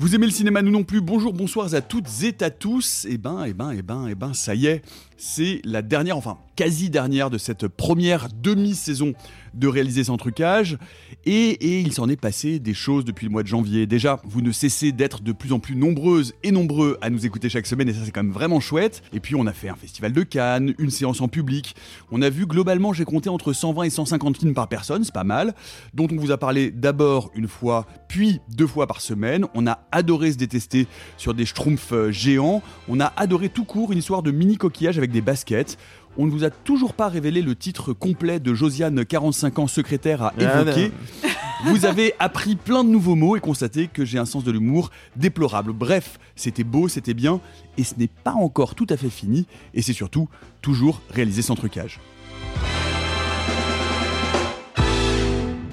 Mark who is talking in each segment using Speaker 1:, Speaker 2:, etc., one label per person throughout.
Speaker 1: Vous aimez le cinéma, nous non plus. Bonjour, bonsoir à toutes et à tous. Eh ben, eh ben, eh ben, eh ben, ça y est, c'est la dernière, enfin quasi dernière de cette première demi-saison de réaliser sans trucage. Et, et il s'en est passé des choses depuis le mois de janvier. Déjà, vous ne cessez d'être de plus en plus nombreuses et nombreux à nous écouter chaque semaine, et ça c'est quand même vraiment chouette. Et puis on a fait un festival de Cannes, une séance en public. On a vu globalement, j'ai compté entre 120 et 150 films par personne, c'est pas mal. Dont on vous a parlé d'abord une fois, puis deux fois par semaine. On a adoré se détester sur des schtroumpfs euh, géants. On a adoré tout court une histoire de mini coquillage avec des baskets. On ne vous a toujours pas révélé le titre complet de Josiane, 45 ans, secrétaire à
Speaker 2: Ah,
Speaker 1: évoquer. Vous avez appris plein de nouveaux mots et constaté que j'ai un sens de l'humour déplorable. Bref, c'était beau, c'était bien, et ce n'est pas encore tout à fait fini, et c'est surtout toujours réalisé sans trucage.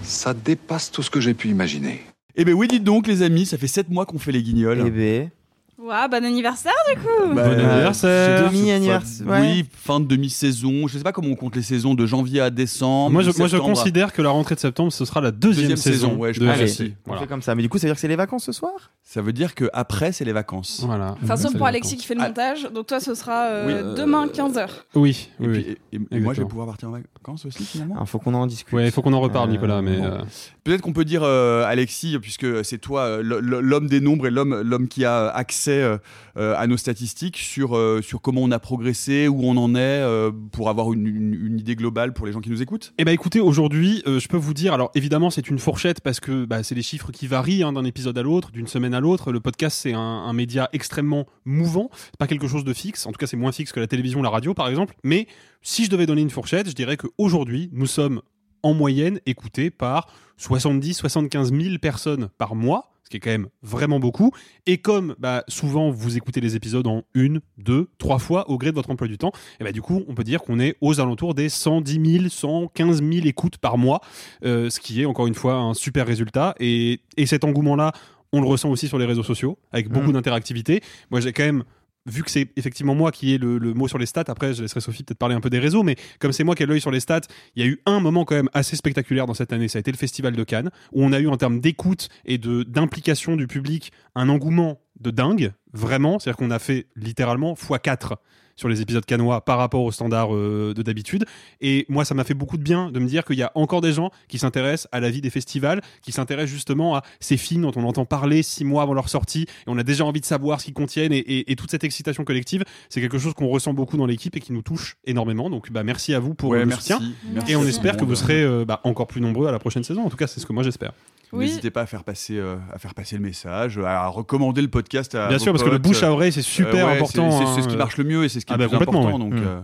Speaker 3: Ça dépasse tout ce que j'ai pu imaginer.
Speaker 1: Eh ben oui, dites donc les amis, ça fait 7 mois qu'on fait les guignols.
Speaker 2: Eh ben,
Speaker 4: Ouah, bon anniversaire du coup
Speaker 1: Bah,
Speaker 2: Bon
Speaker 1: euh,
Speaker 2: anniversaire.
Speaker 1: c'est-
Speaker 2: Demi-anniversaire, ouais.
Speaker 1: Oui, fin de demi-saison. Je sais pas comment on compte les saisons de janvier à décembre.
Speaker 5: Moi, je, moi, je considère que la rentrée de septembre, ce sera la deuxième,
Speaker 1: Deuxième saison, ouais, je
Speaker 5: de
Speaker 1: pense
Speaker 2: Allez,
Speaker 5: FFC.
Speaker 1: aussi.
Speaker 2: on
Speaker 5: Voilà.
Speaker 2: fait comme ça. Mais du coup, ça veut dire que c'est les vacances ce soir?
Speaker 1: Ça veut dire que après c'est les vacances.
Speaker 5: Voilà.
Speaker 4: Enfin, sauf pour Alexis qui fait le
Speaker 1: Ah.
Speaker 4: montage. Donc toi, ce sera euh,
Speaker 1: Oui, euh,
Speaker 4: demain 15h.
Speaker 5: Oui,
Speaker 1: Et,
Speaker 5: oui.
Speaker 1: puis- et- et moi je vais pouvoir partir en vacances aussi finalement?
Speaker 2: Il faut qu'on en discute.
Speaker 5: Ouais, il faut qu'on en reparle,
Speaker 2: Euh,
Speaker 5: Nicolas, mais.
Speaker 1: bon.
Speaker 5: euh,
Speaker 1: Peut-être qu'on peut dire euh, Alexis, puisque c'est toi l'homme des nombres et l'homme l'homme qui a accès euh, euh, à nos statistiques sur euh, sur comment on a progressé, où on en est, pour avoir une, idée globale pour les gens qui nous écoutent?
Speaker 5: Eh ben écoutez, aujourd'hui, je peux vous dire, alors évidemment c'est une fourchette parce que bah, c'est les chiffres qui varient hein, d'un épisode à l'autre, d'une semaine à l'autre. Le podcast c'est un, média extrêmement mouvant, pas quelque chose de fixe. En tout cas, c'est moins fixe que la télévision, la radio, par exemple. Mais si je devais donner une fourchette, je dirais qu'aujourd'hui, nous sommes en moyenne écoutés par 70-75 000 personnes par mois. Ce qui est quand même vraiment beaucoup. Et comme bah, souvent vous écoutez les épisodes en une, deux, trois fois au gré de votre emploi du temps, et bah, du coup on peut dire qu'on est aux alentours des 110 000, 115 000 écoutes par mois, euh, ce qui est encore une fois un super résultat. Et, et cet engouement-là, on le ressent aussi sur les réseaux sociaux, avec beaucoup
Speaker 2: Mhm.
Speaker 5: d'interactivité. Moi j'ai quand même vu que c'est effectivement moi qui ai le, mot sur les stats, après je laisserai Sophie peut-être parler un peu des réseaux, mais comme c'est moi qui ai l'œil sur les stats, il y a eu un moment quand même assez spectaculaire dans cette année, ça a été le Festival de Cannes, où on a eu en termes d'écoute et d'implication du public un engouement de dingue, vraiment, c'est-à-dire qu'on a fait littéralement x4 sur les épisodes canois par rapport aux standards euh, de d'habitude. Et moi, ça m'a fait beaucoup de bien de me dire qu'il y a encore des gens qui s'intéressent à la vie des festivals, qui s'intéressent justement à ces films dont on entend parler six mois avant leur sortie, et on a déjà envie de savoir ce qu'ils contiennent, et, et- et toute cette excitation collective, c'est quelque chose qu'on ressent beaucoup dans l'équipe et qui nous touche énormément. Donc, bah, merci à vous pour
Speaker 1: Ouais,
Speaker 5: le
Speaker 1: merci.
Speaker 5: soutien.
Speaker 1: Merci
Speaker 5: Et on espère que vous serez euh, bah, encore plus nombreux à la prochaine saison. En tout cas, c'est ce que moi j'espère.
Speaker 4: Oui.
Speaker 1: N'hésitez pas à faire passer euh, à faire passer le message, à recommander le podcast à
Speaker 5: Bien
Speaker 1: vos
Speaker 5: sûr, parce que le bouche à oreille, c'est super
Speaker 1: Euh, ouais,
Speaker 5: important.
Speaker 1: c'est-
Speaker 5: hein.
Speaker 1: ce qui marche le mieux et c'est ce qui
Speaker 5: Ah
Speaker 1: est
Speaker 5: bah,
Speaker 1: le plus
Speaker 5: complètement,
Speaker 1: important.
Speaker 5: ouais.
Speaker 1: Donc, euh,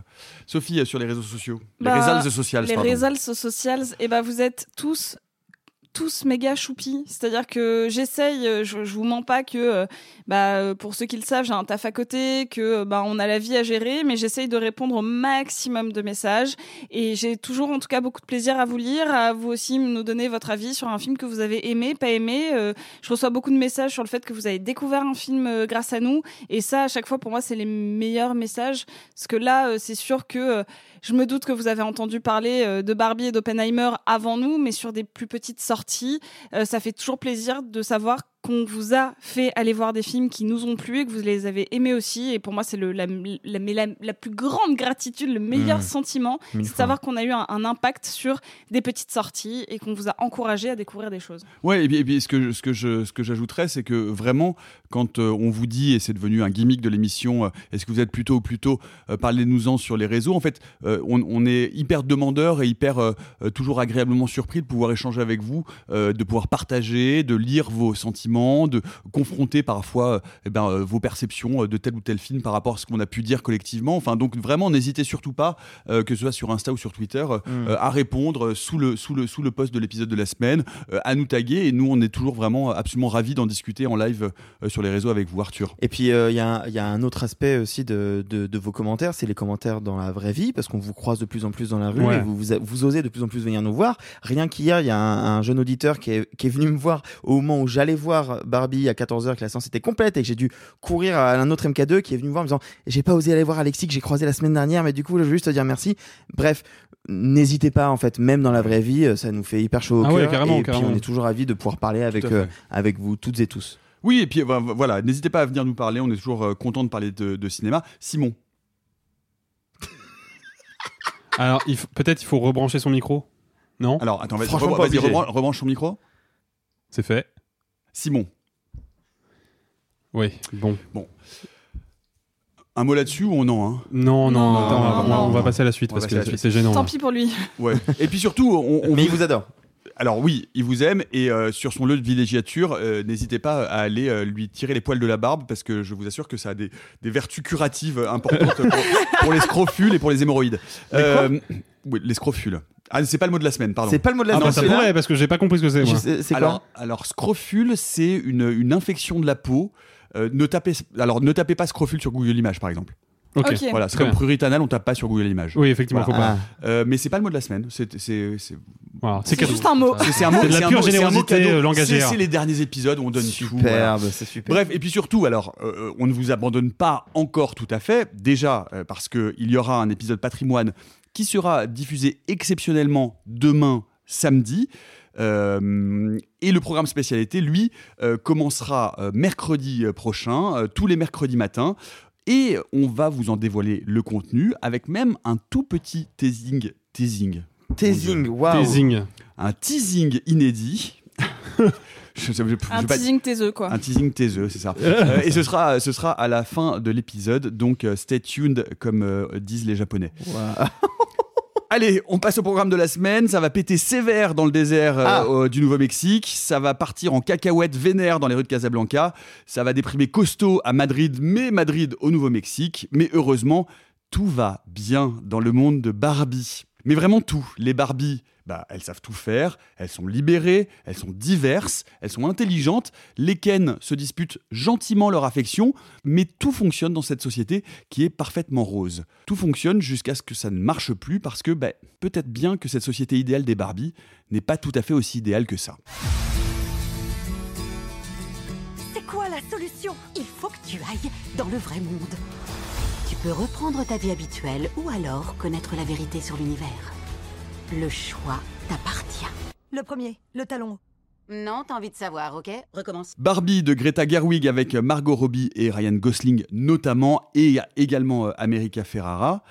Speaker 1: Sophie, sur les réseaux sociaux,
Speaker 4: Bah,
Speaker 1: les réseaux sociaux,
Speaker 4: Les réseaux sociaux, et ben vous êtes tous tous méga choupis. C'est-à-dire que j'essaye, euh, je, je vous mens pas que, euh, bah, euh, pour ceux qui le savent, j'ai un taf à côté, que bah, on a la vie à gérer, mais j'essaye de répondre au maximum de messages. Et j'ai toujours, en tout cas, beaucoup de plaisir à vous lire, à vous aussi nous donner votre avis sur un film que vous avez aimé, pas aimé. Je reçois beaucoup de messages sur le fait que vous avez découvert un film grâce à nous. Et ça, à chaque fois, pour moi, c'est les meilleurs messages. Parce que là, c'est sûr que je me doute que vous avez entendu parler de Barbie et d'Oppenheimer avant nous, mais sur des plus petites sorties. Euh, ça fait toujours plaisir de savoir qu'on vous a fait aller voir des films qui nous ont plu et que vous les avez aimés aussi. Et pour moi, c'est la, la, mais la- la plus grande gratitude, le meilleur
Speaker 2: Mmh.
Speaker 4: sentiment, c'est de savoir qu'on a eu un, un impact sur des petites sorties et qu'on vous a encouragé à découvrir des choses.
Speaker 1: Ouais, et puis, et puis ce que, ce que je, ce que j'ajouterais, c'est que vraiment, quand euh, on vous dit, et c'est devenu un gimmick de l'émission, euh, est-ce que vous êtes plutôt ou plutôt, euh, parlez-nous-en sur les réseaux, en fait, on, on est hyper demandeur et hyper toujours agréablement surpris de pouvoir échanger avec vous, de pouvoir partager, de lire vos sentiments, de confronter parfois eh ben, euh, vos perceptions euh, de tel ou tel film par rapport à ce qu'on a pu dire collectivement. Enfin, donc vraiment, n'hésitez surtout pas, euh, que ce soit sur Insta ou sur Twitter, euh,
Speaker 2: Mm.
Speaker 1: euh, à répondre sous le, sous, le, sous le post de l'épisode de la semaine, euh, à nous taguer. Et nous, on est toujours vraiment absolument ravis d'en discuter en live euh, sur les réseaux avec vous, Arthur.
Speaker 2: Et puis euh, il y, a un- il y a un autre aspect aussi de, de, de vos commentaires, c'est les commentaires dans la vraie vie, parce qu'on vous croise de plus en plus dans la rue
Speaker 5: Ouais.
Speaker 2: et vous, vous, vous osez de plus en plus venir nous voir. Rien qu'hier, il y a un, un jeune auditeur qui est, qui est venu me voir au moment où j'allais voir Barbie à 14h, que la séance était complète et que j'ai dû courir à un autre MK2 qui est venu me voir en me disant J'ai pas osé aller voir Alexis que j'ai croisé la semaine dernière, mais du coup, je veux juste te dire merci. Bref, n'hésitez pas en fait, même dans la vraie vie, ça nous fait hyper chaud au
Speaker 5: Ah
Speaker 2: cœur.
Speaker 5: ouais, carrément,
Speaker 2: et
Speaker 5: carrément.
Speaker 2: puis on est toujours ravis de pouvoir parler avec, euh, avec vous toutes et tous.
Speaker 1: Oui, et puis voilà, n'hésitez pas à venir nous parler. On est toujours euh, content de parler de, de cinéma. Simon.
Speaker 5: Alors, peut-être il faut rebrancher son micro? Non?
Speaker 1: Alors, attends, vas-y, rebranche son micro.
Speaker 5: C'est fait.
Speaker 1: Simon,
Speaker 5: Oui, bon.
Speaker 1: un mot là-dessus ou non hein?
Speaker 5: Non, non,
Speaker 4: Non,
Speaker 5: attends, on, va,
Speaker 4: non,
Speaker 5: on va- on va
Speaker 1: non.
Speaker 5: passer à la suite parce que
Speaker 1: la
Speaker 5: c'est- c'est gênant.
Speaker 4: Tant
Speaker 5: là.
Speaker 4: pis pour lui.
Speaker 1: Ouais. et puis surtout, on, on
Speaker 2: Mais il
Speaker 1: vous-
Speaker 2: adore.
Speaker 1: Alors oui, il vous aime et euh, sur son lieu de villégiature, euh, n'hésitez pas à aller euh, lui tirer les poils de la barbe parce que je vous assure que ça a des, des vertus curatives importantes pour, pour les scrofules et pour les hémorroïdes. Euh, oui, les scrofules. Ah, c'est pas le mot de la semaine, pardon.
Speaker 2: C'est pas le mot de la
Speaker 5: Ah, bah,
Speaker 2: semaine.
Speaker 5: ça
Speaker 2: celui-là
Speaker 5: pourrait parce que j'ai pas compris ce que c'est. Moi.
Speaker 1: alors,
Speaker 2: quoi
Speaker 1: alors scrofule, c'est une, une infection de la peau. Euh, ne tapez, alors ne tapez pas scrofule sur Google Images par exemple.
Speaker 5: Ok.
Speaker 4: Ok.
Speaker 1: Voilà, c'est comme pruritanal, on tape pas sur Google Images.
Speaker 5: Oui, effectivement, faut
Speaker 1: Voilà.
Speaker 5: pas.
Speaker 2: Ah.
Speaker 1: Euh, mais c'est pas le mot de la semaine. C'est
Speaker 4: juste un mot.
Speaker 1: c'est- un mot.
Speaker 5: C'est de la pure générosité,
Speaker 1: cadeau.
Speaker 5: langagière.
Speaker 1: C'est les derniers épisodes où on donne tout. voilà.
Speaker 2: Superbe, c'est super.
Speaker 1: Bref, et puis surtout, alors, euh, on ne vous abandonne pas encore tout à fait. Déjà, euh, parce qu'il y aura un épisode patrimoine qui sera diffusé exceptionnellement demain, samedi. Euh, et le programme spécialité, lui, euh, commencera euh, mercredi prochain, euh, tous les mercredis matins. Et on va vous en dévoiler le contenu avec même un tout petit teasing. Teasing.
Speaker 2: Teasing, waouh.
Speaker 5: Teasing.
Speaker 1: Un teasing inédit. je, je- je- je
Speaker 4: Un teasing taiseux, quoi.
Speaker 1: un teasing taiseux, c'est ça. Euh, et ce sera, ce sera à la fin de l'épisode, donc euh, stay tuned, comme euh, disent les Japonais. Allez, on passe au programme de la semaine. Ça va péter sévère dans le désert euh,
Speaker 2: Ah.
Speaker 1: euh, du Nouveau-Mexique. Ça va partir en cacahuète vénère dans les rues de Casablanca. Ça va déprimer costaud à Madrid, mais Madrid au Nouveau-Mexique. Mais heureusement, tout va bien dans le monde de Barbie. Mais vraiment tout. Les Barbies, bah, elles savent tout faire. Elles sont libérées. Elles sont diverses. Elles sont intelligentes. Les Ken se disputent gentiment leur affection. Mais tout fonctionne dans cette société qui est parfaitement rose. Tout fonctionne jusqu'à ce que ça ne marche plus parce que bah, peut-être bien que cette société idéale des Barbies n'est pas tout à fait aussi idéale que ça.
Speaker 6: C'est quoi la solution? Il faut que tu ailles dans le vrai monde. Tu peux reprendre ta vie habituelle ou alors connaître la vérité sur l'univers. Le choix t'appartient.
Speaker 7: Le premier, le talon.
Speaker 6: Non, t'as envie de savoir, ok? Recommence.
Speaker 1: Barbie de Greta Gerwig avec Margot Robbie et Ryan Gosling notamment, et également euh, America Ferrara.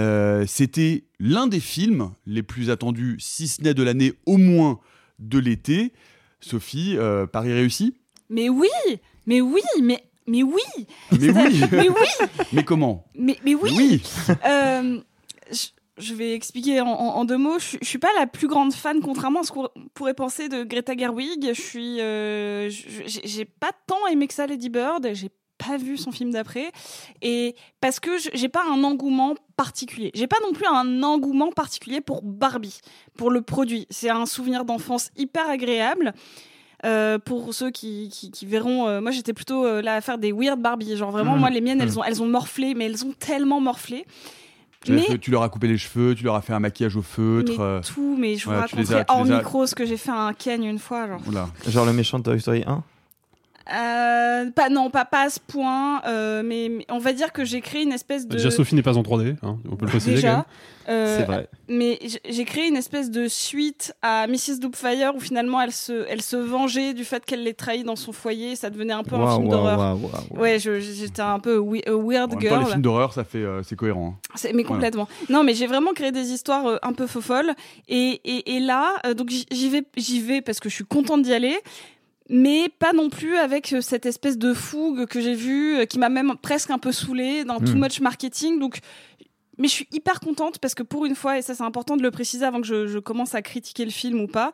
Speaker 1: Euh, C'était l'un des films les plus attendus, si ce n'est de l'année, au moins de l'été. Sophie, euh, Paris réussi?
Speaker 4: Mais oui Mais oui Mais, mais oui
Speaker 1: Mais oui
Speaker 4: Mais oui
Speaker 1: Mais comment
Speaker 4: Mais, mais oui,
Speaker 1: Oui
Speaker 4: Euh, je, je vais expliquer en, en- en deux mots. Je, je suis pas la plus grande fan, contrairement à ce qu'on pourrait penser de Greta Gerwig. Je suis, euh, j'ai pas tant aimé que ça Lady Bird. J'ai pas vu son film d'après et parce que je- j'ai pas un engouement particulier. J'ai pas non plus un engouement particulier pour Barbie, pour le produit. C'est un souvenir d'enfance hyper agréable. Euh, pour ceux qui, qui, qui verront, euh, moi j'étais plutôt euh, là à faire des weird Barbie. Genre vraiment,
Speaker 1: Mmh.
Speaker 4: moi les miennes,
Speaker 1: Mmh.
Speaker 4: elles ont, elles ont morflé, mais elles ont tellement morflé. Mais-
Speaker 1: tu leur as coupé les cheveux, tu leur as fait un maquillage au feutre.
Speaker 4: Mais
Speaker 1: euh,
Speaker 4: tout, mais je vous
Speaker 1: les
Speaker 4: raconterai
Speaker 1: as-
Speaker 4: hors
Speaker 1: as-
Speaker 4: micro ce que j'ai fait à un Ken une fois. Genre.
Speaker 2: Genre le méchant de Toy Story 1
Speaker 4: Euh, pas non, pas, pas à ce point, euh, mais, mais on va dire que j'ai créé une espèce de.
Speaker 5: Déjà, Sophie n'est pas en 3D, hein, on peut le préciser quand même.
Speaker 4: Déjà, euh,
Speaker 2: C'est vrai.
Speaker 4: Mais j'ai créé une espèce de suite à Mrs. Doubtfire où finalement elle se, elle se vengeait du fait qu'elle l'ait trahi dans son foyer. Ça devenait un peu un
Speaker 2: Waouh,
Speaker 4: film
Speaker 2: waouh,
Speaker 4: d'horreur.
Speaker 2: waouh.
Speaker 4: Ouais, j'étais un peu we- a weird
Speaker 1: En même temps,
Speaker 4: girl.
Speaker 1: les films d'horreur, ça fait, euh, c'est cohérent. hein.
Speaker 4: Mais
Speaker 1: Voilà.
Speaker 4: complètement. Non, mais j'ai vraiment créé des histoires euh, un peu folles. Et, et, et là, euh, donc j'y j'y vais, j'y vais parce que je suis contente d'y aller. Mais pas non plus avec euh, cette espèce de fougue que j'ai vue, euh, qui m'a même presque un peu saoulée dans too
Speaker 2: Mm.
Speaker 4: much marketing. Donc, mais je suis hyper contente parce que pour une fois, et ça c'est important de le préciser avant que je, je commence à critiquer le film ou pas,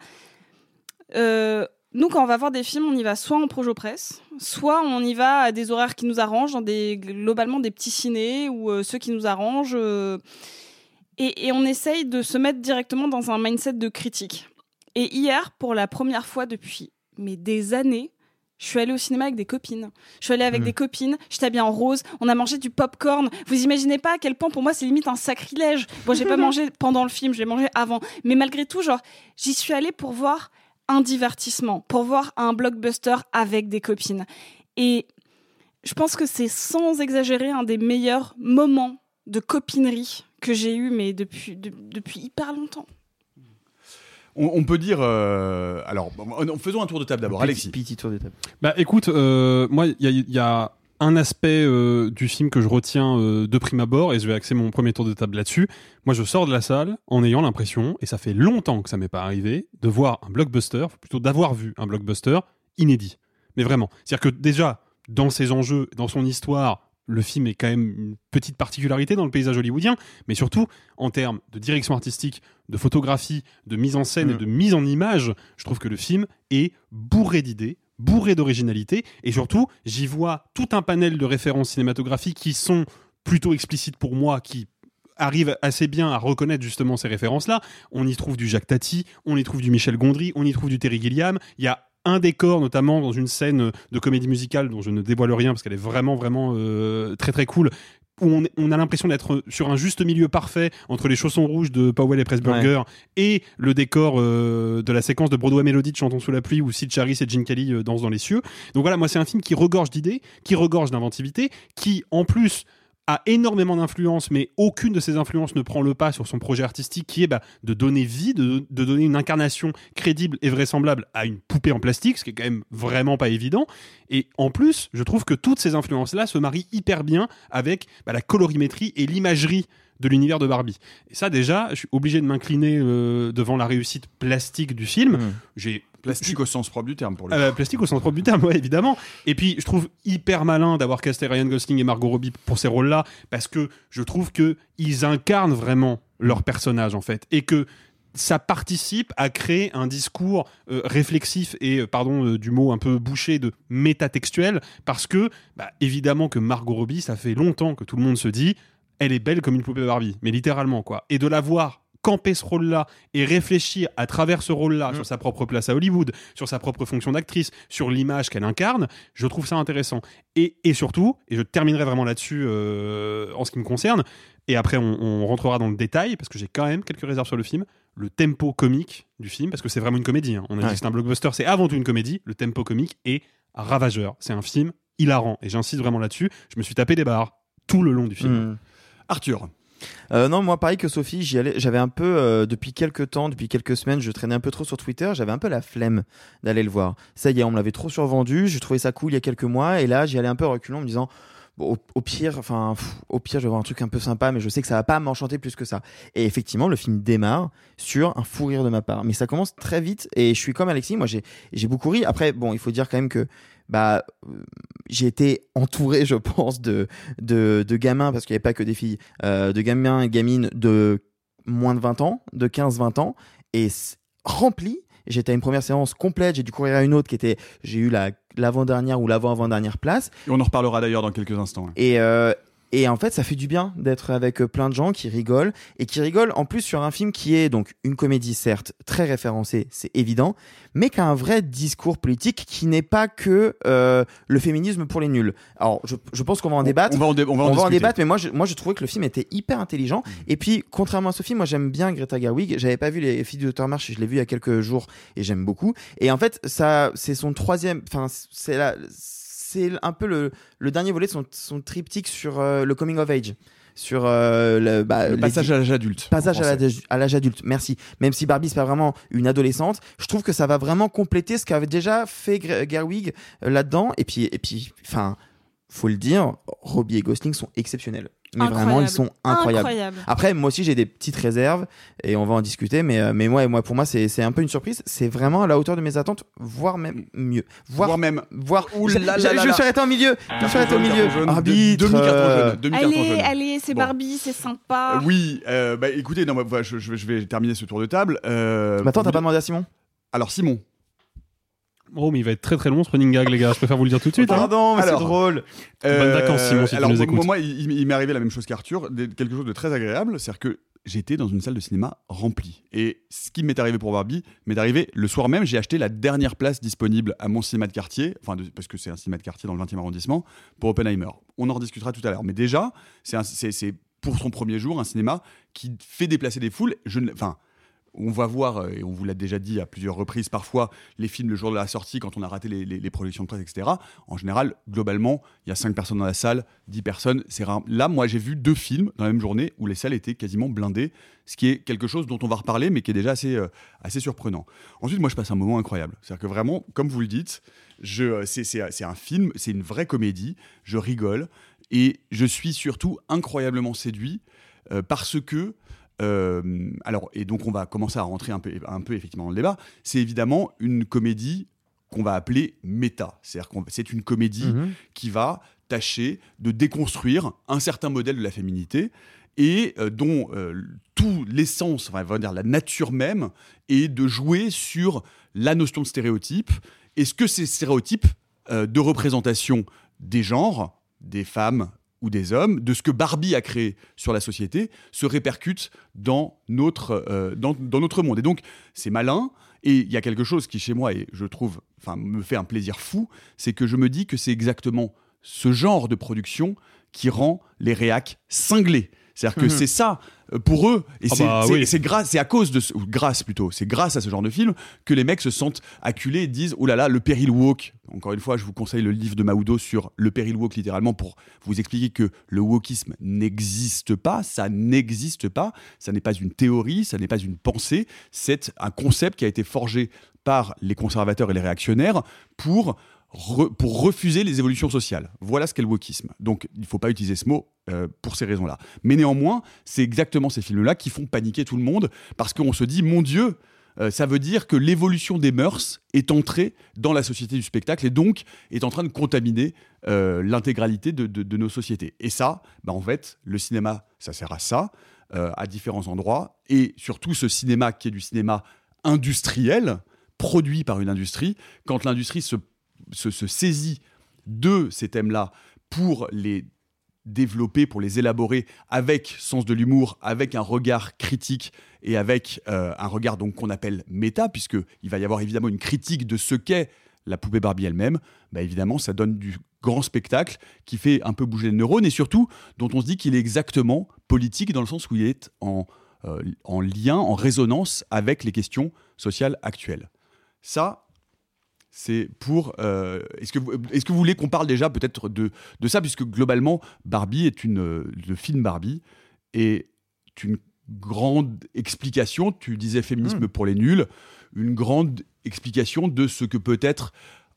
Speaker 4: euh, nous quand on va voir des films, on y va soit en projo presse, soit on y va à des horaires qui nous arrangent, dans des globalement des petits ciné ou euh, ceux qui nous arrangent. euh, et, et on essaye de se mettre directement dans un mindset de critique. Et hier, pour la première fois depuis mais des années, je suis allée au cinéma avec des copines. Je suis allée avec
Speaker 2: Mhm.
Speaker 4: des copines, j'étais habillée en rose, on a mangé du popcorn. Vous imaginez pas à quel point pour moi c'est limite un sacrilège. Bon, j'ai pas mangé pendant le film, j'ai mangé avant. Mais malgré tout, genre, j'y suis allée pour voir un divertissement, pour voir un blockbuster avec des copines. Et je pense que c'est sans exagérer un des meilleurs moments de copinerie que j'ai eu, mais depuis, de- depuis hyper longtemps.
Speaker 1: On, on peut dire. euh, alors, faisons un tour de table d'abord. Alexis.
Speaker 2: Petit tour de table.
Speaker 5: Bah écoute, euh, moi, il y a, il y a un aspect euh, du film que je retiens euh, de prime abord, et je vais axer mon premier tour de table là-dessus. Moi, je sors de la salle en ayant l'impression, et ça fait longtemps que ça m'est pas arrivé, de voir un blockbuster, plutôt d'avoir vu un blockbuster inédit. Mais vraiment. C'est-à-dire que déjà, dans ses enjeux, dans son histoire, le film est quand même une petite particularité dans le paysage hollywoodien, mais surtout en termes de direction artistique, de photographie, de mise en scène et
Speaker 2: Mm.
Speaker 5: de mise en image, je trouve que le film est bourré d'idées, bourré d'originalité, et surtout, j'y vois tout un panel de références cinématographiques qui sont plutôt explicites pour moi, qui arrivent assez bien à reconnaître justement ces références-là. On y trouve du Jacques Tati, on y trouve du Michel Gondry, on y trouve du Terry Gilliam. Il y a un décor notamment dans une scène de comédie musicale dont je ne dévoile rien parce qu'elle est vraiment vraiment euh, très très cool où on, on a l'impression d'être sur un juste milieu parfait entre les chaussons rouges de Powell et Pressburger et le décor euh, de la séquence de Broadway Melody de Chantons sous la pluie où Sid Charis et Gene Kelly euh, dansent dans les cieux. Donc voilà, moi c'est un film qui regorge d'idées, qui regorge d'inventivité, qui en plus a énormément d'influence, mais aucune de ces influences ne prend le pas sur son projet artistique qui est bah, de donner vie, de, de donner une incarnation crédible et vraisemblable à une poupée en plastique, ce qui est quand même vraiment pas évident. Et en plus, je trouve que toutes ces influences-là se marient hyper bien avec bah, la colorimétrie et l'imagerie de l'univers de Barbie. Et ça déjà, je suis obligé de m'incliner euh, devant la réussite plastique du film. J'ai
Speaker 1: Plastique au sens propre du terme pour le
Speaker 5: euh, plastique au sens propre du terme, ouais, évidemment. Et puis, je trouve hyper malin d'avoir casté Ryan Gosling et Margot Robbie pour ces rôles-là, parce que je trouve que ils incarnent vraiment leur personnage, en fait, et que ça participe à créer un discours euh, réflexif et, euh, pardon euh, du mot un peu bouché, de métatextuel, parce que, bah, évidemment que Margot Robbie, ça fait longtemps que tout le monde se dit, elle est belle comme une poupée Barbie, mais littéralement, quoi. Et de la voir camper ce rôle-là et réfléchir à travers ce rôle-là sur sa propre place à Hollywood, sur sa propre fonction d'actrice, sur l'image qu'elle incarne, je trouve ça intéressant. Et, et surtout, et je terminerai vraiment là-dessus euh, en ce qui me concerne, et après on, on rentrera dans le détail, parce que j'ai quand même quelques réserves sur le film, le tempo comique du film, parce que c'est vraiment une comédie. hein. On a dit
Speaker 2: Ouais.
Speaker 5: que c'est un blockbuster, c'est avant tout une comédie. Le tempo comique est ravageur. C'est un film hilarant, et j'insiste vraiment là-dessus. Je me suis tapé des barres tout le long du film.
Speaker 2: Mm.
Speaker 1: Arthur.
Speaker 2: Euh, non, moi pareil que Sophie, j'y allais. J'avais un peu euh, depuis quelques temps, depuis quelques semaines, je traînais un peu trop sur Twitter. J'avais un peu la flemme d'aller le voir. Ça y est, on me l'avait trop survendu. Je trouvais ça cool il y a quelques mois, et là j'y allais un peu reculant en me disant. Au, au pire, enfin, au pire, je vais voir un truc un peu sympa, mais je sais que ça va pas m'enchanter plus que ça. Et effectivement, le film démarre sur un fou rire de ma part, mais ça commence très vite. Et je suis comme Alexis, moi, j'ai beaucoup ri. Après, bon, il faut dire quand même que bah j'ai été entouré, je pense, de de, de gamins parce qu'il n'y avait pas que des filles, euh, de gamins et gamines de moins de 20 ans, de 15-20 ans, et rempli. J'étais à une première séance complète, j'ai dû courir à une autre qui était, j'ai eu la l'avant-dernière ou l'avant-avant-dernière place.
Speaker 1: Et on en reparlera d'ailleurs dans quelques instants. hein.
Speaker 2: Et, euh, Et en fait, ça fait du bien d'être avec euh, plein de gens qui rigolent et qui rigolent en plus sur un film qui est donc une comédie certes très référencée, c'est évident, mais qui a un vrai discours politique qui n'est pas que euh, le féminisme pour les nuls. Alors, je, je pense qu'on va en débattre.
Speaker 1: On va en, dé- on va en
Speaker 2: débattre, mais moi, je, moi, je trouvais que le film était hyper intelligent. Et puis, contrairement à ce film, moi, j'aime bien Greta Gerwig. J'avais pas vu les filles de Dr. March, je l'ai vu il y a quelques jours et j'aime beaucoup. Et en fait, ça, c'est son troisième, enfin, c'est la, c'est un peu le, le dernier volet de son, son triptyque sur euh, le coming of age. Sur euh, le, bah,
Speaker 1: Le
Speaker 2: les-
Speaker 1: passage à l'âge adulte.
Speaker 2: Passage à l'âge adulte, merci. Même si Barbie c'est pas vraiment une adolescente, je trouve que ça va vraiment compléter ce qu'avait déjà fait Gerwig euh, là-dedans. Et puis, et puis, enfin, faut le dire, Robbie et Gosling sont exceptionnels. Mais vraiment, ils sont incroyables.
Speaker 4: Incroyable.
Speaker 2: Après, moi aussi, j'ai des petites réserves et on va en discuter. Mais, euh, mais moi, moi, pour moi, c'est c'est un peu une surprise. C'est vraiment à la hauteur de mes attentes, voire même mieux. Voire,
Speaker 1: Voire même.
Speaker 2: Voire.
Speaker 1: Ouh
Speaker 2: je,
Speaker 1: là
Speaker 2: je-
Speaker 1: là
Speaker 2: je suis arrêté au milieu. Je me suis arrêté au milieu.
Speaker 1: Jaune,
Speaker 2: Arbitre.
Speaker 1: Demi-carton
Speaker 2: euh,
Speaker 1: jaune.
Speaker 4: Allez,
Speaker 1: jaune.
Speaker 4: allez, c'est
Speaker 1: Bon.
Speaker 4: Barbie, c'est sympa.
Speaker 1: Euh, oui, euh, bah écoutez, non, bah, je, je vais- je vais terminer ce tour de table. Euh,
Speaker 2: Mais attends, t'as pas demandé à Simon?
Speaker 1: Alors Simon,
Speaker 5: Oh, mais il va être très très long ce running gag, les gars. Je préfère vous le dire tout de suite. hein.
Speaker 2: Pardon, mais c'est drôle.
Speaker 5: Bonnes vacances, Simon, si tu
Speaker 1: alors,
Speaker 5: nous
Speaker 1: moi,
Speaker 5: écoutes.
Speaker 1: moi, il, il m'est arrivé la même chose qu'Arthur, quelque chose de très agréable, c'est-à-dire que j'étais dans une salle de cinéma remplie. Et ce qui m'est arrivé pour Barbie m'est arrivé le soir même, j'ai acheté la dernière place disponible à mon cinéma de quartier, enfin de- parce que c'est un cinéma de quartier dans le 20e arrondissement, pour Oppenheimer. On en rediscutera tout à l'heure. Mais déjà, c'est pour son premier jour un cinéma qui fait déplacer des foules. Je ne- Enfin, on va voir, euh, et on vous l'a déjà dit à plusieurs reprises, parfois les films le jour de la sortie, quand on a raté les, les- projections de presse, etc. En général, globalement, il y a 5 personnes dans la salle, 10 personnes, c'est rare. Là, moi, j'ai vu deux films dans la même journée où les salles étaient quasiment blindées, ce qui est quelque chose dont on va reparler, mais qui est déjà assez, euh, assez surprenant. Ensuite, moi, je passe un moment incroyable. C'est-à-dire que vraiment, comme vous le dites, euh, c'est, un film, c'est une vraie comédie, je rigole, et je suis surtout incroyablement séduit parce que euh, alors, et donc on va commencer à rentrer un peu, un peu effectivement dans le débat. C'est évidemment une comédie qu'on va appeler méta. C'est-à-dire que c'est une comédie
Speaker 2: Mhm.
Speaker 1: qui va tâcher de déconstruire un certain modèle de la féminité et euh, dont euh, tout l'essence, enfin, on va dire la nature même, est de jouer sur la notion de stéréotype et ce que ces stéréotypes de représentation des genres, des femmes ou des hommes, de ce que Barbie a créé sur la société, se répercute dans notre, euh, monde. Et donc, c'est malin. Et il y a quelque chose qui, chez moi, et je trouve, me fait un plaisir fou, c'est que je me dis que c'est exactement ce genre de production qui rend les réacs cinglés. C'est-à-dire que
Speaker 5: Mhm.
Speaker 1: c'est ça euh, pour eux, et
Speaker 5: Ah
Speaker 1: c'est
Speaker 5: bah
Speaker 1: c'est-
Speaker 5: oui.
Speaker 1: grâce, c'est à cause de, ce- ou grâce plutôt, c'est grâce à ce genre de film que les mecs se sentent acculés et disent oh là là le péril woke. Encore une fois, je vous conseille le livre de Mahoudo sur le péril woke littéralement pour vous expliquer que le wokisme n'existe pas, ça n'existe pas, ça n'est pas une théorie, ça n'est pas une pensée, c'est un concept qui a été forgé par les conservateurs et les réactionnaires pour pour refuser les évolutions sociales. Voilà ce qu'est le wokisme. Donc, il ne faut pas utiliser ce mot euh, pour ces raisons-là. Mais néanmoins, c'est exactement ces films-là qui font paniquer tout le monde parce qu'on se dit, mon Dieu, euh, ça veut dire que l'évolution des mœurs est entrée dans la société du spectacle et donc est en train de contaminer euh, l'intégralité de, nos sociétés. Et ça, bah, en fait, le cinéma, ça sert à ça, à différents endroits. Et surtout, ce cinéma qui est du cinéma industriel, produit par une industrie, quand l'industrie se, se, saisit de ces thèmes-là pour les développer, pour les élaborer avec sens de l'humour, avec un regard critique et avec euh, un regard donc qu'on appelle méta, puisque il va y avoir évidemment une critique de ce qu'est la poupée Barbie elle-même. Bah évidemment, ça donne du grand spectacle qui fait un peu bouger les neurones et surtout dont on se dit qu'il est exactement politique dans le sens où il est en, euh, en lien, en résonance avec les questions sociales actuelles. Ça, c'est pour. euh, Est-ce que, vous- est-ce que vous voulez qu'on parle déjà peut-être de, de ça, puisque globalement, Barbie est une. euh, Le film Barbie est une grande explication. Tu disais féminisme pour les nuls, une grande explication de ce que peut être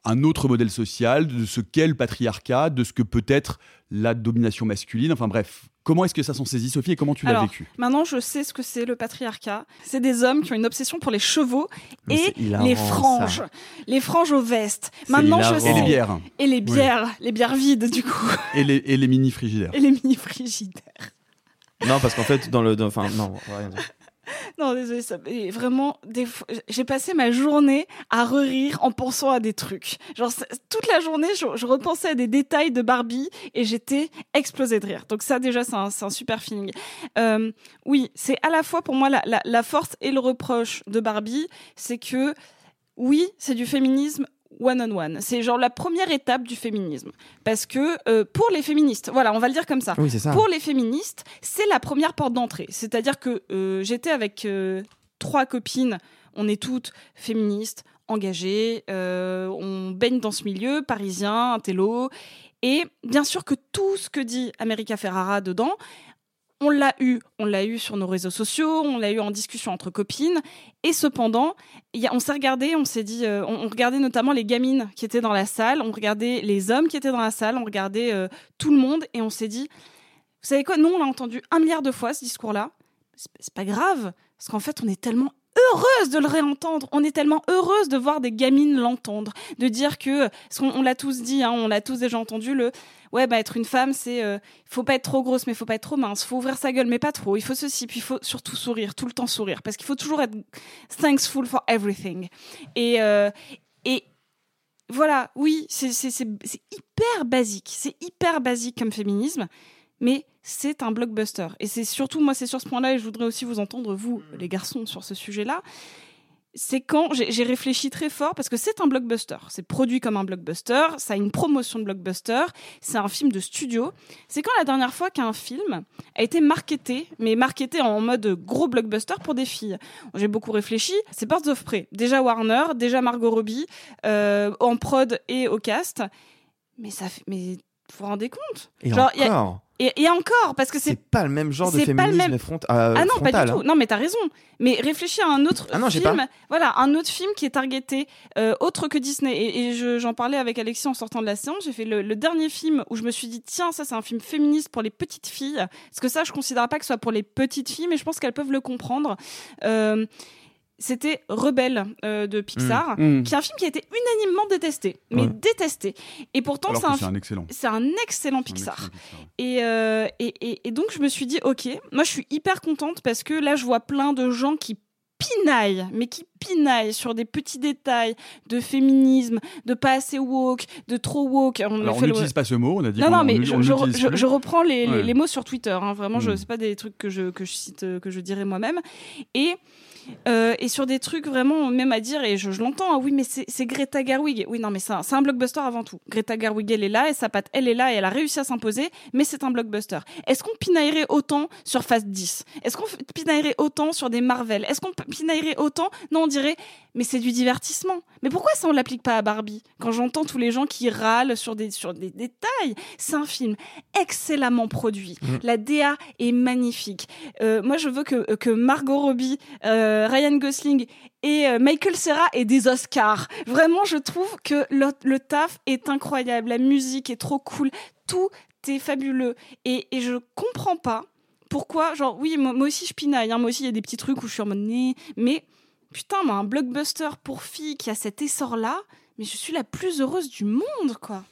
Speaker 1: un autre modèle social, de ce qu'est le patriarcat, de ce que peut être la domination masculine. Enfin bref, comment est-ce que ça s'en saisit, Sophie, et comment tu l'as vécu?
Speaker 4: Maintenant, je sais ce que c'est le patriarcat. C'est des hommes qui ont une obsession pour les chevaux et
Speaker 1: hilarant,
Speaker 4: les
Speaker 1: ça.
Speaker 4: franges. Les franges aux vestes. Maintenant, je sais.
Speaker 1: Et les bières.
Speaker 4: Et les
Speaker 1: Oui.
Speaker 4: bières. Les bières vides, du coup.
Speaker 1: et les, et les mini frigidaires.
Speaker 4: Et les mini frigidaires.
Speaker 2: Non, parce qu'en fait, dans le. Enfin, non, rien dire.
Speaker 4: Non, désolé, ça, vraiment, des j'ai passé ma journée à rire en pensant à des trucs. Genre, toute la journée, je, repensais à des détails de Barbie et j'étais explosée de rire. Donc ça, déjà, c'est un, super feeling. Euh, oui, c'est à la fois pour moi la, la force et le reproche de Barbie, c'est que oui, c'est du féminisme one on one. C'est genre la première étape du féminisme. Parce que euh, pour les féministes, voilà, on va le dire comme ça.
Speaker 2: Oui, ça.
Speaker 4: Pour les féministes, c'est la première porte d'entrée. C'est-à-dire que euh, j'étais avec euh, trois copines, on est toutes féministes, engagées, on baigne dans ce milieu, parisien, intello. Et bien sûr que tout ce que dit America Ferrara dedans, on l'a eu, on l'a eu sur nos réseaux sociaux, on l'a eu en discussion entre copines, et cependant, on s'est regardé, on s'est dit, euh, on, regardait notamment les gamines qui étaient dans la salle, on regardait les hommes qui étaient dans la salle, on regardait euh, tout le monde, et on s'est dit, vous savez quoi, nous on l'a entendu un milliard de fois ce discours-là, c'est pas grave, parce qu'en fait on est tellement heureuse de le réentendre, on est tellement heureuse de voir des gamines l'entendre, de dire que, parce qu'on on l'a tous dit, hein, on l'a tous déjà entendu, le ouais bah être une femme c'est euh, faut pas être trop grosse mais faut pas être trop mince. Faut ouvrir sa gueule mais pas trop. Il faut ceci puis il faut surtout sourire tout le temps sourire. Parce qu'il faut toujours être thankful for everything. Et euh, et voilà oui c'est hyper basique. C'est hyper basique comme féminisme mais c'est un blockbuster et c'est surtout moi c'est sur ce point-là et je voudrais aussi vous entendre vous les garçons sur ce sujet-là c'est quand j'ai réfléchi très fort parce que c'est un blockbuster. C'est produit comme un blockbuster, ça a une promotion de blockbuster, c'est un film de studio. C'est quand la dernière fois qu'un film a été marketé, mais marketé en mode gros blockbuster pour des filles. J'ai beaucoup réfléchi. C'est Birds of Prey. Déjà Warner, déjà Margot Robbie, euh, en prod et au cast. Mais ça fait, mais vous vous rendez compte?
Speaker 2: Et
Speaker 4: Genre, il y a-
Speaker 2: encore.
Speaker 4: Et, et encore parce que c'est
Speaker 2: pas le même genre de féminisme
Speaker 4: même-
Speaker 2: front- euh,
Speaker 4: ah non, pas du tout.
Speaker 2: hein.
Speaker 4: Non, mais t'as raison. Mais réfléchis à un autre
Speaker 2: Ah non,
Speaker 4: film.
Speaker 2: pas.
Speaker 4: Voilà, un autre film qui est targeté euh, autre que Disney. Et, et je- j'en parlais avec Alexis en sortant de la séance. J'ai fait le, le dernier film où je me suis dit tiens, ça c'est un film féministe pour les petites filles. Parce que ça, je considère pas que ce soit pour les petites filles, mais je pense qu'elles peuvent le comprendre. Euh, c'était Rebelle euh, de Pixar,
Speaker 1: Mm. Mm.
Speaker 4: qui est un film qui a été unanimement détesté, mais
Speaker 1: Ouais.
Speaker 4: détesté. Et pourtant, c'est un,
Speaker 1: c'est un excellent.
Speaker 4: c'est un excellent Pixar. Et, euh, et, et, et donc, je me suis dit, ok, moi, je suis hyper contente parce que là, je vois plein de gens qui pinaillent, mais qui pinaillent sur des petits détails de féminisme, de pas assez woke, de trop woke. On
Speaker 1: Alors on
Speaker 4: le-
Speaker 1: pas ce mot, on a dit
Speaker 4: non, non, mais je, reprends les, les-
Speaker 1: Ouais.
Speaker 4: les mots sur Twitter. hein. Vraiment, je
Speaker 1: Mm.
Speaker 4: c'est pas des trucs que je, que je cite, que je dirais moi-même. Et euh, et sur des trucs vraiment même à dire et je, l'entends ah oui mais c'est Greta Gerwig. Oui non mais c'est un, un blockbuster avant tout. Greta Gerwig elle est là et sa patte elle est là et elle a réussi à s'imposer mais c'est un blockbuster. Est-ce qu'on pinaillerait autant sur Phase 10 est-ce qu'on pinaillerait autant sur des Marvel? Est-ce qu'on pinaillerait autant? Non on dirait mais c'est du divertissement. Mais pourquoi ça on l'applique pas à Barbie quand j'entends tous les gens qui râlent sur des sur des détails? C'est un film excellemment produit.
Speaker 8: Mm.
Speaker 4: la DA est magnifique. Euh, moi je veux que que Margot Robbie euh, Ryan Gosling et euh, Michael Cera aient des Oscars. Vraiment je trouve que le, le taf est incroyable. La musique est trop cool. Tout est fabuleux. Et, et je comprends pas pourquoi genre oui moi, moi aussi je pinaille hein, moi aussi il y a des petits trucs où je suis en mode mais putain moi un blockbuster pour filles qui a cet essor là mais je suis la plus heureuse du monde quoi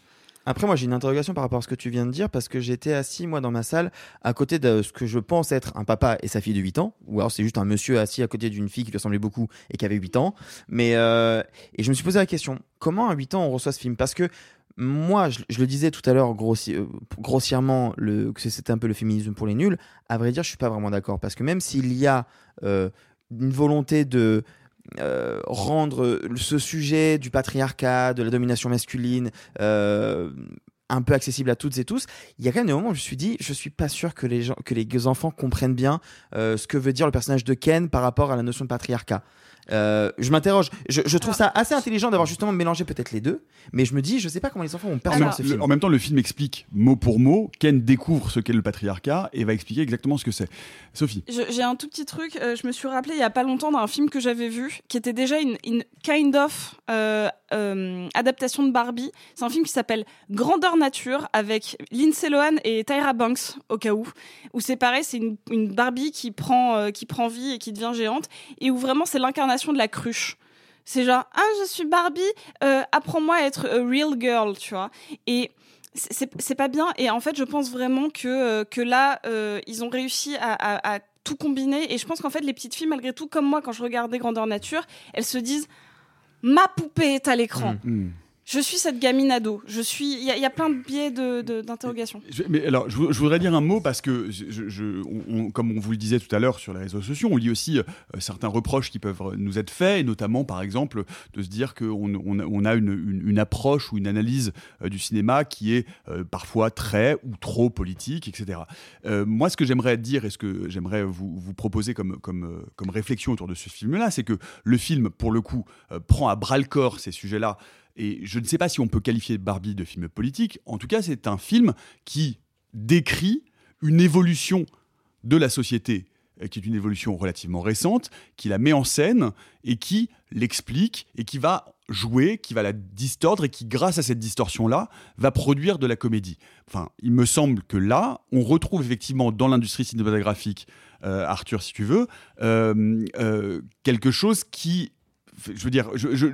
Speaker 2: Après, moi, j'ai une interrogation par rapport à ce que tu viens de dire, parce que j'étais assis, moi, dans ma salle, à côté de ce que je pense être un papa et sa fille de 8 ans, ou alors c'est juste un monsieur assis à côté d'une fille qui lui ressemblait beaucoup et qui avait 8 ans. Mais, euh, et je me suis posé la question, comment à 8 ans on reçoit ce film? Parce que moi, je, le disais tout à l'heure euh, grossièrement, que c'était un peu le féminisme pour les nuls. À vrai dire, je suis pas vraiment d'accord, parce que même s'il y a euh, une volonté de euh, rendre ce sujet du patriarcat, de la domination masculine, euh, un peu accessible à toutes et tous, il y a quand même des moments où je me suis dit, je suis pas sûr que les, gens, que les enfants comprennent bien euh, ce que veut dire le personnage de Ken par rapport à la notion de patriarcat. Euh, je m'interroge. Je, je trouve ça assez intelligent d'avoir justement mélangé peut-être les deux, mais je me dis, je sais pas comment les enfants vont percevoir ce
Speaker 1: le-
Speaker 2: film.
Speaker 1: en même temps, le film explique mot pour mot. Ken découvre ce qu'est le patriarcat et va expliquer exactement ce que c'est. Sophie.
Speaker 4: J'ai un tout petit truc. euh, je me suis rappelé il y a pas longtemps d'un film que j'avais vu, qui était déjà une, une kind of euh, euh, adaptation de Barbie. C'est un film qui s'appelle Grandeur Nature avec Lindsay Lohan et Tyra Banks au cas où. Où c'est pareil, c'est une, une Barbie qui prend euh, qui prend vie et qui devient géante et où vraiment c'est l'incarnation de la cruche. C'est genre ah je suis Barbie, euh, apprends-moi à être a real girl, tu vois. Et c'est pas bien et en fait je pense vraiment que euh, que là euh, ils ont réussi à, tout combiné. Et je pense qu'en fait, les petites filles, malgré tout, comme moi, quand je regardais Grandeur Nature, elles se disent ma poupée est à l'écran.
Speaker 1: Mm.
Speaker 4: Je suis cette gamine ado. Je suis. Il y, a- plein de biais de- de- d'interrogation.
Speaker 1: Je- Mais alors, je, vou- je voudrais dire un mot parce que, comme on vous le disait tout à l'heure sur les réseaux sociaux, on lit aussi euh, certains reproches qui peuvent nous être faits, et notamment, par exemple, de se dire qu'on on, a- une, approche ou une analyse euh, du cinéma qui est euh, parfois très ou trop politique, etc. Moi, ce que j'aimerais dire et ce que j'aimerais vous, vous proposer comme, comme, comme réflexion autour de ce film-là, c'est que le film, pour le coup, prend à bras le corps ces sujets-là. Et je ne sais pas si on peut qualifier Barbie de film politique. En tout cas, c'est un film qui décrit une évolution de la société, euh, qui est une évolution relativement récente, qui la met en scène et qui l'explique et qui va jouer, qui va la distordre et qui, grâce à cette distorsion-là, va produire de la comédie. Enfin, il me semble que là, on retrouve effectivement dans l'industrie cinématographique, euh, Arthur, si tu veux, euh, quelque chose qui je veux dire,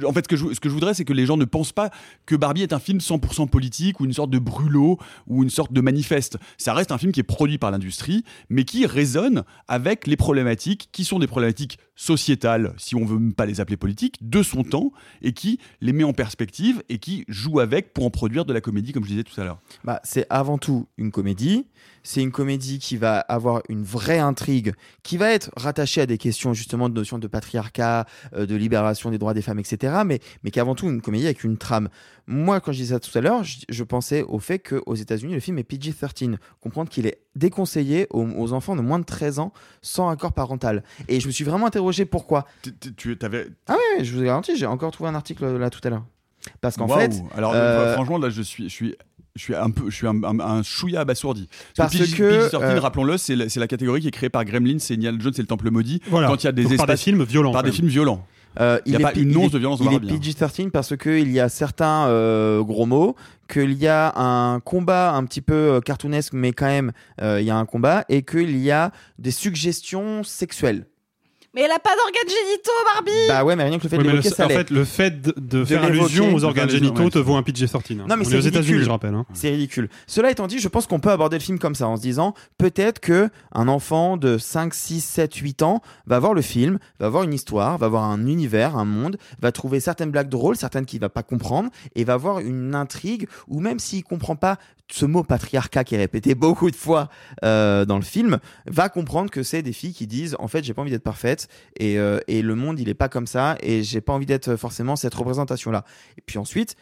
Speaker 1: en fait, ce que, je, voudrais, c'est que les gens ne pensent pas que Barbie est un film 100% politique ou une sorte de brûlot ou une sorte de manifeste. Ça reste un film qui est produit par l'industrie, mais qui résonne avec les problématiques qui sont des problématiques sociétales, si on veut pas les appeler politiques, de son temps, et qui les met en perspective et qui joue avec pour en produire de la comédie, comme je disais tout à l'heure.
Speaker 2: Bah, c'est avant tout une comédie. C'est une comédie qui va avoir une vraie intrigue, qui va être rattachée à des questions justement de notions de patriarcat, euh, de libération des droits des femmes, etc. Mais, mais qui est avant tout une comédie avec une trame. Moi, quand je disais ça tout à l'heure, je, je pensais au fait qu'aux États-Unis, le film est PG-13. Comprendre qu'il est déconseillé aux, aux enfants de moins de 13 ans sans accord parental. Et je me suis vraiment interrogé pourquoi.
Speaker 1: Tu avais.
Speaker 2: Ah ouais, je vous ai garanti, j'ai encore trouvé un article euh, là tout à l'heure. Parce qu'en fait.
Speaker 1: alors
Speaker 2: euh,
Speaker 1: franchement, là, je suis, je suis, je suis un peu, je suis un, un, un chouïa abasourdi.
Speaker 2: Parce
Speaker 1: PG-
Speaker 2: que,
Speaker 1: PG-13,
Speaker 2: euh,
Speaker 1: rappelons-le, c'est la, c'est la catégorie qui est créée par Gremlins, c'est Indiana Jones et le Temple maudit.
Speaker 5: Voilà.
Speaker 1: Quand il y a des espaces
Speaker 5: par des films violents,
Speaker 1: par des films violents.
Speaker 2: Euh,
Speaker 1: il n'y a
Speaker 2: est
Speaker 1: pas une once de violence dans
Speaker 2: Il est
Speaker 1: hein.
Speaker 2: PG-13 parce qu'il y a certains euh, gros mots, qu'il y a un combat un petit peu euh, cartoonesque, mais quand même, euh, il y a un combat, et qu'il y a des suggestions sexuelles.
Speaker 4: Mais elle a pas d'organes génitaux, Barbie
Speaker 2: Bah ouais, mais rien que le fait
Speaker 5: Ouais,
Speaker 2: de l'évoquer,
Speaker 5: le-
Speaker 2: ça
Speaker 5: en
Speaker 2: l'est.
Speaker 5: fait, le fait de, de faire allusion aux organes génitaux
Speaker 2: ouais.
Speaker 5: te vaut un PG-13. hein.
Speaker 2: Non, mais c'est
Speaker 5: est aux États-Unis,
Speaker 2: ridicule.
Speaker 5: je rappelle. hein.
Speaker 2: C'est ridicule. Cela étant dit, je pense qu'on peut aborder le film comme ça, en se disant peut-être que un enfant de 5, 6, 7, 8 ans va voir le film, va voir une histoire, va voir un univers, un monde, va trouver certaines blagues drôles, certaines qu'il va pas comprendre, et va voir une intrigue, ou même s'il comprend pas ce mot patriarcat qui est répété beaucoup de fois euh, dans le film, va comprendre que c'est des filles qui disent en fait j'ai pas envie d'être parfaite et, euh, et le monde il est pas comme ça et j'ai pas envie d'être forcément cette représentation là. Et puis ensuite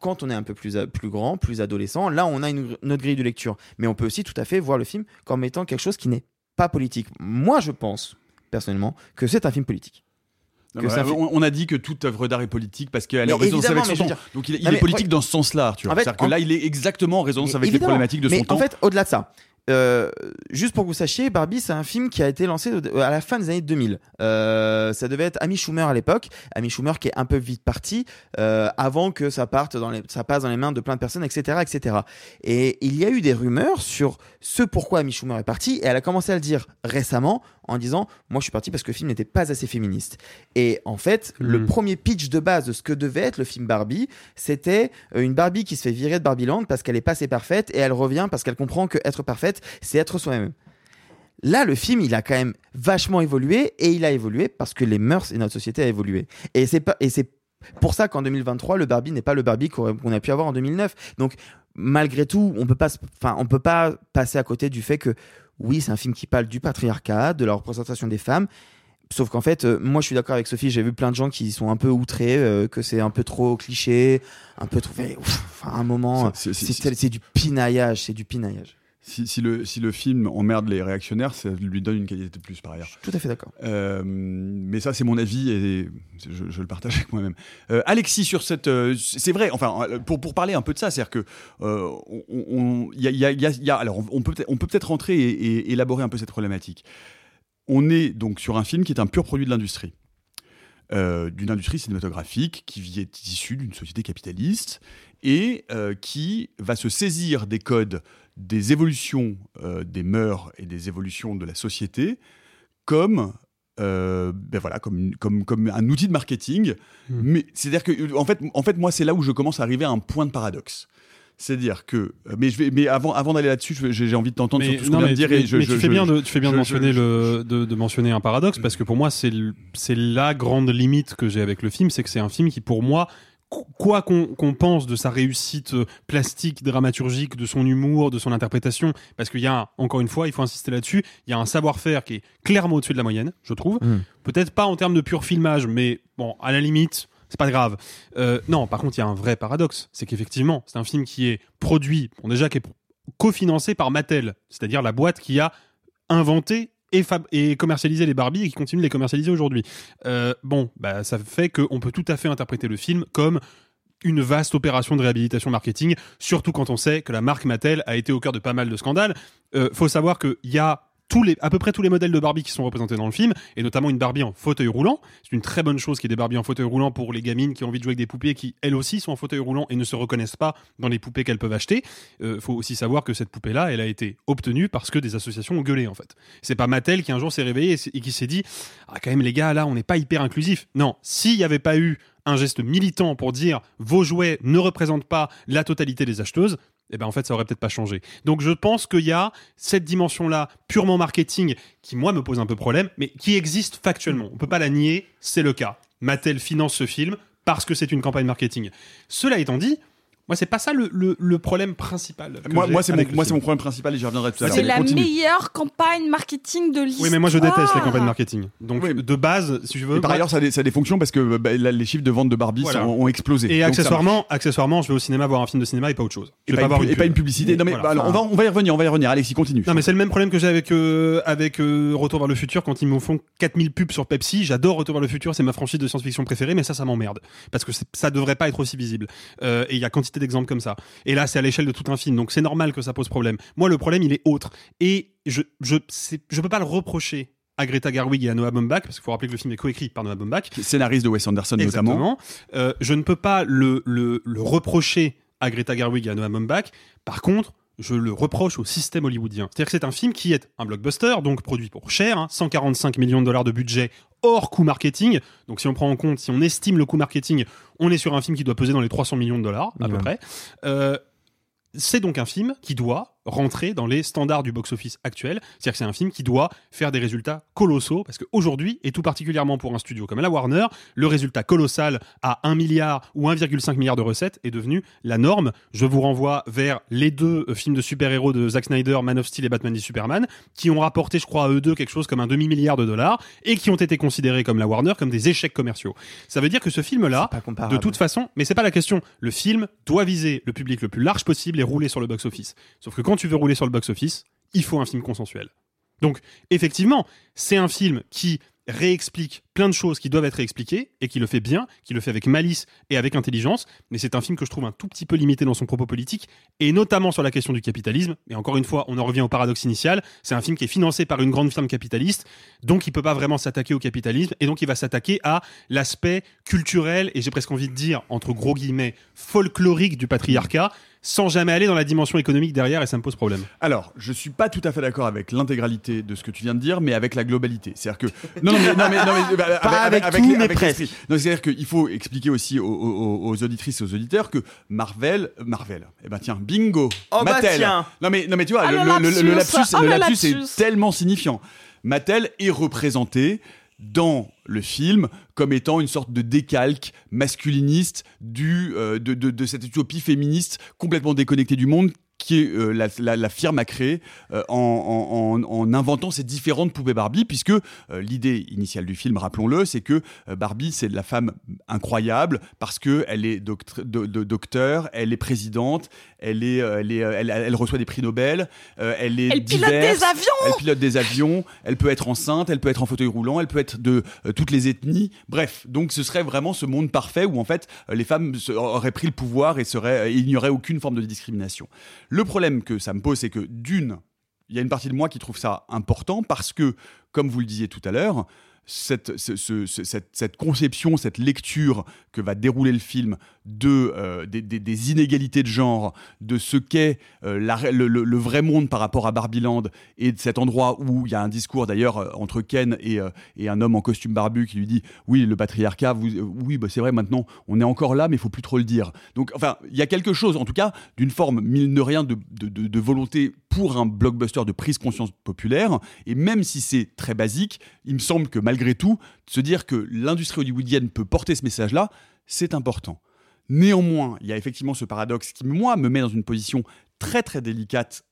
Speaker 2: quand on est un peu plus, plus grand, plus adolescent, là on a une, notre grille de lecture. Mais on peut aussi tout à fait voir le film comme étant quelque chose qui n'est pas politique. Moi je pense personnellement que c'est un film politique.
Speaker 1: Non, mais
Speaker 2: film-
Speaker 1: on, a dit que toute œuvre d'art est politique parce qu'elle est
Speaker 2: Mais
Speaker 1: en résonance avec
Speaker 2: mais
Speaker 1: son temps.
Speaker 2: dire-
Speaker 1: Donc il, il
Speaker 2: Non,
Speaker 1: est
Speaker 2: mais
Speaker 1: politique
Speaker 2: ouais.
Speaker 1: dans ce sens-là.
Speaker 2: En fait,
Speaker 1: C'est-à-dire que là, il est exactement en résonance
Speaker 2: Mais
Speaker 1: avec les problématiques de son
Speaker 2: Mais
Speaker 1: temps.
Speaker 2: En fait, au-delà de ça, euh, juste pour que vous sachiez, Barbie, c'est un film qui a été lancé à la fin des années 2000. Euh, ça devait être Amy Schumer à l'époque. Amy Schumer qui est un peu vite parti euh, avant que ça parte dans les, ça passe dans les mains de plein de personnes, etc., etc. Et il y a eu des rumeurs sur ce pourquoi Amy Schumer est partie, et elle a commencé à le dire récemment en disant, moi je suis partie parce que le film n'était pas assez féministe. Et en fait, le
Speaker 5: Mhm.
Speaker 2: premier pitch de base de ce que devait être le film Barbie, c'était une Barbie qui se fait virer de Barbieland parce qu'elle est pas assez parfaite et elle revient parce qu'elle comprend que être parfaite, c'est être soi-même. Là, le film, il a quand même vachement évolué et il a évolué parce que les mœurs et notre société a évolué. Et c'est pas, et c'est pour ça qu'en 2023, le Barbie n'est pas le Barbie qu'on a pu avoir en 2009. Donc, malgré tout, on peut pas, enfin, on peut pas passer à côté du fait que oui, c'est un film qui parle du patriarcat, de la représentation des femmes. Sauf qu'en fait, euh, moi je suis d'accord avec Sophie, j'ai vu plein de gens qui sont un peu outrés, euh, que c'est un peu trop cliché, un peu trop. Enfin, un moment,
Speaker 1: c'est
Speaker 2: du pinaillage, c'est du pinaillage.
Speaker 1: Si, si le, si le film emmerde les réactionnaires, ça lui donne une qualité de plus par ailleurs.
Speaker 2: Tout à fait d'accord.
Speaker 1: Euh, mais ça, c'est mon avis et je, je le partage avec moi-même. Euh, Alexis, sur cette. euh, c'est vrai, enfin, pour, pour parler un peu de ça, c'est-à-dire que. on- on- il y a- il y a- il y a- il y a- alors, on peut peut-être on peut peut-être rentrer et, et élaborer un peu cette problématique. On est donc sur un film qui est un pur produit de l'industrie. Euh, d'une industrie cinématographique qui est issue d'une société capitaliste et euh, qui va se saisir des codes des évolutions euh, des mœurs et des évolutions de la société comme euh, ben voilà comme, comme, comme un outil de marketing. Mais c'est à dire que en fait, en fait moi c'est là où je commence à arriver à un point de paradoxe. C'est-à-dire que, mais je vais, mais avant, avant d'aller là-dessus, j'ai envie de t'entendre sur
Speaker 5: Mais,
Speaker 1: tout ce qu'on vient
Speaker 5: mais,
Speaker 1: de dire.
Speaker 5: mais-
Speaker 1: et je,
Speaker 5: mais
Speaker 1: je-
Speaker 5: tu fais bien de, tu fais bien de mentionner le, de, de mentionner un paradoxe parce que pour moi c'est la grande limite que j'ai avec le film, c'est que c'est un film qui pour moi quoi qu'on pense de sa réussite euh, plastique, dramaturgique, de son humour, de son interprétation, parce qu'il y a, encore une fois, il faut insister là-dessus, il y a un savoir-faire qui est clairement au-dessus de la moyenne, je trouve.
Speaker 2: Mm.
Speaker 5: Peut-être pas en termes de pur filmage, mais bon, à la limite, c'est pas grave. Euh, non, par contre, il y a un vrai paradoxe, c'est qu'effectivement, c'est un film qui est produit, bon déjà qui est cofinancé par Mattel, c'est-à-dire la boîte qui a inventé et, commercialisé les Barbie et qui continue de les commercialiser aujourd'hui. Euh, bon, bah, ça fait qu'on peut tout à fait interpréter le film comme une vaste opération de réhabilitation marketing, surtout quand on sait que la marque Mattel a été au cœur de pas mal de scandales. Euh, faut savoir qu'il y a tous les, à peu près tous les modèles de Barbie qui sont représentés dans le film, et notamment une Barbie en fauteuil roulant. C'est une très bonne chose qu'il y ait des Barbie en fauteuil roulant pour les gamines qui ont envie de jouer avec des poupées qui, elles aussi, sont en fauteuil roulant et ne se reconnaissent pas dans les poupées qu'elles peuvent acheter. Euh, faut aussi savoir que cette poupée-là, elle a été obtenue parce que des associations ont gueulé, en fait. C'est pas Mattel qui un jour s'est réveillé et et qui s'est dit, ah, quand même, les gars, là, on n'est pas hyper inclusif. Non, s'il n'y avait pas eu un geste militant pour dire vos jouets ne représentent pas la totalité des acheteuses, eh ben en fait ça aurait peut-être pas changé. Donc je pense qu'il y a cette dimension-là purement marketing qui moi me pose un peu problème, mais qui existe factuellement. On peut pas la nier, c'est le cas. Mattel finance ce film parce que c'est une campagne marketing. Cela étant dit, moi c'est pas ça le, le- le problème principal.
Speaker 1: Moi, c'est mon, moi, problème principal et j'y reviendrai tout à l'heure.
Speaker 4: C'est la
Speaker 1: Continue.
Speaker 4: meilleure campagne marketing de l'histoire.
Speaker 5: Oui, mais moi je déteste les campagnes marketing. Donc de base, si je veux.
Speaker 1: Et par
Speaker 5: moi-
Speaker 1: ailleurs, ça a, des, ça a des fonctions parce que bah, là, les chiffres de vente de Barbie
Speaker 5: Voilà.
Speaker 1: sont- ont explosé.
Speaker 5: Et accessoirement, accessoirement, je vais au cinéma voir un film de cinéma et pas autre chose. Je
Speaker 1: Et
Speaker 5: vais
Speaker 1: pas, une,
Speaker 5: une
Speaker 1: et pas
Speaker 5: pub.
Speaker 1: une publicité. Non mais
Speaker 5: Voilà.
Speaker 1: bah, alors, on va on va y revenir, on va y revenir. Alexis continue.
Speaker 5: Non mais c'est le même problème que j'ai avec euh, avec euh, Retour vers le futur quand ils me font 4000 pubs sur Pepsi. J'adore Retour vers le futur, c'est ma franchise de science-fiction préférée, mais ça ça m'emmerde parce que ça devrait pas être aussi visible. Euh, et il y a quantité d'exemples comme ça. Et là c'est à l'échelle de tout un film, donc c'est normal que ça pose problème. Moi le problème il est autre et je je je peux pas le reprocher à Greta Gerwig et à Noah Baumbach parce qu'il faut rappeler que le film est coécrit par Noah Baumbach.
Speaker 1: Scénariste de Wes Anderson notamment.
Speaker 5: Euh, je ne peux pas le, le, le reprocher à Greta Gerwig et à Noah Baumbach. Par contre, je le reproche au système hollywoodien. C'est-à-dire que c'est un film qui est un blockbuster, donc produit pour cher, hein, 145 millions de dollars de budget hors coût marketing. Donc si on prend en compte, si on estime le coût marketing, on est sur un film qui doit peser dans les 300 millions de dollars à peu près. Euh, c'est donc un film qui doit rentrer dans les standards du box-office actuel. C'est-à-dire que c'est un film qui doit faire des résultats colossaux, parce qu'aujourd'hui, et tout particulièrement pour un studio comme la Warner, le résultat colossal à 1 milliard ou 1,5 milliard de recettes est devenu la norme. Je vous renvoie vers les deux euh, films de super-héros de Zack Snyder, Man of Steel et Batman v Superman, qui ont rapporté, je crois, à eux deux quelque chose comme un demi-milliard de dollars, et qui ont été considérés comme la Warner comme des échecs commerciaux. Ça veut dire que ce film-là, de toute façon, mais c'est pas la question. Le film doit viser le public le plus large possible et rouler sur le box-office. Sauf que quand tu veux rouler sur le box-office, il faut un film consensuel. Donc, effectivement, c'est un film qui réexplique plein de choses qui doivent être réexpliquées et qui le fait bien, qui le fait avec malice et avec intelligence, mais c'est un film que je trouve un tout petit peu limité dans son propos politique et notamment sur la question du capitalisme. Et encore une fois, on en revient au paradoxe initial, c'est un film qui est financé par une grande firme capitaliste, donc il peut pas vraiment s'attaquer au capitalisme et donc il va s'attaquer à l'aspect culturel et j'ai presque envie de dire entre gros guillemets folklorique du patriarcat sans jamais aller dans la dimension économique derrière et ça me pose problème.
Speaker 1: Alors, je suis pas tout à fait d'accord avec l'intégralité de ce que tu viens de dire, mais avec la globalité. C'est-à-dire que non, non, bah,
Speaker 2: Pas avec tout,
Speaker 1: les-
Speaker 2: mais
Speaker 1: avec
Speaker 2: presque.
Speaker 1: C'est-à-dire qu'il faut expliquer aussi aux, aux- aux auditrices et aux auditeurs que Marvel, Marvel, eh ben tiens, bingo,
Speaker 2: Oh bah
Speaker 1: Mattel.
Speaker 2: tiens.
Speaker 1: Non mais non mais tu vois,
Speaker 4: Ah,
Speaker 1: le,
Speaker 4: lapsus, ah,
Speaker 1: le lapsus est tellement signifiant. Mattel est représenté dans le film comme étant une sorte de décalque masculiniste du, euh, de, de- de cette utopie féministe complètement déconnectée du monde qui est, euh, la, la- firme a créé euh, en, en- en- en inventant ces différentes poupées Barbie, puisque euh, l'idée initiale du film, rappelons-le, c'est que Barbie, c'est la femme incroyable, parce qu'elle est docteur, elle est présidente, elle, est, euh, elle, est, euh, elle, elle reçoit des prix Nobel, euh, elle est
Speaker 4: Elle pilote
Speaker 1: diverse,
Speaker 4: des avions
Speaker 1: elle pilote des avions, elle peut être enceinte, elle peut être en fauteuil roulant, elle peut être de toutes les ethnies. Bref, donc ce serait vraiment ce monde parfait où en fait les femmes auraient pris le pouvoir et, seraient, euh, il n'y aurait aucune forme de discrimination. Le problème que ça me pose, c'est que d'une, il y a une partie de moi qui trouve ça important parce que, comme vous le disiez tout à l'heure, cette, ce- ce- ce- cette, conception, cette lecture que va dérouler le film de, euh, des, inégalités de genre, de ce qu'est euh, le, vrai monde par rapport à Barbieland, et de cet endroit où il y a un discours d'ailleurs euh, entre Ken et, et un homme en costume barbu qui lui dit Oui, le patriarcat, oui, bah, c'est vrai, maintenant on est encore là, mais il faut plus trop le dire. Donc, enfin, il y a quelque chose, en tout cas, d'une forme, mine de rien, de, de- de- de volonté pour un blockbuster de prise conscience populaire. Et même si c'est très basique, il me semble que malgré tout, se dire que l'industrie hollywoodienne peut porter ce message-là, c'est important. Néanmoins, il y a effectivement ce paradoxe qui, moi, me met dans une position très très délicate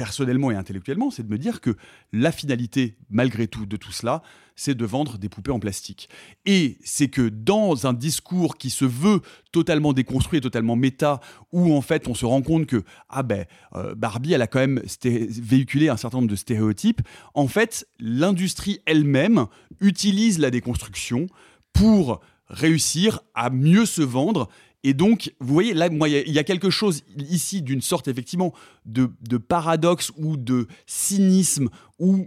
Speaker 1: personnellement et intellectuellement, c'est de me dire que la finalité, malgré tout, de tout cela, c'est de vendre des poupées en plastique. Et c'est que dans un discours qui se veut totalement déconstruit et totalement méta, où en fait on se rend compte que ah ben euh, Barbie, elle a quand même véhiculé un certain nombre de stéréotypes. En fait, l'industrie elle-même utilise la déconstruction pour réussir à mieux se vendre. Et donc, vous voyez, là, moi, il y a- quelque chose ici d'une sorte, effectivement, de, paradoxe ou de cynisme ou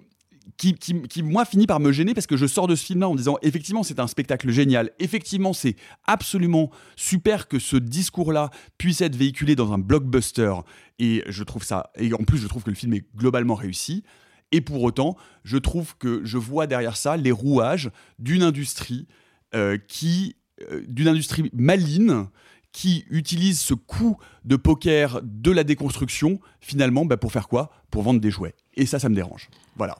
Speaker 1: qui, qui, qui, moi, finit par me gêner parce que je sors de ce film-là en disant, effectivement, c'est un spectacle génial. Effectivement, c'est absolument super que ce discours-là puisse être véhiculé dans un blockbuster. Et je trouve ça, et en plus, je trouve que le film est globalement réussi. Et pour autant, je trouve que je vois derrière ça les rouages d'une industrie euh, qui, d'une industrie maligne qui utilise ce coup de poker de la déconstruction finalement bah, pour faire quoi? Pour vendre des jouets. Et ça, ça me dérange. Voilà.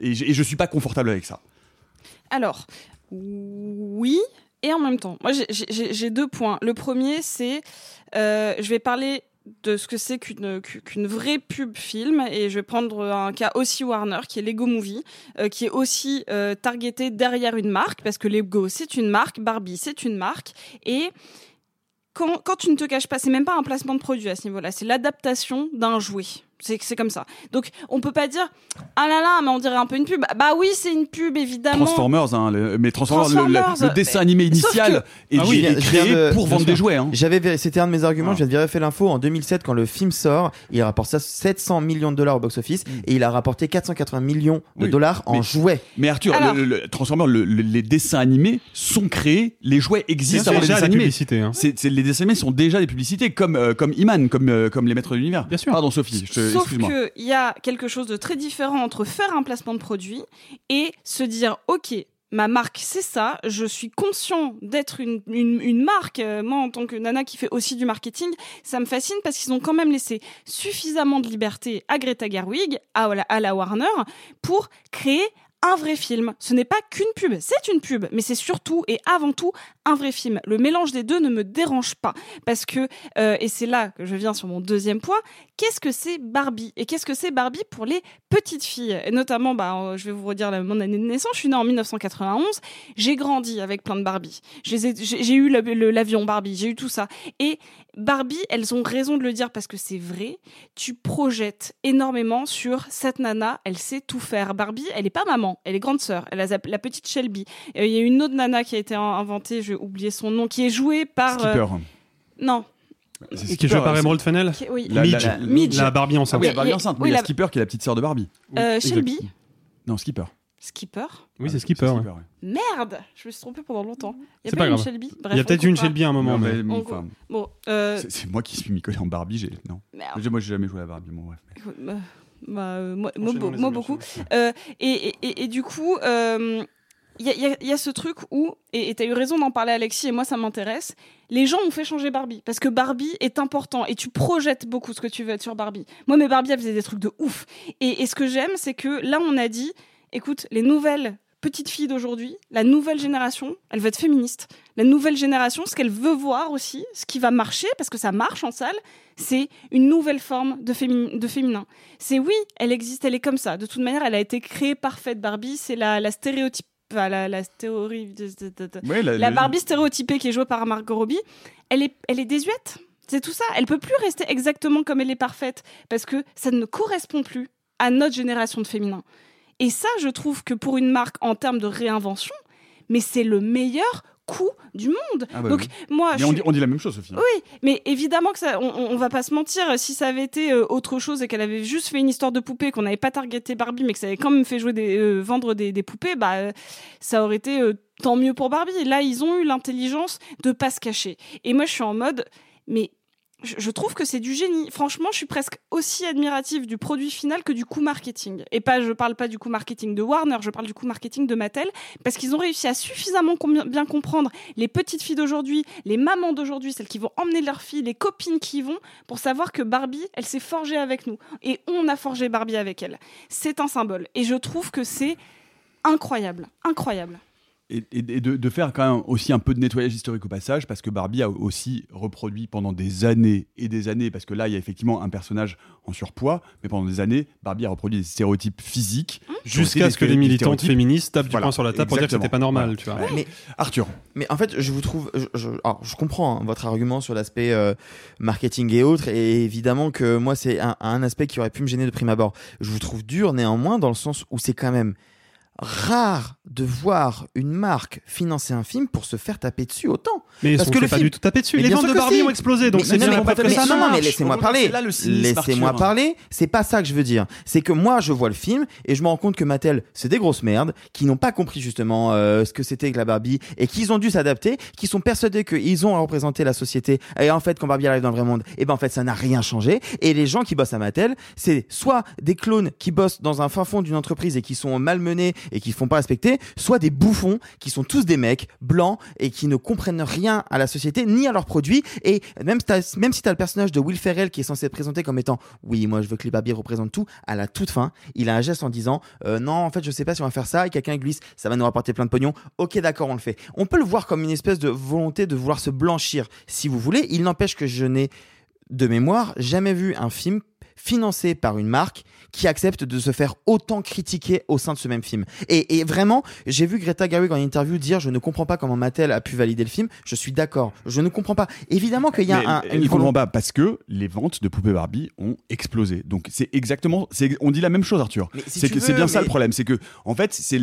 Speaker 1: Et, je suis pas confortable avec ça.
Speaker 4: Alors, oui et en même temps. Moi, j'ai deux points. Le premier, c'est, euh, je vais parler de ce que c'est qu'une qu'une vraie pub film. Et je vais prendre un cas aussi Warner qui est Lego Movie euh, qui est aussi euh, targeté derrière une marque parce que Lego c'est une marque Barbie c'est une marque. Et quand, quand tu ne te caches pas c'est même pas un placement de produit à ce niveau-là c'est l'adaptation d'un jouet c'est comme ça donc on peut pas dire ah là là mais on dirait un peu une pub bah oui c'est une pub évidemment
Speaker 1: Transformers, hein, le- mais Transformers, le- le-
Speaker 4: Transformers,
Speaker 1: le, dessin
Speaker 4: mais-
Speaker 1: animé initial
Speaker 4: que-
Speaker 1: est,
Speaker 2: Ah oui,
Speaker 1: est
Speaker 2: je
Speaker 1: créé
Speaker 2: de-
Speaker 1: pour vendre des jouets. hein.
Speaker 2: J'avais c'était un de mes arguments.
Speaker 1: Ah.
Speaker 2: Je viens de vérifier l'info. En 2007, quand le film sort, il rapporte ça 700 millions de dollars au box-office et il a rapporté 480 millions de
Speaker 1: Oui,
Speaker 2: dollars en
Speaker 1: mais-
Speaker 2: jouets.
Speaker 1: Mais Arthur,
Speaker 4: Alors-
Speaker 1: le, le- le- Transformers, le- le- les dessins animés sont créés, les jouets existent
Speaker 5: C'est
Speaker 1: avant les
Speaker 5: déjà
Speaker 1: dessins
Speaker 5: des
Speaker 1: animés.
Speaker 5: publicités, hein.
Speaker 1: Les dessins animés sont déjà des publicités, comme euh, comme Iman, comme euh, comme les maîtres de l'univers.
Speaker 5: Bien sûr.
Speaker 1: Pardon Sophie, je te-
Speaker 4: Sauf qu'il y a quelque chose de très différent entre faire un placement de produit et se dire ok. Ma marque, c'est ça. Je suis conscient d'être une, une, une marque. Euh, moi, en tant que nana qui fait aussi du marketing, ça me fascine parce qu'ils ont quand même laissé suffisamment de liberté à Greta Gerwig, à la Warner, pour créer un vrai film. Ce n'est pas qu'une pub, c'est une pub, mais c'est surtout et avant tout un vrai film. Le mélange des deux ne me dérange pas parce que, euh, et c'est là que je viens sur mon deuxième point, qu'est-ce que c'est Barbie? Et qu'est-ce que c'est Barbie pour les petites filles? Et notamment, bah, euh, je vais vous redire mon année de naissance, je suis née en 1991, j'ai grandi avec plein de Barbie. J'ai eu l'avion Barbie, j'ai eu tout ça. Et Barbie, elles ont raison de le dire parce que c'est vrai, tu projettes énormément sur cette nana, elle sait tout faire. Barbie, elle est pas maman, elle est grande sœur, elle a la petite Shelby. Euh, Il y a une autre nana qui a été in- inventée, je vais oublier son nom, qui est jouée par... euh,
Speaker 1: Skipper.
Speaker 4: non.
Speaker 1: C'est
Speaker 5: Qui est
Speaker 1: Skipper,
Speaker 5: joué par Emerald Fennell
Speaker 4: Qui- oui.
Speaker 1: La-
Speaker 5: Midge.
Speaker 1: la-
Speaker 4: Midge.
Speaker 5: La Barbie
Speaker 1: Ah
Speaker 5: enceinte.
Speaker 1: oui, la Barbie
Speaker 4: il y a-
Speaker 1: enceinte,
Speaker 4: oui,
Speaker 1: mais il y a
Speaker 4: la-
Speaker 1: Skipper qui est la petite sœur de Barbie.
Speaker 4: Euh. Shelby.
Speaker 1: Non, Skipper.
Speaker 4: Skipper.
Speaker 5: Oui, c'est Skipper. ouais.
Speaker 4: Merde, je me suis trompée pendant longtemps. Il y a pas,
Speaker 5: pas
Speaker 4: une
Speaker 5: grave.
Speaker 4: Shelby Bref,
Speaker 5: Il y a peut-être une
Speaker 4: pas.
Speaker 5: Shelby à un moment. Mais-
Speaker 1: enfin,
Speaker 4: Bon, euh,
Speaker 1: c'est- moi qui suis mycologue en Barbie. J'ai non.
Speaker 4: merde.
Speaker 1: J'ai- Moi, j'ai jamais joué à la Barbie. Bon, bref.
Speaker 4: Écoute, bah, euh, moi,
Speaker 5: émotions.
Speaker 4: beaucoup. Euh, et, et, et, et du coup, euh, il y, a, il y a- il y a ce truc où, et tu as eu raison d'en parler Alexis, et moi ça m'intéresse, les gens ont fait changer Barbie, parce que Barbie est important, et tu projettes beaucoup ce que tu veux être sur Barbie. Moi, mes Barbie, elles faisaient des trucs de ouf. Et, et ce que j'aime, c'est que là, on a dit, écoute, les nouvelles petites filles d'aujourd'hui, la nouvelle génération, elle veut être féministe. La nouvelle génération, ce qu'elle veut voir aussi, ce qui va marcher, parce que ça marche en salle, c'est une nouvelle forme de, fémi- de féminin. C'est oui, elle existe, elle est comme ça. De toute manière, elle a été créée parfaite, Barbie. C'est la, la stéréotype. enfin, la, la théorie
Speaker 1: Ouais, la-
Speaker 4: la Barbie stéréotypée qui est jouée par Margot Robbie, elle est, elle est désuète. C'est tout ça. Elle peut plus rester exactement comme elle est parfaite parce que ça ne correspond plus à notre génération de féminin. Et ça, je trouve que pour une marque en termes de réinvention, mais c'est le meilleur coût du monde.
Speaker 1: Ah bah
Speaker 4: Donc
Speaker 1: oui.
Speaker 4: moi,
Speaker 1: Mais
Speaker 4: je
Speaker 1: on
Speaker 4: suis-
Speaker 1: dit, on dit la même chose, Sophie. hein.
Speaker 4: oui, mais évidemment que ça, on, va pas se mentir. Si ça avait été euh, autre chose et qu'elle avait juste fait une histoire de poupée, qu'on n'avait pas targeté Barbie, mais que ça avait quand même fait jouer des, euh, vendre des, des poupées, bah euh, ça aurait été euh, tant mieux pour Barbie. Là, ils ont eu l'intelligence de pas se cacher. Et moi, je suis en mode, mais je, trouve que c'est du génie. Franchement, je suis presque aussi admirative du produit final que du coût marketing. Et pas, je parle pas du coût marketing de Warner, je parle du coût marketing de Mattel, parce qu'ils ont réussi à suffisamment bien comprendre les petites filles d'aujourd'hui, les mamans d'aujourd'hui, celles qui vont emmener leurs filles, les copines qui vont, pour savoir que Barbie, elle s'est forgée avec nous. Et on a forgé Barbie avec elle. C'est un symbole. Et je trouve que c'est incroyable. Incroyable.
Speaker 1: Et, de, de faire quand même aussi un peu de nettoyage historique au passage, parce que Barbie a aussi reproduit pendant des années et des années, parce que là, il y a effectivement un personnage en surpoids, mais pendant des années, Barbie a reproduit des stéréotypes physiques. été
Speaker 5: Jusqu'à ce que les militantes féministes tapent du poing sur la table pour dire que c'était pas normal,
Speaker 1: Voilà.
Speaker 5: tu vois.
Speaker 2: Mais
Speaker 1: Arthur.
Speaker 2: Mais en fait, je vous trouve, je, je, alors, je comprends hein, votre argument sur l'aspect euh, marketing et autres, et évidemment que moi c'est un, un aspect qui aurait pu me gêner de prime abord. Je vous trouve dur néanmoins dans le sens où c'est quand même rare de voir une marque financer un film pour se faire taper dessus autant.
Speaker 5: Mais
Speaker 2: Parce que le
Speaker 5: pas
Speaker 2: film-
Speaker 5: du tout taper dessus.
Speaker 2: Mais
Speaker 5: Les ventes de Barbie
Speaker 2: si.
Speaker 5: ont explosé, donc c'est bien
Speaker 2: mais mais
Speaker 5: ça
Speaker 2: non, non, mais laissez-moi parler. Laissez-moi parler. C'est pas ça que je veux dire. C'est que moi, je vois le film et je me rends compte que Mattel, c'est des grosses merdes qui n'ont pas compris justement euh, ce que c'était que la Barbie et qu'ils ont dû s'adapter, qui sont persuadés qu'ils ont à représenter la société. Et en fait, quand Barbie arrive dans le vrai monde, et ben en fait, ça n'a rien changé. Et les gens qui bossent à Mattel, c'est soit des clones qui bossent dans un fin fond d'une entreprise et qui sont malmenés et qui se font pas respecter, soit des bouffons qui sont tous des mecs blancs et qui ne comprennent rien à la société ni à leurs produits. Et même, même si tu as le personnage de Will Ferrell qui est censé être présenté comme étant oui, moi je veux que les Barbie représentent tout, à la toute fin, il a un geste en disant euh, non, en fait, je sais pas si on va faire ça. Et quelqu'un glisse, ça va nous rapporter plein de pognon. Ok, d'accord, on le fait. On peut le voir comme une espèce de volonté de vouloir se blanchir si vous voulez. Il n'empêche que je n'ai de mémoire jamais vu un film financé par une marque qui accepte de se faire autant critiquer au sein de ce même film. Et, et vraiment, j'ai vu Greta Gerwig en interview dire je ne comprends pas comment Mattel a pu valider le film. Je suis d'accord, je ne comprends pas. Évidemment qu'il y a
Speaker 1: Mais,
Speaker 2: un, une
Speaker 1: il comprend
Speaker 2: volonté-
Speaker 1: pas parce que les ventes de poupées Barbie ont explosé. Donc c'est exactement, on dit la même chose, Arthur.
Speaker 2: Si
Speaker 1: c'est bien ça le problème, c'est que en fait c'est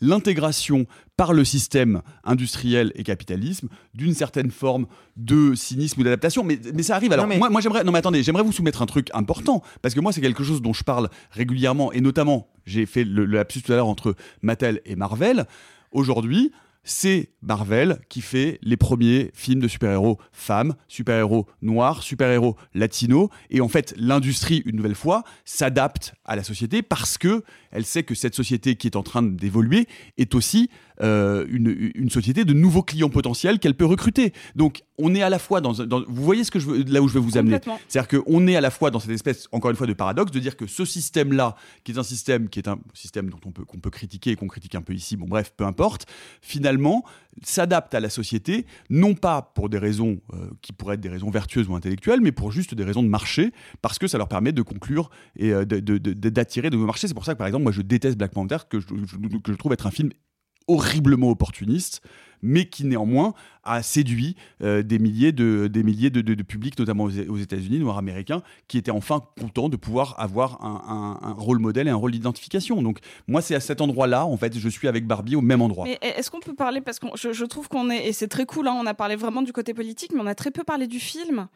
Speaker 1: l'intégration par le système industriel et capitalisme d'une certaine forme de cynisme ou d'adaptation. Mais, mais ça arrive. Alors
Speaker 2: Non, mais-
Speaker 1: moi, moi j'aimerais, non mais attendez, j'aimerais vous soumettre un truc important parce que moi c'est quelque chose dont je parle régulièrement et notamment j'ai fait le, le lapsus tout à l'heure entre Mattel et Marvel. Aujourd'hui, c'est Marvel qui fait les premiers films de super-héros femmes, super-héros noirs, super-héros latinos. Et en fait, l'industrie, une nouvelle fois, s'adapte à la société parce que elle sait que cette société qui est en train d'évoluer est aussi euh, une, une société de nouveaux clients potentiels qu'elle peut recruter. Donc, on est à la fois dans, dans- vous voyez ce que je veux, là où je veux vous amener. C'est-à-dire qu'on est à la fois dans cette espèce, encore une fois, de paradoxe, de dire que ce système-là, qui est un système qui est un système dont on peut, qu'on peut critiquer et qu'on critique un peu ici, bon bref, peu importe, finalement, s'adapte à la société, non pas pour des raisons euh, qui pourraient être des raisons vertueuses ou intellectuelles, mais pour juste des raisons de marché, parce que ça leur permet de conclure et euh, de- de- de- d'attirer de nouveaux marchés. C'est pour ça que, par exemple, moi, je déteste Black Panther, que je, je- que je trouve être un film horriblement opportuniste, mais qui néanmoins a séduit euh, des milliers de, des milliers de, de- publics, notamment aux, États-Unis, noirs américains, qui étaient enfin contents de pouvoir avoir un, un- rôle modèle et un rôle d'identification. Donc moi, c'est à cet endroit-là, en fait, je suis avec Barbie au même endroit.
Speaker 4: Est-ce qu'on peut parler parce que je, je trouve qu'on est et c'est très cool. hein, on a parlé vraiment du côté politique, mais on a très peu parlé du film.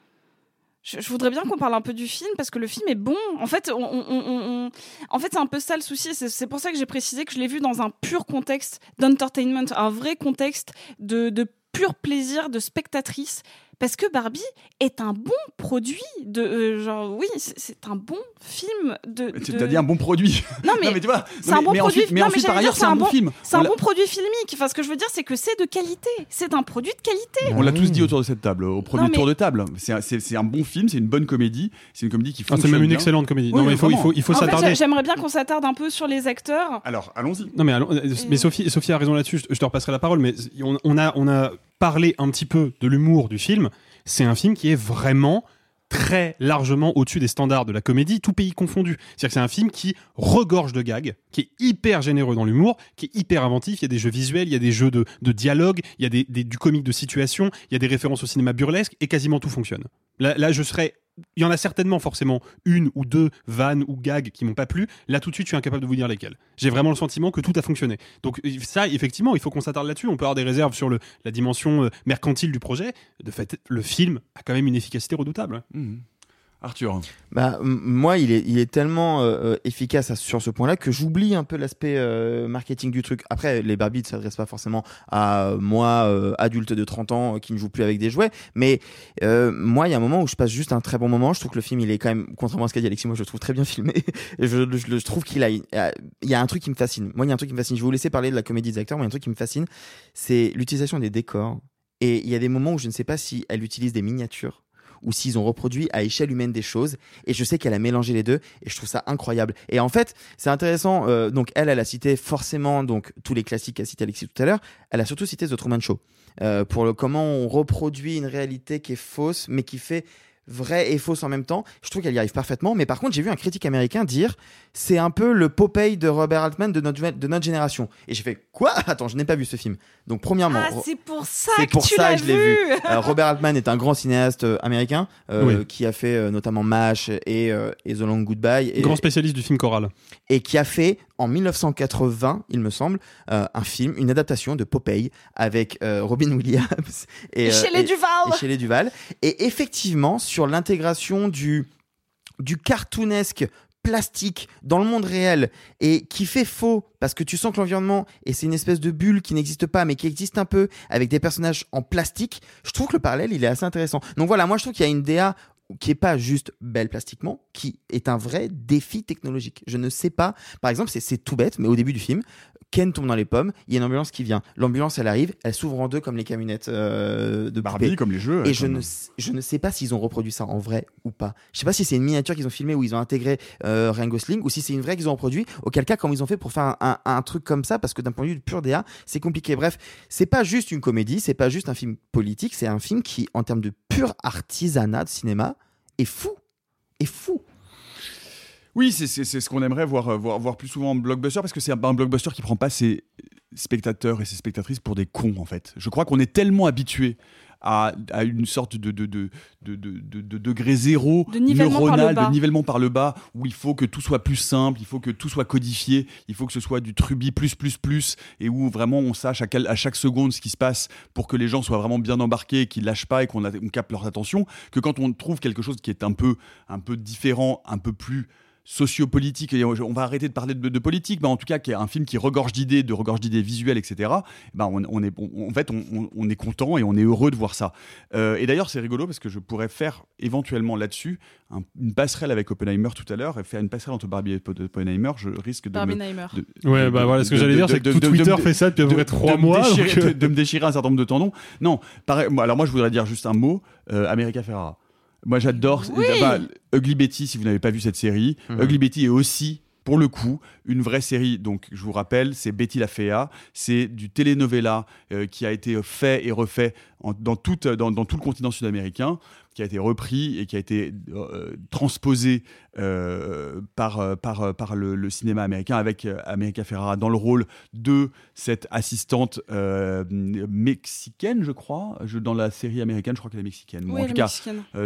Speaker 4: Je, voudrais bien qu'on parle un peu du film parce que le film est bon. En fait, on, on- on- en fait, c'est un peu ça le souci. C'est- C'est pour ça que j'ai précisé que je l'ai vu dans un pur contexte d'entertainment, un vrai contexte de, de pur plaisir de spectatrice. Parce que Barbie est un bon produit de euh, genre oui c'est- un bon film de. de-
Speaker 1: C'est-à-dire un bon produit.
Speaker 4: Non mais,
Speaker 1: tu vois,
Speaker 4: c'est un
Speaker 1: mais-
Speaker 4: bon
Speaker 1: mais
Speaker 4: produit.
Speaker 1: ensuite- mais
Speaker 4: non,
Speaker 1: ensuite, par ailleurs, c'est un bon film.
Speaker 4: C'est un bon produit filmique. Enfin, ce que je veux dire, c'est que c'est de qualité. C'est un produit de qualité.
Speaker 1: On l'a tous dit autour de cette table, au premier
Speaker 4: Non, mais-
Speaker 1: tour de table. C'est un, c'est- c'est un bon film, c'est une bonne comédie, c'est une comédie qui
Speaker 5: Ah,
Speaker 1: fonctionne.
Speaker 5: c'est même une
Speaker 1: bien.
Speaker 5: excellente comédie.
Speaker 1: Oui,
Speaker 5: non, mais il faut, il faut, il faut s'attarder.
Speaker 4: j'ai- j'aimerais bien qu'on s'attarde un peu sur les acteurs.
Speaker 1: Alors, allons-y.
Speaker 5: Non mais, allons- euh, mais Sophie, Sophie a raison là-dessus. Je, te repasserai la parole. Mais on a, on a parlé un petit peu de l'humour du film. C'est un film qui est vraiment très largement au-dessus des standards de la comédie, tout pays confondu. C'est-à-dire que c'est un film qui regorge de gags, qui est hyper généreux dans l'humour, qui est hyper inventif. Il y a des jeux visuels, il y a des jeux de, dialogue, il y a des, du comique de situation, il y a des références au cinéma burlesque, et quasiment tout fonctionne. Là je serais il y en a certainement forcément une ou deux vannes ou gags qui m'ont pas plu. Là, tout de suite, je suis incapable de vous dire lesquels. J'ai vraiment le sentiment que tout a fonctionné. Donc ça, effectivement, il faut qu'on s'attarde là-dessus. On peut avoir des réserves sur la dimension euh, mercantile du projet. De fait, le film a quand même une efficacité redoutable.
Speaker 1: Mmh. Arthur
Speaker 2: bah, Moi, il est, tellement euh, euh, efficace sur ce point-là que j'oublie un peu l'aspect euh, marketing du truc. Après, les Barbie ne s'adressent pas forcément à moi, adulte de 30 ans, qui ne joue plus avec des jouets. Mais moi, il y a un moment où je passe juste un très bon moment. Je trouve que le film, il est quand même, contrairement à ce qu'a dit Alexis, moi, je le trouve très bien filmé. je, trouve qu'il a, il y a un truc qui me fascine. Moi, il y a un truc qui me fascine. Je vais vous laisser parler de la comédie des acteurs. Moi, il y a un truc qui me fascine, c'est l'utilisation des décors. Et il y a des moments où je ne sais pas si elle utilise des miniatures ou s'ils ont reproduit à échelle humaine des choses. Et je sais qu'elle a mélangé les deux et je trouve ça incroyable. Et en fait, c'est intéressant. Euh, donc elle, elle a cité forcément donc tous les classiques qu'a cité Alexis tout à l'heure. Elle a surtout cité The Truman Show. Euh, pour le comment on reproduit une réalité qui est fausse, mais qui fait vrai et fausse en même temps. Je trouve qu'elle y arrive parfaitement. Mais par contre, j'ai vu un critique américain dire c'est un peu le Popeye de Robert Altman de notre, de notre génération. Et j'ai fait quoi? Attends, je n'ai pas vu ce film. Donc, premièrement.
Speaker 4: Ah, c'est pour ça que
Speaker 2: pour
Speaker 4: tu
Speaker 2: ça je l'ai vu. Euh, Robert Altman est un grand cinéaste euh, américain euh,
Speaker 5: Oui.
Speaker 2: qui a fait euh, notamment MASH et, euh, et The Long Goodbye. Et,
Speaker 5: Grand spécialiste du film choral.
Speaker 2: et qui a fait en 1980, il me semble, euh, un film, une adaptation de Popeye avec euh, Robin Williams et,
Speaker 4: Et Shelley Duvall.
Speaker 2: et Shelley Duvall. Et effectivement, sur l'intégration du du cartoonesque plastique dans le monde réel et qui fait faux parce que tu sens que l'environnement et c'est une espèce de bulle qui n'existe pas mais qui existe un peu avec des personnages en plastique, je trouve que le parallèle il est assez intéressant. Donc voilà, moi je trouve qu'il y a une DA qui est pas juste belle plastiquement, qui est un vrai défi technologique. Je ne sais pas, par exemple, c'est- tout bête, mais au début du film, Ken tombe dans les pommes, il y a une ambulance qui vient. L'ambulance, elle arrive, elle s'ouvre en deux comme les camionnettes euh, de
Speaker 1: Barbie, comme les jeux,
Speaker 2: Et je ne, sais- je ne sais pas s'ils ont reproduit ça en vrai ou pas. Je sais pas si c'est une miniature qu'ils ont filmée où ils ont intégré euh, Ryan Gosling ou si c'est une vraie qu'ils ont reproduit. Auquel cas, comment ils ont fait pour faire un, un- un truc comme ça? Parce que d'un point de vue de pur DA, c'est compliqué. Bref, c'est pas juste une comédie, c'est pas juste un film politique, c'est un film qui, en termes de pur artisanat de cinéma, est fou. Est fou.
Speaker 1: Oui, c'est ce qu'on aimerait voir, euh, voir, voir plus souvent en blockbuster parce que c'est un, un blockbuster qui prend pas ses spectateurs et ses spectatrices pour des cons en fait. Je crois qu'on est tellement habitué à, à une sorte de, de, de, de, de- de- de degré zéro
Speaker 4: De nivellement par le
Speaker 1: neuronal,
Speaker 4: bas.
Speaker 1: de nivellement par le bas, où il faut que tout soit plus simple, il faut que tout soit codifié, il faut que ce soit du trubi plus plus plus, et où vraiment on sache à, quel- à chaque seconde ce qui se passe pour que les gens soient vraiment bien embarqués et qu'ils lâchent pas et qu'on capte leur attention, que quand on trouve quelque chose qui est un peu, un peu différent, un peu plus sociopolitique, et on va arrêter de parler de, de politique, mais en tout cas, qui est un film qui regorge d'idées, de regorge d'idées visuelles, etc. Ben on, on est, on- en fait, on, on- on est content et on est heureux de voir ça. Euh, et d'ailleurs, c'est rigolo parce que je pourrais faire éventuellement là-dessus un- une passerelle avec Oppenheimer tout à l'heure et faire une passerelle entre Barbie et Oppenheimer. Je risque de me,
Speaker 4: Barbenheimer.
Speaker 1: de-
Speaker 5: Ouais,
Speaker 1: de-
Speaker 5: bah
Speaker 1: de-
Speaker 5: voilà, ce que j'allais dire, c'est que tout Twitter
Speaker 1: de-
Speaker 5: fait ça depuis à peu près trois
Speaker 1: me
Speaker 5: mois,
Speaker 1: déchirer-
Speaker 5: donc, euh.
Speaker 1: de, de me déchirer un certain nombre de tendons. Non, pareil, alors moi je voudrais dire juste un mot, euh, America Ferrara. Moi j'adore
Speaker 4: Oui.
Speaker 1: bah, Ugly Betty si vous n'avez pas vu cette série.
Speaker 2: Mhm.
Speaker 1: Ugly Betty est aussi pour le coup, une vraie série, donc je vous rappelle, c'est Betty la Fea, c'est du telenovela euh, qui a été fait et refait en- dans, toute- dans, dans tout le continent sud-américain, qui a été repris et qui a été euh, transposé euh, par, euh, par, par le, le cinéma américain avec America Ferrara dans le rôle de cette assistante mexicaine, je crois, je, dans la série américaine, je crois qu'elle est mexicaine, Bon,
Speaker 4: Oui,
Speaker 1: en
Speaker 4: elle
Speaker 1: tout cas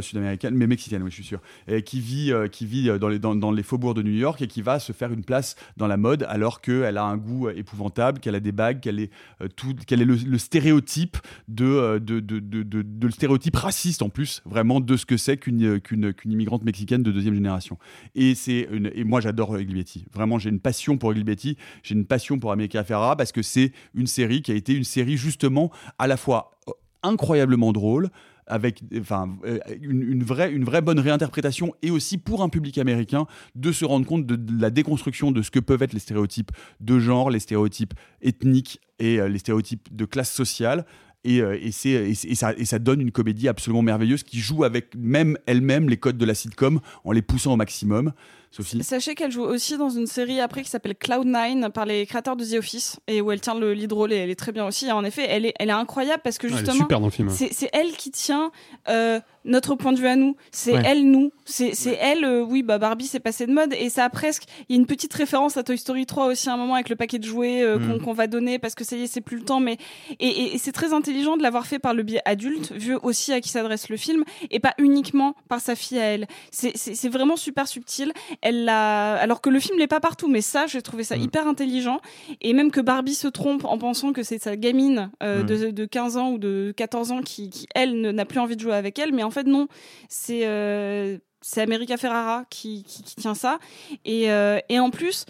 Speaker 1: sud-américaine, mais mexicaine, oui, je suis sûr, et qui vit, qui vit dans, les, dans, dans les faubourgs de New York et qui va se faire une place dans la mode alors qu'elle a un goût épouvantable, qu'elle a des bagues, qu'elle est, tout, qu'elle est le, le stéréotype de, de, de, de, de- de le stéréotype raciste en plus, vraiment de ce que c'est qu'une, qu'une, qu'une immigrante mexicaine de deuxième génération. Et, c'est et moi j'adore Betty, vraiment j'ai une passion pour Betty, j'ai une passion pour America Ferrara parce que c'est une série qui a été une série justement à la fois euh, incroyablement drôle, avec enfin, euh, une, vraie, une vraie bonne réinterprétation et aussi pour un public américain de se rendre compte de, la déconstruction de ce que peuvent être les stéréotypes de genre, les stéréotypes ethniques et euh, les stéréotypes de classe sociale. Et, euh, c'est- et ça, et ça donne une comédie absolument merveilleuse qui joue avec même elle-même les codes de la sitcom en les poussant au maximum. Sophie
Speaker 4: Sachez qu'elle joue aussi dans une série après qui s'appelle Cloud9 par les créateurs de The Office et où elle tient le lead role et elle est très bien aussi. Et en effet, elle est, elle est incroyable parce que
Speaker 5: Ah, elle est
Speaker 4: justement,
Speaker 5: film.
Speaker 4: c'est elle qui tient euh, notre point de vue à nous. C'est
Speaker 5: Ouais.
Speaker 4: elle nous. C'est elle. euh, oui, bah Barbie s'est passé de mode et ça a presque. Il y a une petite référence à Toy Story 3 aussi à un moment avec le paquet de jouets euh,
Speaker 5: Mm.
Speaker 4: qu'on va donner parce que ça y est, c'est plus le temps. Mais et, et- et c'est très intelligent de l'avoir fait par le biais adulte, vu aussi à qui s'adresse le film, et pas uniquement par sa fille à elle. C'est vraiment super subtil. Elle l'a, alors que le film l'est pas partout, mais ça, j'ai trouvé ça
Speaker 2: Mm.
Speaker 4: hyper intelligent. Et même que Barbie se trompe en pensant que c'est sa gamine euh,
Speaker 2: Mm.
Speaker 4: de, de 15 ans ou de 14 ans qui, qui elle, n'a plus envie de jouer avec elle, mais en fait non, c'est euh, c'est America Ferrara qui, qui, qui tient ça. Et, euh, et en plus,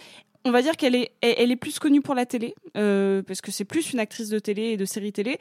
Speaker 4: on va dire qu'elle est, elle, elle est plus connue pour la télé, euh, parce que c'est plus une actrice de télé et de série télé.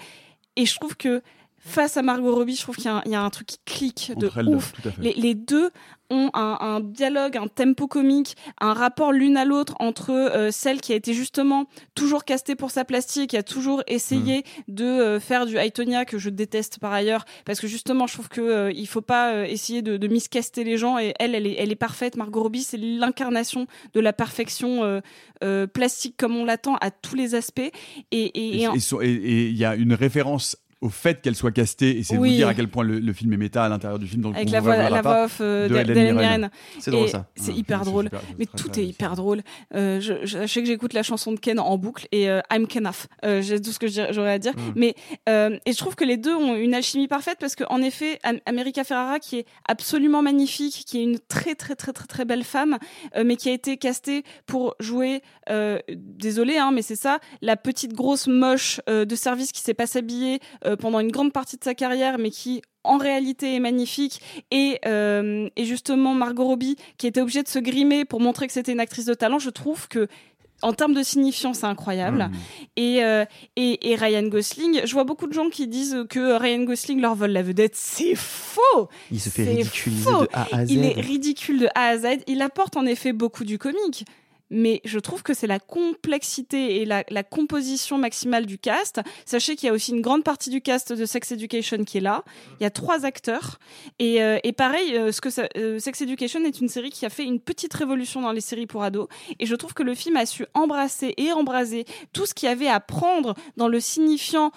Speaker 4: Et je trouve que face à Margot Robbie, je trouve qu'il y, a un- il y a un truc qui clique de
Speaker 1: Entre elles deux,
Speaker 4: ouf. Les, les deux ont un, un dialogue, un tempo comique, un rapport l'une à l'autre entre euh, celle qui a été justement toujours castée pour sa plastique, qui a toujours essayé de euh, faire du Aitonia que je déteste par ailleurs, parce que justement je trouve que euh, il faut pas euh, essayer de, de miscaster les gens. Et elle, elle est, elle est parfaite. Margot Robbie, c'est l'incarnation de la perfection plastique comme on l'attend à tous les aspects. Et, et,
Speaker 1: Et
Speaker 4: et en-
Speaker 1: et so- et- et il y a une référence au fait qu'elle soit castée, et c'est
Speaker 4: Oui.
Speaker 1: vous dire à quel point le, le film est méta à l'intérieur du film. Donc
Speaker 4: avec
Speaker 1: on
Speaker 4: la
Speaker 1: vous
Speaker 4: voix, la voix off euh,
Speaker 1: de
Speaker 4: d'Hélène.
Speaker 2: C'est drôle, ça.
Speaker 4: C'est
Speaker 1: Ouais,
Speaker 4: hyper drôle.
Speaker 1: super,
Speaker 4: mais tout
Speaker 1: très
Speaker 4: est hyper drôle. Euh, je, sais que j'écoute la chanson de Ken en boucle et euh, I'm Kenaf. Euh, J'ai tout ce que j'aurais à dire.
Speaker 2: Mm.
Speaker 4: Mais euh, et je trouve que les deux ont une alchimie parfaite parce qu'en effet, Am- America Ferrara, qui est absolument magnifique, qui est une très très très très très belle femme, euh, mais qui a été castée pour jouer, euh, désolé, hein, mais c'est ça, la petite grosse moche euh, de service qui s'est pas s'habiller euh, pendant une grande partie de sa carrière, mais qui en réalité est magnifique et, euh, et justement Margot Robbie qui était obligée de se grimer pour montrer que c'était une actrice de talent je trouve que en termes de signifiant, c'est incroyable.
Speaker 1: Mm.
Speaker 4: Et, euh, et, et Ryan Gosling, je vois beaucoup de gens qui disent que Ryan Gosling leur vole la vedette. C'est faux
Speaker 2: Il se fait ridiculiser
Speaker 4: faux.
Speaker 2: de A à Z.
Speaker 4: Il est ridicule de A à Z. Il apporte en effet beaucoup du comique. Mais je trouve que c'est la complexité et la, composition maximale du cast. Sachez qu'il y a aussi une grande partie du cast de Sex Education qui est là. Il y a trois acteurs. Et, euh, pareil, euh, ce que euh, Sex Education est une série qui a fait une petite révolution dans les séries pour ados. Et je trouve que le film a su embrasser et embraser tout ce qu'il y avait à prendre dans le signifiant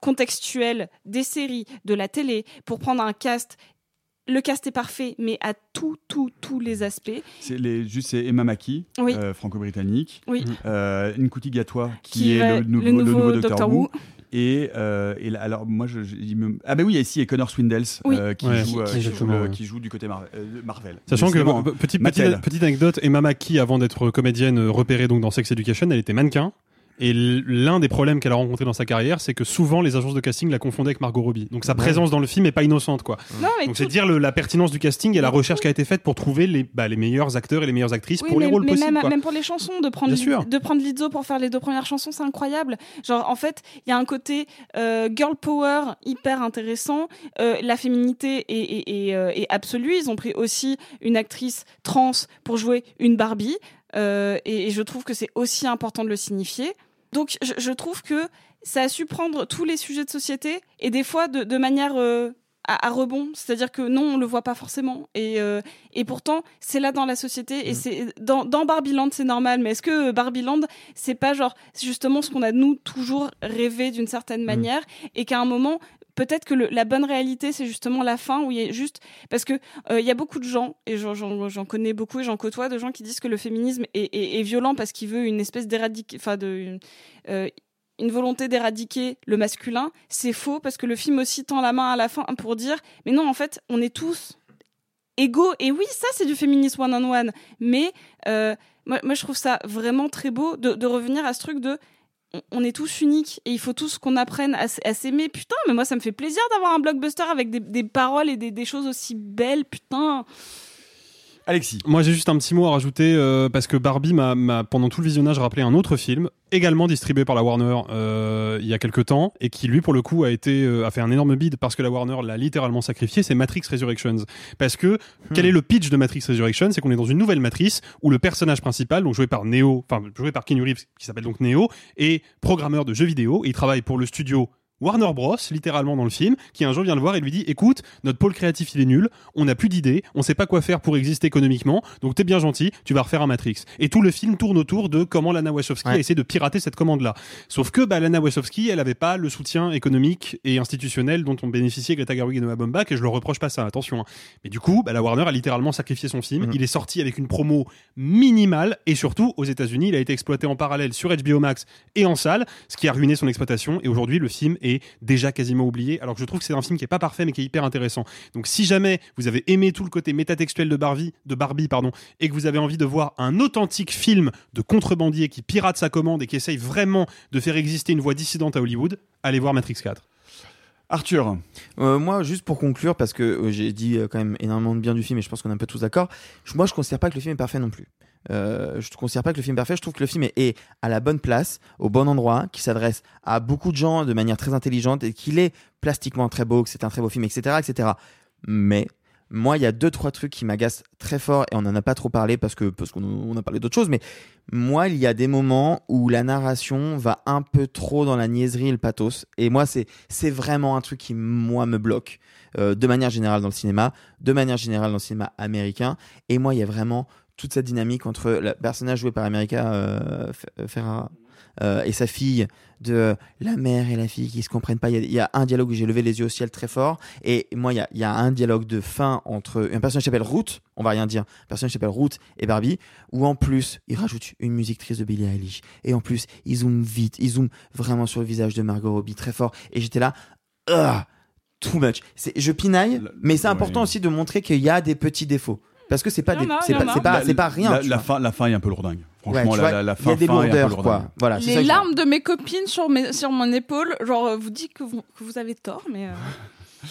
Speaker 4: contextuel des séries, de la télé, pour prendre un cast. Le cast est parfait, mais à tout, tout, tous les aspects.
Speaker 1: C'est les, juste c'est Emma Mackey,
Speaker 4: Oui.
Speaker 1: euh, franco-britannique.
Speaker 4: Oui.
Speaker 1: Euh, Nkuti Gatwa, qui,
Speaker 4: Qui
Speaker 1: est le, nouveau,
Speaker 4: le nouveau
Speaker 1: Doctor Who. Et, euh, et là, alors moi je, je- il me- ah bah oui il y a ici et Connor Swindles
Speaker 4: Oui.
Speaker 1: euh, qui,
Speaker 5: Ouais,
Speaker 1: joue,
Speaker 5: qui-
Speaker 1: qui, joue,
Speaker 5: exactement,
Speaker 1: le-
Speaker 5: ouais.
Speaker 1: qui joue du côté euh, Marvel.
Speaker 5: Sachant que, euh, petite, anecdote, Emma Mackey, avant d'être comédienne repérée donc dans Sex Education, elle était mannequin. Et l'un des problèmes qu'elle a rencontré dans sa carrière, c'est que souvent les agences de casting la confondaient avec Margot Robbie. Donc sa présence dans le film est pas innocente, quoi.
Speaker 4: Non, mais
Speaker 5: Donc
Speaker 4: tout-
Speaker 5: c'est dire le- la pertinence du casting et la recherche qui a été faite pour trouver les, bah, les meilleurs acteurs et les meilleures actrices
Speaker 4: Oui,
Speaker 5: pour
Speaker 4: mais,
Speaker 5: les rôles
Speaker 4: mais
Speaker 5: possibles.
Speaker 4: même,
Speaker 5: quoi.
Speaker 4: même pour les chansons, de prendre,
Speaker 5: Bien
Speaker 4: Li-
Speaker 5: sûr.
Speaker 4: de prendre Lizzo pour faire les deux premières chansons, c'est incroyable. Genre, en fait, il y a un côté euh, girl power hyper intéressant. Euh, la féminité est, est- est, euh, est absolue. Ils ont pris aussi une actrice trans pour jouer une Barbie. Euh, et, et je trouve que c'est aussi important de le signifier. Donc, je, je trouve que ça a su prendre tous les sujets de société et des fois de, de manière euh, à, à rebond. C'est-à-dire que non, on le voit pas forcément. Et, euh, et pourtant, c'est là dans la société. Et c'est dans, dans Barbieland, c'est normal. Mais est-ce que Barbieland, c'est pas genre justement ce qu'on a nous toujours rêvé d'une certaine manière et qu'à un moment peut-être que la bonne réalité, c'est justement la fin où il y a juste parce que euh, il y a beaucoup de gens et j'en- connais beaucoup et j'en côtoie de gens qui disent que le féminisme est, violent parce qu'il veut une espèce d'éradiquer, enfin de une, euh, une volonté d'éradiquer le masculin. C'est faux parce que le film aussi tend la main à la fin pour dire mais non en fait on est tous égaux et oui ça c'est du féminisme one on one mais euh, moi, je trouve ça vraiment très beau de revenir à ce truc de on- est tous uniques et il faut tous qu'on apprenne à, s'aimer. Putain, mais moi ça me fait plaisir d'avoir un blockbuster avec des, paroles et des choses aussi belles. Putain.
Speaker 1: Alexis.
Speaker 5: Moi, j'ai juste un petit mot à rajouter euh, parce que Barbie m'a, m'a, pendant tout le visionnage, rappelé un autre film également distribué par la Warner euh, il y a quelques temps et qui lui, pour le coup, a été euh, a fait un énorme bid parce que la Warner l'a littéralement sacrifié. C'est Matrix Resurrections. Parce que quel est le pitch de Matrix Resurrections? C'est qu'on est dans une nouvelle matrice où le personnage principal, donc joué par Neo, enfin joué par Keanu Reeves, qui s'appelle donc Neo, est programmeur de jeux vidéo. Et il travaille pour le studio Warner Bros, littéralement dans le film, qui un jour vient le voir et lui dit Écoute, notre pôle créatif il est nul, on n'a plus d'idées, on sait pas quoi faire pour exister économiquement, donc t'es bien gentil, tu vas refaire un Matrix. Et tout le film tourne autour de comment Lana Wachowski
Speaker 2: Ouais.
Speaker 5: a essayé de pirater cette commande-là. Sauf que bah, Lana Wachowski, elle avait pas le soutien économique et institutionnel dont ont bénéficié Greta Gerwig et Noah Baumbach, et je leur reproche pas ça, attention. hein. Mais du coup, bah, la Warner a littéralement sacrifié son film.
Speaker 2: Mhm.
Speaker 5: Il est sorti avec une promo minimale, et surtout, aux États-Unis, il a été exploité en parallèle sur HBO Max et en salle, ce qui a ruiné son exploitation, et aujourd'hui, le film est est déjà quasiment oublié. Alors que je trouve que c'est un film qui est pas parfait mais qui est hyper intéressant. Donc si jamais vous avez aimé tout le côté métatextuel de Barbie, de Barbie pardon, et que vous avez envie de voir un authentique film de contrebandier qui pirate sa commande et qui essaye vraiment de faire exister une voix dissidente à Hollywood, allez voir Matrix 4.
Speaker 1: Arthur
Speaker 2: euh, Moi, juste pour conclure, parce que euh, j'ai dit euh, quand même énormément de bien du film et je pense qu'on est un peu tous d'accord, je- moi je considère pas que le film est parfait non plus. Euh, je ne considère pas que le film est parfait, je trouve que le film est, à la bonne place, au bon endroit, qui s'adresse à beaucoup de gens de manière très intelligente et qu'il est plastiquement très beau, que c'est un très beau film, etc. etc. Mais moi, il y a deux, trois trucs qui m'agacent très fort et on n'en a pas trop parlé parce que parce qu'on on a parlé d'autres choses, mais moi, il y a des moments où la narration va un peu trop dans la niaiserie et le pathos. Et moi, c'est c'est vraiment un truc qui, moi, me bloque euh, de manière générale dans le cinéma, de manière générale dans le cinéma américain. Et moi, il y a vraiment toute cette dynamique entre le personnage joué par America euh, F- Ferrara euh, et sa fille, de la mère et la fille qui se comprennent pas. Il y a, il y a un dialogue où j'ai levé les yeux au ciel très fort. Et moi, il y a, il y a un dialogue de fin entre un personnage qui s'appelle Ruth, on va rien dire, un personnage qui s'appelle Ruth et Barbie, où en plus, il rajoute une musique triste de Billie Eilish. Et en plus, il zoome vite, il zoome vraiment sur le visage de Margot Robbie très fort. Et j'étais là, ah, too much. Je pinaille, mais c'est important aussi de montrer qu'il y a des petits défauts. Parce que c'est pas, c'est pas, pas, pas rien.
Speaker 1: La, fin, la fin est un peu lourdingue. Franchement, la,
Speaker 2: vois,
Speaker 1: la, la
Speaker 2: il y
Speaker 1: fin,
Speaker 2: a des
Speaker 1: fin est un peu
Speaker 2: quoi. Voilà, ça
Speaker 4: Les larmes de mes copines sur, mes, sur mon épaule, genre, euh, vous dites que vous, que vous avez tort, mais. euh,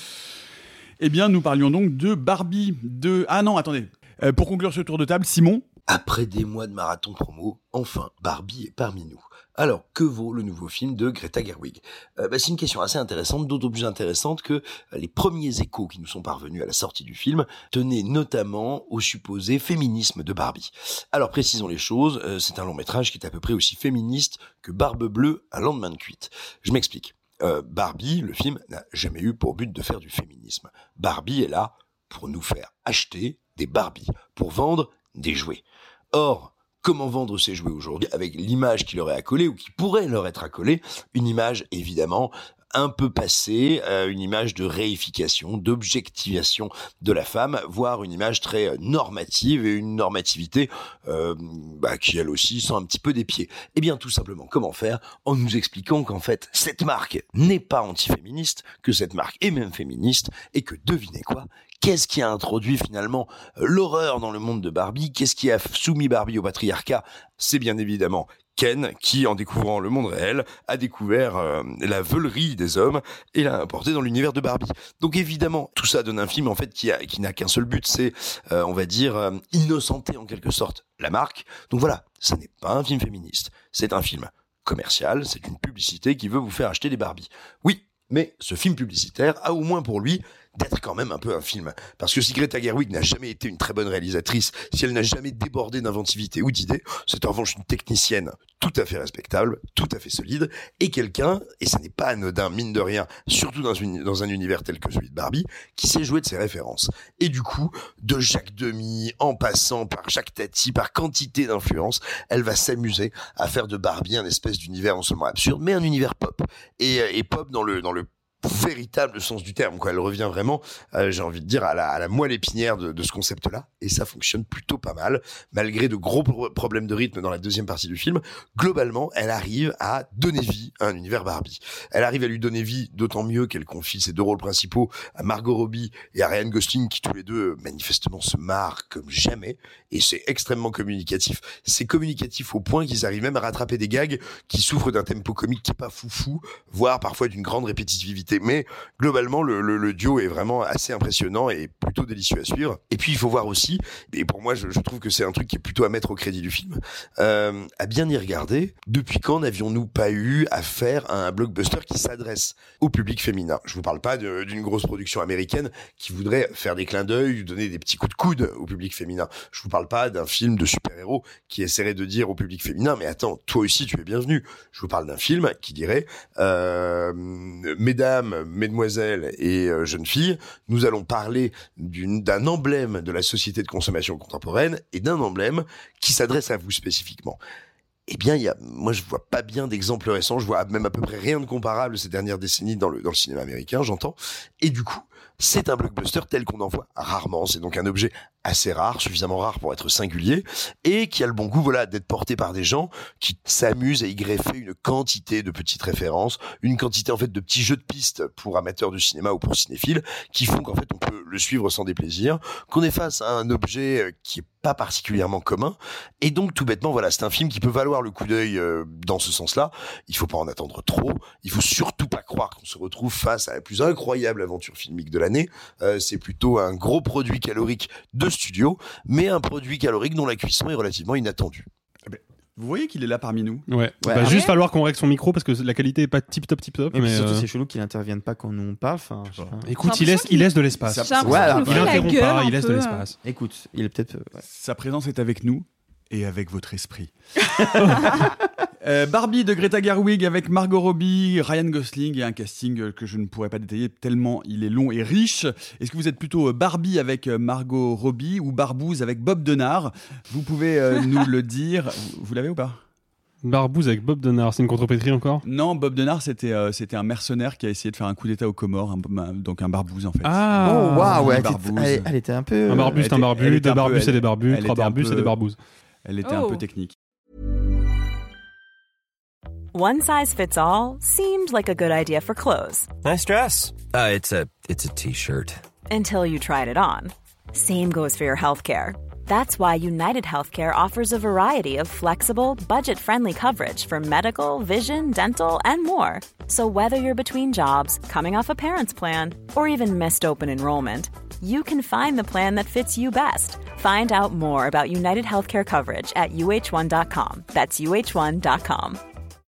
Speaker 1: Eh bien, nous parlions donc de Barbie, de... Ah non, attendez. Euh, pour conclure ce tour de table, Simon
Speaker 8: Après des mois de marathon promo, enfin, Barbie est parmi nous. Alors, que vaut le nouveau film de Greta Gerwig? Euh, bah, C'est une question assez intéressante, d'autant plus intéressante que euh, les premiers échos qui nous sont parvenus à la sortie du film tenaient notamment au supposé féminisme de Barbie. Alors, précisons les choses, euh, c'est un long métrage qui est à peu près aussi féministe que Barbe Bleue à lendemain de cuite. Je m'explique. Euh, Barbie, le film, n'a jamais eu pour but de faire du féminisme. Barbie est là pour nous faire acheter des Barbies, pour vendre des jouets. Or, comment vendre ces jouets aujourd'hui avec l'image qui leur est accolée ou qui pourrait leur être accolée Une image évidemment un peu passée, euh, une image de réification, d'objectivation de la femme, voire une image très euh, normative et une normativité euh, bah, qui elle aussi sent un petit peu des pieds. Eh bien tout simplement, comment faire En nous expliquant qu'en fait cette marque n'est pas antiféministe, que cette marque est même féministe et que devinez quoi Qu'est-ce qui a introduit finalement euh, l'horreur dans le monde de Barbie? Qu'est-ce qui a soumis Barbie au patriarcat? C'est bien évidemment Ken qui, en découvrant le monde réel, a découvert euh, la veulerie des hommes et l'a importé dans l'univers de Barbie. Donc évidemment, tout ça donne un film en fait qui, a- qui n'a qu'un seul but, c'est, euh, on va dire, innocenter en quelque sorte la marque. Donc voilà, ce n'est pas un film féministe, c'est un film commercial, c'est une publicité qui veut vous faire acheter des Barbies. Oui, mais ce film publicitaire a au moins pour lui d'être quand même un peu un film. Parce que si Greta Gerwig n'a jamais été une très bonne réalisatrice, si elle n'a jamais débordé d'inventivité ou d'idées, c'est en revanche une technicienne tout à fait respectable, tout à fait solide, et quelqu'un, et ce n'est pas anodin, mine de rien, surtout dans, dans un univers tel que celui de Barbie, qui sait jouer de ses références. Et du coup, de Jacques Demy, en passant par Jacques Tati, par quantité d'influences, elle va s'amuser à faire de Barbie un espèce d'univers non seulement absurde, mais un univers pop. Et, et pop dans le, dans le véritable sens du terme. Quoi. Elle revient vraiment, euh, j'ai envie de dire, à la, moelle épinière de, ce concept-là. Et ça fonctionne plutôt pas mal, malgré de gros pro- problèmes de rythme dans la deuxième partie du film. Globalement, elle arrive à donner vie à un univers Barbie. Elle arrive à lui donner vie, d'autant mieux qu'elle confie ses deux rôles principaux à Margot Robbie et à Ryan Gosling, qui tous les deux, manifestement, se marrent comme jamais. Et c'est extrêmement communicatif. C'est communicatif au point qu'ils arrivent même à rattraper des gags qui souffrent d'un tempo comique qui est pas foufou, voire parfois d'une grande répétitivité. Mais globalement, le, duo est vraiment assez impressionnant et plutôt délicieux à suivre. Et puis il faut voir aussi, et pour moi je, trouve que c'est un truc qui est plutôt à mettre au crédit du film, euh, à bien y regarder, depuis quand n'avions-nous pas eu à faire un blockbuster qui s'adresse au public féminin? Je vous parle pas d'une grosse production américaine qui voudrait faire des clins d'œil, donner des petits coups de coude au public féminin. Je vous parle pas d'un film de super-héros qui essaierait de dire au public féminin, mais attends, toi aussi tu es bienvenu. Je vous parle d'un film qui dirait, euh, mesdames, mesdemoiselles et euh, jeunes filles, nous allons parler d'un emblème de la société de consommation contemporaine et d'un emblème qui s'adresse à vous spécifiquement. Eh bien, y a, moi, je vois pas bien d'exemples récents. Je vois même à peu près rien de comparable ces dernières décennies dans le, dans le cinéma américain, j'entends. Et du coup, C'est un blockbuster tel qu'on en voit rarement. C'est donc un objet assez rare, suffisamment rare pour être singulier, et qui a le bon goût, voilà, d'être porté par des gens qui s'amusent à y greffer une quantité de petites références, une quantité en fait de petits jeux de pistes pour amateurs du cinéma ou pour cinéphiles, qui font qu'en fait on peut le suivre sans déplaisir, qu'on est face à un objet euh, qui est pas particulièrement commun, et donc tout bêtement, voilà, c'est un film qui peut valoir le coup d'œil euh, dans ce sens-là. Il faut pas en attendre trop. Il faut surtout pas croire qu'on se retrouve face à la plus incroyable aventure filmique de l'année. Euh, c'est plutôt un gros produit calorique de studio, mais un produit calorique dont la cuisson est relativement inattendue.
Speaker 1: Vous voyez qu'il est là parmi nous
Speaker 5: Ouais.
Speaker 2: Ouais.
Speaker 5: Va
Speaker 2: Ah
Speaker 5: juste falloir qu'on règle son micro parce que la qualité est pas tip top tip top.
Speaker 2: Et
Speaker 5: mais,
Speaker 2: surtout,
Speaker 5: euh,
Speaker 2: c'est chelou qu'il intervienne pas quand nous on parle. Enfin, je sais pas.
Speaker 5: Écoute, il laisse, il laisse de l'espace.
Speaker 1: Ça-
Speaker 5: Il
Speaker 4: la
Speaker 5: interrompt pas, il laisse de l'espace.
Speaker 2: Écoute, il est peut-être. euh, ouais.
Speaker 1: Sa présence est avec nous et avec votre esprit. Euh, Barbie de Greta Gerwig avec Margot Robbie, Ryan Gosling et un casting que je ne pourrais pas détailler tellement il est long et riche. Est-ce que vous êtes plutôt euh, Barbie avec euh, Margot Robbie ou Barbouze avec Bob Denard? Vous pouvez euh, nous le dire. Vous, vous l'avez ou pas?
Speaker 5: Barbouze avec Bob Denard, c'est une contrepétrie encore?
Speaker 1: Non, Bob Denard c'était euh, c'était un mercenaire qui a essayé de faire un coup d'état aux Comores, un- un- donc un barbouze en fait.
Speaker 5: Ah
Speaker 2: Oh waouh,
Speaker 1: oui,
Speaker 2: elle, était-
Speaker 1: barbouze.
Speaker 2: elle- elle était un peu.
Speaker 5: Un barbu,
Speaker 1: elle
Speaker 5: c'est un barbu, deux barbus, c'est des barbus, trois barbus, c'est des barbouzes.
Speaker 1: Elle était un
Speaker 4: Oh.
Speaker 1: peu technique.
Speaker 9: One size fits all seemed like a good idea for clothes
Speaker 10: Nice dress. Uh, it's a it's a t-shirt.
Speaker 9: until you tried it on. Same goes for your healthcare. That's why United Healthcare offers a variety of flexible, budget friendly coverage for medical, vision, dental, and more. So, whether you're between jobs, coming off a parent's plan, or even missed open enrollment, you can find the plan that fits you best. Find out more about United Healthcare coverage at uh1.com. That's uh1.com.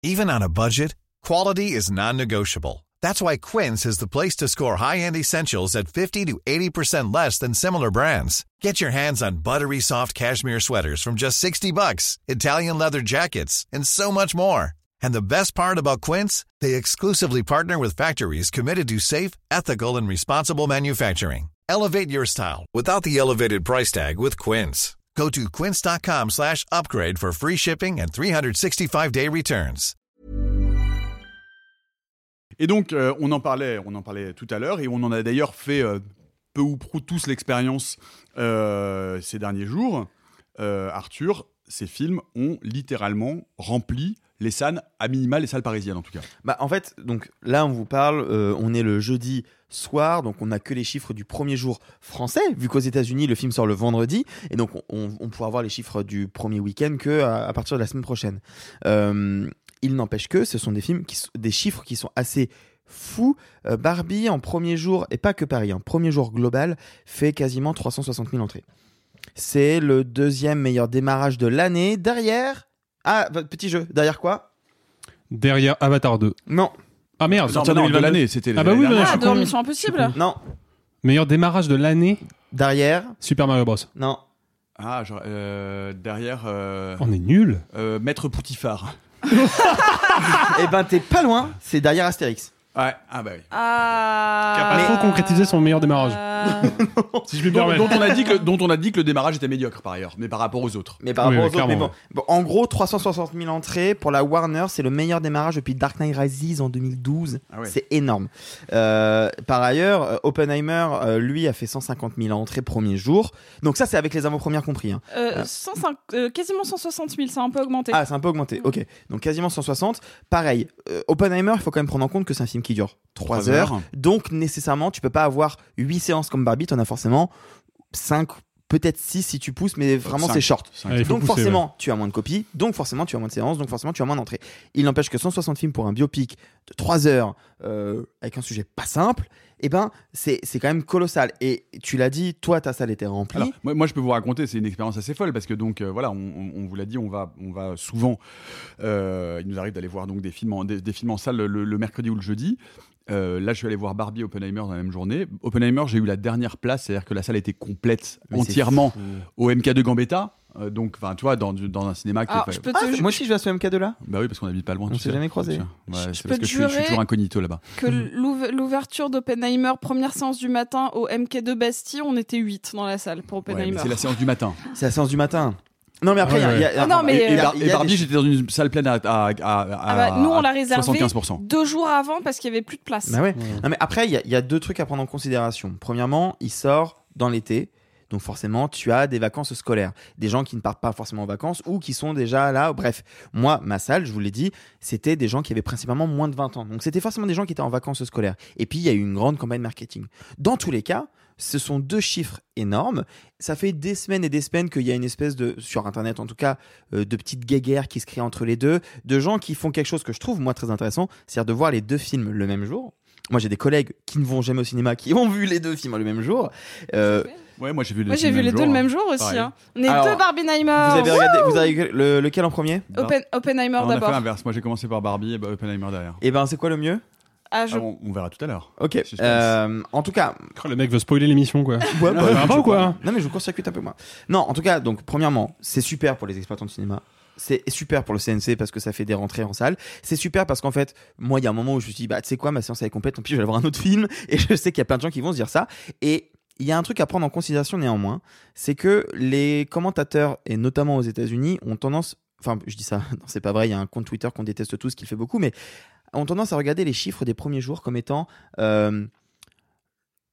Speaker 11: Even on a budget, quality is non-negotiable. That's why Quince is the place to score high-end essentials at 50 to 80% less than similar brands. Get your hands on buttery soft cashmere sweaters from just 60 bucks, Italian leather jackets, and so much more. And the best part about Quince, they exclusively partner with factories committed to safe, ethical, and responsible manufacturing. Elevate your style without the elevated price tag with Quince. Go to quince.com slash upgrade for free shipping and 365-day returns.
Speaker 1: Et donc, euh, on en parlait, on en parlait tout à l'heure, et on en a d'ailleurs fait euh, peu ou prou tous l'expérience euh, ces derniers jours. Arthur, ces films ont littéralement rempli les salles, à minima les salles parisiennes en tout cas.
Speaker 2: Bah, en fait, donc là, on vous parle, euh, on est le jeudi soir, donc on n'a que les chiffres du premier jour français, vu qu'aux États-Unis, le film sort le vendredi, et donc on, pourra voir les chiffres du premier week-end que à, partir de la semaine prochaine. Euh, il n'empêche que ce sont des films, qui, des chiffres qui sont assez fous. Euh, Barbie, en premier jour, et pas que Paris, en premier jour global, fait quasiment 360 000 entrées. C'est le deuxième meilleur démarrage de l'année. Derrière. Ah, petit jeu. Derrière quoi
Speaker 5: Derrière Avatar 2.
Speaker 2: Non.
Speaker 5: Ah merde,
Speaker 1: Non,
Speaker 5: sorti en
Speaker 1: non, de
Speaker 5: 2022.
Speaker 1: l'année, c'était
Speaker 5: Ah bah oui, je
Speaker 4: Ah,
Speaker 5: suis
Speaker 4: dans
Speaker 5: con.
Speaker 4: Mission Impossible
Speaker 2: Non.
Speaker 5: Meilleur démarrage de l'année
Speaker 2: Derrière.
Speaker 5: Super Mario Bros.
Speaker 2: Non.
Speaker 1: Ah, genre, euh, derrière. euh,
Speaker 5: On est nul.
Speaker 1: euh, Maître Poutifard.
Speaker 2: Eh ben, t'es pas loin. C'est derrière Astérix.
Speaker 1: Ouais, ah bah oui.
Speaker 4: Ah.
Speaker 5: Qui a pas trop concrétisé son meilleur démarrage.
Speaker 4: Euh,
Speaker 5: Si je puis me
Speaker 1: Dont,
Speaker 5: permettre.
Speaker 1: dont on a dit que, dont on a dit que le démarrage était médiocre par ailleurs, mais par rapport aux autres.
Speaker 2: Mais par
Speaker 5: Oui,
Speaker 2: rapport
Speaker 5: oui,
Speaker 2: aux autres, mais
Speaker 5: clairement,
Speaker 2: bon. Bon, En gros, 360 000 entrées pour la Warner, c'est le meilleur démarrage depuis Dark Knight Rises en 2012.
Speaker 1: Ah ouais.
Speaker 2: C'est énorme. Euh, par ailleurs, euh, Oppenheimer, euh, lui, a fait 150 000 entrées premier jour. Donc ça, c'est avec les avant-premières compris. hein.
Speaker 4: euh, 105 euh, quasiment 160 000, ça a un peu augmenté.
Speaker 2: Ah, c'est un peu augmenté. Ok. Donc quasiment 160. Pareil, euh, Oppenheimer, il faut quand même prendre en compte que c'est un film qui dure 3
Speaker 1: Trois
Speaker 2: heures.
Speaker 1: heures.
Speaker 2: Donc nécessairement, tu peux pas avoir 8 séances comme Barbie, t'en as forcément 5, peut-être 6 si tu pousses, mais vraiment c'est short.
Speaker 5: Ouais,
Speaker 2: donc
Speaker 5: pousser,
Speaker 2: forcément, tu as moins de copies, donc forcément, tu as moins de séances, donc forcément, tu as moins d'entrées. Il n'empêche que 160 films pour un biopic de 3 heures euh, avec un sujet pas simple, eh ben, c'est quand même colossal. Et tu l'as dit, toi, ta salle était remplie.
Speaker 1: Alors, moi, moi, je peux vous raconter, c'est une expérience assez folle parce que donc euh, voilà, on, on- on vous l'a dit, on va, on va souvent, euh, il nous arrive d'aller voir donc des films en, des, des films en salle le, le mercredi ou le jeudi. Euh, là, je suis allé voir Barbie Oppenheimer dans la même journée. Oppenheimer, j'ai eu la dernière place, c'est-à-dire que la salle était complète
Speaker 2: Mais
Speaker 1: entièrement au MK2 Gambetta. Euh, donc, enfin, tu vois, dans, du- dans un cinéma qui
Speaker 4: Ah,
Speaker 1: est
Speaker 4: je
Speaker 1: fait-
Speaker 4: peux
Speaker 2: Ah,
Speaker 4: te,
Speaker 2: moi aussi, je vais à ce MK2 là.
Speaker 1: Bah oui, parce qu'on habite pas loin.
Speaker 2: On
Speaker 1: tu
Speaker 2: s'est
Speaker 1: sais.
Speaker 2: jamais croisés.
Speaker 1: Ouais,
Speaker 4: Je
Speaker 1: c'est
Speaker 4: peux
Speaker 1: parce que
Speaker 4: te
Speaker 1: je suis, je suis
Speaker 4: jurer
Speaker 1: toujours incognito là-bas.
Speaker 4: que l'ouv- l'ouverture d'Oppenheimer, première séance du matin au MK2 Bastille, on était 8 dans la salle pour
Speaker 1: Ouais, mais
Speaker 4: Oppenheimer.
Speaker 1: c'est la séance du matin.
Speaker 2: C'est la séance du matin. Non, mais après, il y a- il y a-
Speaker 4: Ah non, mais,
Speaker 1: et, et
Speaker 4: euh,
Speaker 1: Bar-
Speaker 2: y
Speaker 1: et
Speaker 2: a
Speaker 1: Barbie,
Speaker 2: des-
Speaker 1: j'étais dans une salle pleine à, à, à,
Speaker 4: Ah bah,
Speaker 1: à-
Speaker 4: nous, on l'a
Speaker 1: à
Speaker 4: réservé
Speaker 1: 75%.
Speaker 4: deux jours avant parce qu'il y avait plus de place.
Speaker 2: Bah ouais. Non, mais après, il y, a- il y a deux trucs à prendre en considération. Premièrement, il sort dans l'été. Donc forcément, tu as des vacances scolaires. Des gens qui ne partent pas forcément en vacances ou qui sont déjà là. Bref, moi, ma salle, je vous l'ai dit, c'était des gens qui avaient principalement moins de 20 ans. Donc c'était forcément des gens qui étaient en vacances scolaires. Et puis, il y a eu une grande campagne marketing. Dans tous les cas, ce sont deux chiffres énormes. Ça fait des semaines et des semaines qu'il y a une espèce de, sur Internet en tout cas, euh, de petites guéguerres qui se créent entre les deux, de gens qui font quelque chose que je trouve, moi, très intéressant, c'est-à-dire de voir les deux films le même jour. Moi, j'ai des collègues qui ne vont jamais au cinéma, qui ont vu les deux films le même jour. Euh,
Speaker 1: Ouais, moi j'ai vu les
Speaker 4: Moi, j'ai
Speaker 1: films
Speaker 4: vu les
Speaker 1: même
Speaker 4: deux le même
Speaker 1: hein.
Speaker 4: jour aussi.
Speaker 1: Pareil.
Speaker 4: hein. On est
Speaker 2: Alors,
Speaker 4: deux Barbenheimer.
Speaker 2: vous avez regardé, vous avez le- lequel en premier?
Speaker 4: Open- Oppenheimer
Speaker 1: on a fait
Speaker 4: d'abord.
Speaker 1: l'inverse. Moi j'ai commencé par Barbie et bah, Oppenheimer derrière.
Speaker 2: Et ben, c'est quoi le mieux?
Speaker 4: Ah, je-
Speaker 1: Ah, on, on verra tout à l'heure.
Speaker 2: Ok.
Speaker 1: Suspense.
Speaker 2: Euh, en tout cas,
Speaker 5: Le mec veut spoiler l'émission, quoi.
Speaker 2: Ouais,
Speaker 5: Non,
Speaker 2: bah, je
Speaker 5: ou quoi?
Speaker 2: Non, mais je vous court-circuite un peu moi. Non, en tout cas, donc premièrement, c'est super pour les exploitants de cinéma. C'est super pour le CNC parce que ça fait des rentrées en salle. C'est super parce qu'en fait, moi, il y a un moment où je me suis dit, bah, tu sais quoi, ma séance elle est complète, tant pis, je vais aller voir un autre film. Et je sais qu'il y a plein de gens qui vont se dire ça. Et il y a un truc à prendre en considération néanmoins, c'est que les commentateurs, et notamment aux États-Unis, ont tendance, enfin, je dis ça, non, c'est pas vrai, il y a un compte Twitter qu'on déteste tous qui fait beaucoup, mais ont tendance à regarder les chiffres des premiers jours comme étant euh,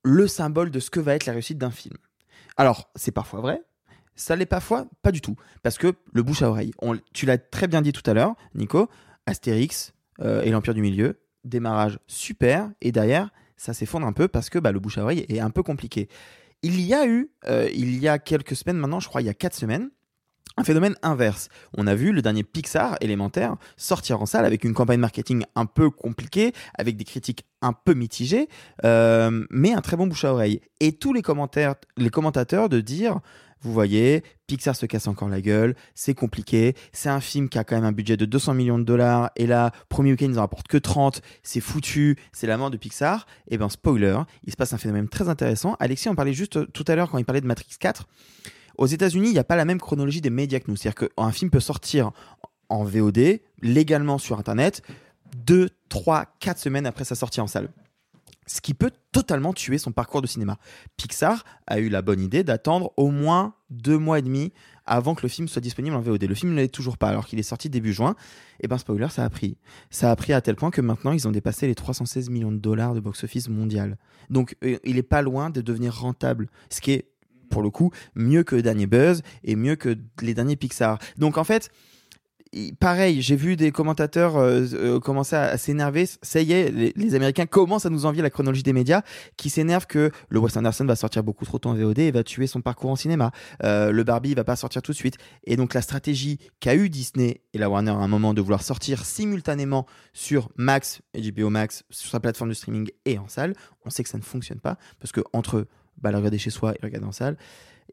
Speaker 2: le symbole de ce que va être la réussite d'un film. Alors, c'est parfois vrai, ça l'est parfois pas du tout, parce que le bouche à oreille, on- tu l'as très bien dit tout à l'heure, Nico, Astérix euh, et l'Empire du Milieu, démarrage super, et derrière, ça s'effondre un peu parce que bah, le bouche à oreille est un peu compliqué. Il y a eu, euh, il y a quelques semaines maintenant, je crois il y a quatre semaines, un phénomène inverse. On a vu le dernier Pixar élémentaire sortir en salle avec une campagne marketing un peu compliquée, avec des critiques un peu mitigées, euh, mais un très bon bouche à oreille. Et tous les commentaires, les commentateurs de dire, vous voyez, Pixar se casse encore la gueule, c'est compliqué, c'est un film qui a quand même un budget de 200 millions de dollars, et là, premier week-end, ils en rapportent que 30, c'est foutu, c'est la mort de Pixar. Et ben, spoiler, il se passe un phénomène très intéressant. Alexis en parlait juste tout à l'heure quand il parlait de Matrix 4. Aux États-Unis, il n'y a pas la même chronologie des médias que nous. C'est-à-dire qu'un film peut sortir en VOD, légalement sur Internet, 2, 3, 4 semaines après sa sortie en salle. Ce qui peut totalement tuer son parcours de cinéma. Pixar a eu la bonne idée d'attendre au moins deux mois et demi avant que le film soit disponible en VOD. Le film ne l'est toujours pas, alors qu'il est sorti début juin. Et ben, spoiler, ça a pris. Ça a pris à tel point que maintenant, ils ont dépassé les 316 millions de dollars de box-office mondial. Donc, euh, il est pas loin de devenir rentable. Ce qui est pour le coup, mieux que le dernier Buzz et mieux que les derniers Pixar. Donc en fait, pareil, j'ai vu des commentateurs euh, euh, commencer à, s'énerver. Ça y est, les, les Américains commencent à nous envier la chronologie des médias, qui s'énervent que le Wes Anderson va sortir beaucoup trop tôt en VOD et va tuer son parcours en cinéma. Euh, le Barbie va pas sortir tout de suite. Et donc la stratégie qu'a eu Disney et la Warner à un moment de vouloir sortir simultanément sur Max et HBO Max, sur sa plateforme de streaming et en salle, on sait que ça ne fonctionne pas parce que entre bah, le regarder chez soi et le regarder en salle,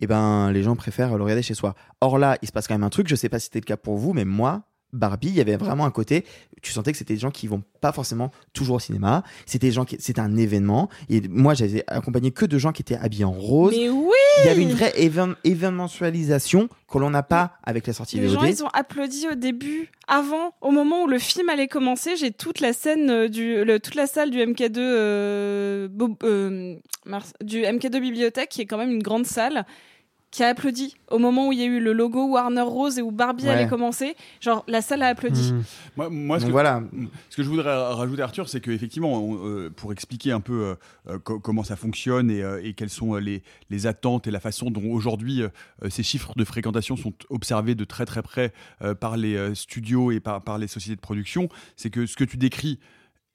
Speaker 2: eh ben, les gens préfèrent le regarder chez soi. Or là, il se passe quand même un truc, je sais pas si c'était le cas pour vous, mais moi, Barbie, il y avait vraiment un côté, tu sentais que c'était des gens qui vont pas forcément toujours au cinéma, c'était des gens qui, c'était un événement, et moi, j'avais accompagné que de gens qui étaient habillés en rose.
Speaker 4: Mais oui
Speaker 2: Il y avait une vraie évén- événementialisation que l'on n'a pas avec la sortie
Speaker 4: Les
Speaker 2: VOD.
Speaker 4: gens, ils ont applaudi au début, avant, au moment où le film allait commencer. J'ai toute la scène euh, du, le- toute la salle du MK2, euh, euh, Mars- du MK2 bibliothèque, qui est quand même une grande salle, qui a applaudi au moment où il y a eu le logo Warner Rose et où Barbie
Speaker 1: Ouais.
Speaker 4: allait commencer. Genre, la salle a applaudi.
Speaker 1: Moi, moi, ce, que,
Speaker 2: voilà.
Speaker 1: ce que je voudrais rajouter, Arthur, c'est qu'effectivement, pour expliquer un peu euh, euh, co- comment ça fonctionne et, euh, et quelles sont euh, les, les attentes et la façon dont aujourd'hui euh, euh, ces chiffres de fréquentation sont observés de très très près euh, par les euh, studios et par, par les sociétés de production, c'est que ce que tu décris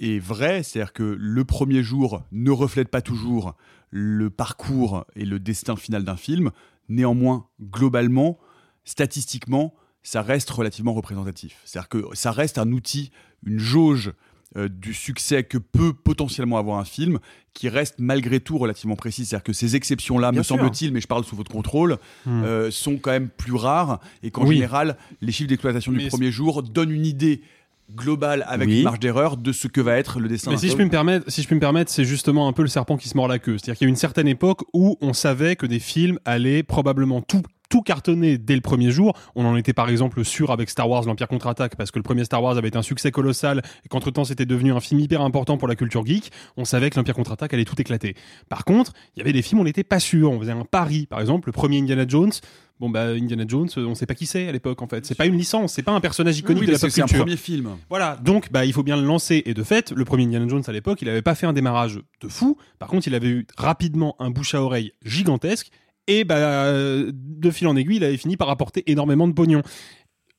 Speaker 1: est vrai, c'est-à-dire que le premier jour ne reflète pas toujours le parcours et le destin final d'un film. Néanmoins, globalement, statistiquement, ça reste relativement représentatif. C'est-à-dire que ça reste un outil, une jauge euh, du succès que peut potentiellement avoir un film, qui reste malgré tout relativement précis. C'est-à-dire que ces exceptions-là, me semble-t-il, mais je parle sous votre contrôle,
Speaker 5: Hmm.
Speaker 1: euh, sont quand même plus rares et qu'en
Speaker 5: Oui.
Speaker 1: général, les chiffres d'exploitation du premier jour donnent une idée globale avec
Speaker 2: Oui.
Speaker 1: une marge d'erreur de ce que va être le destin
Speaker 5: Mais si je puis me permettre, si je puis me permettre, c'est justement un peu le serpent qui se mord la queue. C'est-à-dire qu'il y a une certaine époque où on savait que des films allaient probablement tout tout cartonner dès le premier jour. On en était par exemple sûr avec Star Wars l'Empire contre-attaque parce que le premier Star Wars avait été un succès colossal et qu'entre-temps c'était devenu un film hyper important pour la culture geek. On savait que l'Empire contre-attaque allait tout éclater. Par contre, il y avait des films où on n'était pas sûr. On faisait un pari. Par exemple, le premier Indiana Jones, Bon bah Indiana Jones, on sait pas qui c'est à l'époque en fait. C'est pas une licence, c'est pas un personnage iconique
Speaker 1: Oui,
Speaker 5: de la pop
Speaker 1: c'est un
Speaker 5: culture.
Speaker 1: premier film.
Speaker 5: Voilà, donc bah il faut bien le lancer. Et de fait, le premier Indiana Jones à l'époque, il avait pas fait un démarrage de fou. Par contre, il avait eu rapidement un bouche à oreille gigantesque. Et bah euh, de fil en aiguille, il avait fini par apporter énormément de pognon.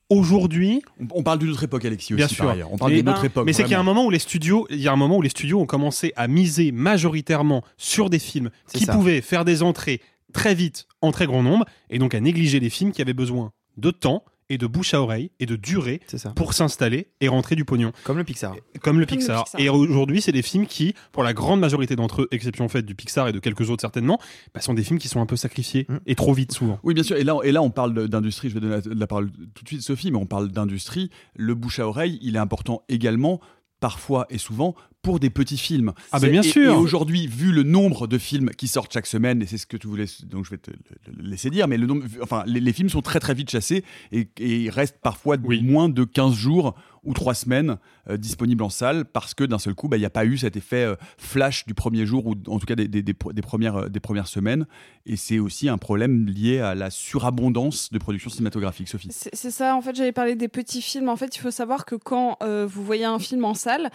Speaker 5: Aujourd'hui,
Speaker 1: On parle d'une autre époque, Alexis,
Speaker 5: Bien
Speaker 1: aussi,
Speaker 5: sûr.
Speaker 1: par ailleurs. On parle d'une autre époque.
Speaker 5: Mais c'est qu'il y a un moment où les studios, il y a un moment où les studios ont commencé à miser majoritairement sur des films qui
Speaker 2: ça.
Speaker 5: pouvaient faire des entrées très vite en très grand nombre et donc à négliger les films qui avaient besoin de temps et de bouche à oreille et de durée pour s'installer et rentrer du pognon.
Speaker 2: Comme le Pixar.
Speaker 5: Comme le
Speaker 4: Comme le
Speaker 5: Pixar. Et aujourd'hui, c'est des films qui, pour la grande majorité d'entre eux, exception faite du Pixar et de quelques autres certainement, bah, sont des films qui sont un peu sacrifiés
Speaker 2: Mm.
Speaker 5: et trop vite souvent.
Speaker 1: Oui, bien sûr. Et là, et là on parle d'industrie. Je vais donner la, la parole tout de suite, Sophie, mais on parle d'industrie. Le bouche à oreille, il est important également, parfois et souvent, pour des petits films.
Speaker 5: Ah, ben, bien
Speaker 1: et-
Speaker 5: sûr.
Speaker 1: Et aujourd'hui, vu le nombre de films qui sortent chaque semaine, et c'est ce que tu voulais, donc je vais te laisser dire, mais le nombre, enfin, les, les films sont très très vite chassés et, et ils restent parfois
Speaker 5: Oui.
Speaker 1: moins de 15 jours ou 3 semaines euh, disponibles en salle parce que d'un seul coup, bah, il n'y a pas eu cet effet euh, flash du premier jour ou en tout cas des, des- premières, euh, des premières semaines. Et c'est aussi un problème lié à la surabondance de production cinématographique, Sophie.
Speaker 4: C'est c'est ça, en fait, j'avais parlé des petits films. En fait, il faut savoir que quand euh, vous voyez un film en salle,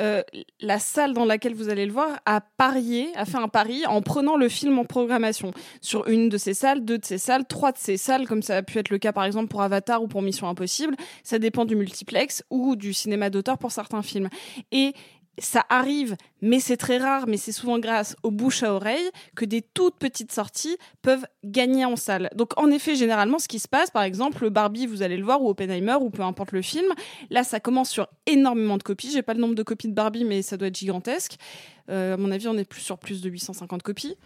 Speaker 4: euh, la salle dans laquelle vous allez le voir a parié, a fait un pari en prenant le film en programmation sur une de ces salles, deux de ces salles, trois de ces salles, comme ça a pu être le cas par exemple pour Avatar ou pour Mission Impossible. Ça dépend du multiplex ou du cinéma d'auteur pour certains films. Et ça arrive, mais c'est très rare, mais c'est souvent grâce aux bouche à oreille que des toutes petites sorties peuvent gagner en salle. Donc en effet, généralement, ce qui se passe, par exemple, Barbie, vous allez le voir, ou Oppenheimer, ou peu importe le film, là, ça commence sur énormément de copies. J'ai pas le nombre de copies de Barbie, mais ça doit être gigantesque. Euh, à mon avis, on est plus sur plus de 850 copies,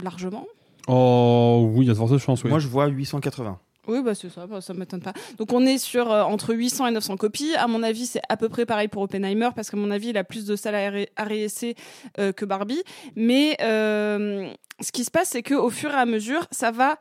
Speaker 4: largement.
Speaker 5: Oh oui, il y a de fortes chances. Oui.
Speaker 2: Moi, je vois 880.
Speaker 4: Oui, bah c'est ça, bah, ça m'étonne pas. Donc on est sur euh, entre 800 et 900 copies. À mon avis, c'est à peu près pareil pour Oppenheimer parce qu'à mon avis, il a plus de salles à ré- à réessayer euh, que Barbie. Mais euh, ce qui se passe, c'est qu'au fur et à mesure, ça va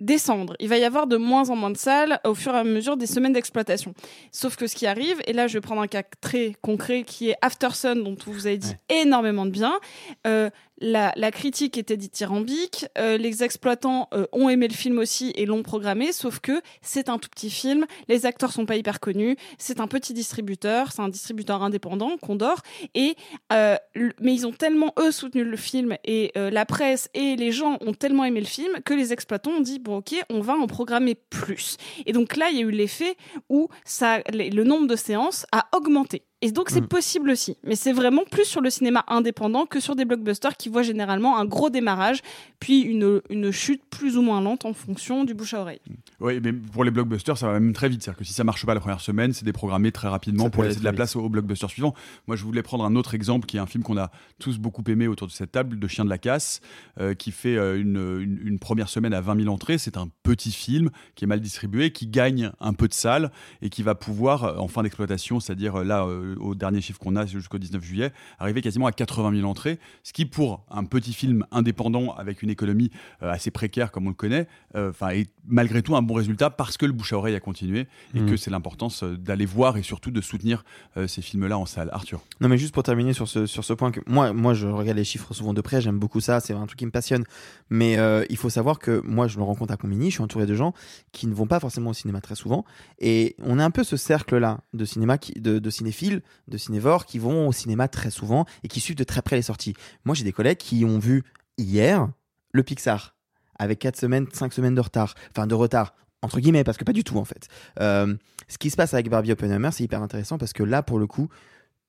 Speaker 4: descendre. Il va y avoir de moins en moins de salles au fur et à mesure des semaines d'exploitation. Sauf que ce qui arrive, et là je vais prendre un cas très concret qui est Aftersun, dont vous avez dit énormément de bien. Euh, la, la critique était dithyrambique, euh, les exploitants euh, ont aimé le film aussi et l'ont programmé, sauf que c'est un tout petit film, les acteurs sont pas hyper connus, c'est un petit distributeur, c'est un distributeur indépendant, Condor, et euh, mais ils ont tellement eux soutenu le film et euh, la presse et les gens ont tellement aimé le film que les exploitants ont dit bon ok on va en programmer plus. Et donc là il y a eu l'effet où ça le nombre de séances a augmenté. Et donc c'est
Speaker 2: Mm.
Speaker 4: possible aussi, mais c'est vraiment plus sur le cinéma indépendant que sur des blockbusters qui voient généralement un gros démarrage, puis une, une chute plus ou moins lente en fonction du bouche à oreille.
Speaker 1: Oui, mais pour les blockbusters, ça va même très vite. C'est-à-dire que si ça marche pas la première semaine, c'est déprogrammé très rapidement
Speaker 2: Ça
Speaker 1: pour laisser de la place au, au blockbuster suivant. Moi, je voulais prendre un autre exemple qui est un film qu'on a tous beaucoup aimé autour de cette table, de Chien de la Casse, euh, qui fait euh, une, une- une première semaine à 20 000 entrées. C'est un petit film qui est mal distribué, qui gagne un peu de salle et qui va pouvoir, euh, en fin d'exploitation, c'est-à-dire là, euh, au dernier chiffre qu'on a jusqu'au 19 juillet, arriver quasiment à 80 000 entrées. Ce qui, pour un petit film indépendant avec une économie euh, assez précaire comme on le connaît, euh, enfin, est malgré tout un bon résultat parce que le bouche à oreille a continué et
Speaker 2: Mhm.
Speaker 1: que c'est l'importance euh, d'aller voir et surtout de soutenir ces films-là en salle. Arthur.
Speaker 2: Non, mais juste pour terminer sur ce, sur ce point, que moi, moi, je regarde les chiffres souvent de près, j'aime beaucoup ça, c'est un truc qui me passionne. Mais euh, il faut savoir que moi, je me rends compte à Combini, je suis entouré de gens qui ne vont pas forcément au cinéma très souvent. Et on a un peu ce cercle-là de cinéma, qui, de, de cinéphiles, de cinévores qui vont au cinéma très souvent et qui suivent de très près les sorties. Moi, j'ai des collègues qui ont vu hier le Pixar avec 4 semaines, 5 semaines de retard. Enfin, de retard, entre guillemets, parce que pas du tout en fait. Euh, ce qui se passe avec Barbie Oppenheimer, c'est hyper intéressant parce que là, pour le coup,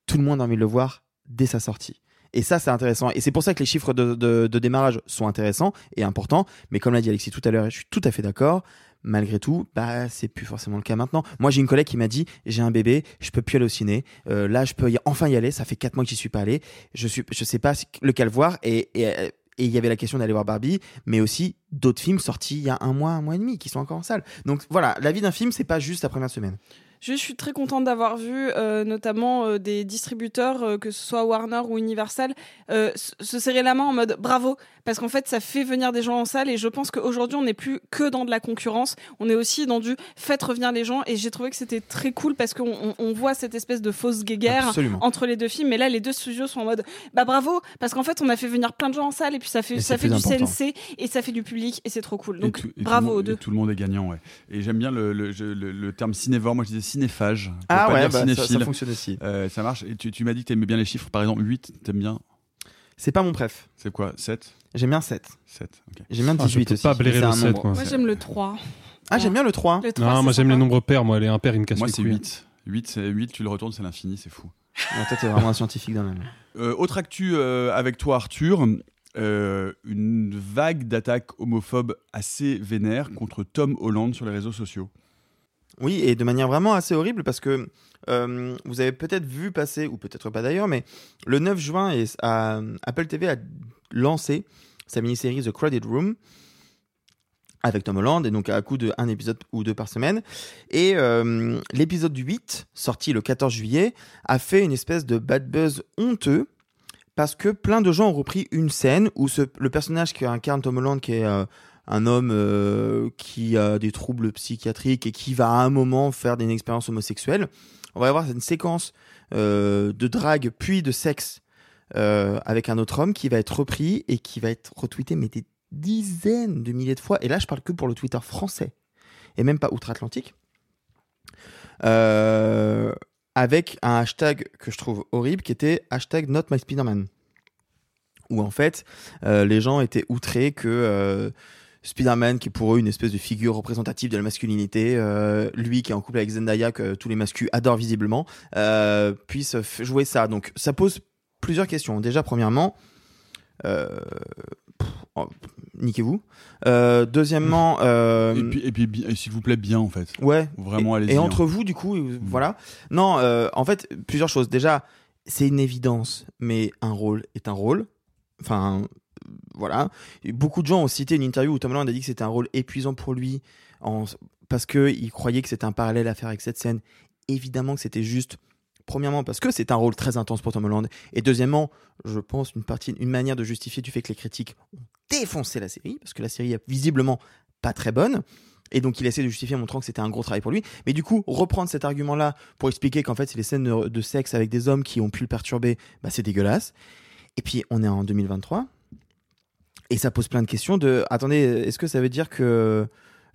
Speaker 2: tout le monde a envie de le voir dès sa sortie. Et ça, c'est intéressant. Et c'est pour ça que les chiffres de, de- démarrage sont intéressants et importants. Mais comme l'a dit Alexis tout à l'heure, je suis tout à fait d'accord. Malgré tout, bah c'est plus forcément le cas maintenant. Moi, j'ai une collègue qui m'a dit j'ai un bébé, je peux plus aller au ciné. Euh, là, je peux y- enfin y aller. Ça fait quatre mois que j'y suis pas allé. Je suis, je sais pas lequel voir. Euh, et il y avait la question d'aller voir Barbie, mais aussi d'autres films sortis il y a un mois, un mois et demi, qui sont encore en salle. Donc voilà, la vie d'un film, c'est pas juste la première semaine.
Speaker 4: Je suis très contente d'avoir vu euh, notamment euh, des distributeurs, euh, que ce soit Warner ou Universal, se se serrer la main en mode bravo, parce qu'en fait ça fait venir des gens en salle et je pense qu'aujourd'hui on n'est plus que dans de la concurrence, on est aussi dans du faites revenir les gens et j'ai trouvé que c'était très cool parce qu'on on- on voit cette espèce de fausse guéguerre
Speaker 2: Absolument.
Speaker 4: entre les deux films, mais là les deux studios sont en mode bah bravo, parce qu'en fait on a fait venir plein de gens en salle et puis ça fait,
Speaker 1: Et
Speaker 4: ça fait du
Speaker 1: important.
Speaker 4: CNC et ça fait du public et c'est trop cool. Donc
Speaker 1: tout-
Speaker 4: bravo
Speaker 1: monde-
Speaker 4: aux deux.
Speaker 1: Tout le monde est gagnant, ouais. Et j'aime bien le, le, je- le- le terme cinévore. Moi, je disais cinéphage.
Speaker 2: Ah ouais, bah, ça-
Speaker 1: cinéphile.
Speaker 2: ça fonctionne aussi.
Speaker 1: Euh, ça marche. Et tu, tu m'as dit que t'aimais bien les chiffres. Par exemple, 8, t'aimes bien
Speaker 2: C'est pas mon préf.
Speaker 1: C'est quoi 7
Speaker 2: J'aime bien 7.
Speaker 1: 7, ok.
Speaker 2: J'aime bien
Speaker 5: Ah, je
Speaker 2: 18
Speaker 5: peux
Speaker 2: aussi.
Speaker 5: pas blairer le
Speaker 2: un
Speaker 5: 7,
Speaker 2: nombre.
Speaker 5: moi.
Speaker 4: Moi j'aime le 3.
Speaker 2: Ah, j'aime bien le 3.
Speaker 4: Le 3
Speaker 5: Non, moi j'aime les nombres pairs, moi les impairs, ils me cassent
Speaker 1: Moi,
Speaker 5: les
Speaker 1: c'est
Speaker 5: couilles.
Speaker 1: 8. 8, c'est 8, tu le retournes, c'est l'infini, c'est fou.
Speaker 2: Ah, toi, t'es vraiment un scientifique dans la
Speaker 1: Euh, autre actu euh, avec toi, Arthur. Euh, une vague d'attaques homophobes assez vénère contre Tom Holland sur les réseaux sociaux.
Speaker 2: Oui, et de manière vraiment assez horrible parce que euh, vous avez peut-être vu passer, ou peut-être pas d'ailleurs, mais le 9 juin, Apple TV a lancé sa mini-série The Credit Room avec Tom Holland, et donc à coup de un épisode ou deux par semaine. Et euh, l'épisode du 8, sorti le 14 juillet, a fait une espèce de bad buzz honteux parce que plein de gens ont repris une scène où le personnage qui incarne Tom Holland, qui est euh, un homme euh, qui a des troubles psychiatriques et qui va à un moment faire une expérience homosexuelle, on va avoir une séquence euh, de drague puis de sexe euh, avec un autre homme qui va être repris et qui va être retweeté mais des dizaines de milliers de fois. Et là, je parle que pour le Twitter français et même pas outre-Atlantique. Avec un hashtag que je trouve horrible qui était hashtag not my Spider-Man. Où en fait, les gens étaient outrés que Spider-Man, qui est pour eux une espèce de figure représentative de la masculinité, euh, lui qui est en couple avec Zendaya, que tous les masculins adorent visiblement, euh, puisse jouer ça. Donc ça pose plusieurs questions. Déjà, premièrement, euh, pff, oh, niquez-vous. Deuxièmement,
Speaker 1: Et puis, et s'il vous plaît, bien en fait.
Speaker 2: Ouais.
Speaker 1: Vraiment, allez-y.
Speaker 2: et
Speaker 1: hein.
Speaker 2: entre vous, du coup, euh, voilà. Non, en fait, plusieurs choses. Déjà, c'est une évidence, mais un rôle est un rôle. Enfin, voilà. Beaucoup de gens ont cité une interview où Tom Holland a dit que c'était un rôle épuisant pour lui parce qu'il croyait que c'était un parallèle à faire avec cette scène. Évidemment que c'était juste. Premièrement, parce que c'est un rôle très intense pour Tom Holland. Et deuxièmement, je pense une partie, une manière de justifier du fait que les critiques ont défoncé la série, parce que la série est visiblement pas très bonne. Et donc il essaie de justifier en montrant que c'était un gros travail pour lui. Mais du coup, reprendre cet argument-là pour expliquer qu'en fait c'est les scènes de, de sexe avec des hommes qui ont pu le perturber, bah, c'est dégueulasse. Et puis on est en 2023. Et ça pose plein de questions de... Attendez, est-ce que ça veut dire que...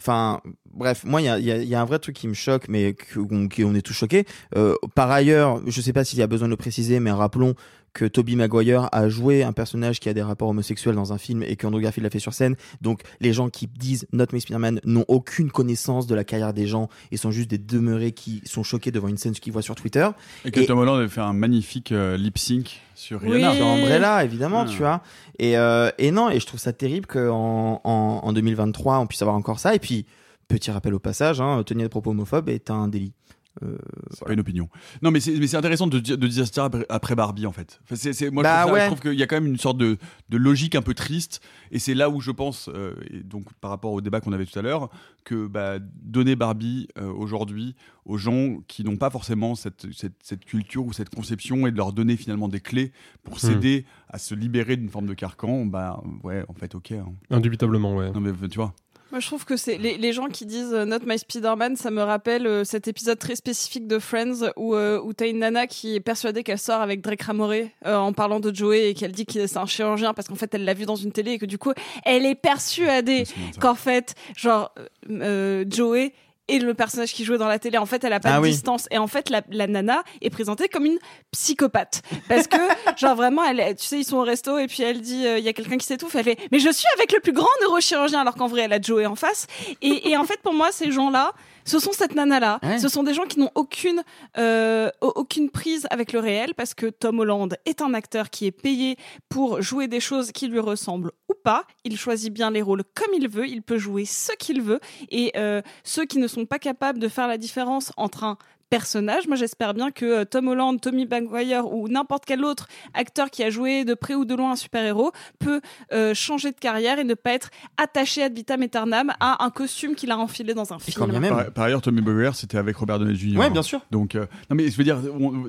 Speaker 2: Enfin, bref, moi, il y a, y y a un vrai truc qui me choque, mais qu'on on est tous choqués. Euh, par ailleurs, je sais pas s'il y a besoin de le préciser, mais rappelons que Toby Maguire a joué un personnage qui a des rapports homosexuels dans un film et qu'Andrew Garfield l'a fait sur scène. Donc, les gens qui disent Not My Spider-Man n'ont aucune connaissance de la carrière des gens et sont juste des demeurés qui sont choqués devant une scène qu'ils voient sur Twitter.
Speaker 1: Et que Tom Holland avait fait un magnifique euh, lip sync sur Rihanna.
Speaker 2: Sur Umbrella, évidemment,
Speaker 1: Ah.
Speaker 2: tu vois. Et, euh, et non, et je trouve ça terrible qu'en en, en 2023, on puisse avoir encore ça. Et puis, petit rappel au passage, hein, tenir des propos homophobes est un délit. Euh,
Speaker 1: C'est pas une opinion. Non, mais c'est intéressant de, dire- de dire ça après, après Barbie, en fait. Enfin, c'est- c'est- moi,
Speaker 2: Bah
Speaker 1: je trouve, ça-
Speaker 2: ouais.
Speaker 1: je trouve qu'il y a quand même une sorte de, de logique un peu triste. Et c'est là où je pense, euh, et donc par rapport au débat qu'on avait tout à l'heure, que bah, donner Barbie euh, aujourd'hui aux gens qui n'ont pas forcément cette, cette, cette culture ou cette conception et de leur donner finalement des clés pour
Speaker 5: Hmm.
Speaker 1: s'aider à se libérer d'une forme de carcan, bah ouais, en fait, ok. hein.
Speaker 5: Indubitablement, ouais.
Speaker 1: Non, mais tu vois.
Speaker 4: Moi, je trouve que c'est les, les gens qui disent euh, Not My Spider-Man, ça me rappelle euh, cet épisode très spécifique de Friends où, euh, où t'as une nana qui est persuadée qu'elle sort avec Drake Ramoré euh, en parlant de Joey et qu'elle dit que c'est un chirurgien parce qu'en fait elle l'a vu dans une télé et que du coup elle est persuadée qu'en fait, genre, euh, Joey est le personnage qui jouait dans la télé. En fait, elle a pas
Speaker 2: Ah
Speaker 4: de
Speaker 2: oui.
Speaker 4: distance. Et en fait, la, la nana est présentée comme une psychopathe. Parce que, genre, vraiment, elle, tu sais, ils sont au resto et puis elle dit, euh, il y a quelqu'un qui s'étouffe. Elle fait, mais je suis avec le plus grand neurochirurgien, alors qu'en vrai, elle a Joey en face. Et, et en fait, pour moi, ces gens-là, ce sont cette nana-là.
Speaker 2: Ouais.
Speaker 4: Ce sont des gens qui n'ont aucune, euh, au- aucune prise avec le réel parce que Tom Holland est un acteur qui est payé pour jouer des choses qui lui ressemblent ou pas. Il choisit bien les rôles comme il veut. Il peut jouer ce qu'il veut. Et euh, ceux qui ne sont pas capables de faire la différence entre un personnage. Moi, j'espère bien que euh, Tom Holland, Tommy Maguire ou n'importe quel autre acteur qui a joué de près ou de loin un super-héros peut euh, changer de carrière et ne pas être attaché ad vitam aeternam à un costume qu'il a enfilé dans un film.
Speaker 1: Par, par ailleurs, Tommy Maguire, c'était avec Robert Downey Jr.
Speaker 2: Ouais, bien sûr.
Speaker 1: Donc, euh, non, mais je veux dire,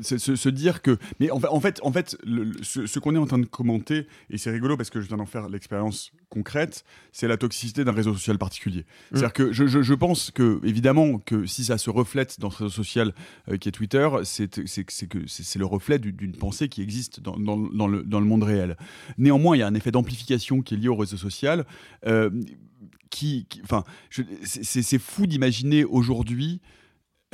Speaker 1: se, se dire que. Mais en fait, en fait, en fait le- le- ce, ce qu'on est en train de commenter, et c'est rigolo parce que je viens d'en faire l'expérience concrète, c'est la toxicité d'un réseau social particulier. C'est-à-dire que je, je- je pense que, évidemment, que si ça se reflète dans ce réseau social euh, qui est Twitter, c'est le reflet du- d'une pensée qui existe dans, le, monde réel. Néanmoins, il y a un effet d'amplification qui est lié au réseau social. euh, qui, enfin, c'est- fou d'imaginer aujourd'hui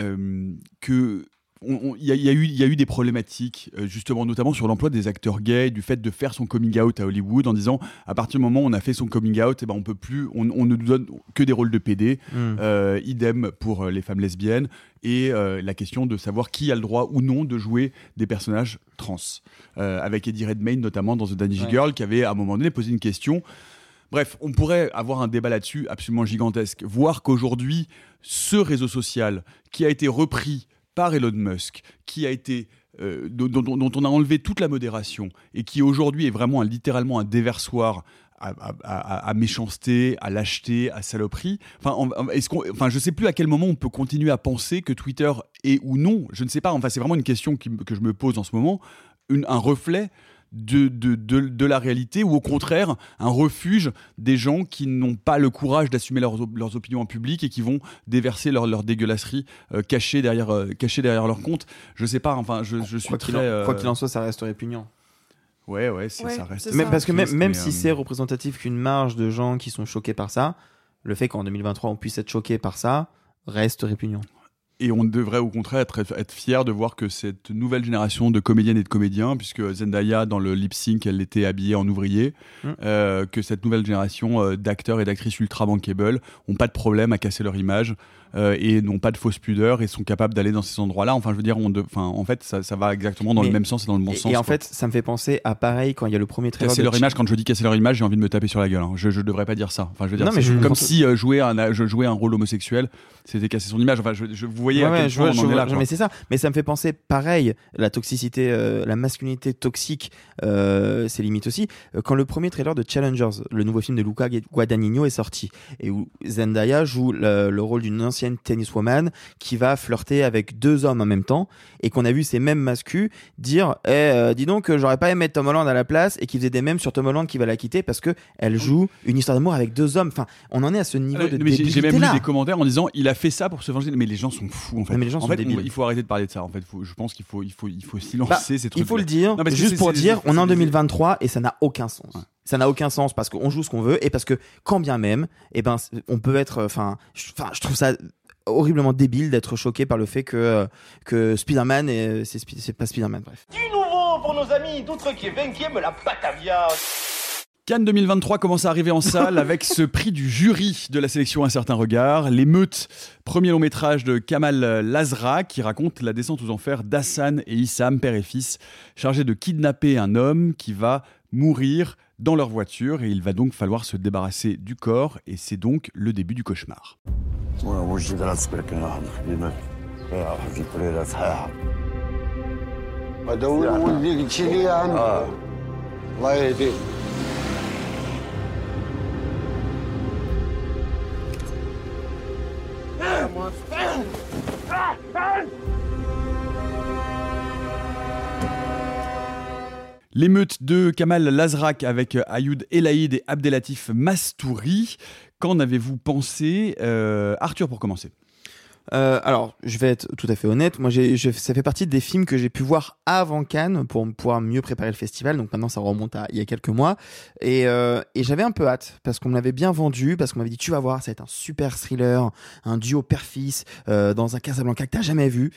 Speaker 1: euh, que il y, a- y eu, il y a eu des problématiques, euh, justement, notamment sur l'emploi des acteurs gays, du fait de faire son coming out à Hollywood en disant à partir du moment où on a fait son coming out, eh ben, on peut plus, on, on ne nous donne que des rôles de PD.
Speaker 2: Mm.
Speaker 1: Euh, idem pour euh, les femmes lesbiennes et euh, la question de savoir qui a le droit ou non de jouer des personnages trans. Avec Eddie Redmayne notamment dans The Danish
Speaker 2: Ouais.
Speaker 1: Girl qui avait à un moment donné posé une question. Bref, on pourrait avoir un débat là-dessus absolument gigantesque. Voir qu'aujourd'hui, ce réseau social qui a été repris par Elon Musk, qui a été euh, dont, on a enlevé toute la modération et qui aujourd'hui est vraiment littéralement un déversoir à, à- méchanceté, à lâcheté, à saloperie. Enfin, en- est-ce je sais plus à quel moment on peut continuer à penser que Twitter est ou non, je ne sais pas. Enfin, c'est vraiment une question que je me pose en ce moment, un reflet de, de, de, de la réalité ou au contraire un refuge des gens qui n'ont pas le courage d'assumer leurs, leurs opinions en public et qui vont déverser leur, leur dégueulasserie euh, cachée, derrière, euh, cachée derrière leur compte. Je sais pas, enfin, je, je suis
Speaker 2: Quoi
Speaker 1: très.
Speaker 2: qu'il en,
Speaker 1: euh,
Speaker 2: quoi qu'il en soit, ça reste répugnant.
Speaker 1: Ouais, ouais, ça reste.
Speaker 2: Mais
Speaker 4: ça.
Speaker 2: parce que même, même
Speaker 1: mais,
Speaker 2: si
Speaker 1: euh,
Speaker 2: c'est représentatif qu'une marge de gens qui sont choqués par ça, le fait qu'en 2023 on puisse être choqué par ça reste répugnant.
Speaker 1: Et on devrait au contraire être, être fier de voir que cette nouvelle génération de comédiennes et de comédiens, puisque Zendaya dans le lip sync, elle était habillée en ouvrier,
Speaker 2: Mm.
Speaker 1: euh, que cette nouvelle génération euh, d'acteurs et d'actrices ultra bankable ont pas de problème à casser leur image euh, et n'ont pas de fausse pudeur et sont capables d'aller dans ces endroits-là. Enfin, je veux dire, on de- enfin, en fait, ça, ça va exactement dans
Speaker 2: Mais-
Speaker 1: le même sens et dans le bon
Speaker 2: et,
Speaker 1: sens.
Speaker 2: et en
Speaker 1: quoi.
Speaker 2: fait, ça me fait penser à pareil quand il y a le premier trailer
Speaker 1: Casser leur
Speaker 2: Ch-
Speaker 1: image, quand je dis casser leur image, j'ai envie de me taper sur la gueule. hein. Je, je devrais pas dire ça. Enfin, je veux dire,
Speaker 2: Non, mais je-
Speaker 1: comme si euh, jouer, un, je jouais un rôle homosexuel, c'était casser son image. Enfin, je, je- vous voyez
Speaker 2: Ouais,
Speaker 1: à
Speaker 2: ouais,
Speaker 1: quel
Speaker 2: je
Speaker 1: point on en est là. quoi.
Speaker 2: mais c'est ça. Mais ça me fait penser pareil, la toxicité, euh, la masculinité toxique, c'est limite aussi. Quand le premier trailer de Challengers, le nouveau film de Luca Guadagnino est sorti, et où Zendaya joue le, le rôle d'une ancienne tenniswoman qui va flirter avec deux hommes en même temps, et qu'on a vu ces mêmes mascus dire, eh, euh, dis donc, euh, j'aurais pas aimé mettre Tom Holland à la place, et qui faisait des mêmes sur Tom Holland qui va la quitter parce que elle joue une histoire d'amour avec deux hommes. Enfin, on en est à ce niveau
Speaker 1: Ah,
Speaker 2: de
Speaker 1: j'ai- même lu des commentaires en disant il a fait ça pour se venger. Mais les gens sont fous en fait.
Speaker 2: Non, mais les gens
Speaker 1: en
Speaker 2: sont
Speaker 1: fait,
Speaker 2: débiles.
Speaker 1: on- il faut arrêter de parler de ça. En fait, Faut- je pense qu'il faut, il faut, il faut silencer
Speaker 2: Bah,
Speaker 1: ces trucs.
Speaker 2: il faut le dire,
Speaker 1: Non,
Speaker 2: juste pour dire, on est en
Speaker 1: c'est-
Speaker 2: 2023 et ça n'a aucun sens. Ça n'a aucun sens parce qu'on joue ce qu'on veut et parce que quand bien même, eh ben, on peut être, enfin, je, enfin, je trouve ça horriblement débile d'être choqué par le fait que euh, que Spider-Man c'est Spi- c'est pas Spider-Man bref.
Speaker 12: Du nouveau pour nos amis d'outre-qui est la Batavia.
Speaker 1: Cannes 2023 commence à arriver en salle avec ce prix du jury de la sélection Un certain regard, L'émeute, premier long métrage de Kamal Lazra qui raconte la descente aux enfers d'Hassan et Issam, père et fils, chargés de kidnapper un homme qui va mourir dans leur voiture et il va donc falloir se débarrasser du corps et c'est donc le début du cauchemar. L'émeute de Kamal Lazrak avec Ayoud Elaïd et Abdelatif Mastouri. Qu'en avez-vous pensé Euh, Arthur, pour commencer?
Speaker 2: Euh, alors, je vais être tout à fait honnête. Moi, ça fait partie des films que j'ai pu voir avant Cannes pour pouvoir mieux préparer le festival. Donc maintenant, ça remonte à il y a quelques mois. Et, euh, j'avais un peu hâte parce qu'on me l'avait bien vendu, parce qu'on m'avait dit tu vas voir, ça va être un super thriller, un duo père-fils euh, dans un Casablanca que t'as jamais vu.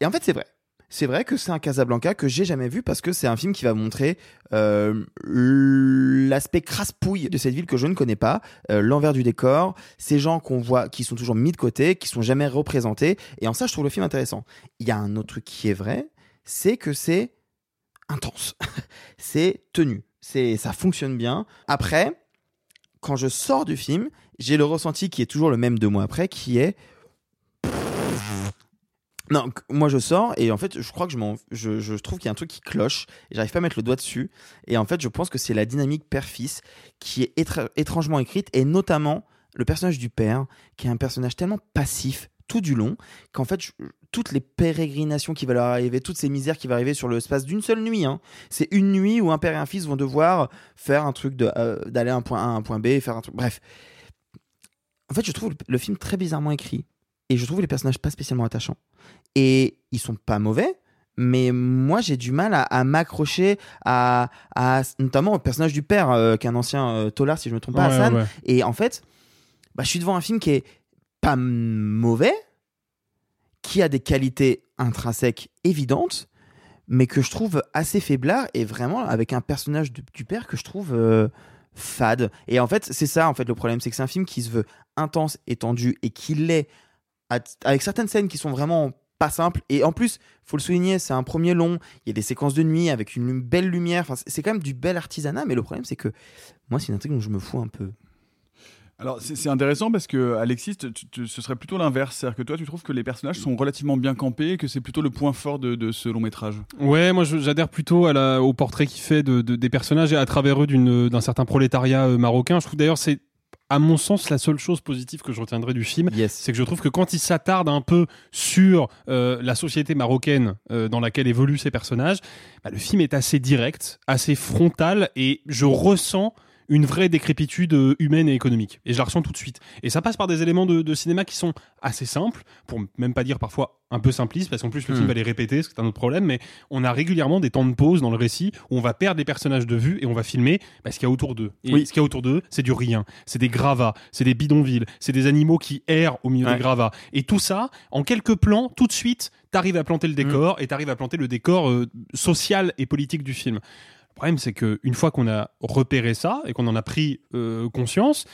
Speaker 2: Et en fait, c'est vrai. C'est vrai que c'est un Casablanca que j'ai jamais vu parce que c'est un film qui va montrer euh, l'aspect crasse-pouille de cette ville que je ne connais pas, euh, l'envers du décor, ces gens qu'on voit qui sont toujours mis de côté, qui sont jamais représentés. Et en ça, je trouve le film intéressant. Il y a un autre truc qui est vrai, c'est que c'est intense, c'est tenu, c'est ça fonctionne bien. Après, quand je sors du film, j'ai le ressenti qui est toujours le même deux mois après, qui est Non, moi je sors et en fait je crois que je, trouve qu'il y a un truc qui cloche. Et j'arrive pas à mettre le doigt dessus. Et en fait je pense que c'est la dynamique père-fils qui est étr- étrangement écrite et notamment le personnage du père qui est un personnage tellement passif tout du long qu'en fait toutes les pérégrinations qui vont leur arriver, toutes ces misères qui vont arriver sur l'espace d'une seule nuit, hein, c'est une nuit où un père et un fils vont devoir faire un truc euh, d'aller à un point A à un point B, faire un truc, bref. En fait je trouve le film très bizarrement écrit et je trouve les personnages pas spécialement attachants. Et ils sont pas mauvais, mais moi j'ai du mal à, à m'accrocher à, à- notamment au personnage du père, euh, qui est un ancien euh, tolard si je me trompe pas,
Speaker 5: Ouais,
Speaker 2: Hassan.
Speaker 5: ouais.
Speaker 2: Et en fait, bah, je suis devant un film qui est pas mauvais, qui a des qualités intrinsèques évidentes, mais que je trouve assez faiblard et vraiment avec un personnage du, du père que je trouve euh, fade. Et en fait, c'est ça en fait le problème, c'est que c'est un film qui se veut intense et tendu et qui l'est avec certaines scènes qui sont vraiment pas simples. Et en plus, faut le souligner, c'est un premier long. Il y a des séquences de nuit avec une belle lumière. Enfin, c'est- quand même du bel artisanat. Mais le problème, c'est que moi, c'est une intrigue dont je me fous un peu.
Speaker 1: Alors c'est intéressant parce que Alexis, tu- tu- ce serait plutôt l'inverse, c'est-à-dire que toi tu trouves que les personnages sont relativement bien campés et que c'est plutôt le point fort de, de ce long métrage.
Speaker 5: Ouais, moi j'adhère plutôt à la, au portrait qu'il fait de, de- des personnages et à travers eux d'un certain prolétariat euh, marocain. Je trouve d'ailleurs c'est à mon sens la seule chose positive que je retiendrai du film, c'est que je trouve que quand il s'attarde un peu sur euh, la société marocaine euh, dans laquelle évoluent ces personnages, bah, le film est assez direct, assez frontal et je ressens une vraie décrépitude euh, humaine et économique. Et je la ressens tout de suite. Et ça passe par des éléments de, de cinéma qui sont assez simples, pour même pas dire parfois un peu simplistes, parce qu'en plus le
Speaker 2: Hmm.
Speaker 5: film va les répéter, ce qui est un autre problème, mais on a régulièrement des temps de pause dans le récit où on va perdre des personnages de vue et on va filmer bah, ce qu'il y a autour d'eux. Et
Speaker 2: Oui.
Speaker 5: ce qu'il y a autour d'eux, c'est du rien. C'est des gravats, c'est des bidonvilles, c'est des animaux qui errent au milieu
Speaker 2: Ouais.
Speaker 5: des gravats. Et tout ça, en quelques plans, tout de suite, t'arrives à planter le décor et t'arrives à planter le décor euh, social et politique du film. Le problème, c'est que une fois qu'on a repéré ça et qu'on en a pris euh, conscience,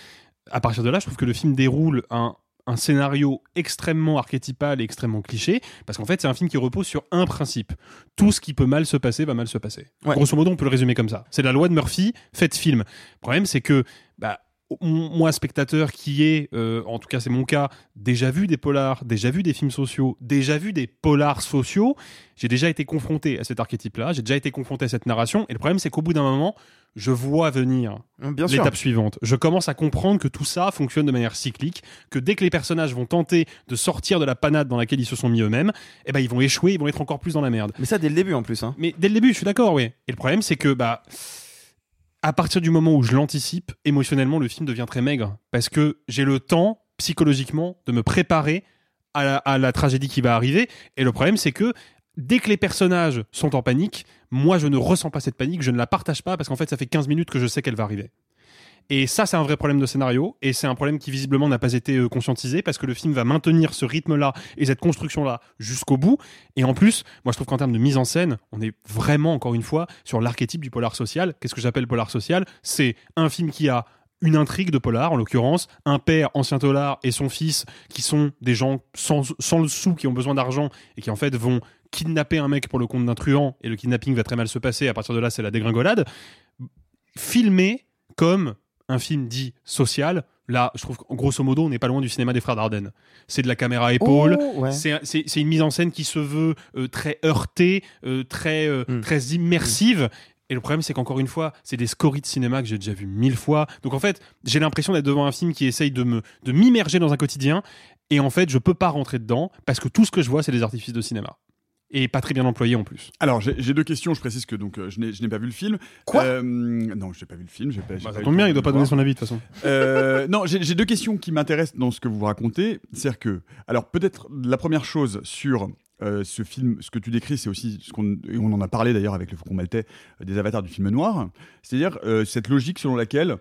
Speaker 5: à partir de là, je trouve que le film déroule un, un scénario extrêmement archétypal et extrêmement cliché, parce qu'en fait, c'est un film qui repose sur un principe. Tout ce qui peut mal se passer va mal se passer.
Speaker 2: Ouais.
Speaker 5: Grosso modo, on peut le résumer comme ça. C'est la loi de Murphy, faites film. Le problème, c'est que, bah, moi, spectateur qui est, euh, en tout cas c'est mon cas, déjà vu des polars, déjà vu des films sociaux, déjà vu des polars sociaux, j'ai déjà été confronté à cet archétype-là, j'ai déjà été confronté à cette narration, et le problème c'est qu'au bout d'un moment, je vois venir l'étape suivante. Je commence à comprendre que tout ça fonctionne de manière cyclique, que dès que les personnages vont tenter de sortir de la panade dans laquelle ils se sont mis eux-mêmes, eh ben ils vont échouer, ils vont être encore plus dans la merde.
Speaker 2: Mais ça dès le début en plus. Hein.
Speaker 5: Mais dès le début, je suis d'accord, oui. Et le problème, c'est que, bah, à partir du moment où je l'anticipe, émotionnellement, le film devient très maigre. Parce que j'ai le temps, psychologiquement, de me préparer à la, tragédie qui va arriver. Et le problème, c'est que dès que les personnages sont en panique, moi, je ne ressens pas cette panique, je ne la partage pas, parce qu'en fait, ça fait 15 minutes que je sais qu'elle va arriver. Et ça, c'est un vrai problème de scénario, et c'est un problème qui visiblement n'a pas été euh, conscientisé, parce que le film va maintenir ce rythme-là et cette construction-là jusqu'au bout. Et en plus, moi je trouve qu'en termes de mise en scène, on est vraiment, encore une fois, sur l'archétype du polar social. Qu'est-ce que j'appelle polar social? C'est un film qui a une intrigue de polar, en l'occurrence, un père ancien tolard et son fils qui sont des gens sans, sans le sou, qui ont besoin d'argent et qui en fait vont kidnapper un mec pour le compte d'un truand et le kidnapping va très mal se passer. À partir de là, c'est la dégringolade. Filmé comme un film dit social, là, je trouve qu'en grosso modo, on n'est pas loin du cinéma des frères Dardenne. C'est de la caméra à épaule,
Speaker 2: Oh, ouais.
Speaker 5: c'est une mise en scène qui se veut euh, très heurtée, euh, très, euh,
Speaker 2: Mm.
Speaker 5: très immersive. Et le problème, c'est qu'encore une fois, c'est des scories de cinéma que j'ai déjà vu mille fois. Donc en fait, j'ai l'impression d'être devant un film qui essaye de me de m'immerger dans un quotidien. Et en fait, je peux pas rentrer dedans parce que tout ce que je vois, c'est des artifices de cinéma. Et pas très bien employés en plus.
Speaker 1: Alors j'ai deux questions, je précise que donc euh, je n'ai je n'ai pas vu le film.
Speaker 5: Quoi?
Speaker 1: Non, j'ai pas vu le film. j'ai Pas, j'ai
Speaker 5: Bah, ça tombe bien, il
Speaker 1: de
Speaker 5: doit pas donner
Speaker 1: voir.
Speaker 5: son avis de toute façon?
Speaker 1: Euh, non, j'ai deux questions qui m'intéressent dans ce que vous racontez. C'est-à-dire que, alors peut-être la première chose sur euh, ce film, ce que tu décris, c'est aussi ce qu'on on en a parlé d'ailleurs avec le Faucon Maltais euh, des avatars du film noir. C'est-à-dire euh, cette logique selon laquelle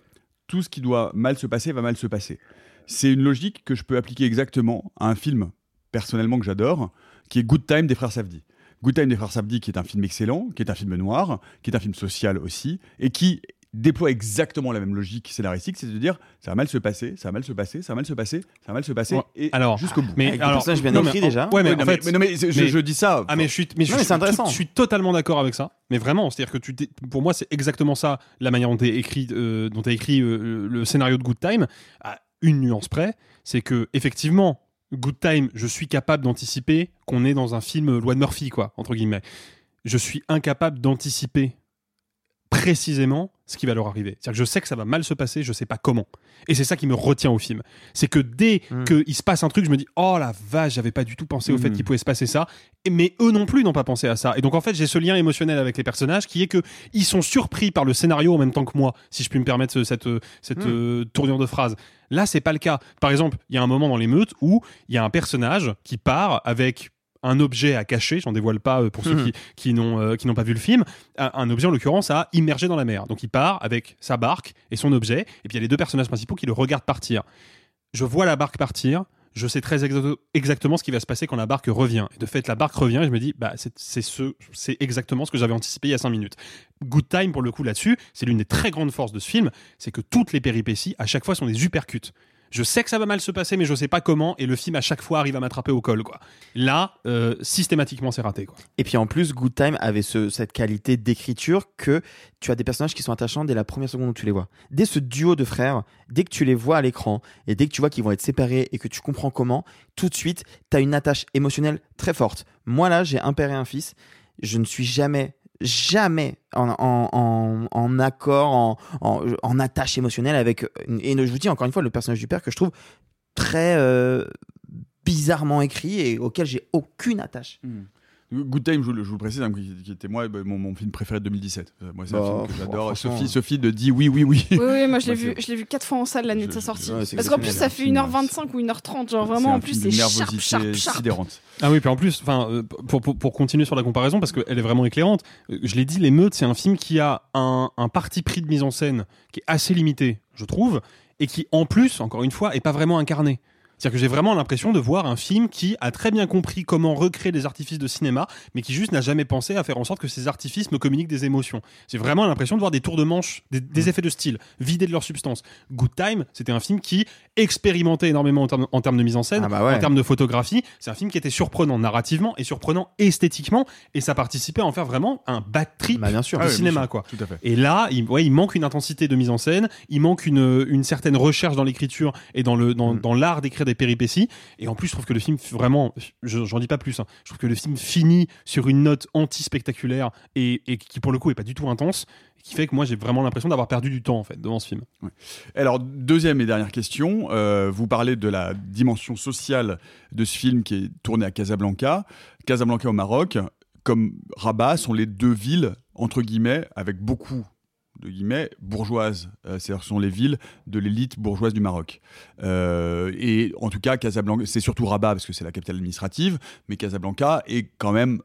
Speaker 1: tout ce qui doit mal se passer va mal se passer. C'est une logique que je peux appliquer exactement à un film personnellement que j'adore, qui est Good Time des frères Safdie. Good Time des frères Safdie, qui est un film excellent, qui est un film noir, qui est un film social aussi, et qui déploie exactement la même logique scénaristique, c'est de dire ça va mal se passer, ça va mal se passer, ça va mal se passer, ça va mal se passer,
Speaker 5: Ouais,
Speaker 1: et
Speaker 5: alors,
Speaker 1: jusqu'au bout.
Speaker 5: Mais
Speaker 2: des
Speaker 5: alors, non, mais
Speaker 2: écrits
Speaker 5: en-
Speaker 2: déjà.
Speaker 5: Ouais, mais
Speaker 1: Oui,
Speaker 5: en fait,
Speaker 1: mais, non, mais je,
Speaker 5: mais-
Speaker 1: je dis ça.
Speaker 5: Ah mais je suis mais je,
Speaker 2: Non, mais
Speaker 5: suis
Speaker 2: c'est intéressant.
Speaker 5: tout- je suis totalement d'accord avec ça. Mais vraiment, c'est-à-dire que tu pour moi c'est exactement ça la manière dont tu écrit euh, dont t'as écrit euh, le scénario de Good Time à une nuance près, c'est que effectivement Good Time, je suis capable d'anticiper qu'on est dans un film loi de Murphy, quoi, entre guillemets. Je suis incapable d'anticiper précisément ce qui va leur arriver. C'est-à-dire que je sais que ça va mal se passer, je sais pas comment. Et c'est ça qui me retient au film. C'est que dès
Speaker 2: Mm.
Speaker 5: qu'il se passe un truc, je me dis oh la vache, j'avais pas du tout pensé au fait
Speaker 2: Mm.
Speaker 5: qu'il pouvait se passer ça. Mais eux non plus n'ont pas pensé à ça. Et donc en fait, j'ai ce lien émotionnel avec les personnages qui est que ils sont surpris par le scénario en même temps que moi, si je puis me permettre ce- cette cette
Speaker 2: Mm.
Speaker 5: euh, tournure de phrase. Là, c'est pas le cas. Par exemple, il y a un moment dans l'émeute où il y a un personnage qui part avec un objet à cacher, j'en dévoile pas euh, pour ceux qui, qui n'ont euh, qui n'ont pas vu le film, un, objet en l'occurrence à immerger dans la mer. Donc il part avec sa barque et son objet, et puis il y a les deux personnages principaux qui le regardent partir. Je vois la barque partir, je sais très exa- exactement ce qui va se passer quand la barque revient. Et de fait, la barque revient et je me dis, bah c'est c'est ce, c'est exactement ce que j'avais anticipé il y a cinq minutes. Good Time pour le coup là-dessus, c'est l'une des très grandes forces de ce film, c'est que toutes les péripéties à chaque fois sont des uppercuts. Je sais que ça va mal se passer, mais je sais pas comment, et le film à chaque fois arrive à m'attraper au col, quoi. Là, euh, systématiquement, c'est raté, quoi.
Speaker 2: Et puis en plus, Good Time avait ce- cette qualité d'écriture que tu as des personnages qui sont attachants dès la première seconde où tu les vois. Dès ce duo de frères, dès que tu les vois à l'écran et dès que tu vois qu'ils vont être séparés et que tu comprends comment, tout de suite, tu as une attache émotionnelle très forte. Moi là, j'ai un père et un fils. Je ne suis jamais, jamais en, accord, en, attache émotionnelle avec. Et je vous dis encore une fois, le personnage du père que je trouve très euh, bizarrement écrit et auquel j'ai aucune attache.
Speaker 1: Good Time, je, vous le- je vous le précise, hein, qui, qui était moi bah, mon, mon film préféré de 2017. Euh, moi, c'est un
Speaker 2: Bah,
Speaker 1: film que j'adore.
Speaker 2: franchement.
Speaker 1: Sophie, Sophie de dit oui, oui, oui.
Speaker 4: Oui, oui, moi je l'ai vu, je l'ai vu quatre fois en salle la nuit de sa sortie.
Speaker 1: ouais,
Speaker 4: Parce qu'en plus ça fait
Speaker 1: un
Speaker 4: 1h25 ou 1h30, genre
Speaker 1: C'est
Speaker 4: vraiment
Speaker 1: un
Speaker 4: en plus c'est sharp,
Speaker 1: nervosité
Speaker 4: sharp, sharp.
Speaker 1: sidérante.
Speaker 5: Ah oui, puis en plus, enfin, euh, pour, pour, pour continuer sur la comparaison, parce qu'elle est vraiment éclairante, euh, je l'ai dit, L'émeute, c'est un film qui a un, un parti pris de mise en scène qui est assez limité, je trouve, et qui, en plus, encore une fois, est pas vraiment incarné. C'est-à-dire que j'ai vraiment l'impression de voir un film qui a très bien compris comment recréer des artifices de cinéma, mais qui juste n'a jamais pensé à faire en sorte que ces artifices me communiquent des émotions. J'ai vraiment l'impression de voir des tours de manche, des, des effets de style, vidés de leur substance. Good Time, c'était un film qui expérimentait énormément en termes, en termes de mise en scène,
Speaker 2: Ah bah ouais.
Speaker 5: en termes de photographie. C'est un film qui était surprenant narrativement et surprenant esthétiquement, et ça participait à en faire vraiment un bad trip
Speaker 2: Bah, bien sûr.
Speaker 5: de
Speaker 1: Ah oui, bien
Speaker 5: cinéma,
Speaker 1: sûr,
Speaker 5: quoi.
Speaker 1: Tout à fait.
Speaker 5: Et là, il, ouais, il manque une intensité de mise en scène, il manque une, une certaine recherche dans l'écriture et dans dans,
Speaker 2: Mm.
Speaker 5: dans l'art d'écrire des péripéties. Et en plus, je trouve que le film vraiment, je- j'en dis pas plus. hein, je trouve que le film finit sur une note anti-spectaculaire et, et qui pour le coup est pas du tout intense, qui fait que moi j'ai vraiment l'impression d'avoir perdu du temps en fait devant ce film.
Speaker 1: Alors, deuxième et dernière question. euh, vous parlez de la dimension sociale de ce film qui est tourné à Casablanca. Casablanca au Maroc, comme Rabat, sont les deux villes, entre guillemets, avec beaucoup de guillemets, bourgeoises. Euh, ce sont les villes de l'élite bourgeoise du Maroc. Euh, et en tout cas, Casablanca, c'est surtout Rabat parce que c'est la capitale administrative, mais Casablanca est quand même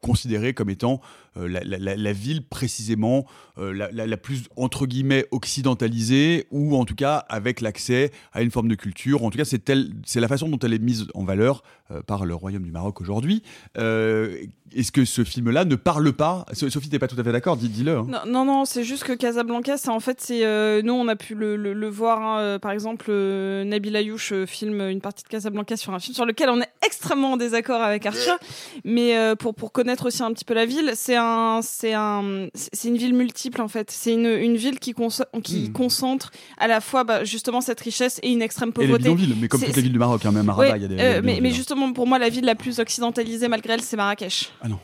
Speaker 1: considérée comme étant la, la- ville précisément euh, la, la- la plus entre guillemets occidentalisée ou en tout cas avec l'accès à une forme de culture. En tout cas, c'est telle- c'est la façon dont elle est mise en valeur euh, par le royaume du Maroc aujourd'hui. Euh, Est-ce que ce film-là ne parle pas So- Sophie, t'es pas tout à fait d'accord Dis- Dis-le. hein.
Speaker 4: Non, non, non, c'est juste que Casablanca, c'est en fait, c'est euh, nous, on a pu le, le- le voir. hein, euh, par exemple, euh, Nabil Ayouch euh, filme une partie de Casablanca sur un film sur lequel on est extrêmement en désaccord avec Arthur. Mais euh, pour pour connaître aussi un petit peu la ville, c'est un, c'est un, c'est une ville multiple en fait. C'est une, une ville qui, conso- qui
Speaker 1: Hmm.
Speaker 4: concentre à la fois bah, justement cette richesse et une extrême
Speaker 1: Et les
Speaker 4: pauvreté.
Speaker 1: mais comme
Speaker 4: C'est-
Speaker 1: toutes les villes du Maroc, hein, même à Rabat,
Speaker 4: Ouais,
Speaker 1: il y a des.
Speaker 4: euh, mais, justement, pour moi, la ville la plus occidentalisée malgré elle, c'est Marrakech.
Speaker 1: Ah non.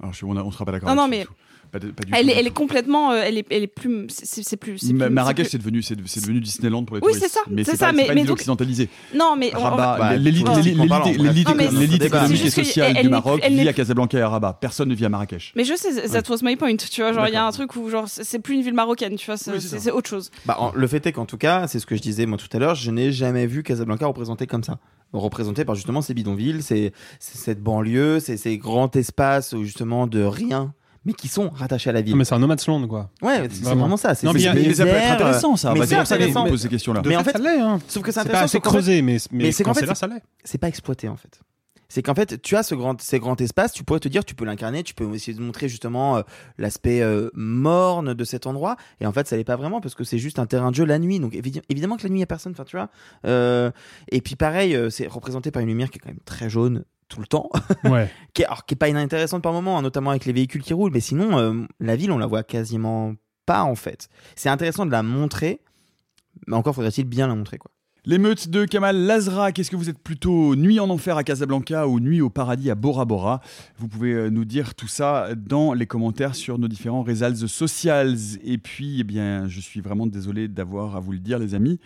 Speaker 1: Alors, je, on, a- on sera pas d'accord.
Speaker 4: Non, non, mais
Speaker 1: tout. Pas de- pas du
Speaker 4: elle
Speaker 1: tout,
Speaker 4: est, elle complètement, euh, elle est, elle est plus, c'est-
Speaker 1: Marrakech,
Speaker 4: c'est
Speaker 1: devenu, c'est devenu Disneyland pour les
Speaker 4: Oui,
Speaker 1: touristes.
Speaker 4: c'est ça,
Speaker 1: Mais
Speaker 4: c'est ça,
Speaker 1: pas,
Speaker 4: mais-
Speaker 1: c'est pas
Speaker 4: mais
Speaker 1: une ville
Speaker 4: donc-
Speaker 1: occidentalisée.
Speaker 4: plus- Non, mais
Speaker 1: Rabat, l'élite économique et sociale du Maroc vit à Casablanca et à Rabat. Personne ne vit à Marrakech.
Speaker 4: Mais je sais, that was my point, tu vois, genre il y a un truc où genre c'est plus une ville marocaine, tu vois, c'est
Speaker 1: Oui,
Speaker 4: autre chose.
Speaker 2: Bah, le fait est qu'en tout cas, c'est ce que je disais moi tout à l'heure, je n'ai jamais vu Casablanca représenté comme ça. Représenté par justement ces bidonvilles, ces, ces- cette banlieue, ces, ces grands espaces où, justement de rien, mais qui sont rattachés à la ville.
Speaker 5: Non, mais c'est un no man's land quoi.
Speaker 2: Ouais, c'est c'est
Speaker 5: Vraiment.
Speaker 2: vraiment ça. C'est
Speaker 5: Non,
Speaker 2: c'est
Speaker 5: mais a-
Speaker 1: Mais ça peut être intéressant, ça.
Speaker 2: Mais c'est
Speaker 1: c'est
Speaker 2: intéressant.
Speaker 1: pose ces questions-là.
Speaker 2: Mais en fait,
Speaker 5: ça l'est, hein.
Speaker 2: sauf que c'est
Speaker 5: C'est pas
Speaker 2: intéressant. fait,
Speaker 5: creusé, mais, mais,
Speaker 2: mais c'est
Speaker 5: quand
Speaker 2: qu'en
Speaker 5: c'est
Speaker 2: fait,
Speaker 5: là, ça l'est.
Speaker 2: c'est pas exploité en fait. C'est qu'en fait, tu as ce grand, ces grands espaces, tu pourrais te dire, tu peux l'incarner, tu peux essayer de montrer justement euh, l'aspect euh, morne de cet endroit, et en fait, ça l'est pas vraiment parce que c'est juste un terrain de jeu la nuit. Donc évi- évidemment que la nuit, il y a personne, enfin tu vois. Euh, et puis pareil, euh, c'est représenté par une lumière qui est quand même très jaune tout le temps,
Speaker 5: Ouais.
Speaker 2: qui est, alors, qui est pas inintéressante par moment, hein, notamment avec les véhicules qui roulent, mais sinon, euh, la ville, on la voit quasiment pas en fait. C'est intéressant de la montrer, mais encore faudrait-il bien la montrer quoi.
Speaker 1: L'émeute de Kamal Lazra, qu'est-ce que vous êtes plutôt nuit en enfer à Casablanca ou nuit au paradis à Bora Bora? Vous pouvez euh, nous dire tout ça dans les commentaires sur nos différents réseaux socials. Et puis, eh bien, je suis vraiment désolé d'avoir à vous le dire, les amis,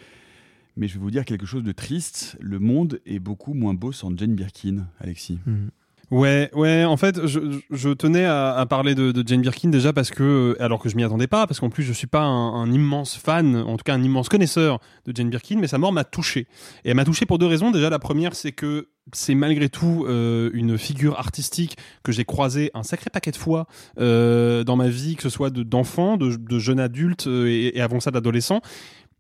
Speaker 1: mais je vais vous dire quelque chose de triste. Le monde est beaucoup moins beau sans Jane Birkin, Alexis.
Speaker 5: Ouais, ouais. En fait, je, tenais à, parler de, de Jane Birkin déjà parce que, alors que je m'y attendais pas, parce qu'en plus je suis pas un, immense fan, en tout cas un immense connaisseur de Jane Birkin, mais sa mort m'a touché. Et elle m'a touché pour deux raisons. Déjà, la première, c'est que c'est malgré tout euh, une figure artistique que j'ai croisée un sacré paquet de fois euh, dans ma vie, que ce soit de- d'enfant, de, de jeune adulte euh, et, et avant ça d'adolescent.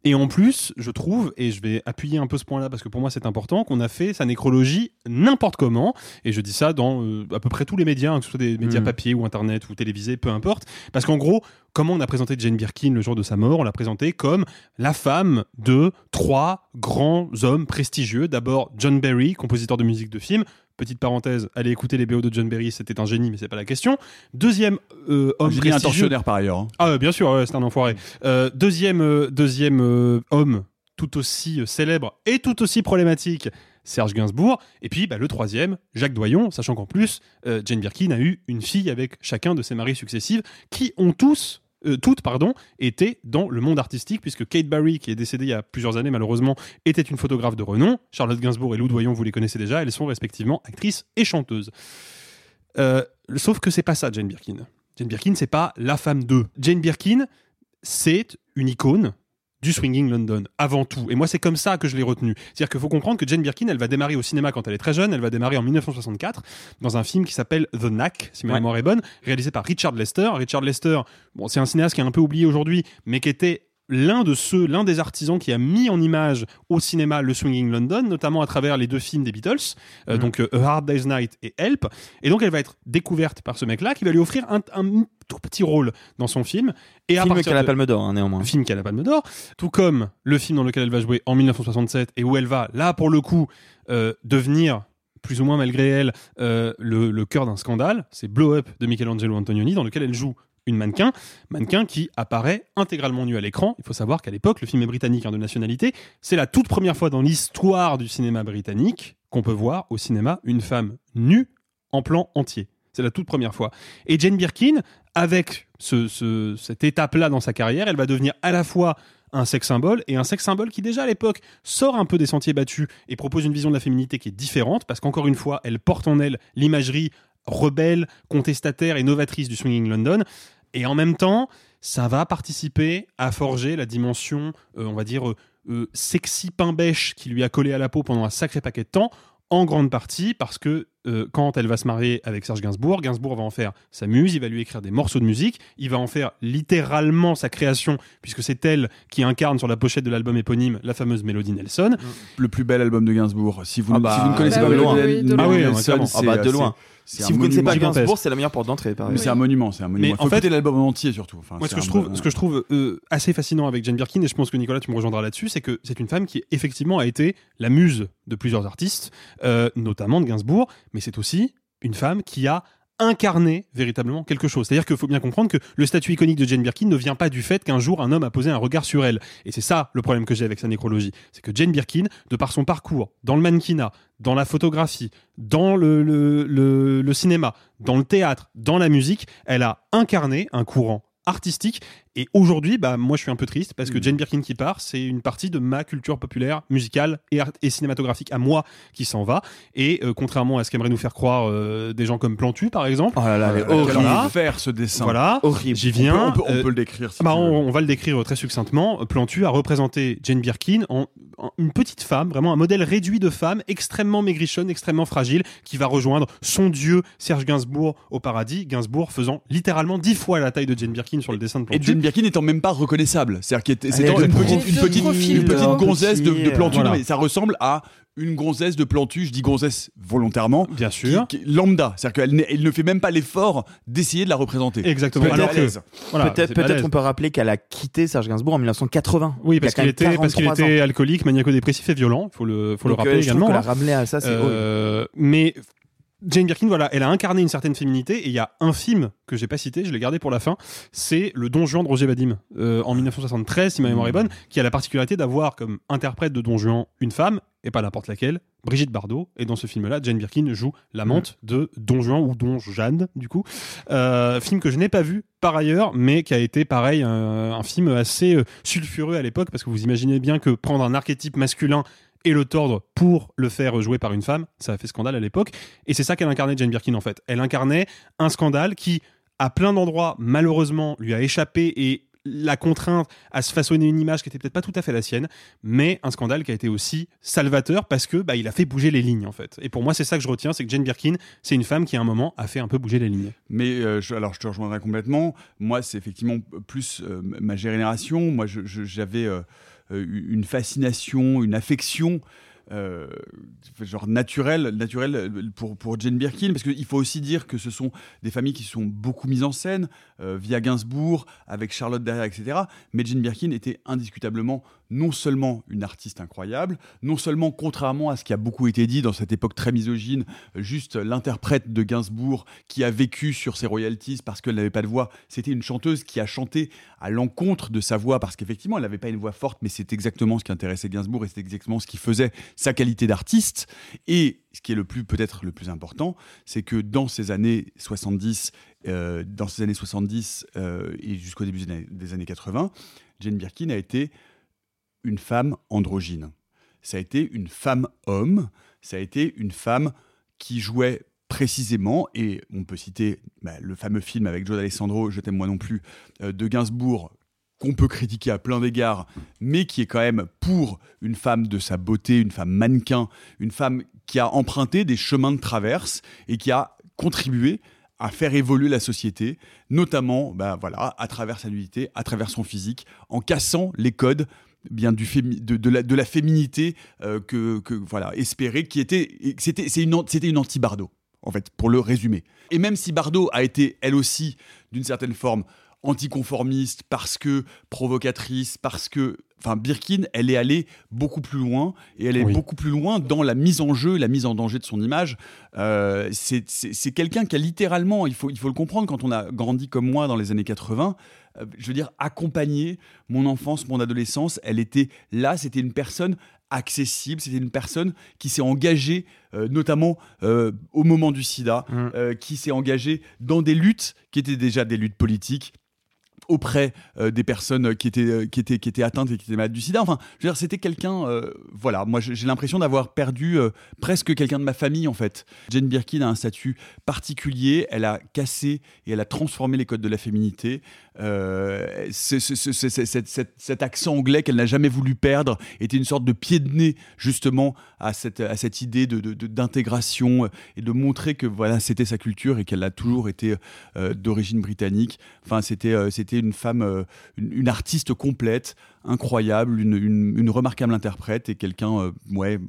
Speaker 5: Et en plus, je trouve, et je vais appuyer un peu ce point-là parce que pour moi c'est important, qu'on a fait sa nécrologie n'importe comment. Et je dis ça dans euh, à peu près tous les médias, hein, que ce soit des médias
Speaker 2: Mm.
Speaker 5: papier ou internet ou télévisés, peu importe. Parce qu'en gros, comment on a présenté Jane Birkin le jour de sa mort On l'a présenté comme la femme de trois grands hommes prestigieux. D'abord John Barry, compositeur de musique de film. Petite parenthèse, allez écouter les BO de John Barry, c'était un génie, mais c'est pas la question. Deuxième euh, homme
Speaker 1: Génie
Speaker 5: prestigieux.
Speaker 1: intentionnaire par ailleurs. hein.
Speaker 5: Ah bien sûr, ouais, c'est un enfoiré. Euh, deuxième euh, deuxième euh, homme tout aussi célèbre et tout aussi problématique, Serge Gainsbourg. Et puis bah, le troisième, Jacques Doyon, sachant qu'en plus, Jane Birkin a eu une fille avec chacun de ses maris successifs qui ont tous euh, toutes pardon été dans le monde artistique puisque Kate Barry qui est décédée il y a plusieurs années malheureusement était une photographe de renom Charlotte Gainsbourg et Lou Doyon vous les connaissez déjà elles sont respectivement actrices et chanteuses euh, sauf que c'est pas ça, Jane Birkin. Jane Birkin, c'est pas la femme d'eux. Jane Birkin, c'est une icône du swinging London, avant tout. Et moi, c'est comme ça que je l'ai retenu. C'est-à-dire qu'il faut comprendre que Jane Birkin, elle va démarrer au cinéma quand elle est très jeune. Elle va démarrer en 1964 dans un film qui s'appelle The Knack, si ma
Speaker 2: Ouais.
Speaker 5: mémoire est bonne, réalisé par Richard Lester. Richard Lester, bon, c'est un cinéaste qui est un peu oublié aujourd'hui, mais qui était l'un de ceux, l'un des artisans qui a mis en image au cinéma le swinging London, notamment à travers les deux films des Beatles, euh,
Speaker 2: Mhm.
Speaker 5: donc euh, A Hard Day's Night et Help. Et donc elle va être découverte par ce mec-là qui va lui offrir un, un tout petit rôle dans son film. Et
Speaker 2: Film qui a la Palme d'Or, hein, néanmoins.
Speaker 5: film qui a la Palme d'Or, tout comme le film dans lequel elle va jouer en 1967 et où elle va, là pour le coup, euh, devenir plus ou moins malgré elle le, le cœur d'un scandale, c'est Blow Up de Michelangelo Antonioni dans lequel elle joue une mannequin, mannequin qui apparaît intégralement nue à l'écran. Il faut savoir qu'à l'époque, le film est britannique hein, de nationalité. C'est la toute première fois dans l'histoire du cinéma britannique qu'on peut voir au cinéma une femme nue en plan entier. C'est la toute première fois. Et Jane Birkin, avec ce, ce- cette étape-là dans sa carrière, elle va devenir à la fois un sex symbole et un sex symbole qui déjà à l'époque sort un peu des sentiers battus et propose une vision de la féminité qui est différente parce qu'encore une fois, elle porte en elle l'imagerie rebelle, contestataire et novatrice du swinging London et en même temps, ça va participer à forger la dimension, euh, on va dire, euh, euh, sexy pain bêche qui lui a collé à la peau pendant un sacré paquet de temps, en grande partie parce que euh, quand elle va se marier avec Serge Gainsbourg, Gainsbourg va en faire sa muse, il va lui écrire des morceaux de musique, il va en faire littéralement sa création, puisque c'est elle qui incarne sur la pochette de l'album éponyme la fameuse Mélodie Nelson.
Speaker 1: Le plus bel album de Gainsbourg. Si vous,
Speaker 2: Ah
Speaker 1: ne-
Speaker 2: bah,
Speaker 1: si vous ne connaissez
Speaker 2: bah
Speaker 1: pas
Speaker 2: oui,
Speaker 1: Mélodie
Speaker 2: oui, de
Speaker 1: Nelson,
Speaker 2: loin. Ah oui,
Speaker 1: Nelson,
Speaker 2: Ah bah, de loin. Si vous connaissez pas. Gainsbourg, c'est la meilleure porte d'entrée.
Speaker 1: Mais c'est un monument, c'est un monument.
Speaker 5: Mais
Speaker 1: faut
Speaker 5: en fait-
Speaker 1: l'album en entier surtout. Enfin,
Speaker 5: Moi, ce
Speaker 1: c'est
Speaker 5: que je
Speaker 1: un
Speaker 5: trouve,
Speaker 1: bon-
Speaker 5: ce que je trouve euh, assez fascinant avec Jane Birkin, et je pense que Nicolas, tu me rejoindras là-dessus, c'est que c'est une femme qui effectivement a été la muse de plusieurs artistes, euh, notamment de Gainsbourg, mais c'est aussi une femme qui a incarné véritablement quelque chose. C'est-à-dire qu'il faut bien comprendre que le statut iconique de Jane Birkin ne vient pas du fait qu'un jour un homme a posé un regard sur elle. Et c'est ça le problème que j'ai avec sa nécrologie. C'est que Jane Birkin, de par son parcours, dans le mannequinat, dans la photographie, dans le, cinéma, dans le théâtre, dans la musique, elle a incarné un courant artistique et aujourd'hui bah moi je suis un peu triste parce que Jane Birkin qui part c'est une partie de ma culture populaire musicale et, cinématographique à moi qui s'en va et euh, contrairement à ce qu'aimeraient nous faire croire euh, des gens comme Plantu par exemple
Speaker 2: Oh là là,
Speaker 1: quel
Speaker 2: horrible.
Speaker 1: enfer ce dessin.
Speaker 5: voilà
Speaker 2: Horrible.
Speaker 5: j'y viens
Speaker 1: On peut, on peut- on
Speaker 5: euh,
Speaker 1: peut le décrire. si
Speaker 5: bah, on, on va le décrire très succinctement. Plantu a représenté Jane Birkin en, en une petite femme, vraiment un modèle réduit de femme, extrêmement maigrichonne, extrêmement fragile, qui va rejoindre son dieu Serge Gainsbourg au paradis. Gainsbourg faisant littéralement dix fois la taille de Jane Birkin sur le dessin de Plantu.
Speaker 1: Birkin étant même pas reconnaissable. C'est-à-dire qu'elle était- une petite, une petite,
Speaker 4: profil,
Speaker 1: une petite
Speaker 2: euh,
Speaker 1: gonzesse de, de Plantu.
Speaker 5: voilà.
Speaker 1: Non, mais ça ressemble à une gonzesse de Plantu. Je dis gonzesse volontairement.
Speaker 5: Bien sûr.
Speaker 1: qui- qui- lambda. C'est-à-dire qu'elle ne fait même pas l'effort d'essayer de la représenter.
Speaker 5: Exactement.
Speaker 1: Peut-être
Speaker 5: Alors
Speaker 1: à
Speaker 5: que,
Speaker 1: l'aise.
Speaker 5: voilà,
Speaker 2: Peut-être
Speaker 5: c'est
Speaker 2: peut-être
Speaker 5: balèze.
Speaker 2: on peut rappeler qu'elle a quitté Serge Gainsbourg en 1980.
Speaker 5: Oui, parce qu'il était, parce qu'il
Speaker 2: 43 ans.
Speaker 5: était alcoolique, maniaco-dépressif et violent. Il faut le, faut le
Speaker 2: Donc, euh,
Speaker 5: rappeler
Speaker 2: je
Speaker 5: également.
Speaker 2: que la
Speaker 5: hein.
Speaker 2: ramener à ça, c'est.
Speaker 5: Euh, mais Jane Birkin, voilà, elle a incarné une certaine féminité et il y a un film que j'ai pas cité, je l'ai gardé pour la fin, c'est Le Don Juan de Roger Vadim euh, en 1973, si ma mémoire est bonne, qui a la particularité d'avoir comme interprète de Don Juan une femme et pas n'importe laquelle, Brigitte Bardot. Et dans ce film-là, Jane Birkin joue l'amante de Don Juan ou Don Jeanne, du coup. Euh, film que je n'ai pas vu par ailleurs, mais qui a été pareil, un, un film assez euh, sulfureux à l'époque, parce que vous imaginez bien que prendre un archétype masculin et le tordre pour le faire jouer par une femme, ça a fait scandale à l'époque. Et c'est ça qu'elle incarnait, Jane Birkin, en fait. Elle incarnait un scandale qui, à plein d'endroits, malheureusement, lui a échappé et la contrainte à se façonner une image qui était peut-être pas tout à fait la sienne, mais un scandale qui a été aussi salvateur parce que bah, il a fait bouger les lignes en fait. Et pour moi, c'est ça que je retiens, c'est que Jane Birkin, c'est une femme qui à un moment a fait un peu bouger les lignes.
Speaker 1: Mais euh, alors je te rejoindrai complètement. Moi, c'est effectivement plus euh, ma génération. Moi, j'avais euh, une fascination, une affection. euh, genre euh, pour, pour Jane Birkin parce qu'il faut aussi dire que ce sont des familles qui sont beaucoup mises en scène euh, via Gainsbourg avec Charlotte derrière etc mais Jane Birkin était indiscutablement non seulement une artiste incroyable non seulement contrairement à ce qui a beaucoup été dit dans cette époque très misogyne juste l'interprète de Gainsbourg qui a vécu sur ses royalties parce qu'elle n'avait pas de voix c'était une chanteuse qui a chanté à l'encontre de sa voix parce qu'effectivement elle n'avait pas une voix forte mais c'est exactement ce qui intéressait Gainsbourg et c'est exactement ce qui faisait sa qualité d'artiste. Et ce qui est le plus peut-être le plus important c'est que dans ces années 70 euh, dans ces années 70 euh, et jusqu'au début des années, des années 80 Jane Birkin a été une femme androgyne. Ça a été une femme homme ça a été une femme qui jouait précisément, et on peut citer bah, le fameux film avec Joe Alessandro, Je t'aime moi non plus, euh, de Gainsbourg, qu'on peut critiquer à plein d'égards, mais qui est quand même pour une femme de sa beauté, une femme mannequin, une femme qui a emprunté des chemins de traverse et qui a contribué à faire évoluer la société, notamment bah, voilà, à travers sa nudité, à travers son physique, en cassant les codes bien du fémi- de, de la, de la féminité euh, que, que voilà espérée qui était c'était c'est une c'était une anti Bardot en fait pour le résumer et même si Bardot a été elle aussi d'une certaine forme anticonformiste parce que provocatrice parce que enfin Birkin elle est allée beaucoup plus loin et elle est
Speaker 5: Oui.
Speaker 1: beaucoup plus loin dans la mise en jeu la mise en danger de son image Euh, c'est quelqu'un qui a littéralement il faut il faut le comprendre quand on a grandi comme moi dans les années 80 euh, je veux dire, accompagner mon enfance, mon adolescence. Elle était là, c'était une personne accessible, c'était une personne qui s'est engagée, euh, notamment euh, au moment du sida, euh, qui s'est engagée dans des luttes qui étaient déjà des luttes politiques auprès euh, des personnes qui étaient, euh, qui, étaient, qui étaient atteintes et qui étaient malades du sida. Enfin, je veux dire, c'était quelqu'un, euh, voilà, moi j'ai l'impression d'avoir perdu euh, presque quelqu'un de ma famille en fait. Jane Birkin a un statut particulier, elle a cassé et elle a transformé les codes de la féminité. Euh, cet- accent anglais qu'elle n'a jamais voulu perdre était une sorte de pied de nez justement à cette, à cette idée de- de- d'intégration et de montrer que voilà c'était sa culture et qu'elle a toujours été euh, d'origine britannique. Enfin, c'était euh, une femme, une artiste complète, incroyable, une, remarquable interprète et quelqu'un, euh,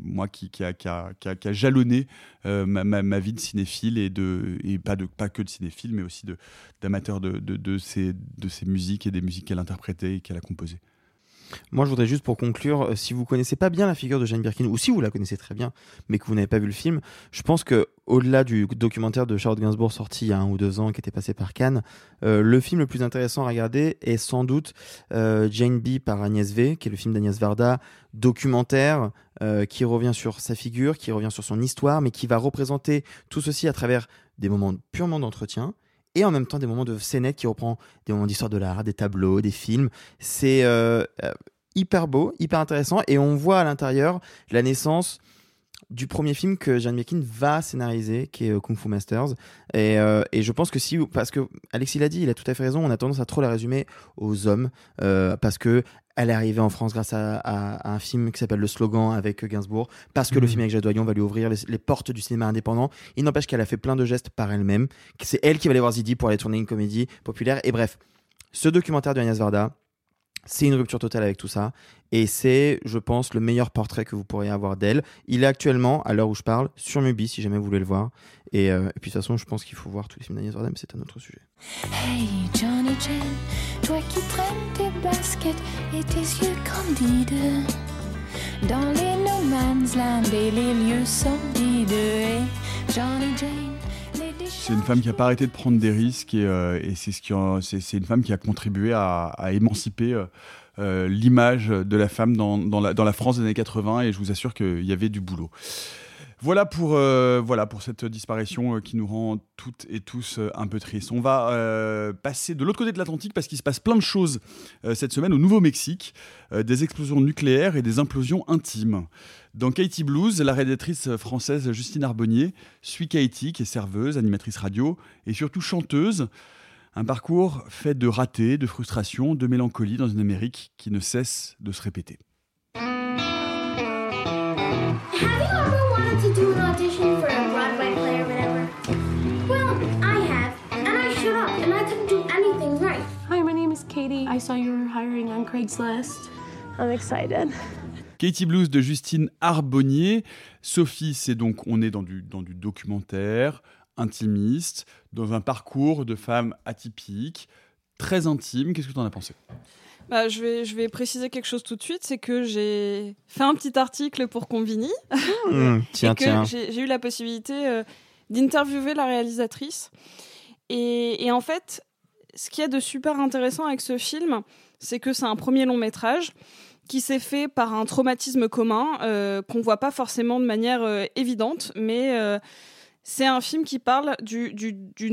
Speaker 1: moi qui, qui, a, qui, a, qui a- jalonné euh, ma, ma- ma vie de cinéphile et pas de pas que de cinéphile, mais aussi d'amateur de, de, de de ces musiques et des musiques qu'elle interprétait et qu'elle a composées.
Speaker 2: Moi, je voudrais juste pour conclure, euh, si vous connaissez pas bien la figure de Jane Birkin, ou si vous la connaissez très bien, mais que vous n'avez pas vu le film, je pense que au-delà du documentaire de Charlotte Gainsbourg sorti il y a un ou deux ans, qui était passé par Cannes, euh, le film le plus intéressant à regarder est sans doute euh, Jane B par Agnès V, qui est le film d'Agnès Varda, documentaire qui revient sur sa figure, qui revient sur son histoire, mais qui va représenter tout ceci à travers des moments purement d'entretien et en même temps des moments de scénette qui reprend des moments d'histoire de l'art, des tableaux, des films. C'est euh, euh, hyper beau, hyper intéressant et on voit à l'intérieur la naissance du premier film que Jane Birkin va scénariser, qui est euh, Kung Fu Masters. Et, je pense que si, parce que Alexis l'a dit, il a tout à fait raison, on a tendance à trop la résumer aux hommes, parce que elle est arrivée en France grâce à, à- à un film qui s'appelle Le Slogan avec Gainsbourg, parce que le
Speaker 5: Mhm.
Speaker 2: film avec Jade Doyon va lui ouvrir les, les portes du cinéma indépendant. Il n'empêche qu'elle a fait plein de gestes par elle-même, que c'est elle qui va aller voir Zidi pour aller tourner une comédie populaire. Et bref, ce documentaire de Agnès Varda, c'est une rupture totale avec tout ça. Et c'est, je pense, le meilleur portrait que vous pourriez avoir d'elle. Il est actuellement, à l'heure où je parle, sur Mubi, si jamais vous voulez le voir. Et, euh, puis de toute façon, je pense qu'il faut voir tous les films d'Agnès mais c'est un autre sujet.
Speaker 13: Hey Johnny toi qui tes baskets et tes yeux candides
Speaker 1: C'est une femme qui a pas arrêté de prendre des risques et, euh, c'est une femme qui a contribué à, émanciper euh, euh, l'image de la femme dans la France des années 80 et je vous assure qu'il y avait du boulot. Voilà pour, euh, voilà pour cette disparition euh, qui nous rend toutes et tous euh, un peu tristes. On va passer de l'autre côté de l'Atlantique parce qu'il se passe plein de choses cette semaine au Nouveau-Mexique. Des explosions nucléaires et des implosions intimes. Dans Katie Blues, la rédactrice française Justine Arbonnier suit Katie, qui est serveuse, animatrice radio et surtout chanteuse. Un parcours fait de ratés, de frustrations, de mélancolie dans une Amérique qui ne cesse de se répéter.
Speaker 13: Have you ever wanted to do an audition for a Broadway play or whatever? Well, I have, and I showed up, and I couldn't do anything right.
Speaker 14: Hi, my name is Katie. I saw you were hiring on Craigslist. I'm excited.
Speaker 1: Katie Blues de Justine Arbonnier. Sophie, c'est donc, on est dans du, dans du documentaire, intimiste, dans un parcours de femme atypique, très intime. Qu'est-ce que tu en as pensé?
Speaker 4: Bah, je, vais, je vais préciser quelque chose tout de suite, c'est que j'ai fait un petit article pour Convini.
Speaker 2: Mmh, tiens,
Speaker 4: et que
Speaker 2: tiens.
Speaker 4: J'ai eu la possibilité euh, d'interviewer la réalisatrice. Et, et en fait, ce qu'il y a de super intéressant avec ce film, c'est que c'est un premier long métrage qui s'est fait par un traumatisme commun euh, qu'on voit pas forcément de manière euh, évidente, mais euh, c'est un film qui parle du,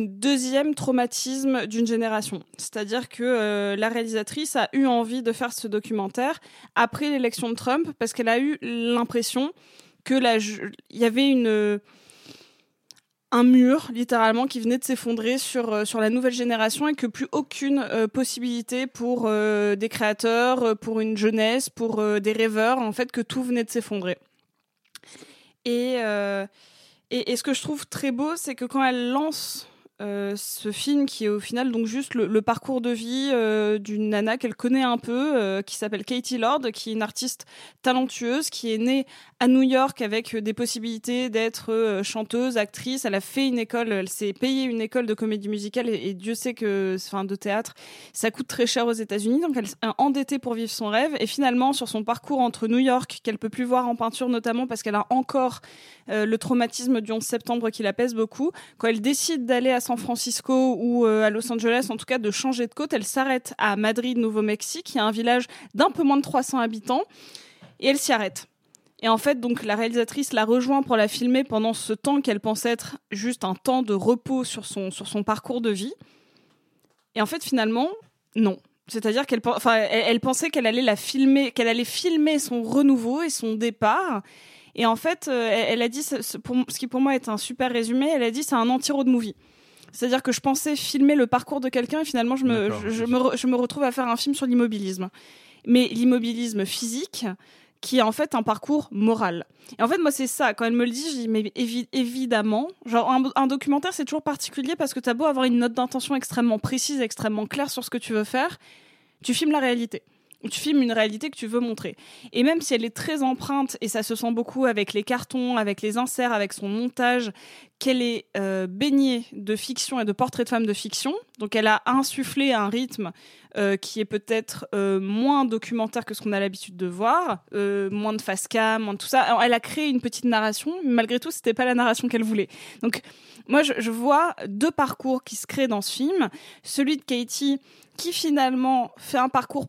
Speaker 4: deuxième traumatisme d'une génération. C'est-à-dire que euh, la réalisatrice a eu envie de faire ce documentaire après l'élection de Trump parce qu'elle a eu l'impression que la il y avait une un mur littéralement qui venait de s'effondrer sur euh, sur la nouvelle génération et que plus aucune euh, possibilité pour euh, des créateurs, euh, pour une jeunesse, pour euh, des rêveurs, en fait que tout venait de s'effondrer. Et, euh, et ce que je trouve très beau, c'est que quand elle lance euh, ce film qui est au final donc juste le, le parcours de vie euh, d'une nana qu'elle connaît un peu, euh, qui s'appelle Katie Lord, qui est une artiste talentueuse, qui est née à New York avec euh, des possibilités d'être euh, chanteuse, actrice. Elle a fait une école, elle s'est payée une école de comédie musicale et, Dieu sait que, enfin, de théâtre, ça coûte très cher aux États-Unis. Donc elle s'est endettée pour vivre son rêve. Et finalement, sur son parcours entre New York, qu'elle peut plus voir en peinture, notamment parce qu'elle a encore euh, le traumatisme du 11 septembre qui la pèse beaucoup. Quand elle décide d'aller à San Francisco ou euh, à Los Angeles, en tout cas de changer de côte, elle s'arrête à Madrid, Nouveau-Mexique, qui est un village d'un peu moins de 300 habitants, et elle s'y arrête. Et en fait, donc la réalisatrice la rejoint pour la filmer pendant ce temps qu'elle pensait être juste un temps de repos sur son, sur son parcours de vie. Et en fait, finalement, non. C'est-à-dire qu'elle enfin, elle, elle pensait qu'elle allait la filmer, qu'elle allait filmer son renouveau et son départ. Et en fait, euh, elle, a dit, ce, qui pour moi est un super résumé, elle a dit c'est un anti-road movie. C'est-à-dire que je pensais filmer le parcours de quelqu'un et finalement je me, je, je me, je me retrouve à faire un film sur l'immobilisme. Mais l'immobilisme physique, qui est en fait un parcours moral. Et en fait, moi, c'est ça. Quand elle me le dit, je dis, mais évi- évidemment. Un, un documentaire, c'est toujours particulier parce que t'as beau avoir une note d'intention extrêmement précise, extrêmement claire sur ce que tu veux faire, tu filmes la réalité. Tu filmes une réalité que tu veux montrer. Et même si elle est très empreinte, et ça se sent beaucoup avec les cartons, avec les inserts, avec son montage, qu'elle est euh, baignée de fiction et de portraits de femmes de fiction. Donc elle a insufflé un rythme euh, qui est peut-être euh, moins documentaire que ce qu'on a l'habitude de voir, moins de face cam, moins de tout ça. Alors, elle a créé une petite narration, mais malgré tout, c'était pas la narration qu'elle voulait. Donc moi, je, je vois deux parcours qui se créent dans ce film. Celui de Katie, qui finalement fait un parcours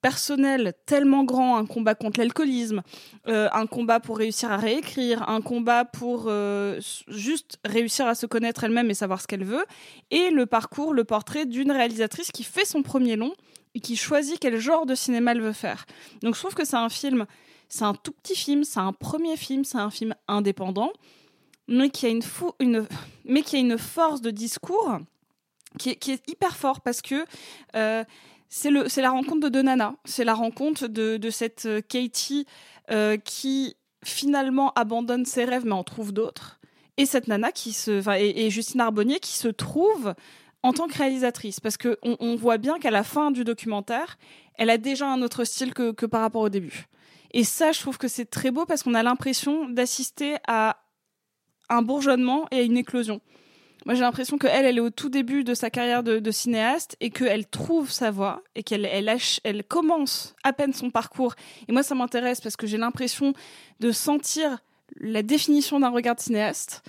Speaker 4: personnel tellement grand, un combat contre l'alcoolisme, euh, un combat pour réussir à réécrire, un combat pour euh, juste réussir à se connaître elle-même et savoir ce qu'elle veut, et le parcours, le portrait d'une réalisatrice qui fait son premier long et qui choisit quel genre de cinéma elle veut faire. Donc je trouve que c'est un film, c'est un tout petit film, c'est un premier film, c'est un film indépendant, mais qui a une, fou- une, mais qui a une force de discours qui est, qui est hyper fort parce que euh, c'est le c'est la rencontre de deux nanas. C'est la rencontre de, de cette euh, Katie euh, qui finalement abandonne ses rêves mais en trouve d'autres. Et cette nana qui se et, et Justine Arbonnier qui se trouve en tant que réalisatrice. Parce que on, on voit bien qu'à la fin du documentaire elle a déjà un autre style que, que par rapport au début. Et ça je trouve que c'est très beau parce qu'on a l'impression d'assister à un bourgeonnement et à une éclosion moi, j'ai l'impression qu'elle, elle est au tout début de sa carrière de, cinéaste et qu'elle trouve sa voie et qu'elle elle, elle commence à peine son parcours. Et moi, ça m'intéresse parce que j'ai l'impression de sentir la définition d'un regard de cinéaste.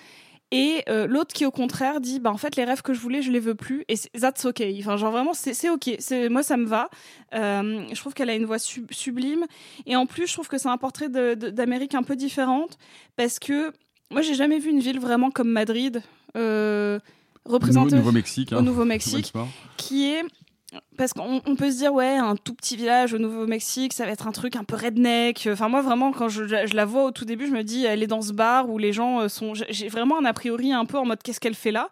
Speaker 4: Et euh, l'autre qui au contraire dit bah en fait les rêves que je voulais je les veux plus et that's ok. Enfin genre vraiment c'est ok. Moi ça me va. Euh, je trouve qu'elle a une voix sub- sublime et en plus je trouve que c'est un portrait d'Amérique un peu différente parce que moi j'ai jamais vu une ville vraiment comme Madrid représentée
Speaker 1: Nouveau- Nouveau-Mexique, hein.
Speaker 4: au Nouveau-Mexique qui est parce qu'on on peut se dire ouais un tout petit village au Nouveau-Mexique ça va être un truc un peu redneck. Enfin moi vraiment quand je, je la vois au tout début je me dis elle est dans ce bar où les gens euh, sont j'ai vraiment un a priori un peu en mode qu'est-ce qu'elle fait là?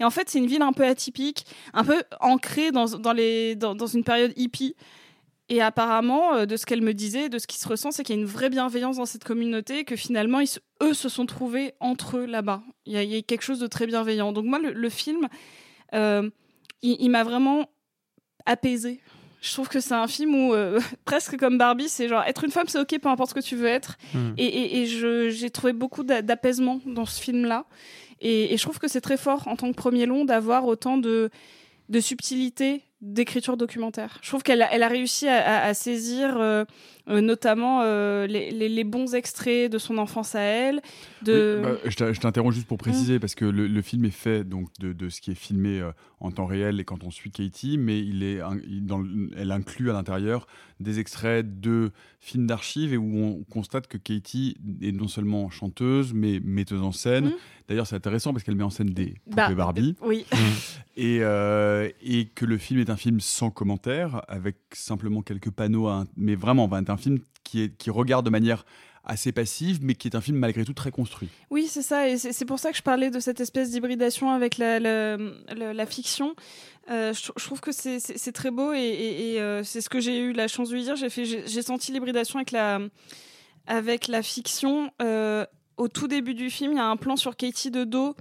Speaker 4: Et en fait c'est une ville un peu atypique un peu ancrée dans, dans les dans, dans une période hippie et apparemment, euh, de ce qu'elle me disait, de ce qui se ressent, c'est qu'il y a une vraie bienveillance dans cette communauté, que finalement, ils se- eux se sont trouvés entre eux là-bas. Il y, a, il y a quelque chose de très bienveillant. Donc moi, le, le film, euh, il, il m'a vraiment apaisé. Je trouve que c'est un film où, euh, presque comme Barbie, c'est genre être une femme, c'est ok, peu importe ce que tu veux être.
Speaker 15: Mm.
Speaker 4: Et, et- j'ai trouvé beaucoup d'a- d'apaisement dans ce film-là. Et, et je trouve que c'est très fort en tant que premier long d'avoir autant de, de subtilité d'écriture documentaire. Je trouve qu'elle a, elle a réussi à, à- à saisir euh, euh, notamment euh, les, les- les bons extraits de son enfance à elle. De...
Speaker 1: Oui, bah, je t'interromps juste pour préciser parce que le, le film est fait donc de, de ce qui est filmé en temps réel et quand on suit Katie, mais il est il- dans le- elle inclut à l'intérieur des extraits de films d'archives et où on constate que Katie est non seulement chanteuse mais metteuse en scène.
Speaker 4: Mhm.
Speaker 1: D'ailleurs, c'est intéressant parce qu'elle met en scène des poupées
Speaker 4: Bah,
Speaker 1: Barbie.
Speaker 4: oui.
Speaker 1: Et, euh, et que le film est un film sans commentaire, avec simplement quelques panneaux, à un- mais vraiment, va être un film qui, est, qui regarde de manière assez passive, mais qui est un film malgré tout très construit.
Speaker 4: Oui, c'est ça, et c'est c'est pour ça que je parlais de cette espèce d'hybridation avec la, la, la- la fiction. Euh, je, je trouve que c'est- c'est c'est très beau, et, et- et, euh, c'est ce que j'ai eu la chance de lui dire. J'ai senti l'hybridation avec la, avec la fiction. Euh, au tout début du film, il y a un plan sur Katie de dos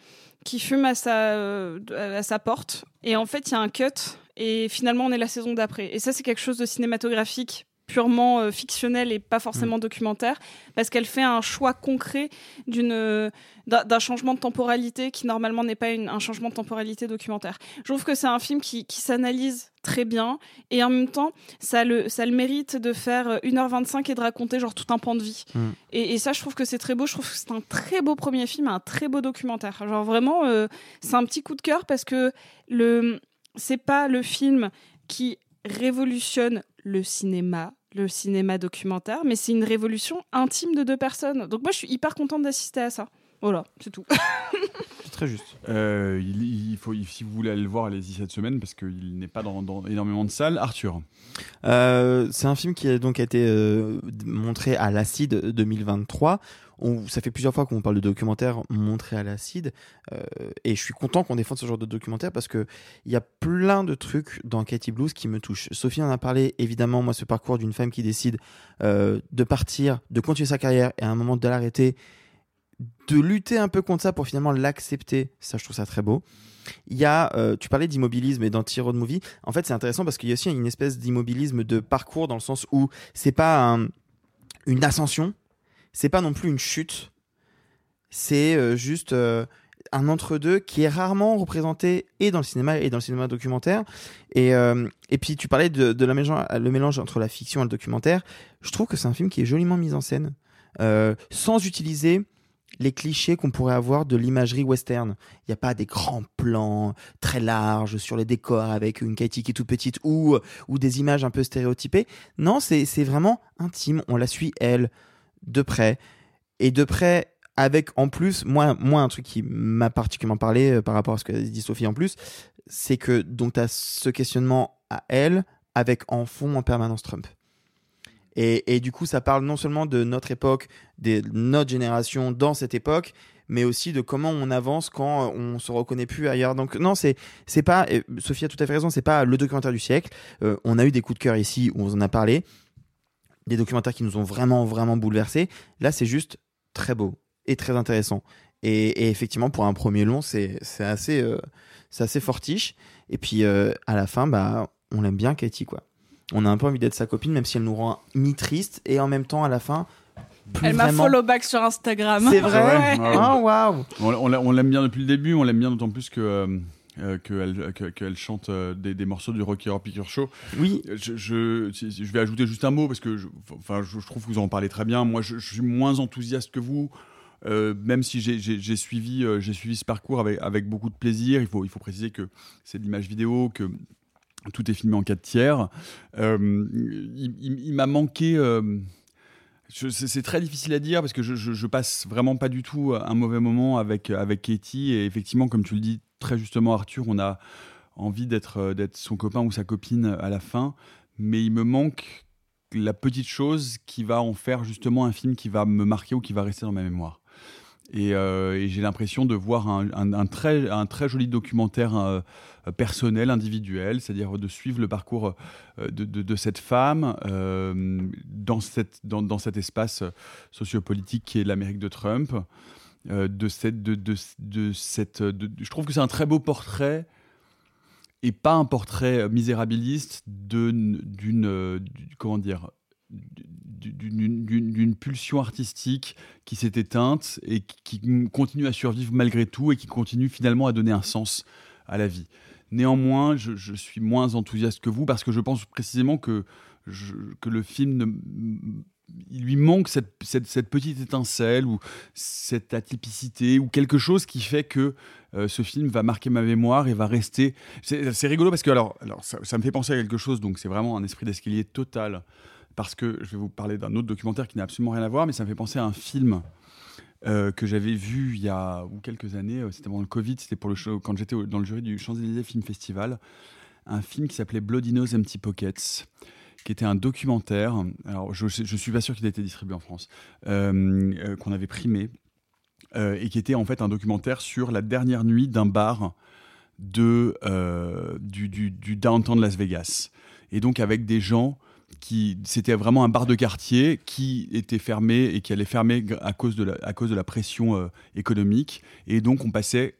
Speaker 4: qui fume à sa, euh, à sa porte, et en fait, il y a un cut, et finalement, on est la saison d'après. Et ça, c'est quelque chose de cinématographique purement euh, fictionnel et pas forcément documentaire parce qu'elle fait un choix concret d'une euh, d'un changement de temporalité qui normalement n'est pas une- un changement de temporalité documentaire. Je trouve que c'est un film qui, qui s'analyse très bien et en même temps ça le ça le mérite de faire euh, 1h25 et de raconter genre tout un pan de vie.
Speaker 2: Mm.
Speaker 4: Et, et ça, je trouve que c'est très beau. Je trouve que c'est un très beau premier film, un très beau documentaire. Genre vraiment, euh, c'est un petit coup de cœur parce que le c'est pas le film qui révolutionne le cinéma, le cinéma documentaire, mais c'est une révolution intime de deux personnes. Donc moi, je suis hyper contente d'assister à ça. Voilà, c'est tout.
Speaker 2: C'est très juste.
Speaker 1: Euh, il, il faut, si vous voulez aller le voir, allez-y cette semaine parce qu'il n'est pas dans, dans énormément de salles. Arthur.
Speaker 2: Euh, c'est un film qui a donc été euh, montré à l'Acide 2023. On, ça fait plusieurs fois qu'on parle de documentaire montré à l'Acide, euh, et je suis content qu'on défende ce genre de documentaire parce que il y a plein de trucs dans Katie Blues qui me touchent. Sophie en a parlé, évidemment, moi ce parcours d'une femme qui décide euh, de partir, de continuer sa carrière et à un moment de l'arrêter, de lutter un peu contre ça pour finalement l'accepter. Ça, je trouve ça très beau. Il y a, euh, tu parlais d'immobilisme et d'anti-road movie. En fait, c'est intéressant parce qu'il y a aussi une espèce d'immobilisme de parcours dans le sens où c'est pas un- une ascension, c'est pas non plus une chute, c'est euh, juste euh, un entre-deux qui est rarement représenté et dans le cinéma et dans le cinéma documentaire. Et, et puis tu parlais de, de la mélange, le mélange entre la fiction et le documentaire. Je trouve que c'est un film qui est joliment mis en scène, sans utiliser les clichés qu'on pourrait avoir de l'imagerie western. Il n'y a pas des grands plans très larges sur les décors avec une Katie qui est toute petite ou, ou des images un peu stéréotypées. Non, c'est c'est vraiment intime. On la suit, elle, de près. Et de près, avec en plus, moi, moi un truc qui m'a particulièrement parlé euh, par rapport à ce que dit Sophie en plus, c'est que donc tu as ce questionnement à elle avec en fond en permanence Trump. Et, du coup, ça parle non seulement de notre époque, de notre génération dans cette époque, mais aussi de comment on avance quand on se reconnaît plus ailleurs. Donc non, c'est c'est pas. Sophie a tout à fait raison. C'est pas le documentaire du siècle. Euh, on a eu des coups de cœur ici où on en a parlé, des documentaires qui nous ont vraiment vraiment bouleversés. Là, c'est juste très beau et très intéressant. Et, effectivement, pour un premier long, c'est c'est assez euh, c'est assez fortiche. Et puis euh, à la fin, bah on l'aime bien, Katie quoi. On a un peu envie d'être sa copine, même si elle nous rend mi-triste et en même temps à la fin. Plus
Speaker 4: Elle m'a follow back sur Instagram.
Speaker 2: C'est vrai
Speaker 1: Ouais.
Speaker 2: Ah, waouh
Speaker 1: On, on l'a- on l'aime bien depuis le début, on l'aime bien d'autant plus que. euh, euh, qu'elle que- qu'elle chante euh, des, des morceaux du Rocky Horror Picture Show.
Speaker 2: Oui.
Speaker 1: Je, je, vais ajouter juste un mot parce que je, enfin, je, je trouve que vous en parlez très bien. Moi, je, je suis moins enthousiaste que vous Euh, même si j'ai- j'ai j'ai suivi, euh, j'ai suivi ce parcours avec, avec beaucoup de plaisir, il faut, il faut préciser que c'est de l'image vidéo, que tout est filmé en 4 tiers. Euh, il m'a manqué. euh, c'est très difficile à dire parce que je, je, passe vraiment pas du tout un mauvais moment avec, avec Katie. Et effectivement, comme tu le dis très justement, Arthur, on a envie d'être son copain ou sa copine à la fin. Mais il me manque la petite chose qui va en faire justement un film qui va me marquer ou qui va rester dans ma mémoire. Et, euh, et j'ai l'impression de voir un, très, joli documentaire euh, personnel, individuel, c'est-à-dire de suivre le parcours euh, de, cette femme dans, cet espace sociopolitique qui est l'Amérique de Trump. je trouve que c'est un très beau portrait et pas un portrait misérabiliste d'une, du- comment dire, d'une pulsion artistique qui s'est éteinte et qui, continue à survivre malgré tout et qui continue finalement à donner un sens à la vie. Néanmoins, je, suis moins enthousiaste que vous parce que je pense précisément que, que le film il lui manque cette, cette- petite étincelle ou cette atypicité ou quelque chose qui fait que euh, ce film va marquer ma mémoire et va rester. C'est c'est rigolo parce que alors, alors ça, ça me fait penser à quelque chose, donc c'est vraiment un esprit d'escalier total. Parce que je vais vous parler d'un autre documentaire qui n'a absolument rien à voir, mais ça me fait penser à un film euh, que j'avais vu il y a ou quelques années. euh, C'était pendant le Covid, c'était pour le show, quand j'étais dans le jury du Champs-Élysées Film Festival. Un film qui s'appelait Bloody Nose Empty Pockets qui était un documentaire. Alors, je, je suis pas sûr qu'il ait été distribué en France, euh, qu'on avait primé, et qui était en fait un documentaire sur la dernière nuit d'un bar de, du, du, du downtown de Las Vegas. Et donc avec des gens qui. C'était vraiment un bar de quartier qui était fermé et qui allait fermer à cause de la, à cause de la pression euh, économique. Et donc on passait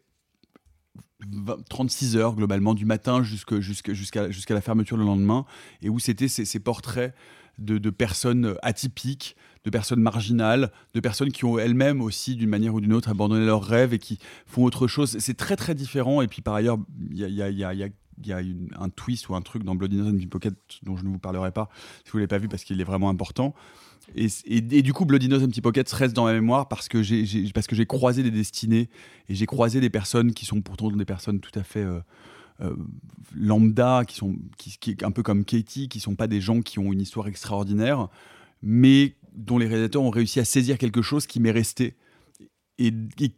Speaker 1: 20 36 heures globalement du matin jusqu'à la fermeture le lendemain et où c'était ces, portraits de, personnes atypiques, de personnes marginales, de personnes qui ont elles-mêmes aussi d'une manière ou d'une autre abandonné leurs rêves et qui font autre chose. C'est très très différent et puis par ailleurs il y a- il y a un twist ou un truc dans Bloody Nose and Pocket dont je ne vous parlerai pas si vous ne l'avez pas vu parce qu'il est vraiment important. Et, et- et du coup, Bloody Nose Pockets reste dans ma mémoire parce que j'ai croisé des destinées et j'ai croisé des personnes qui sont pourtant des personnes tout à fait euh, euh, lambda, qui sont qui, un peu comme Katie, qui sont pas des gens qui ont une histoire extraordinaire, mais dont les réalisateurs ont réussi à saisir quelque chose qui m'est resté et- et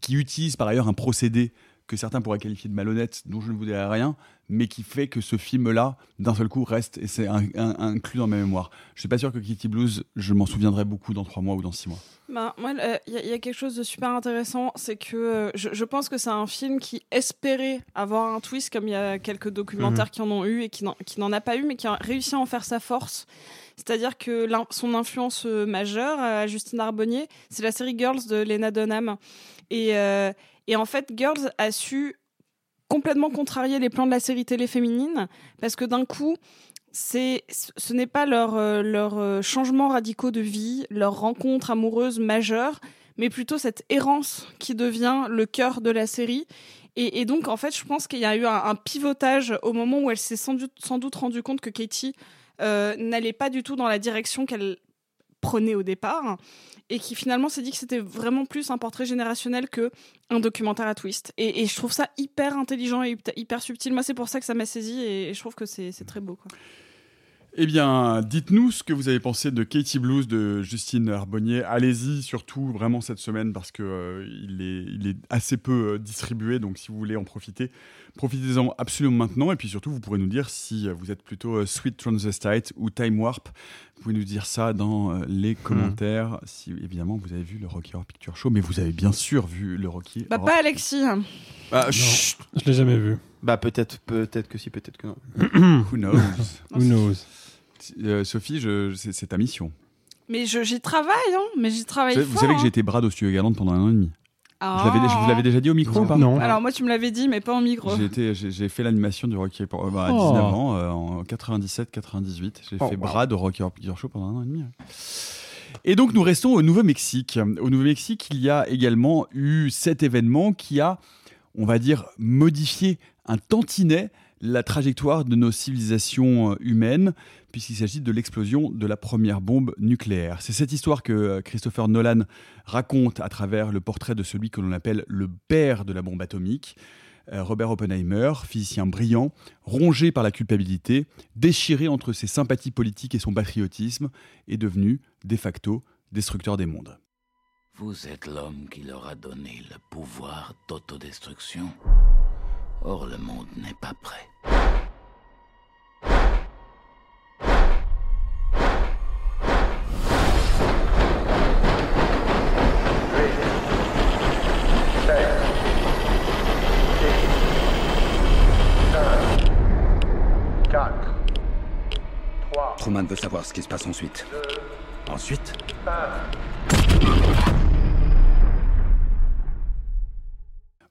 Speaker 1: qui utilise par ailleurs un procédé que certains pourraient qualifier de malhonnête, dont je ne vous dirai rien, mais qui fait que ce film-là, d'un seul coup, reste et c'est un- un- inclus dans ma mémoire. Je suis pas sûr que Kitty Blues, je m'en souviendrai beaucoup dans trois mois ou dans six mois.
Speaker 4: Ben, moi, il y, a- y a quelque chose de super intéressant, c'est que euh, je, je pense que c'est un film qui espérait avoir un twist, comme il y a quelques documentaires
Speaker 15: Mhm.
Speaker 4: qui en ont eu et qui n'en a pas eu, mais qui a réussi à en faire sa force. C'est-à-dire que son influence euh, majeure à Justine Arbonnier, c'est la série Girls de Lena Dunham. Et, euh, et en fait, Girls a su complètement contrarier les plans de la série télé féminine, parce que d'un coup, c'est ce n'est pas leur euh, leur euh, changements radicaux de vie, leur rencontre amoureuse majeure, mais plutôt cette errance qui devient le cœur de la série. Et, donc en fait, je pense qu'il y a eu un, pivotage au moment où elle s'est sans doute, sans doute rendu compte que Katie euh, n'allait pas du tout dans la direction qu'elle prenait au départ et qui finalement s'est dit que c'était vraiment plus un portrait générationnel que un documentaire à twist. Et, je trouve ça hyper intelligent et hyper- subtil. Moi, c'est pour ça que ça m'a saisi et, je trouve que c'est très beau.
Speaker 1: Eh bien, dites-nous ce que vous avez pensé de Katie Blues de Justine Arbonnier. Allez-y, surtout vraiment cette semaine parce que euh, il, est, il est assez peu euh, distribué. Donc, si vous voulez en profiter, profitez-en absolument maintenant. Et puis surtout, vous pourrez nous dire si euh, vous êtes plutôt euh, Sweet Transvestite ou Time Warp. Vous pouvez nous dire ça dans euh, les commentaires. Si évidemment vous avez vu le Rocky Horror Picture Show, mais vous avez bien sûr vu le Rocky.
Speaker 4: Bah,
Speaker 1: Horror-
Speaker 4: pas Alexis.
Speaker 2: Bah, chut.
Speaker 5: Je l'ai jamais vu.
Speaker 2: Bah peut-être, peut-être que si, peut-être que non.
Speaker 1: Who knows?
Speaker 5: Who knows?
Speaker 1: Euh, Sophie, je- c'est c'est ta mission.
Speaker 4: Mais je- j'y travaille, hein. Mais j'y travaille
Speaker 1: Vous savez, vous
Speaker 4: fort,
Speaker 1: savez que
Speaker 4: hein.
Speaker 1: j'ai été studio Galante pendant un an et demi.
Speaker 4: Ah.
Speaker 1: Je l'avais- je vous l'avais déjà dit au micro ou pas?
Speaker 4: Alors moi, tu me l'avais dit, mais pas en micro.
Speaker 1: J'ai été- J'ai j'ai fait l'animation du Rocky Horror euh, bah, à
Speaker 5: Oh.
Speaker 1: 19 ans, euh, en 97-98. J'ai
Speaker 5: Oh,
Speaker 1: fait
Speaker 5: wow.
Speaker 1: Brad au Rocky Horror Picture Show pendant un an et demi. Et donc nous restons au Nouveau-Mexique. Au Nouveau-Mexique, il y a également eu cet événement qui a, on va dire, modifié un tantinet la trajectoire de nos civilisations euh, humaines, puisqu'il s'agit de l'explosion de la première bombe nucléaire. C'est cette histoire que euh, Christopher Nolan raconte à travers le portrait de celui que l'on appelle le père de la bombe atomique. Euh, Robert Oppenheimer, physicien brillant, rongé par la culpabilité, déchiré entre ses sympathies politiques et son patriotisme, est devenu, de facto, destructeur des mondes.
Speaker 15: Vous êtes l'homme qui leur a donné le pouvoir d'autodestruction. Or, le monde n'est pas prêt.
Speaker 16: Truman veut savoir ce qui se passe ensuite. Ensuite?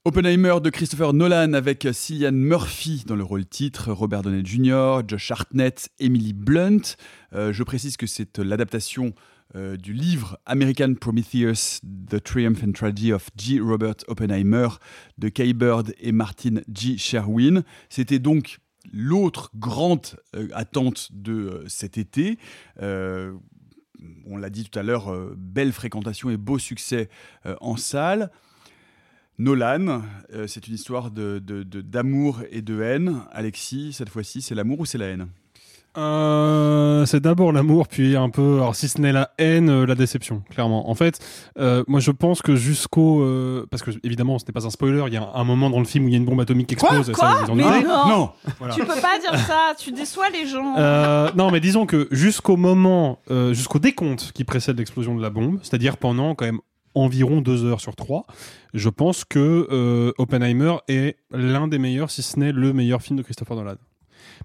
Speaker 1: Oppenheimer de Christopher Nolan avec Cillian Murphy dans le rôle titre, Robert Downey Jr., Josh Hartnett, Emily Blunt. Euh, je précise que c'est l'adaptation euh, du livre American Prometheus, The Triumph and Tragedy of G. Robert Oppenheimer de Kay Bird et Martin G. Sherwin. C'était donc l'autre grande euh, attente de euh, cet été. Euh, on l'a dit tout à l'heure, belle fréquentation et beau succès en salle. Nolan, c'est une histoire de- de- d'amour et de haine. Alexis, cette fois-ci, c'est l'amour ou c'est la haine?
Speaker 5: Euh, c'est d'abord l'amour, puis un peu, alors si ce n'est la haine, euh, la déception, clairement. En fait, euh, moi je pense que jusqu'au, euh, parce que évidemment ce n'est pas un spoiler, il y a un moment dans le film où il y a une bombe atomique qui explose. et ça,
Speaker 4: Quoi
Speaker 5: vous en
Speaker 4: Mais
Speaker 5: doutez.
Speaker 4: non,
Speaker 5: Voilà.
Speaker 4: Tu peux pas dire ça, tu déçois les gens.
Speaker 5: Euh, non, mais disons que jusqu'au moment, euh, jusqu'au décompte qui précède l'explosion de la bombe, c'est-à-dire pendant quand même environ deux heures sur trois, je pense que euh, Oppenheimer est l'un des meilleurs, si ce n'est le meilleur film de Christopher Nolan.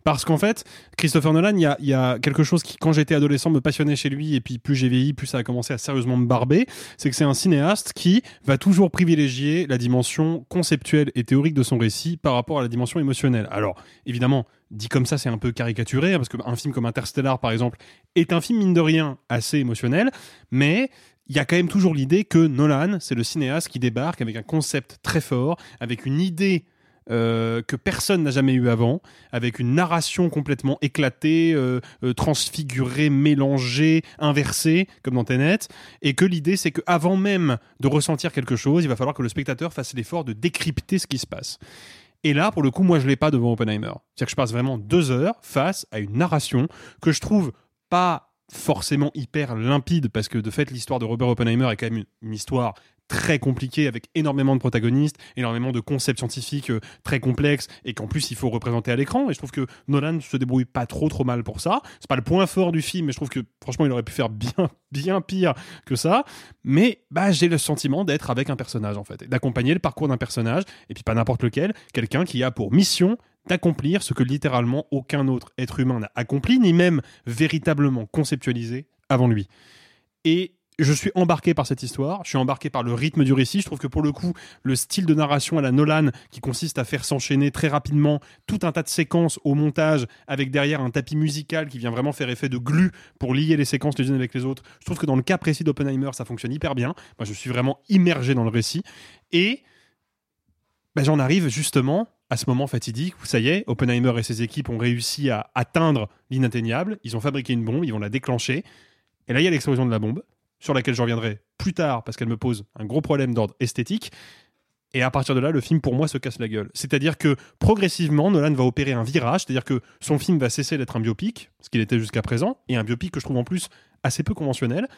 Speaker 5: Parce qu'en fait, Christopher Nolan, il y a, quelque chose qui, quand j'étais adolescent, me passionnait chez lui, et puis plus j'ai vieilli, plus ça a commencé à sérieusement me barber, c'est que c'est un cinéaste qui va toujours privilégier la dimension conceptuelle et théorique de son récit par rapport à la dimension émotionnelle. Alors, évidemment, dit comme ça, c'est un peu caricaturé, hein, parce qu'un film comme Interstellar, par exemple, est un film, mine de rien, assez émotionnel, mais il y a quand même toujours l'idée que Nolan, c'est le cinéaste qui débarque avec un concept très fort, avec une idée euh, que personne n'a jamais eu avant, avec une narration complètement éclatée, euh, euh, transfigurée, mélangée, inversée, comme dans Tenet, et que l'idée c'est que avant même de ressentir quelque chose, il va falloir que le spectateur fasse l'effort de décrypter ce qui se passe. Et là, pour le coup, moi, je l'ai pas devant Oppenheimer. C'est-à-dire que je passe vraiment deux heures face à une narration que je trouve pas forcément hyper limpide, parce que de fait, l'histoire de Robert Oppenheimer est quand même une, une histoire très compliquée avec énormément de protagonistes, énormément de concepts scientifiques euh, très complexes et qu'en plus il faut représenter à l'écran. Et je trouve que Nolan se débrouille pas trop trop mal pour ça. C'est pas le point fort du film, mais je trouve que franchement il aurait pu faire bien bien pire que ça. Mais bah j'ai le sentiment d'être avec un personnage en fait, d'accompagner le parcours d'un personnage et puis pas n'importe lequel, quelqu'un qui a pour mission d'accomplir ce que littéralement aucun autre être humain n'a accompli, ni même véritablement conceptualisé avant lui. Et je suis embarqué par cette histoire, je suis embarqué par le rythme du récit. Je trouve que pour le coup, le style de narration à la Nolan, qui consiste à faire s'enchaîner très rapidement tout un tas de séquences au montage, avec derrière un tapis musical qui vient vraiment faire effet de glu pour lier les séquences les unes avec les autres, je trouve que dans le cas précis d'Oppenheimer, ça fonctionne hyper bien. Moi, je suis vraiment immergé dans le récit. Et bah, j'en arrive justement à ce moment fatidique où ça y est, Oppenheimer et ses équipes ont réussi à atteindre l'inatteignable. Ils ont fabriqué une bombe, ils vont la déclencher. Et là, il y a l'explosion de la bombe, sur laquelle je reviendrai plus tard parce qu'elle me pose un gros problème d'ordre esthétique. Et à partir de là, le film, pour moi, se casse la gueule. C'est-à-dire que progressivement, Nolan va opérer un virage, c'est-à-dire que son film va cesser d'être un biopic, ce qu'il était jusqu'à présent, et un biopic que je trouve en plus assez peu conventionnel.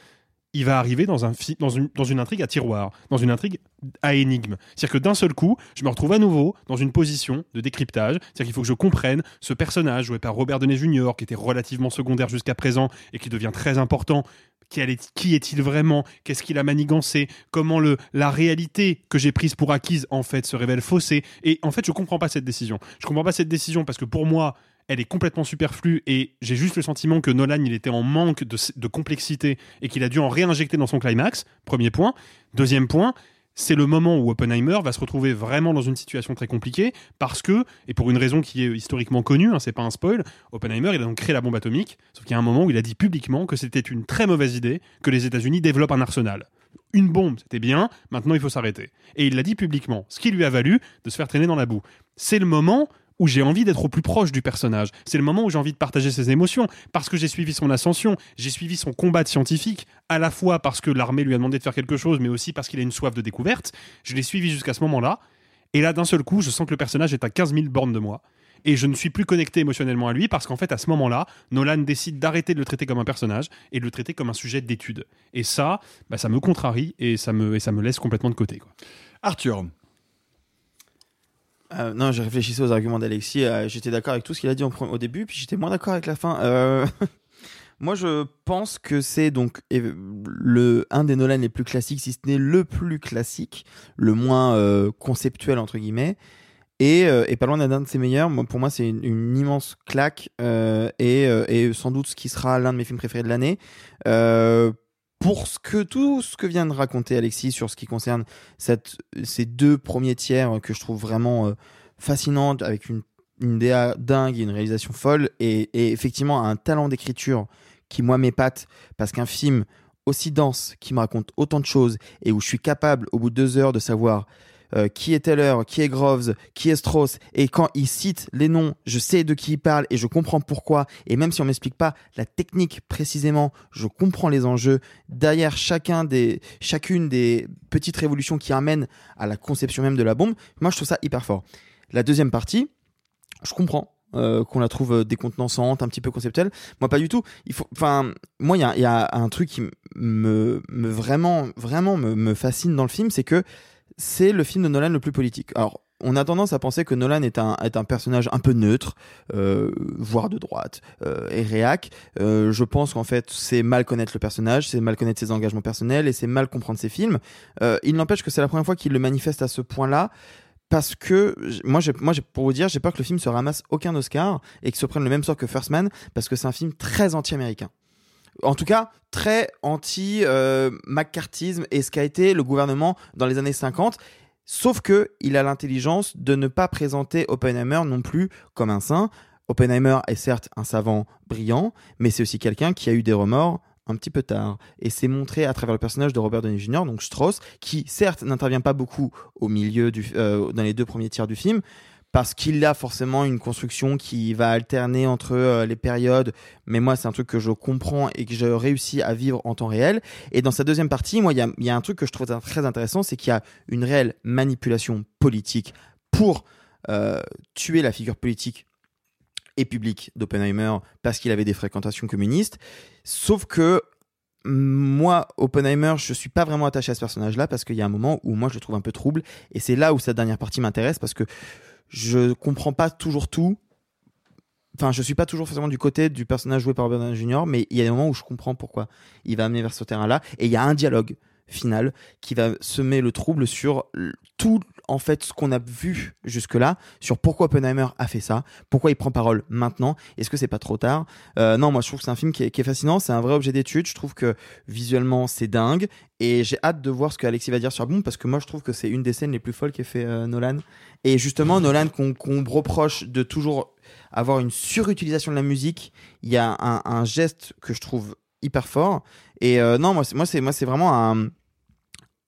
Speaker 5: Il va arriver dans, un dans, une, dans une intrigue à tiroir, dans une intrigue à énigme. C'est-à-dire que d'un seul coup, je me retrouve à nouveau dans une position de décryptage. C'est-à-dire qu'il faut que je comprenne ce personnage joué par Robert Downey Jr., qui était relativement secondaire jusqu'à présent et qui devient très important. Qui est-il vraiment? Qu'est-ce qu'il a manigancé? Comment le, la réalité que j'ai prise pour acquise, en fait, se révèle faussée? Et en fait, je comprends pas cette décision. Je comprends pas cette décision parce que pour moi, elle est complètement superflue et j'ai juste le sentiment que Nolan, il était en manque de, de complexité et qu'il a dû en réinjecter dans son climax. Premier point. Deuxième point, c'est le moment où Oppenheimer va se retrouver vraiment dans une situation très compliquée parce que, et pour une raison qui est historiquement connue, hein, c'est pas un spoil, Oppenheimer il a donc créé la bombe atomique, sauf qu'il y a un moment où il a dit publiquement que c'était une très mauvaise idée que les États-Unis développent un arsenal. Une bombe, c'était bien, maintenant il faut s'arrêter. Et il l'a dit publiquement, ce qui lui a valu de se faire traîner dans la boue. C'est le moment où j'ai envie d'être au plus proche du personnage. C'est le moment où j'ai envie de partager ses émotions, parce que j'ai suivi son ascension, j'ai suivi son combat de scientifique, à la fois parce que l'armée lui a demandé de faire quelque chose, mais aussi parce qu'il a une soif de découverte. Je l'ai suivi jusqu'à ce moment-là. Et là, d'un seul coup, je sens que le personnage est à 15 000 bornes de moi. Et je ne suis plus connecté émotionnellement à lui parce qu'en fait, à ce moment-là, Nolan décide d'arrêter de le traiter comme un personnage et de le traiter comme un sujet d'étude. Et ça, bah, ça me contrarie et ça me, laisse complètement de côté.
Speaker 1: Arthur.
Speaker 2: Euh, non, j'ai réfléchi aux arguments d'Alexis. euh, j'étais d'accord avec tout ce qu'il a dit au début, puis j'étais moins d'accord avec la fin. Euh, Moi, je pense que c'est donc le un des Nolan les plus classiques, si ce n'est le plus classique, le moins euh, conceptuel entre guillemets, et, et pas loin d'un de ses meilleurs. Moi, pour moi, c'est une, immense claque et sans doute ce qui sera l'un de mes films préférés de l'année. Pour ce que tout ce que vient de raconter Alexis sur ce qui concerne ces deux premiers tiers que je trouve vraiment euh, avec une, une DA dingue et une réalisation folle, et, et effectivement un talent d'écriture qui moi m'épate, parce qu'un film aussi dense, qui me raconte autant de choses, et où je suis capable au bout de deux heures de savoir euh, qui est Teller, qui est Groves, qui est Strauss, et quand il cite les noms, je sais de qui il parle et je comprends pourquoi, et même si on m'explique pas la technique précisément, je comprends les enjeux derrière chacun des, chacune des petites révolutions qui amènent à la conception même de la bombe. Moi, je trouve ça hyper fort. La deuxième partie, je comprends. euh, qu'on la trouve décontenançante, un petit peu conceptuelle. Moi, pas du tout. Il enfin, moi, il y a, un truc qui me, me vraiment, vraiment me, me fascine dans le film, c'est que c'est le film de Nolan le plus politique. Alors, on a tendance à penser que Nolan est un, est un personnage un peu neutre, euh, voire de droite, euh, et réac. Euh, je pense qu'en fait, c'est mal connaître le personnage, c'est mal connaître ses engagements personnels et c'est mal comprendre ses films. Il n'empêche que c'est la première fois qu'il le manifeste à ce point-là. Parce que moi, moi, pour vous dire, j'ai peur que le film se ramasse aucun Oscar et qu'il se prenne le même sort que First Man, parce que c'est un film très anti-américain en tout cas très anti euh, McCarthyisme et ce qu'a été le gouvernement dans les années 50 sauf que il a l'intelligence de ne pas présenter Oppenheimer non plus comme un saint Oppenheimer est certes un savant brillant mais c'est aussi quelqu'un qui a eu des remords un petit peu tard et c'est montré à travers le personnage de Robert Downey Jr. donc Strauss qui certes n'intervient pas beaucoup au milieu euh, dans les deux premiers tiers du film parce qu'il a forcément une construction qui va alterner entre euh, les périodes, mais moi c'est un truc que je comprends et que je réussis à vivre en temps réel. Et dans sa deuxième partie, moi il y a, un truc que je trouve très intéressant, c'est qu'il y a une réelle manipulation politique pour euh, tuer la figure politique et publique d'Oppenheimer parce qu'il avait des fréquentations communistes. Sauf que moi, Oppenheimer, je suis pas vraiment attaché à ce personnage-là parce qu'il y a un moment où moi je le trouve un peu trouble et c'est là où sa dernière partie m'intéresse parce que je comprends pas toujours tout. Enfin, je suis pas toujours forcément du côté du personnage joué par Robert Jr., mais il y a des moments où je comprends pourquoi il va amener vers ce terrain-là. Et il y a un dialogue final qui va semer le trouble sur tout en fait ce qu'on a vu jusque-là sur pourquoi Oppenheimer a fait ça, pourquoi il prend parole maintenant, est-ce que c'est pas trop tard? Euh, Non, moi je trouve que c'est un film qui est, fascinant, c'est un vrai objet d'étude, je trouve que visuellement c'est dingue et j'ai hâte de voir ce que Alexis va dire sur Boom parce que moi je trouve que c'est une des scènes les plus folles qu'ait fait euh, Nolan. Et justement Nolan qu'on reproche de toujours avoir une surutilisation de la musique, il y a un, geste que je trouve hyper fort et euh, non moi c'est moi c'est vraiment un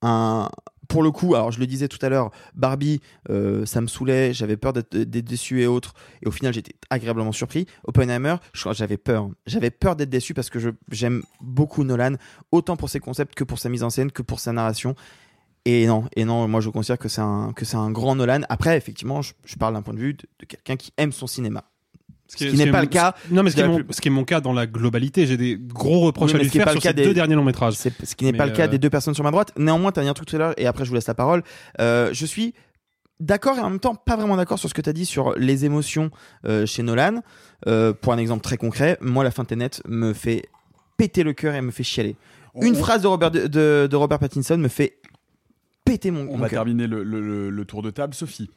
Speaker 2: un pour le coup, alors je le disais tout à l'heure, Barbie, euh, ça me saoulait, j'avais peur d'être d'être déçu et autres, et au final j'étais agréablement surpris. Oppenheimer, j'avais peur, j'avais peur d'être déçu parce que j'aime beaucoup Nolan, autant pour ses concepts que pour sa mise en scène, que pour sa narration. Et non, et non, moi je considère que c'est un grand Nolan. Après, effectivement, je, parle d'un point de vue de quelqu'un qui aime son cinéma. Ce qui, n'est pas le cas.
Speaker 5: Non, mais ce qui, est mon,
Speaker 2: plus-
Speaker 5: ce qui est mon cas dans la globalité, j'ai des gros reproches
Speaker 2: Oui,
Speaker 5: à lui
Speaker 2: ce qui est
Speaker 5: faire
Speaker 2: pas
Speaker 5: sur
Speaker 2: le cas
Speaker 5: ces
Speaker 2: des-
Speaker 5: deux derniers longs métrages.
Speaker 2: C'est ce qui n'est
Speaker 5: Mais,
Speaker 2: pas le cas
Speaker 5: euh,
Speaker 2: des deux personnes sur ma droite. Néanmoins, tu as dit un truc tout à l'heure et après je vous laisse la parole. Euh, je suis d'accord et en même temps pas vraiment d'accord sur ce que tu as dit sur les émotions euh, chez Nolan. Euh, pour un exemple très concret, moi la fin de Tenet me fait péter le cœur et me fait chialer. Une
Speaker 1: on-
Speaker 2: phrase de Robert, de, de- de Robert Pattinson me fait péter mon,
Speaker 1: On
Speaker 2: mon
Speaker 1: va
Speaker 2: cœur.
Speaker 1: terminer le, le- le- le tour de table. Sophie.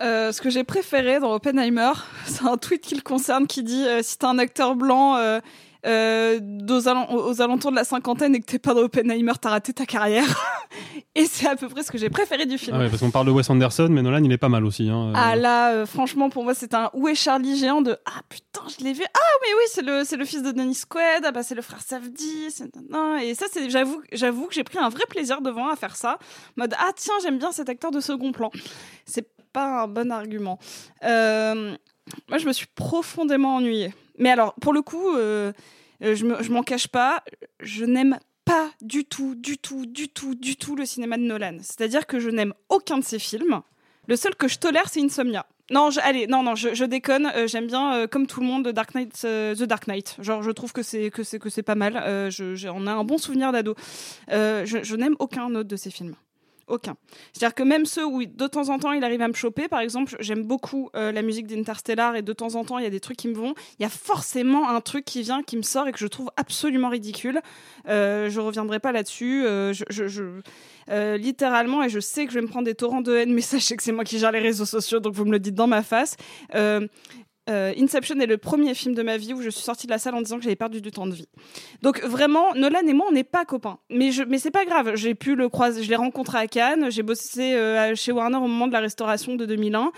Speaker 4: Euh, ce que j'ai préféré dans Oppenheimer, c'est un tweet qui le concerne qui dit euh, si t'es un acteur blanc, euh, aux, al aux, alentours de la cinquantaine et que t'es pas dans Oppenheimer, t'as raté ta carrière. et c'est à peu près ce que j'ai préféré du film.
Speaker 5: Ah ouais, parce qu'on parle de Wes Anderson, mais Nolan, il est pas mal aussi. Hein.
Speaker 4: Ah là, franchement, pour moi, c'est un Où est Charlie géant de Ah putain, je l'ai vu. Ah, mais oui, c'est le, c'est le fils de Dennis Quaid. Ah bah, c'est le frère Safdie. Et ça, c'est, j'avoue, j'avoue que j'ai pris un vrai plaisir devant à faire ça. Mode Ah tiens, j'aime bien cet acteur de second plan. C'est pas un bon argument. Euh, moi, je me suis profondément ennuyée. Mais alors, pour le coup, euh, euh je m'en cache pas, je n'aime pas du tout, du tout, du tout, du tout le cinéma de Nolan. C'est-à-dire que je n'aime aucun de ses films. Le seul que je tolère, c'est Insomnia. Non, je, allez, non, non, je, déconne. Euh, J'aime bien, comme tout le monde, Dark Knight, The Dark Knight. Genre, je trouve que c'est que c'est que c'est pas mal. Euh, je, on a un bon souvenir d'ado. je, n'aime aucun autre de ces films aucun. C'est-à-dire que même ceux où de temps en temps il arrive à me choper, par exemple, j'aime beaucoup euh, la musique d'Interstellar et de temps en temps il y a des trucs qui me vont, il y a forcément un truc qui vient, qui me sort et que je trouve absolument ridicule. Euh, je reviendrai pas là-dessus. Euh, je, euh, littéralement, et je sais que je vais me prendre des torrents de haine, mais sachez que c'est moi qui gère les réseaux sociaux, donc vous me le dites dans ma face. Euh, Inception est le premier film de ma vie où je suis sortie de la salle en disant que j'avais perdu du temps de vie. Donc vraiment, Nolan et moi, on n'est pas copains. Mais je, mais c'est pas grave. J'ai pu le croiser. Je l'ai rencontré à Cannes. J'ai bossé euh, chez Warner au moment de la restauration de 2001.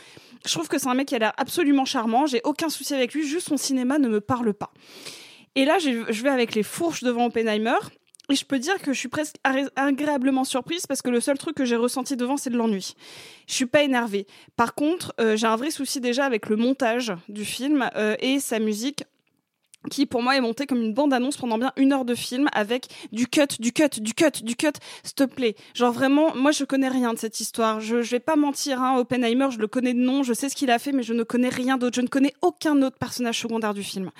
Speaker 4: Je trouve que c'est un mec qui a l'air absolument charmant. J'ai aucun souci avec lui. Juste son cinéma ne me parle pas. Et là, je vais avec les fourches devant Oppenheimer. Et je peux dire que je suis presque agréablement surprise parce que le seul truc que j'ai ressenti devant, c'est de l'ennui. Je suis pas énervée. Par contre, euh, j'ai un vrai souci déjà avec le montage du film euh, et sa musique qui pour moi est montée comme une bande-annonce pendant bien une heure de film avec du cut, du cut, du cut, du cut, s'il te plaît. Genre vraiment, moi je connais rien de cette histoire. Je, je vais pas mentir, hein, Oppenheimer, je le connais de nom, je sais ce qu'il a fait, mais je ne connais rien d'autre. Je ne connais aucun autre personnage secondaire du film.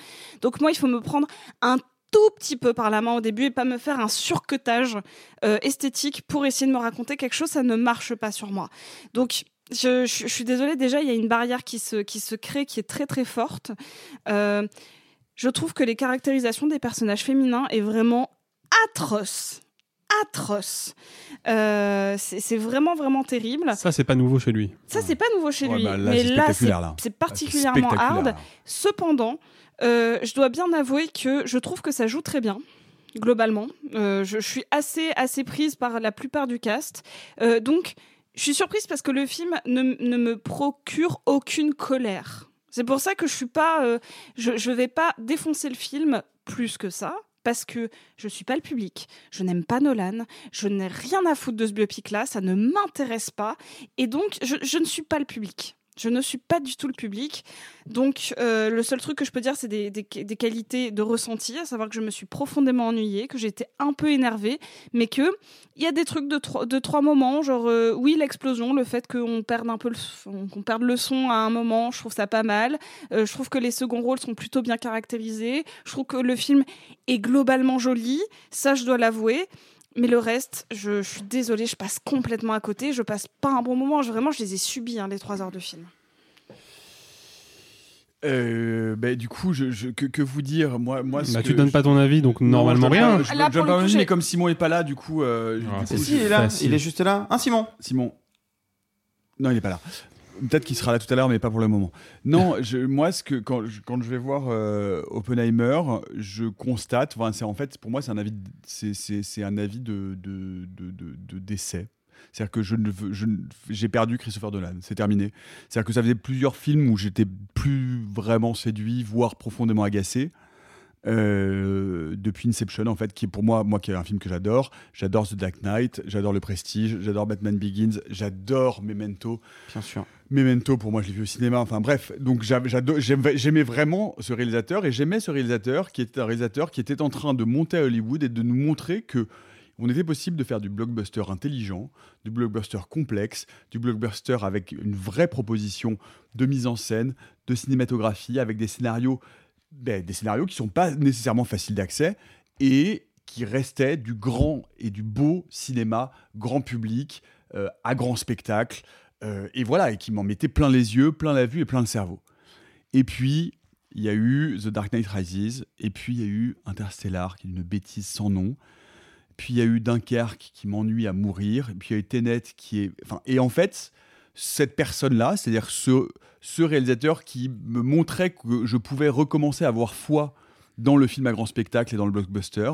Speaker 4: Donc moi, il faut me prendre un tout petit peu par la main au début et pas me faire un surcutage euh, esthétique pour essayer de me raconter quelque chose, ça ne marche pas sur moi. Donc je, je, suis désolée, déjà il y a une barrière qui se, qui se crée qui est très très forte. Euh, je trouve que les caractérisations des personnages féminins est vraiment atroce atroce. Euh, c'est vraiment vraiment terrible.
Speaker 5: Ça c'est pas nouveau chez lui.
Speaker 4: Ça c'est pas nouveau chez lui. Bah mais là c'est particulièrement hard. Cependant, euh, je dois bien avouer que je trouve que ça joue très bien globalement. Euh, je, suis assez assez prise par la plupart du cast. Euh, donc, je suis surprise parce que le film ne, ne me procure aucune colère. C'est pour ça que je suis pas, je, vais pas défoncer le film plus que ça. Parce que je suis pas le public, je n'aime pas Nolan, je n'ai rien à foutre de ce biopic-là, ça ne m'intéresse pas, et donc je ne suis pas le public. Je ne suis pas du tout le public. Donc, euh, le seul truc que je peux dire, c'est des, des, qualités de ressenti, à savoir que je me suis profondément ennuyée, que j'étais un peu énervée, mais que il y a des trucs de, trois, de trois moments, genre, euh, oui, l'explosion, le fait qu'on perde un peu le, perde le son à un moment, je trouve ça pas mal. Euh, je trouve que les seconds rôles sont plutôt bien caractérisés. Je trouve que le film est globalement joli, ça, je dois l'avouer. Mais le reste, je, suis désolée, je passe complètement à côté. Je passe pas un bon moment. vraiment, je les ai subis, hein, les trois heures de film.
Speaker 1: Euh, bah, du coup, je, que, vous dire? Moi, moi
Speaker 5: bah, tu donnes pas ton avis, donc normalement rien.
Speaker 1: je, donne pas mon avis, mais comme Simon est pas là, du coup. Euh,
Speaker 2: ah, si, il est là. Il est juste là. Un Simon.
Speaker 1: Simon? Non, il est pas là. Peut-être qu'il sera là tout à l'heure, mais pas pour le moment. Non, moi, ce que, quand, je, vais voir euh, Oppenheimer, je constate, c'est en fait, pour moi, c'est un avis, c'est un avis de, décès. C'est-à-dire que j'ai perdu Christopher Nolan, c'est terminé. C'est-à-dire que ça faisait plusieurs films où j'étais plus vraiment séduit, voire profondément agacé. Euh, depuis Inception en fait qui est pour moi moi qui est un film que j'adore. J'adore The Dark Knight j'adore Le Prestige j'adore Batman Begins j'adore Memento.
Speaker 2: Bien sûr.
Speaker 1: Memento pour moi je l'ai vu au cinéma enfin bref. Donc j'aimais vraiment ce réalisateur et j'aimais ce réalisateur qui était un réalisateur qui était en train de monter à Hollywood et de nous montrer que on était possible de faire du blockbuster intelligent, du blockbuster complexe, du blockbuster avec une vraie proposition de mise en scène, de cinématographie, avec des scénarios ben, des scénarios qui sont pas nécessairement faciles d'accès et qui restaient du grand et du beau cinéma grand public, euh, à grand spectacle, euh, et voilà, et qui m'en mettaient plein les yeux, plein la vue et plein le cerveau. Et puis, il y a eu The Dark Knight Rises, et puis il y a eu Interstellar, qui est une bêtise sans nom, puis il y a eu Dunkerque, qui m'ennuie à mourir, et puis il y a eu Tenet, qui est... Enfin, et en fait, cette personne-là, c'est-à-dire ce, réalisateur qui me montrait que je pouvais recommencer à avoir foi dans le film à grand spectacle et dans le blockbuster,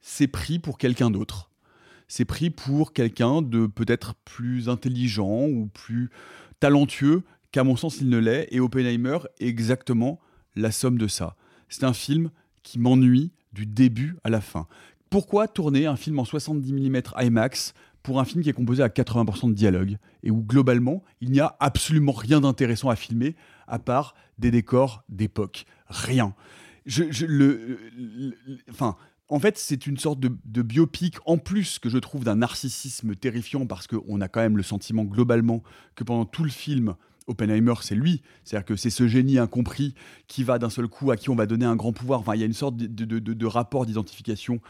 Speaker 1: c'est pris pour quelqu'un d'autre. C'est pris pour quelqu'un de peut-être plus intelligent ou plus talentueux qu'à mon sens il ne l'est. Et Oppenheimer est exactement la somme de ça. C'est un film qui m'ennuie du début à la fin. Pourquoi tourner un film en 70 mm IMAX pour un film qui est composé à 80% de dialogue et où globalement il n'y a absolument rien d'intéressant à filmer à part des décors d'époque Rien. Enfin, en fait, c'est une sorte de, de biopic en plus que je trouve d'un narcissisme terrifiant parce qu'on a quand même le sentiment globalement que pendant tout le film, Oppenheimer, c'est lui. C'est-à-dire que c'est ce génie incompris qui va d'un seul coup, à qui on va donner un grand pouvoir. Enfin, il y a une sorte de rapport d'identification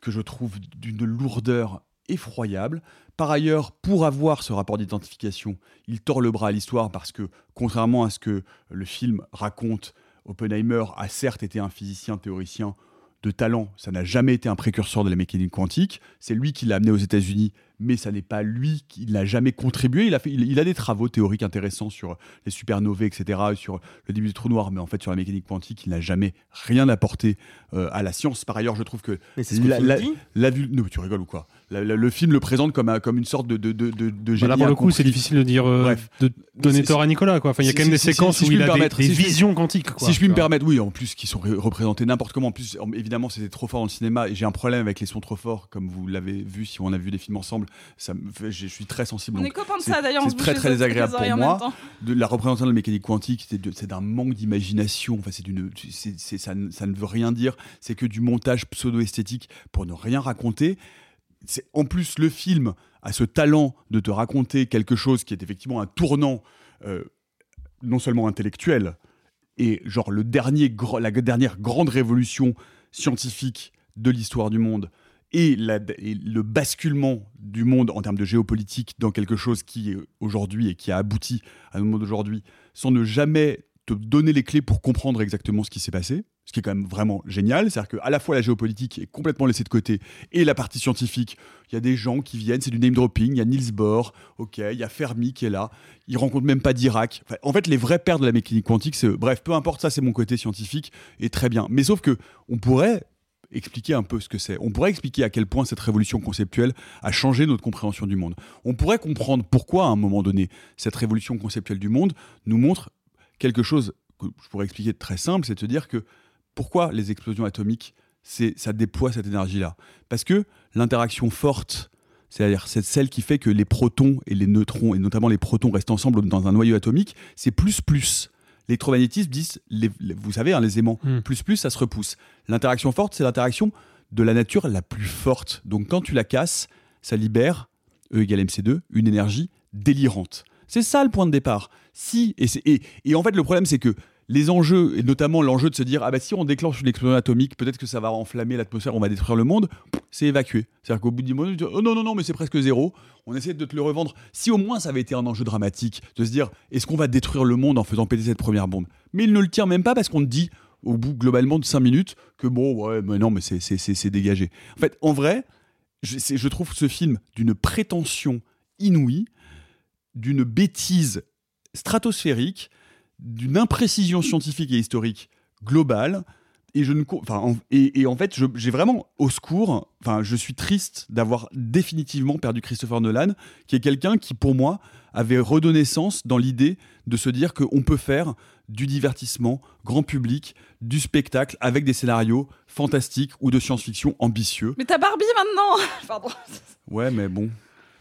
Speaker 1: que je trouve d'une lourdeur effroyable. Par ailleurs, pour avoir ce rapport d'identification, il tord le bras à l'histoire parce que, contrairement à ce que le film raconte, Oppenheimer a certes été un physicien théoricien de talent, ça n'a jamais été un précurseur de la mécanique quantique. C'est lui qui l'a amené aux États-Unis, mais ça n'est pas lui qui n'a jamais contribué. Il a, fait, il, il a des travaux théoriques intéressants sur les supernovae, etc., sur le début du trou noir, mais en fait sur la mécanique quantique, il n'a jamais rien apporté euh, à la science. Par ailleurs, je trouve que
Speaker 2: Mais c'est ce que
Speaker 1: la,
Speaker 2: tu me
Speaker 1: la-
Speaker 2: dis.
Speaker 1: la vue- non, mais tu rigoles ou quoi? La- la- Le film le présente comme, un- comme une sorte de, de, de, de, de génie
Speaker 5: Bah là, pour le coup, c'est difficile de dire, euh,
Speaker 1: Bref.
Speaker 5: de donner tort à Nicolas, quoi. Enfin, il y a quand même des séquences
Speaker 1: si je
Speaker 5: où
Speaker 1: puis
Speaker 5: il
Speaker 1: me
Speaker 5: a des,
Speaker 1: permettre,
Speaker 5: des visions quantiques, quoi.
Speaker 1: Si je puis me permettre, oui, en plus, qui sont ré- représentés n'importe comment. En plus, en- évidemment, c'était trop fort dans le cinéma. Et j'ai un problème avec les sons trop forts, comme vous l'avez vu si on a vu des films ensemble. Ça me fait- je suis très sensible.
Speaker 4: On est copains de ça, d'ailleurs,
Speaker 1: C'est très très désagréable pour moi. De la représentation de la mécanique quantique, c'est d'un manque d'imagination. Enfin, c'est d'une, ça, ne- ça ne veut rien dire. C'est que du montage pseudo-esthétique pour ne rien raconter. C'est- En plus, le film a ce talent de te raconter quelque chose qui est effectivement un tournant, euh, non seulement intellectuel, et genre le dernier, la dernière grande révolution scientifique de l'histoire du monde, et, le basculement du monde en termes de géopolitique dans quelque chose qui est aujourd'hui et qui a abouti à notre monde d'aujourd'hui, sans ne jamais te donner les clés pour comprendre exactement ce qui s'est passé, ce qui est quand même vraiment génial. C'est-à-dire qu'à la fois la géopolitique est complètement laissée de côté et la partie scientifique, il y a des gens qui viennent, c'est du name dropping, il y a Niels Bohr, ok, il y a Fermi qui est là, il rencontre même pas Dirac. Enfin, en fait, les vrais pères de la mécanique quantique, c'est. Bref, peu importe, ça c'est mon côté scientifique et très bien. Mais sauf que on pourrait expliquer un peu ce que c'est. On pourrait expliquer à quel point cette révolution conceptuelle a changé notre compréhension du monde. On pourrait comprendre pourquoi, à un moment donné, cette révolution conceptuelle du monde nous montre quelque chose que je pourrais expliquer de très simple, c'est de se dire que pourquoi les explosions atomiques, ça déploie cette énergie-là Parce que l'interaction forte, c'est-à-dire c'est celle qui fait que les protons et les neutrons, et notamment les protons, restent ensemble dans un noyau atomique, c'est plus plus. L'électromagnétisme disent, les- les- vous savez, hein, les aimants, plus plus, ça se repousse. L'interaction forte, c'est l'interaction de la nature la plus forte. Donc quand tu la casses, ça libère, E égale MC2, une énergie délirante. C'est ça le point de départ. Si, et, et, et en fait, le problème, c'est que les enjeux, et notamment l'enjeu de se dire, ah bah si on déclenche une explosion atomique, peut-être que ça va enflammer l'atmosphère, on va détruire le monde, c'est évacué. C'est-à-dire qu'au bout du moment, tu dis, oh non, non, non, mais c'est presque zéro. On essaie de te le revendre. Si au moins ça avait été un enjeu dramatique, de se dire, est-ce qu'on va détruire le monde en faisant péter cette première bombe? Mais il ne le tient même pas parce qu'on te dit, au bout globalement de 5 minutes, que bon, ouais, mais non, mais c'est- dégagé. En fait, en vrai, je, je trouve ce film d'une prétention inouïe, d'une bêtise stratosphérique, d'une imprécision scientifique et historique globale. Et, je ne, enfin, en, et, et en fait, j'ai vraiment au secours, enfin, je suis triste d'avoir définitivement perdu Christopher Nolan, qui est quelqu'un qui, pour moi, avait redonné sens dans l'idée de se dire qu'on peut faire du divertissement grand public, du spectacle avec des scénarios fantastiques ou de science-fiction ambitieux.
Speaker 4: Mais t'as Barbie maintenant Pardon.
Speaker 1: Ouais, mais bon.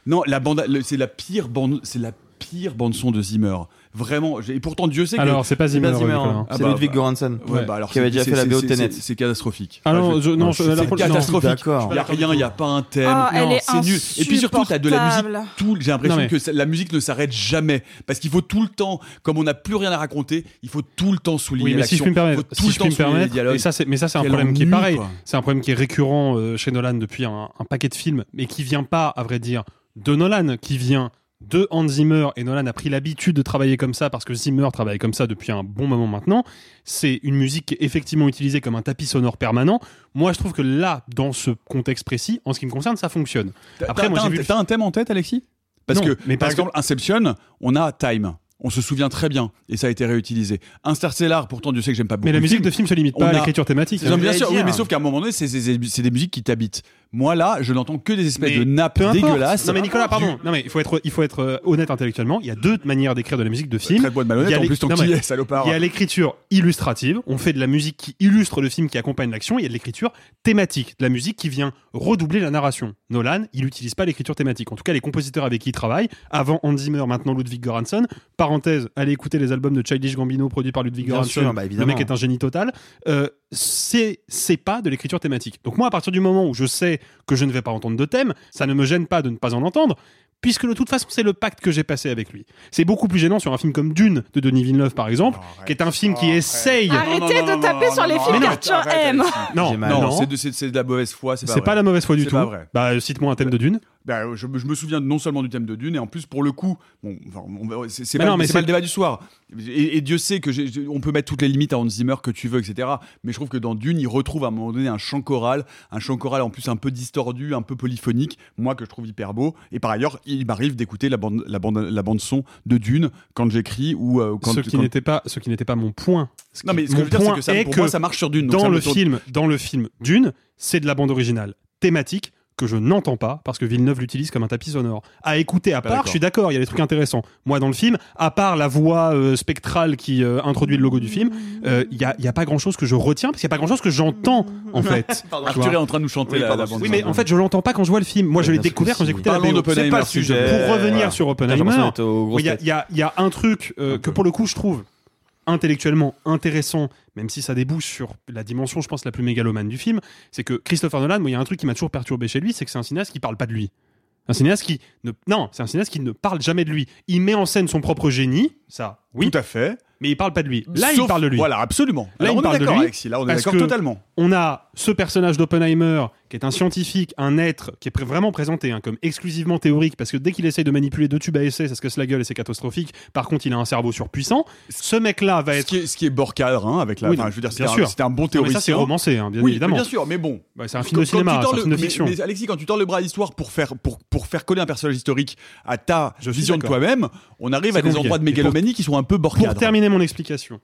Speaker 1: Non, la bande, c'est la pire bande, c'est la pire bande son de Zimmer. Vraiment. Et pourtant, Dieu sait que.
Speaker 5: Alors, c'est pas Zimmer,
Speaker 2: Zimmer,
Speaker 5: Nicolas.
Speaker 2: hein. C'est Ludwig Göransson.
Speaker 1: Ouais,
Speaker 2: Ouais.
Speaker 1: bah alors
Speaker 2: Qui avait
Speaker 1: c'est-
Speaker 2: déjà fait
Speaker 1: c'est-
Speaker 2: la BO
Speaker 1: c'est-
Speaker 2: Tenet.
Speaker 1: c'est- C'est catastrophique.
Speaker 5: Ah non, je- non,
Speaker 1: c'est catastrophique.
Speaker 2: d'accord.
Speaker 1: Il y a rien, il y a pas un thème.
Speaker 4: Ah,
Speaker 1: c'est nul. Et puis surtout, t'as de la musique. j'ai l'impression que la musique ne s'arrête jamais parce qu'il faut tout le temps, comme on n'a plus rien à raconter, il faut tout le temps souligner
Speaker 5: Oui, mais si je puis me permettre, si je puis me et ça, c'est, mais ça, c'est un problème qui est pareil. C'est un problème qui est récurrent euh, chez Nolan depuis un, un paquet de films, mais qui vient pas, à vrai dire, de Nolan, qui vient de Hans Zimmer. Et Nolan a pris l'habitude de travailler comme ça parce que Zimmer travaille comme ça depuis un bon moment maintenant. C'est une musique qui est effectivement utilisée comme un tapis sonore permanent. Moi, je trouve que là, dans ce contexte précis, en ce qui me concerne, ça fonctionne.
Speaker 1: T'as-
Speaker 5: Après, moi,
Speaker 1: t'as
Speaker 5: j'ai
Speaker 1: un-
Speaker 5: vu le
Speaker 1: T'as un thème en tête, Alexis? Parce
Speaker 5: Non,
Speaker 1: que,
Speaker 5: mais
Speaker 1: par
Speaker 5: par
Speaker 1: exemple, Inception, on a Time. On se souvient très bien, et ça a été réutilisé. Interstellar, pourtant, Dieu sait que j'aime pas beaucoup.
Speaker 5: Mais la musique de film se limite
Speaker 1: On
Speaker 5: pas à l'écriture thématique.
Speaker 1: Non,
Speaker 5: hein.
Speaker 1: bien sûr, oui, mais sauf qu'à un moment donné, c'est des musiques qui t'habitent. Moi, là, je n'entends que des espèces
Speaker 5: Mais
Speaker 1: de nappes dégueulasses.
Speaker 5: Non mais Nicolas, pardon. Non mais il faut être, il faut être euh, honnête intellectuellement. Il y a deux manières d'écrire de la musique de film.
Speaker 1: Traite-moi de malhonnête,
Speaker 5: Il y a
Speaker 1: en plus,
Speaker 5: non, mais
Speaker 1: est, salopard.
Speaker 5: Il y a l'écriture illustrative. On fait de la musique qui illustre le film, qui accompagne l'action. Il y a de l'écriture thématique, de la musique qui vient redoubler la narration. Nolan, il n'utilise pas l'écriture thématique. En tout cas, les compositeurs avec qui il travaille, avant Hans Zimmer, maintenant Ludwig Göransson. Parenthèse, allez écouter les albums de Childish Gambino produits par Ludwig Göransson.
Speaker 2: bah,
Speaker 5: le mec est un génie total. Euh, c'est c'est pas de l'écriture thématique. Donc moi, à partir du moment où je sais que je ne vais pas entendre de thème, ça ne me gêne pas de ne pas en entendre. Puisque de toute façon, c'est le pacte que j'ai passé avec lui. C'est beaucoup plus gênant sur un film comme Dune de Denis Villeneuve, par exemple, qui est un film qui essaye.
Speaker 4: Arrêtez de taper sur les films qu'Arthur aime.
Speaker 5: Non,
Speaker 1: Non,
Speaker 5: non,
Speaker 1: c'est de, de la mauvaise foi. C'est pas,
Speaker 5: pas la mauvaise foi du tout. Bah, cite-moi un thème de Dune.
Speaker 1: Bah, je, je me souviens non seulement du thème de Dune, et en plus, pour le coup, bon, enfin, c'est pas,
Speaker 5: non, mais
Speaker 1: c'est pas
Speaker 5: c'est-
Speaker 1: le débat du soir. Et, et Dieu sait que on peut mettre toutes les limites à Hans Zimmer que tu veux, etc. Mais je trouve que dans Dune, il retrouve à un moment donné un chant choral, un chant choral en plus un peu distordu, un peu polyphonique, moi que je trouve hyper beau. Et par ailleurs, il m'arrive d'écouter la bande, la bande, la bande son de Dune quand j'écris ou euh, quand
Speaker 5: ce qui
Speaker 1: quand-
Speaker 5: n'était pas, ce qui n'était pas mon point.
Speaker 1: Non, mais ce que je veux dire, c'est que ça-
Speaker 5: est
Speaker 1: pour
Speaker 5: que
Speaker 1: moi, ça marche sur Dune,
Speaker 5: Dans le
Speaker 1: tourne-
Speaker 5: film, dans le film Dune, c'est de la bande originale thématique que je n'entends pas parce que Villeneuve l'utilise comme un tapis sonore. À écouter à part, je suis d'accord, il y a des trucs intéressants. Moi, dans le film, à part la voix euh, spectrale qui euh, introduit le logo du film, euh, il y, a, il y a pas grand chose que je retiens parce qu'il y a pas grand chose que j'entends en fait.
Speaker 1: Arthur
Speaker 5: vois.
Speaker 1: est en train de nous chanter
Speaker 5: Oui,
Speaker 1: la,
Speaker 5: pardon,
Speaker 1: la bande
Speaker 5: oui, mais en fait, je l'entends pas quand je vois le film. Moi, je l'ai découvert quand j'écoutais la BO. C'est pas le sujet. Pour revenir
Speaker 1: Voilà.
Speaker 5: sur Oppenheimer, il y, a- y a- y a un truc euh, que pour le coup, je trouve intellectuellement intéressant, même si ça débouche sur la dimension, je pense, la plus mégalomane du film, c'est que Christopher Nolan, moi, il y a un truc qui m'a toujours perturbé chez lui, c'est que c'est un cinéaste qui parle pas de lui. Un cinéaste qui ne non, c'est un cinéaste qui ne parle jamais de lui. Il met en scène son propre génie, ça, oui,
Speaker 1: Tout à fait.
Speaker 5: mais il parle pas de lui. Là, il parle de lui.
Speaker 1: Voilà, absolument.
Speaker 5: Là,
Speaker 1: Alors,
Speaker 5: il
Speaker 1: on
Speaker 5: parle
Speaker 1: est
Speaker 5: de lui.
Speaker 1: Alexis. Là, on est d'accord totalement.
Speaker 5: On a ce personnage d'Oppenheimer qui est un scientifique, un être qui est pr- vraiment présenté hein, comme exclusivement théorique parce que dès qu'il essaye de manipuler deux tubes à essai, ça se casse la gueule et c'est catastrophique. Par contre, il a un cerveau surpuissant. Ce mec-là va
Speaker 1: Ce
Speaker 5: être.
Speaker 1: qui est, ce qui est cadre, hein, avec la.
Speaker 5: Oui, non,
Speaker 1: je veux dire,
Speaker 5: bien
Speaker 1: c'était un,
Speaker 5: sûr.
Speaker 1: c'était un bon
Speaker 5: Non, mais
Speaker 1: théoricien.
Speaker 5: ça, c'est romancé, hein, bien
Speaker 1: oui,
Speaker 5: évidemment.
Speaker 1: bien sûr, mais bon.
Speaker 5: Bah, c'est un film de
Speaker 1: Quand-
Speaker 5: cinéma, c'est un film de fiction.
Speaker 1: Mais, Alexis, quand tu tords le bras à l'histoire pour faire, pour, pour faire coller un personnage historique à ta
Speaker 5: Je
Speaker 1: vision de toi-même, on arrive à des endroits de mégalomanie qui sont un peu bord
Speaker 5: Pour terminer mon explication,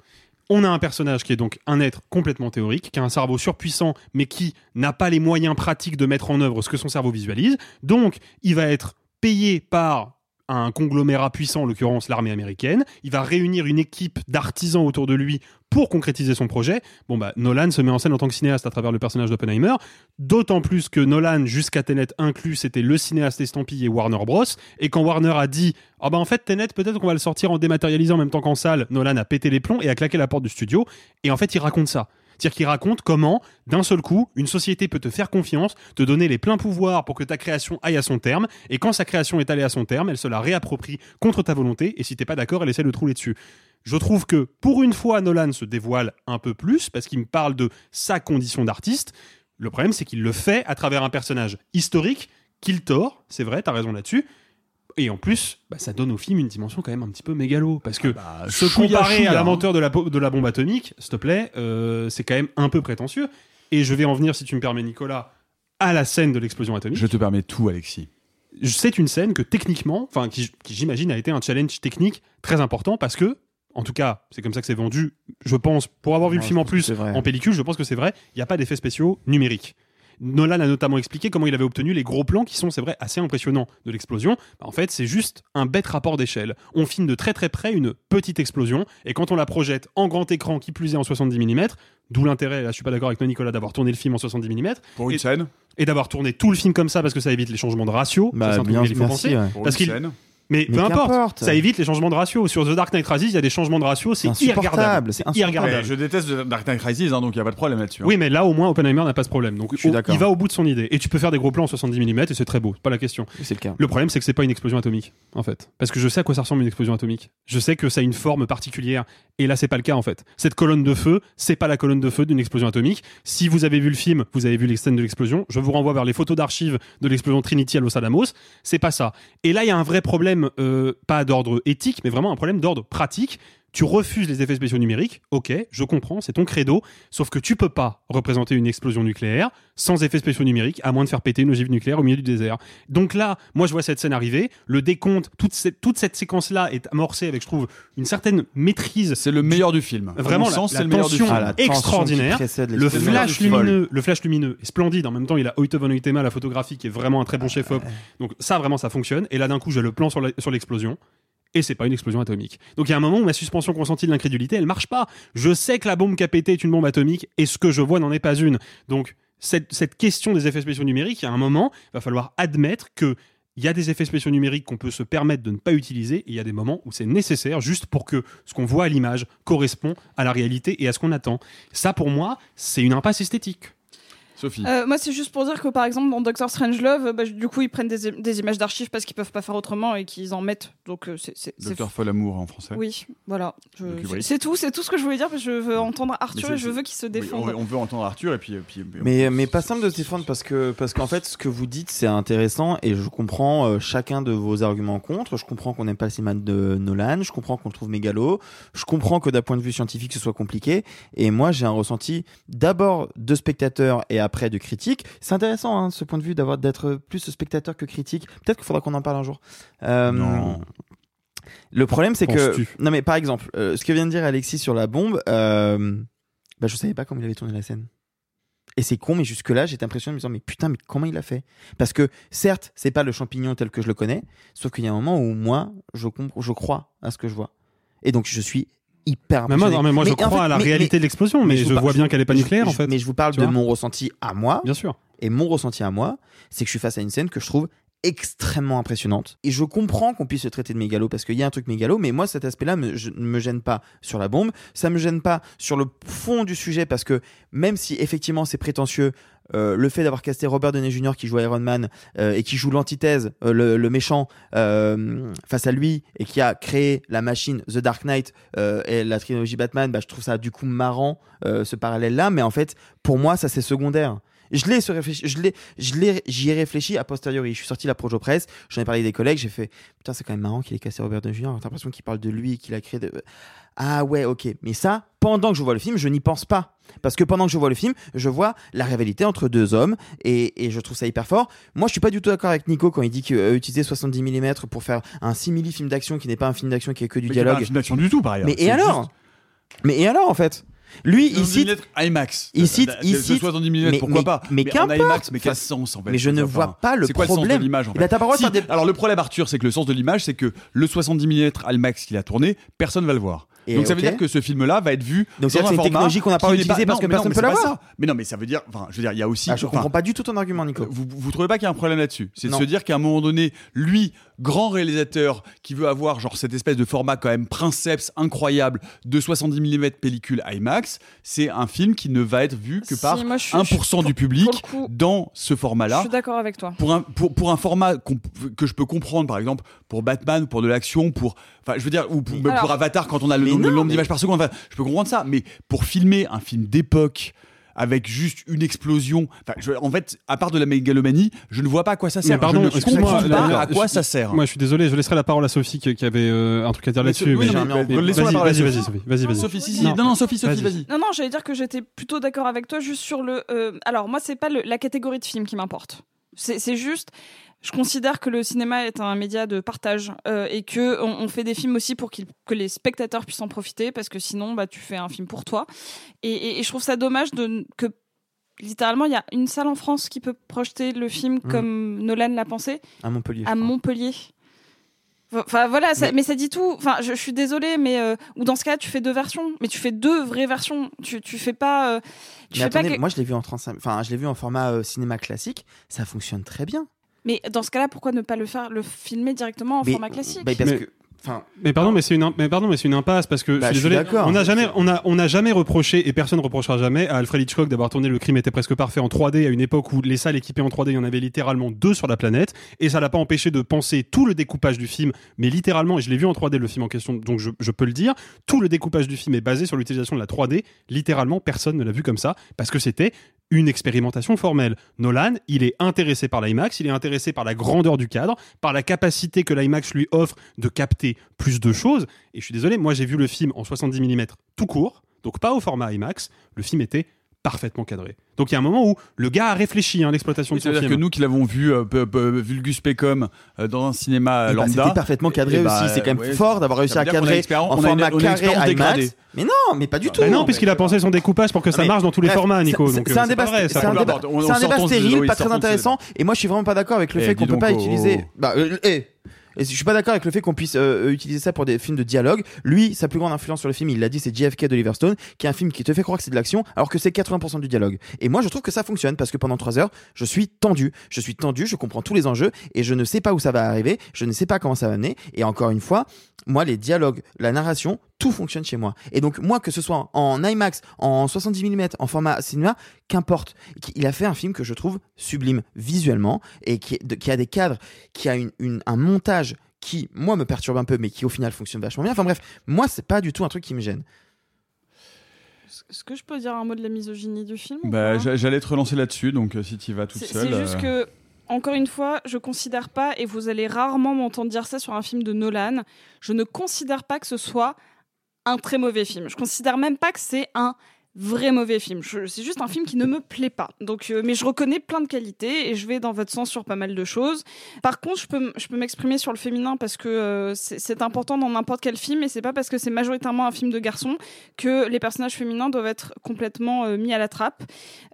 Speaker 5: on a un personnage qui est donc un être complètement théorique, qui a un cerveau surpuissant, mais qui n'a pas les moyens pratiques de mettre en œuvre ce que son cerveau visualise. Donc, il va être payé par un conglomérat puissant, en l'occurrence l'armée américaine. Il va réunir une équipe d'artisans autour de lui pour concrétiser son projet. Bon, bah, Nolan se met en scène en tant que cinéaste à travers le personnage d'Oppenheimer. D'autant plus que Nolan, jusqu'à Tenet inclus, c'était le cinéaste estampillé Warner Bros. Et quand Warner a dit, ah bah en fait, Tenet, peut-être qu'on va le sortir en dématérialisé en même temps qu'en salle, Nolan a pété les plombs et a claqué la porte du studio. Et en fait, il raconte ça. C'est-à-dire qu'il raconte comment, d'un seul coup, une société peut te faire confiance, te donner les pleins pouvoirs pour que ta création aille à son terme, et quand sa création est allée à son terme, elle se la réapproprie contre ta volonté, et si t'es pas d'accord, elle essaie de trouler dessus. Je trouve que, pour une fois, Nolan se dévoile un peu plus, parce qu'il me parle de sa condition d'artiste. Le problème, c'est qu'il le fait à travers un personnage historique qu'il tord, c'est vrai, t'as raison là-dessus, et en plus, bah, ça donne au film une dimension quand même un petit peu mégalo. Parce que se
Speaker 1: chouïa,
Speaker 5: comparer
Speaker 1: chouïa,
Speaker 5: à la
Speaker 1: hein.
Speaker 5: de la, po- de la bombe atomique, s'il te plaît, euh, c'est quand même un peu prétentieux. Et je vais en venir, si tu me permets, Nicolas, à la scène de l'explosion atomique.
Speaker 1: Je te permets tout, Alexis.
Speaker 5: C'est une scène que techniquement, enfin, qui, qui, j'imagine a été un challenge technique très important parce que, en tout cas, c'est comme ça que c'est vendu. Je pense, pour avoir vu
Speaker 2: Ouais,
Speaker 5: le film en plus en pellicule, je pense que c'est vrai. Il n'y a pas d'effets spéciaux numériques. Nolan a notamment expliqué comment il avait obtenu les gros plans qui sont, c'est vrai, assez impressionnants de l'explosion. Bah, en fait, c'est juste un bête rapport d'échelle. On filme de très très près une petite explosion et quand on la projette en grand écran, qui plus est en 70 mm, d'où l'intérêt, là je suis pas d'accord avec toi Nicolas, d'avoir tourné le film en 70 mm.
Speaker 1: Pour une
Speaker 5: et,
Speaker 1: scène.
Speaker 5: Et d'avoir tourné tout le film comme ça parce que ça évite les changements de ratio.
Speaker 2: Bah,
Speaker 5: Ça, c'est un truc
Speaker 2: bien,
Speaker 5: il faut
Speaker 2: merci,
Speaker 5: penser.
Speaker 2: ouais.
Speaker 1: Pour
Speaker 5: Parce
Speaker 1: une
Speaker 5: qu'il
Speaker 1: scène.
Speaker 5: Mais,
Speaker 2: Mais
Speaker 5: peu importe, ça évite les changements de ratio. Sur The Dark Knight Rises, il y a des changements de ratio, c'est irregardable.
Speaker 2: c'est
Speaker 5: irregardable.
Speaker 1: Ouais, je déteste Dark Knight Rises, hein, donc il n'y a pas de problème là-dessus. hein.
Speaker 5: Oui, mais là, au moins, Oppenheimer n'a pas ce problème. Donc,
Speaker 2: Je suis
Speaker 5: au-
Speaker 2: d'accord.
Speaker 5: il va au bout de son idée. Et tu peux faire des gros plans en 70 mm et c'est très beau. C'est pas la question.
Speaker 2: C'est le cas.
Speaker 5: Le problème, c'est que c'est pas une explosion atomique, en fait. Parce que je sais à quoi ça ressemble une explosion atomique. Je sais que ça a une forme particulière. Et là, c'est pas le cas, en fait. Cette colonne de feu, c'est pas la colonne de feu d'une explosion atomique. Si vous avez vu le film, vous avez vu les scènes de l'explosion. Je vous renvoie vers les photos d'archives de l'explosion Trinity à Los Alamos. C'est pas ça. Et là, il y a un vrai problème, euh, pas d'ordre éthique, mais vraiment un problème d'ordre pratique. Tu refuses les effets spéciaux numériques, ok, je comprends, c'est ton credo, sauf que tu peux pas représenter une explosion nucléaire sans effets spéciaux numériques, à moins de faire péter une ogive nucléaire au milieu du désert. Donc là, moi je vois cette scène arriver, le décompte, toute cette, toute cette séquence-là est amorcée avec, je trouve, une certaine maîtrise.
Speaker 1: C'est le meilleur du film.
Speaker 5: Vraiment, la,
Speaker 1: sens,
Speaker 5: la
Speaker 1: c'est le meilleur du
Speaker 5: tension
Speaker 1: film.
Speaker 2: Ah, la tension
Speaker 5: extraordinaire. Le flash lumineux, le flash lumineux est splendide. En même temps, il a Hoyte von Huytema, la photographie, qui est vraiment un très bon chef-op. Donc ça, vraiment, ça fonctionne. Et là, d'un coup, j'ai le plan sur la- sur l'explosion. Et c'est pas une explosion atomique. Donc il y a un moment où ma suspension consentie de l'incrédulité, elle marche pas. Je sais que la bombe qui a pété est une bombe atomique et ce que je vois n'en est pas une. Donc cette, question des effets spéciaux numériques, il y a un moment, il va falloir admettre que il y a des effets spéciaux numériques qu'on peut se permettre de ne pas utiliser et il y a des moments où c'est nécessaire juste pour que ce qu'on voit à l'image correspond à la réalité et à ce qu'on attend. Ça, pour moi, c'est une impasse esthétique.
Speaker 1: Sophie.
Speaker 4: Euh, moi, c'est juste pour dire que par exemple, dans Doctor Strangelove, euh, bah, du coup, ils prennent des, des images d'archives parce qu'ils peuvent pas faire autrement et qu'ils en mettent. Donc, euh, c'est.
Speaker 1: Docteur Folamour en français.
Speaker 4: Oui, voilà. Je- c'est- tout, c'est tout ce que je voulais dire parce que je veux entendre Arthur et je veux qu'il se
Speaker 1: oui,
Speaker 4: défende.
Speaker 1: on, on veut entendre Arthur et puis. et puis-
Speaker 2: Mais, mais pas simple de se défendre parce que parce qu'en fait ce que vous dites c'est intéressant et je comprends euh, chacun de vos arguments contre. Je comprends qu'on n'aime pas le cinéma de Nolan, je comprends qu'on le trouve mégalo, je comprends que d'un point de vue scientifique ce soit compliqué. Et moi j'ai un ressenti d'abord de spectateur et après de critique. C'est intéressant hein, ce point de vue d'avoir d'être plus spectateur que critique. Peut-être qu'il faudra qu'on en parle un jour. Euh,
Speaker 1: Non.
Speaker 2: Le problème c'est que non mais par exemple euh, ce que vient de dire Alexis sur la bombe, euh, bah je savais pas comment il avait tourné la scène. Et c'est con, mais jusque-là, j'étais impressionné en me disant, mais putain, mais comment il a fait? Parce que, certes, c'est pas le champignon tel que je le connais, sauf qu'il y a un moment où moi, je, je crois à ce que je vois. Et donc, je suis hyper
Speaker 5: Mais moi, non, mais moi, je
Speaker 2: en
Speaker 5: crois
Speaker 2: fait,
Speaker 5: à la
Speaker 2: mais-
Speaker 5: réalité de l'explosion, mais
Speaker 2: je
Speaker 5: vois bien qu'elle est pas nucléaire,
Speaker 2: je-
Speaker 5: en fait.
Speaker 2: Mais je vous parle
Speaker 5: Tu
Speaker 2: de mon ressenti à moi.
Speaker 5: Bien sûr.
Speaker 2: Et mon ressenti à moi, c'est que je suis face à une scène que je trouve extrêmement impressionnante. Et je comprends qu'on puisse le traiter de mégalo parce qu'il y a un truc mégalo, mais moi cet aspect-là me, je- ne me gêne pas sur la bombe, ça me gêne pas sur le fond du sujet parce que même si effectivement c'est prétentieux, le fait d'avoir casté Robert Downey Jr. qui joue Iron Man euh, et qui joue l'antithèse, euh, le, méchant euh, face à lui et qui a créé la machine The Dark Knight euh, et la trilogie Batman, bah, je trouve ça du coup marrant euh, ce parallèle-là, mais en fait pour moi ça c'est secondaire. Je l'ai, je l'ai, je l'ai, j'y ai réfléchi a posteriori. Je suis sorti la projo presse, j'en ai parlé avec des collègues, j'ai fait, putain, c'est quand même marrant qu'il ait cassé Robert Downey Jr. T'as l'impression qu'il parle de lui, qu'il a créé de, ah ouais, ok. Mais ça, pendant que je vois le film, je n'y pense pas. Parce que pendant que je vois le film, je vois la rivalité entre deux hommes et, et je trouve ça hyper fort. Moi, je suis pas du tout d'accord avec Nico quand il dit qu'utiliser 70 mm pour faire un simili film d'action qui n'est pas un film d'action qui est que du
Speaker 1: Mais qui est pas
Speaker 2: dialogue.
Speaker 1: un film d'action du tout, par ailleurs.
Speaker 2: Mais
Speaker 1: C'est
Speaker 2: et alors Mais et alors en fait? Lui, il
Speaker 1: 70
Speaker 2: cite
Speaker 1: IMAX.
Speaker 2: Il cite,
Speaker 1: C'est-
Speaker 2: il
Speaker 1: c'est
Speaker 2: cite
Speaker 1: 70 mm,
Speaker 2: mais-
Speaker 1: pourquoi
Speaker 2: mais-
Speaker 1: pas
Speaker 2: Mais
Speaker 1: en
Speaker 2: qu'importe.
Speaker 1: IMAX, mais quel sens en fait
Speaker 2: Mais je ne vois pas le
Speaker 1: C'est quoi le sens
Speaker 2: problème.
Speaker 1: de l'image en fait
Speaker 2: ben, pas
Speaker 1: Si,
Speaker 2: des-
Speaker 1: Alors le problème Arthur, c'est que le sens de l'image, c'est que le 70 mm IMAX qu'il a tourné, personne va le voir.
Speaker 2: Et
Speaker 1: Donc ça veut dire que ce film-là va être vu
Speaker 2: Donc c'est une
Speaker 1: format
Speaker 2: technologie qu'on n'a pas utilisée parce
Speaker 1: non,
Speaker 2: que personne
Speaker 1: mais
Speaker 2: peut
Speaker 1: c'est
Speaker 2: la
Speaker 1: pas
Speaker 2: voir.
Speaker 1: ça. Mais non, mais ça veut dire, enfin, je veux dire, il y a aussi.
Speaker 2: Ah, je
Speaker 1: enfin,
Speaker 2: comprends pas du tout ton argument, Nico.
Speaker 1: vous, vous trouvez pas qu'il y a un problème là-dessus? C'est de se dire qu'à un moment donné, lui, grand réalisateur qui veut avoir genre cette espèce de format quand même princeps incroyable de 70 mm pellicule IMAX, c'est un film qui ne va être vu que
Speaker 4: Si,
Speaker 1: par
Speaker 4: moi, je suis-
Speaker 1: 1%
Speaker 4: je-
Speaker 1: du public
Speaker 4: coup,
Speaker 1: dans ce
Speaker 4: Je
Speaker 1: format-là.
Speaker 4: suis d'accord avec toi.
Speaker 1: Pour un, pour, pour un format que je peux comprendre, par exemple, pour Batman, pour de l'action, pour. Enfin, je veux dire, ou pour, même
Speaker 4: Alors-
Speaker 1: pour Avatar, quand on a le, le nombre d'images par seconde, enfin, je peux comprendre ça. Mais pour filmer un film d'époque, avec juste une explosion, enfin, je- en fait, à part de la mégalomanie, je ne vois pas à quoi ça sert.
Speaker 5: Mais pardon,
Speaker 1: je ne comprends pas
Speaker 5: la-
Speaker 1: à quoi
Speaker 5: je-
Speaker 1: ça sert.
Speaker 5: Moi, je suis désolé, je laisserai la parole à Sophie qui, qui avait euh, un truc à dire là-dessus.
Speaker 1: oui,
Speaker 5: vas-y, vas-y,
Speaker 1: Sophie.
Speaker 5: vas-y, Sophie, vas-y.
Speaker 1: Sophie, si, si. Non, non, Sophie, Sophie, vas-y.
Speaker 4: Non, non, j'allais dire que j'étais plutôt d'accord avec toi juste sur le. euh, alors, moi, c'est pas le- la catégorie de film qui m'importe. C'est juste. Je considère que le cinéma est un média de partage euh, et que on, on fait des films aussi pour que les spectateurs puissent en profiter parce que sinon bah tu fais un film pour toi et, et- et je trouve ça dommage de que littéralement il y a une salle en France qui peut projeter le film
Speaker 2: Mm.
Speaker 4: comme Nolan l'a pensé
Speaker 2: À Montpellier.
Speaker 4: à. Montpellier. Enfin voilà, ça-
Speaker 2: Mais-
Speaker 4: mais, ça dit tout. Enfin, je, je suis désolée, mais euh, ou dans ce cas, tu fais deux versions, mais tu fais deux vraies versions. Tu, tu fais pas. euh, tu
Speaker 2: Mais
Speaker 4: fais
Speaker 2: attendez,
Speaker 4: pas que-
Speaker 2: moi je l'ai vu en 35, enfin je l'ai vu en format euh, cinéma classique, ça fonctionne très bien.
Speaker 4: Mais dans ce cas-là, pourquoi ne pas le faire, le filmer directement en
Speaker 2: Mais-
Speaker 4: format classique?
Speaker 2: bah, parce
Speaker 5: Mais-
Speaker 2: que, enfin,
Speaker 5: Mais pardon, mais c'est une, mais pardon, mais c'est une impasse parce que
Speaker 2: Bah,
Speaker 5: je
Speaker 2: je
Speaker 5: suis désolé. On n'a jamais, on a, on n'a jamais reproché et personne ne reprochera jamais à Alfred Hitchcock d'avoir tourné Le Crime était presque parfait en 3D à une époque où les salles équipées en 3D, il y en avait littéralement deux sur la planète et ça l'a pas empêché de penser tout le découpage du film, mais littéralement, et je l'ai vu en 3D le film en question, donc je, je peux le dire, tout le découpage du film est basé sur l'utilisation de la 3D. Littéralement, personne ne l'a vu comme ça parce que c'était une expérimentation formelle. Nolan, il est intéressé par l'IMAX, il est intéressé par la grandeur du cadre, par la capacité que l'IMAX lui offre de capter plus de choses. Et je suis désolé, moi j'ai vu le film en 70 mm tout court, donc pas au format IMAX. Le film était parfaitement cadré. Donc il y a un moment où le gars a réfléchi à l'exploitation de son
Speaker 1: C'est-à-dire
Speaker 5: film.
Speaker 1: que nous qui l'avons vu euh, peu- peu- vulgus pecum euh, dans un cinéma
Speaker 2: Eh bah,
Speaker 1: lambda,
Speaker 2: C'était parfaitement cadré
Speaker 1: eh bah,
Speaker 2: aussi. C'est quand même
Speaker 1: ouais,
Speaker 2: fort d'avoir réussi à cadrer en
Speaker 1: on a une-
Speaker 2: format
Speaker 1: on a une
Speaker 2: carré. IMAX. Mais non, mais pas du tout.
Speaker 5: Bah non, puisqu'il a pensé son découpage pour que ça
Speaker 2: mais
Speaker 5: marche dans tous les
Speaker 2: bref,
Speaker 5: formats, Nico.
Speaker 2: c'est-
Speaker 5: euh,
Speaker 2: un débat, c'est un
Speaker 5: peut-
Speaker 2: débat, stérile,
Speaker 1: oui,
Speaker 2: pas très intéressant. Et moi, je suis vraiment pas d'accord avec le
Speaker 1: Eh,
Speaker 2: fait qu'on peut pas utiliser. Euh. Et je suis pas d'accord avec le fait qu'on puisse euh, utiliser ça pour des films de dialogue. Lui, sa plus grande influence sur le film, il l'a dit, c'est JFK de Liverstone, qui est un film qui te fait croire que c'est de l'action, alors que c'est 80% du dialogue. Et moi, je trouve que ça fonctionne parce que pendant 3 heures, je suis tendu. Je suis tendu, je comprends tous les enjeux et je ne sais pas où ça va arriver, je ne sais pas comment ça va mener. Et encore une fois, moi, les dialogues, la narration, tout fonctionne chez moi. Et donc, moi, que ce soit en IMAX, en 70 mm, en format cinéma, qu'importe. Il a fait un film que je trouve sublime visuellement et qui, a des cadres, qui a un montage qui, moi, me perturbe un peu, mais qui au final fonctionne vachement bien. Enfin bref, moi, c'est pas du tout un truc qui me gêne.
Speaker 4: Est-ce que je peux dire un mot de la misogynie du film
Speaker 1: Bah, J'allais te relancer là-dessus, donc euh, si tu y vas toute seule.
Speaker 4: c'est juste
Speaker 1: euh,
Speaker 4: que, encore une fois, je considère pas, et vous allez rarement m'entendre dire ça sur un film de Nolan, je ne considère pas que ce soit un très mauvais film. Je considère même pas que c'est un vrai mauvais film. C'est juste un film qui ne me plaît pas. Donc, euh, mais je reconnais plein de qualités et je vais dans votre sens sur pas mal de choses. Par contre, je peux, je peux m'exprimer sur le féminin parce que euh, c'est important dans n'importe quel film et c'est pas parce que c'est majoritairement un film de garçon que les personnages féminins doivent être complètement euh, mis à la trappe.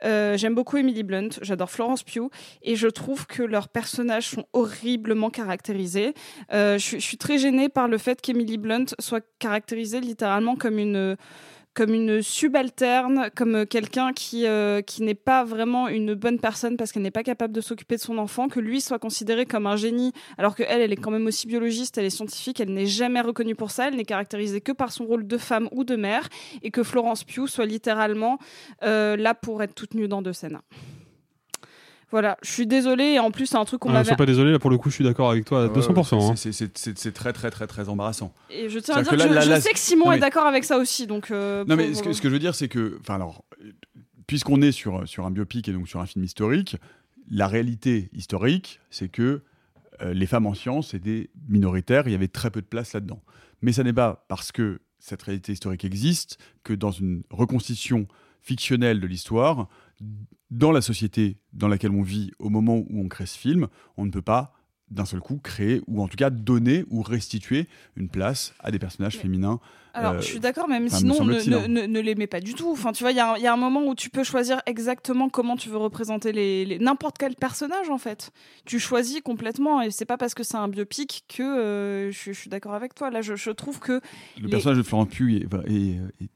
Speaker 4: J'aime beaucoup Emily Blunt, j'adore Florence Pugh et je trouve que leurs personnages sont horriblement caractérisés. Je suis très gênée par le fait qu'Emily Blunt soit caractérisée littéralement comme une comme une subalterne, comme quelqu'un qui, euh, qui n'est pas vraiment une bonne personne parce qu'elle n'est pas capable de s'occuper de son enfant, que lui soit considéré comme un génie, alors que elle, elle est quand même aussi biologiste, elle est scientifique, elle n'est jamais reconnue pour ça, elle n'est caractérisée que par son rôle de femme ou de mère, et que Florence Pugh soit littéralement euh, là pour être toute nue dans deux scènes. Voilà, je suis désolée, et en plus c'est un truc qu'on
Speaker 5: Ah,
Speaker 4: m'avait...
Speaker 5: sois pas désolé, là pour le coup, je suis d'accord avec toi à
Speaker 1: ouais,
Speaker 5: 200%.
Speaker 1: ouais,
Speaker 5: hein.
Speaker 1: c'est- très très très très embarrassant.
Speaker 4: Et je tiens à dire que,
Speaker 1: que là-
Speaker 4: je,
Speaker 1: là-
Speaker 4: je
Speaker 1: là-
Speaker 4: sais que Simon est d'accord avec ça aussi, donc... euh,
Speaker 1: Non, mais
Speaker 4: pour-
Speaker 1: ce que, ce que je veux dire, c'est que, enfin, alors, puisqu'on est sur, sur un biopic et donc sur un film historique, la réalité historique, c'est que euh, les femmes en sciences étaient minoritaires, il y avait très peu de place là-dedans. Mais ça n'est pas parce que cette réalité historique existe que dans une reconstitution fictionnelle de l'histoire, dans la société dans laquelle on vit au moment où on crée ce film, on ne peut pas d'un seul coup créer ou en tout cas donner ou restituer une place à des personnages féminins.
Speaker 4: Alors,
Speaker 1: euh,
Speaker 4: je suis d'accord, même sinon, ne,
Speaker 1: hein.
Speaker 4: ne, ne, mets pas du tout. Enfin, tu vois, il y, a un- il y a un moment où tu peux choisir exactement comment tu veux représenter les, les- n'importe quel personnage, en fait. Tu choisis complètement, et c'est pas parce que c'est un biopic que euh, je, je suis d'accord avec toi. Là, je, je trouve que.
Speaker 1: Le
Speaker 4: les-
Speaker 1: personnage de Florent Pugh est, est- est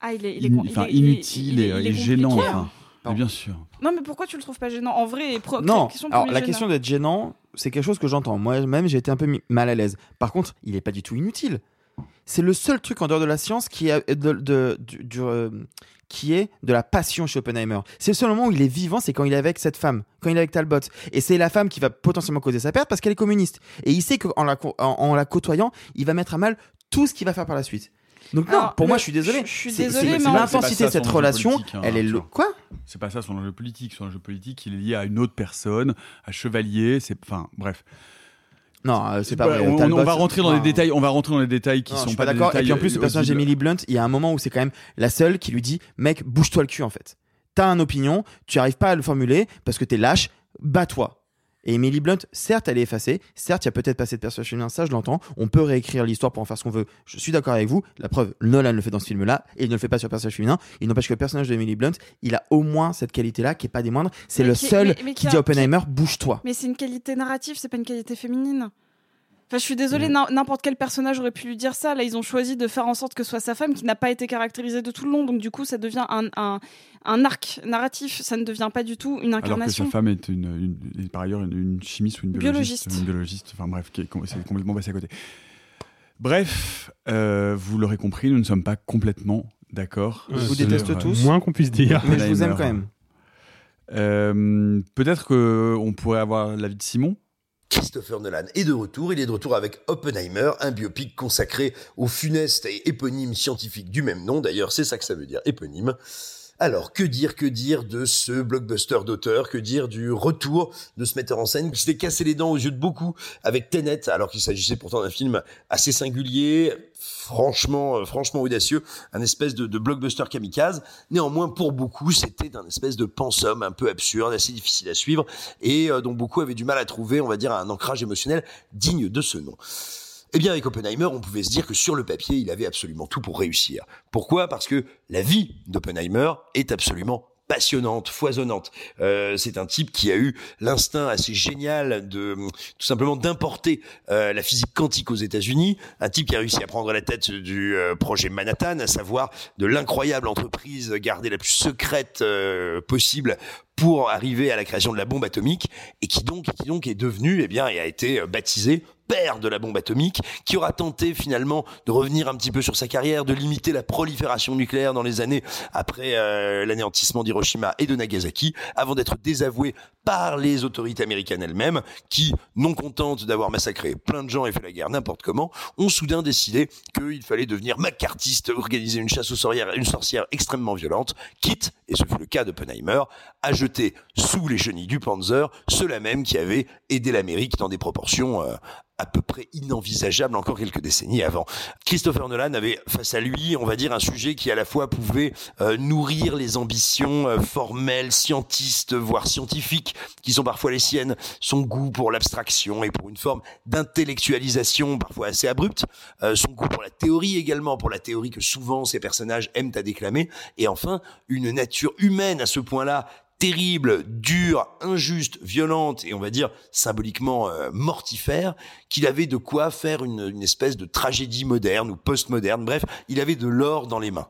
Speaker 4: Ah, il est, il
Speaker 1: in-
Speaker 4: il
Speaker 1: inutile
Speaker 4: il
Speaker 1: et, gênant. Enfin. Mais bien sûr.
Speaker 4: Non, mais pourquoi tu le trouves pas gênant En vrai, et pro-
Speaker 2: Non,
Speaker 4: question
Speaker 2: alors la
Speaker 4: gênant.
Speaker 2: question d'être gênant, c'est quelque chose que j'entends. Moi-même, j'ai été un peu mal à l'aise. Par contre, il est pas du tout inutile. C'est le seul truc en dehors de la science qui, a, de, de- du- du, euh, qui est de la passion chez Oppenheimer. C'est le seul moment où il est vivant, c'est quand il est avec cette femme, quand il est avec Talbot. Et c'est la femme qui va potentiellement causer sa perte parce qu'elle est communiste. Et il sait qu'en la, en la côtoyant, il va mettre à mal tout ce qu'il va faire par la suite. Donc non,
Speaker 4: Alors,
Speaker 2: pour moi, je suis désolé.
Speaker 4: je- suis
Speaker 2: C'est- c'est-
Speaker 4: mais
Speaker 2: c'est l'intensité de
Speaker 1: ça
Speaker 2: cette
Speaker 1: son enjeu
Speaker 2: relation.
Speaker 1: politique, hein,
Speaker 2: elle est le...
Speaker 1: Arthur.
Speaker 2: quoi?
Speaker 1: C'est pas ça son enjeu politique. Son enjeu politique, il est lié à une autre personne, à Chevalier. C'est, enfin, bref.
Speaker 2: Non, euh, c'est pas
Speaker 1: Bah,
Speaker 2: vrai.
Speaker 1: on,
Speaker 2: Talbot,
Speaker 1: on va rentrer dans
Speaker 2: non.
Speaker 1: les détails. On va rentrer dans les détails qui
Speaker 2: Non, je
Speaker 1: sont
Speaker 2: suis
Speaker 1: pas, des
Speaker 2: d'accord. Et
Speaker 1: détails,
Speaker 2: puis en plus, le
Speaker 1: euh,
Speaker 2: personnage
Speaker 1: audibles.
Speaker 2: d'Emily Blunt, il y a un moment où c'est quand même la seule qui lui dit Mec, bouge-toi le cul en fait. T'as une opinion, tu arrives pas à le formuler parce que t'es lâche, bats-toi. Et Emily Blunt, certes, elle est effacée. Certes, il y a peut-être pas assez de personnage féminin, ça je l'entends. On peut réécrire l'histoire pour en faire ce qu'on veut. Je suis d'accord avec vous. La preuve, Nolan le fait dans ce film-là et il ne le fait pas sur le personnage féminin. Il n'empêche que le personnage d'Emily Blunt, il a au moins cette qualité-là qui est pas des moindres. C'est le
Speaker 4: qui-
Speaker 2: seul
Speaker 4: mais- mais
Speaker 2: qui
Speaker 4: qui a-
Speaker 2: dit à Oppenheimer Bouge-toi.
Speaker 4: Mais c'est une qualité narrative, c'est pas une qualité féminine. Enfin, je suis désolée,
Speaker 2: Mm.
Speaker 4: n'im- n'importe quel personnage aurait pu lui dire ça. Là, ils ont choisi de faire en sorte que ce soit sa femme qui n'a pas été caractérisée de tout le long. Donc, du coup, ça devient un, un, un arc narratif. Ça ne devient pas du tout une
Speaker 1: Alors que
Speaker 4: incarnation.
Speaker 1: sa femme est, une, une- est par ailleurs une, une chimiste ou une biologiste.
Speaker 4: Biologiste.
Speaker 1: Une biologiste. Enfin bref, qui est com- c'est complètement passé à côté. Bref, euh, vous l'aurez compris, nous ne sommes pas complètement d'accord.
Speaker 5: Je vous déteste
Speaker 1: euh,
Speaker 5: tous. Moins qu'on puisse dire.
Speaker 2: Mais je vous aime quand même.
Speaker 1: Euh, Peut-être qu'on pourrait avoir l'avis de Simon
Speaker 8: Christopher Nolan est de retour. Il est de retour avec Oppenheimer, un biopic consacré au funeste et éponyme scientifique du même nom. D'ailleurs, c'est ça que ça veut dire, éponyme. Alors, que dire, que dire de ce blockbuster d'auteur? Que dire du retour de ce metteur en scène qui s'était cassé les dents aux yeux de beaucoup avec Tenet, alors qu'il s'agissait pourtant d'un film assez singulier, franchement, euh, franchement audacieux, un espèce de, de blockbuster kamikaze? Néanmoins, pour beaucoup, c'était un espèce de pensum un peu absurde, assez difficile à suivre, et euh, dont beaucoup avaient du mal à trouver, on va dire, un ancrage émotionnel digne de ce nom. Eh bien, avec Oppenheimer, on pouvait se dire que sur le papier, il avait absolument tout pour réussir. Pourquoi? Parce que la vie d'Oppenheimer est absolument passionnante, foisonnante. Euh, c'est un type qui a eu l'instinct assez génial de tout simplement d'importer euh, la physique quantique aux États-Unis. Un type qui a réussi à prendre la tête du euh, projet Manhattan, à savoir de l'incroyable entreprise gardée la plus secrète euh, possible pour arriver à la création de la bombe atomique et qui donc qui donc est devenu eh bien et a été baptisé père de la bombe atomique, qui aura tenté finalement de revenir un petit peu sur sa carrière, de limiter la prolifération nucléaire dans les années après euh, l'anéantissement d'Hiroshima et de Nagasaki, avant d'être désavoué par les autorités américaines elles-mêmes, qui, non contentes d'avoir massacré plein de gens et fait la guerre n'importe comment, ont soudain décidé qu'il fallait devenir macartiste, organiser une chasse aux sorcières, une sorcière extrêmement violente, quitte, et ce fut le cas d'Oppenheimer, à jeter sous les chenilles du Panzer ceux-là même qui avaient aidé l'Amérique dans des proportions euh, à peu près inenvisageable encore quelques décennies avant. Christopher Nolan avait face à lui, on va dire, un sujet qui à la fois pouvait euh, nourrir les ambitions euh, formelles, scientistes, voire scientifiques, qui sont parfois les siennes, son goût pour l'abstraction et pour une forme d'intellectualisation parfois assez abrupte, son goût pour la théorie également, pour la théorie que souvent ces personnages aiment à déclamer, et enfin une nature humaine à ce point-là terrible, dure, injuste, violente et on va dire symboliquement euh, mortifère, qu'il avait de quoi faire une, une espèce de tragédie moderne ou post-moderne. Bref, il avait de l'or dans les mains.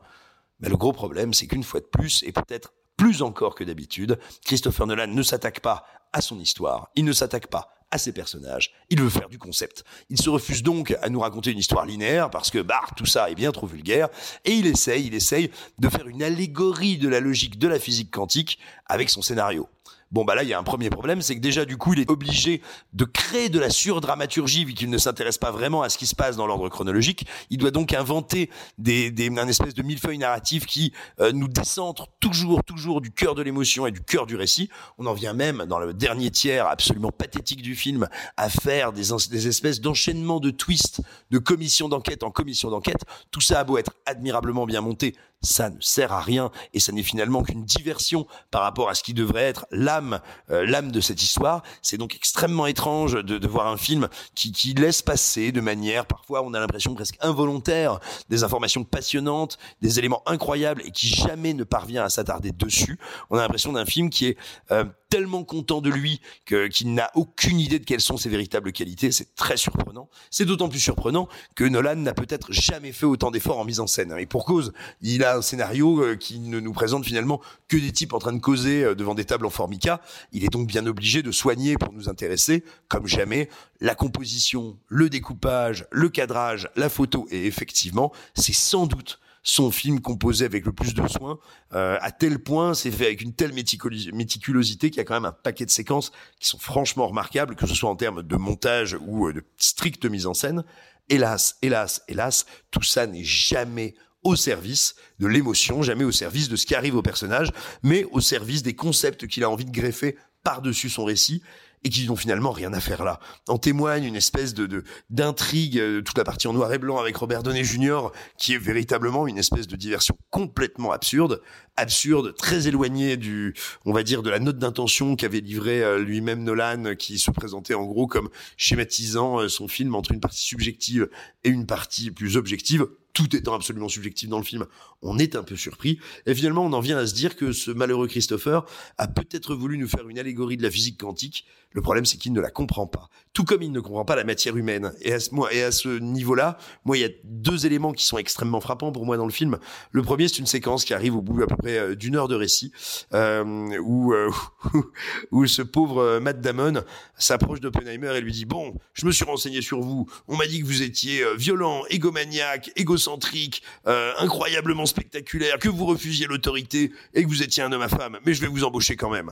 Speaker 8: Mais le gros problème, c'est qu'une fois de plus, et peut-être plus encore que d'habitude, Christopher Nolan ne s'attaque pas à son histoire, il ne s'attaque pas à ses personnages. Il veut faire du concept. Il se refuse donc à nous raconter une histoire linéaire parce que bah tout ça est bien trop vulgaire et il essaye, il essaye de faire une allégorie de la logique de la physique quantique avec son scénario. Bon bah là il y a un premier problème, c'est que déjà du coup il est obligé de créer de la surdramaturgie vu qu'il ne s'intéresse pas vraiment à ce qui se passe dans l'ordre chronologique. Il doit donc inventer des, des un espèce de millefeuille narratif qui euh, nous décentre toujours toujours du cœur de l'émotion et du cœur du récit. On en vient même dans le dernier tiers absolument pathétique du film à faire des, des espèces d'enchaînements de twists, de commission d'enquête en commission d'enquête. Tout ça a beau être admirablement bien monté, ça ne sert à rien et ça n'est finalement qu'une diversion par rapport à ce qui devrait être l'âme euh, l'âme de cette histoire. C'est donc extrêmement étrange de, de voir un film qui, qui, laisse passer de manière parfois on a l'impression presque involontaire des informations passionnantes, des éléments incroyables et qui jamais ne parvient à s'attarder dessus. On a l'impression d'un film qui est euh, tellement content de lui qu'il n'a aucune idée de quelles sont ses véritables qualités. C'est très surprenant. C'est d'autant plus surprenant que Nolan n'a peut-être jamais fait autant d'efforts en mise en scène. Et pour cause, il a un scénario euh, qui ne nous présente finalement que des types en train de causer euh, devant des tables en formica. Il est donc bien obligé de soigner pour nous intéresser, comme jamais, la composition, le découpage, le cadrage, la photo. Et effectivement, c'est sans doute son film composé avec le plus de soin, euh, à tel point, c'est fait avec une telle méticulosité qu'il y a quand même un paquet de séquences qui sont franchement remarquables, que ce soit en termes de montage ou euh, de stricte mise en scène. Hélas, hélas, hélas, tout ça n'est jamais au service de l'émotion, jamais au service de ce qui arrive au personnage, mais au service des concepts qu'il a envie de greffer par-dessus son récit et qui n'ont finalement rien à faire là. En témoigne une espèce de d'intrigue, de, toute la partie en noir et blanc avec Robert Downey Jr., qui est véritablement une espèce de diversion complètement absurde, absurde, très éloignée du, on va dire, de la note d'intention qu'avait livré euh, lui-même Nolan, qui se présentait en gros comme schématisant euh, son film entre une partie subjective et une partie plus objective tout étant absolument subjectif dans le film, on est un peu surpris. Et finalement, on en vient à se dire que ce malheureux Christopher a peut-être voulu nous faire une allégorie de la physique quantique. Le problème, c'est qu'il ne la comprend pas. Tout comme il ne comprend pas la matière humaine. Et à ce, et à ce niveau-là, moi, il y a deux éléments qui sont extrêmement frappants pour moi dans le film. Le premier, c'est une séquence qui arrive au bout à peu près euh, d'une heure de récit, euh, où, euh, où ce pauvre euh, Matt Damon s'approche d'Oppenheimer et lui dit, bon, je me suis renseigné sur vous. On m'a dit que vous étiez violent, égomaniaque, égocentrique, euh, incroyablement spectaculaire, que vous refusiez l'autorité et que vous étiez un homme à femme, mais je vais vous embaucher quand même.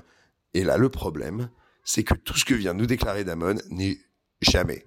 Speaker 8: Et là, le problème, c'est que tout ce que vient nous déclarer Damon n'est jamais,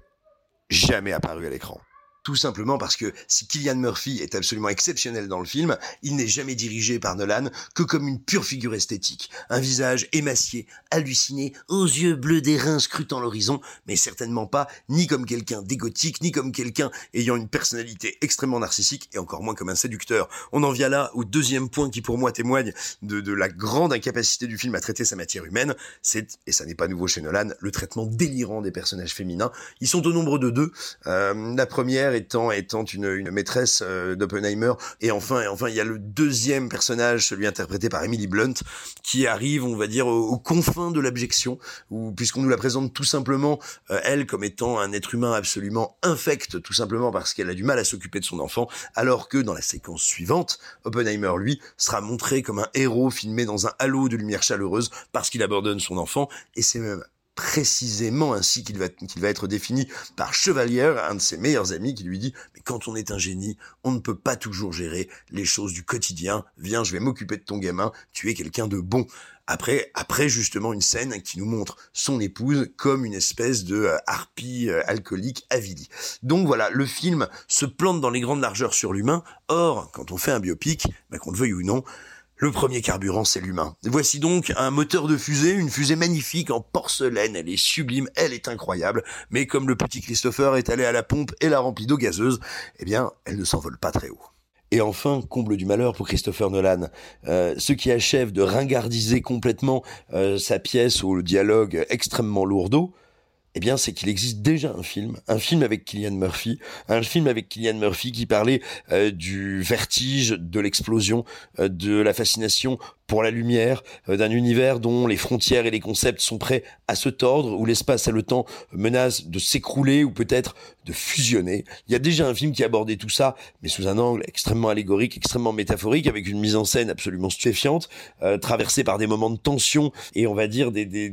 Speaker 8: jamais apparu à l'écran. Tout simplement parce que si Killian Murphy est absolument exceptionnel dans le film, il n'est jamais dirigé par Nolan que comme une pure figure esthétique. Un visage émacié, halluciné, aux yeux bleus d'airain scrutant l'horizon, mais certainement pas ni comme quelqu'un d'égotique, ni comme quelqu'un ayant une personnalité extrêmement narcissique, et encore moins comme un séducteur. On en vient là au deuxième point qui pour moi témoigne de, de la grande incapacité du film à traiter sa matière humaine, c'est, et ça n'est pas nouveau chez Nolan, le traitement délirant des personnages féminins. Ils sont au nombre de deux. Euh, la première étant étant une, une maîtresse euh, d'Oppenheimer. Et enfin et enfin il y a le deuxième personnage celui interprété par Emily Blunt qui arrive on va dire aux, confins de l'abjection puisqu'on nous la présente tout simplement euh, elle comme étant un être humain absolument infect tout simplement parce qu'elle a du mal à s'occuper de son enfant alors que dans la séquence suivante Oppenheimer lui sera montré comme un héros filmé dans un halo de lumière chaleureuse parce qu'il abandonne son enfant. Et c'est même précisément ainsi qu'il va, va être défini par Chevalier, un de ses meilleurs amis, qui lui dit Mais quand on est un génie, on ne peut pas toujours gérer les choses du quotidien. Viens, je vais m'occuper de ton gamin, tu es quelqu'un de bon. Après, après justement une scène qui nous montre son épouse comme une espèce de euh, harpie euh, alcoolique avilie. Donc voilà, le film se plante dans les grandes largeurs sur l'humain. Or, quand on fait un biopic, bah, qu'on le veuille ou non, le premier carburant, c'est l'humain. Voici donc un moteur de fusée, une fusée magnifique en porcelaine. Elle est sublime, elle est incroyable. Mais comme le petit Christopher est allé à la pompe et l'a remplie d'eau gazeuse, eh bien, elle ne s'envole pas très haut. Et enfin, comble du malheur pour Christopher Nolan, euh, ce qui achève de ringardiser complètement euh, sa pièce au dialogue extrêmement lourdeau, eh bien, c'est qu'il existe déjà un film, un film avec Killian Murphy, un film avec Killian Murphy qui parlait euh, du vertige, de l'explosion, euh, de la fascination pour la lumière, euh, d'un univers dont les frontières et les concepts sont prêts à se tordre, où l'espace et le temps menacent de s'écrouler ou peut-être de fusionner. Il y a déjà un film qui abordait tout ça, mais sous un angle extrêmement allégorique, extrêmement métaphorique, avec une mise en scène absolument stupéfiante, traversée par des moments de tension et on va dire des, des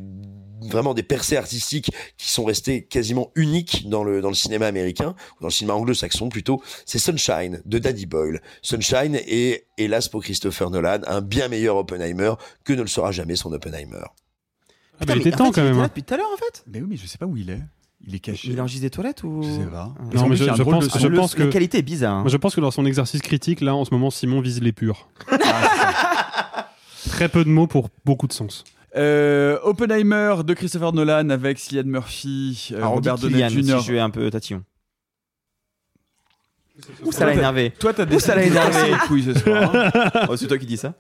Speaker 8: vraiment des percées artistiques qui sont restées quasiment uniques dans le dans le cinéma américain ou dans le cinéma anglo-saxon plutôt c'est Sunshine de Danny Boyle Sunshine est hélas pour Christopher Nolan un bien meilleur Oppenheimer que ne le sera jamais son Oppenheimer
Speaker 5: Ah bah, il était temps quand même. hein.
Speaker 2: depuis tout à l'heure en fait.
Speaker 1: Mais oui, mais je sais pas où il est. Il est caché.
Speaker 2: Il est en gis des toilettes ou
Speaker 1: Je sais pas.
Speaker 2: Ah.
Speaker 5: Non, mais je,
Speaker 1: Il
Speaker 5: pense,
Speaker 1: de
Speaker 5: je
Speaker 1: son.
Speaker 5: pense que
Speaker 2: La qualité est bizarre. hein.
Speaker 5: Moi, je pense que dans son exercice critique, là, en ce moment, Simon vise les purs. Très peu de mots pour beaucoup de sens.
Speaker 1: Euh, Oppenheimer de Christopher Nolan avec Cillian Murphy, euh, Robert Downey Jr.
Speaker 2: si je vais un peu tatillon. Ouh, ça l'a énervé.
Speaker 1: Toi, t'as décidé
Speaker 2: ça l'a énervé.
Speaker 1: couilles ce soir. hein.
Speaker 2: Oh, c'est toi qui dis ça.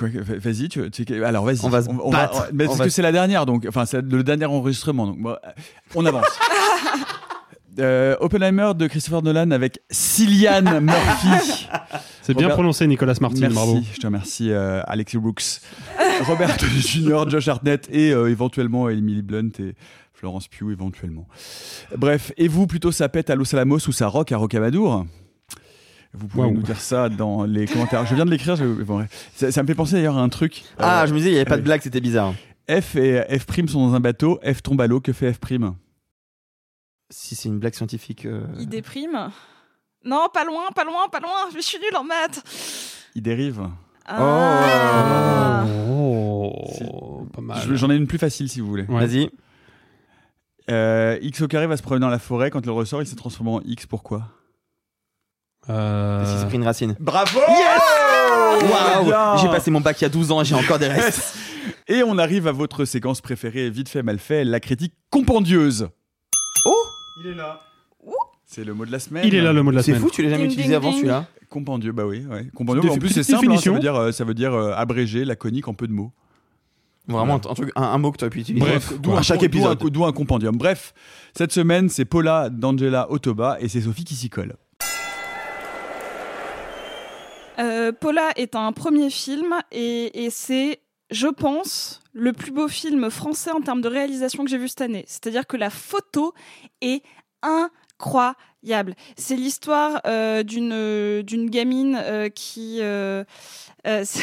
Speaker 1: Vas-y, tu, tu- alors vas-y.
Speaker 2: On va se battre.
Speaker 1: mais
Speaker 2: On
Speaker 1: parce
Speaker 2: va
Speaker 1: que c'est la dernière, donc enfin c'est le dernier enregistrement, donc bon, euh, on avance. Euh, Oppenheimer de Christopher Nolan avec Cillian Murphy.
Speaker 5: C'est bien
Speaker 1: Robert-
Speaker 5: prononcé, Nicolas Martin,
Speaker 1: Merci,
Speaker 5: bravo.
Speaker 1: je te remercie, euh, Alexis Brooks, Robert Downey Jr., Josh Hartnett et euh, éventuellement Emily Blunt et Florence Pugh éventuellement. Bref, et vous, plutôt ça pète à Los Alamos ou ça rock à Rocamadour? Vous pouvez nous dire ça dans les commentaires. Je viens de l'écrire, je- bon, ouais. ça, ça me fait penser d'ailleurs à un truc.
Speaker 2: Ah,
Speaker 1: Euh,
Speaker 2: je me disais, il n'y avait pas de blague, c'était bizarre.
Speaker 1: F et F' sont dans un bateau, F tombe à l'eau, que fait F'?
Speaker 2: Si c'est une blague scientifique. euh,
Speaker 4: Il déprime. Non, pas loin, pas loin, pas loin. Je suis nulle en maths.
Speaker 1: Il dérive.
Speaker 4: Ah.
Speaker 5: Oh, pas mal.
Speaker 1: Je- J'en ai une plus facile si vous voulez.
Speaker 5: Ouais.
Speaker 2: Vas-y.
Speaker 1: Euh, X au carré va se promener dans la forêt. Quand il ressort, il s'est transformé en X. Pourquoi?
Speaker 5: Euh,
Speaker 2: Parce qu'il s'est pris une racine.
Speaker 1: Bravo
Speaker 2: Waouh
Speaker 1: Bien.
Speaker 2: J'ai passé mon bac il y a 12 ans et j'ai encore des restes.
Speaker 1: Et on arrive à votre séquence préférée, vite fait, mal fait, la critique compendieuse.
Speaker 2: Oh
Speaker 1: Il est là. C'est le mot de la semaine.
Speaker 5: Il est là le mot de la
Speaker 2: C'est
Speaker 5: semaine.
Speaker 2: fou, tu l'as jamais
Speaker 4: Ding,
Speaker 2: utilisé
Speaker 4: ding,
Speaker 2: avant
Speaker 4: ding.
Speaker 2: celui-là.
Speaker 1: Compendieux, bah oui. Ouais. Compendieux, en plus c'est simple, hein, ça
Speaker 5: définition.
Speaker 1: veut dire, euh, ça veut dire euh, abrégé, laconique, en peu de mots.
Speaker 2: Vraiment un, truc, un, un mot que tu aurais pu utiliser.
Speaker 5: Bref,
Speaker 1: D'où
Speaker 2: à
Speaker 1: un,
Speaker 2: chaque
Speaker 1: d'où un-
Speaker 2: épisode.
Speaker 1: D'où un compendium. Bref, cette semaine, c'est Paula d'Angela Otoba et c'est Sophie qui s'y colle.
Speaker 4: Euh, Paula est un premier film et, et c'est, je pense, le plus beau film français en termes de réalisation que j'ai vu cette année. C'est-à-dire que la photo est incroyable. C'est l'histoire euh, d'une d'une gamine euh, qui euh, euh,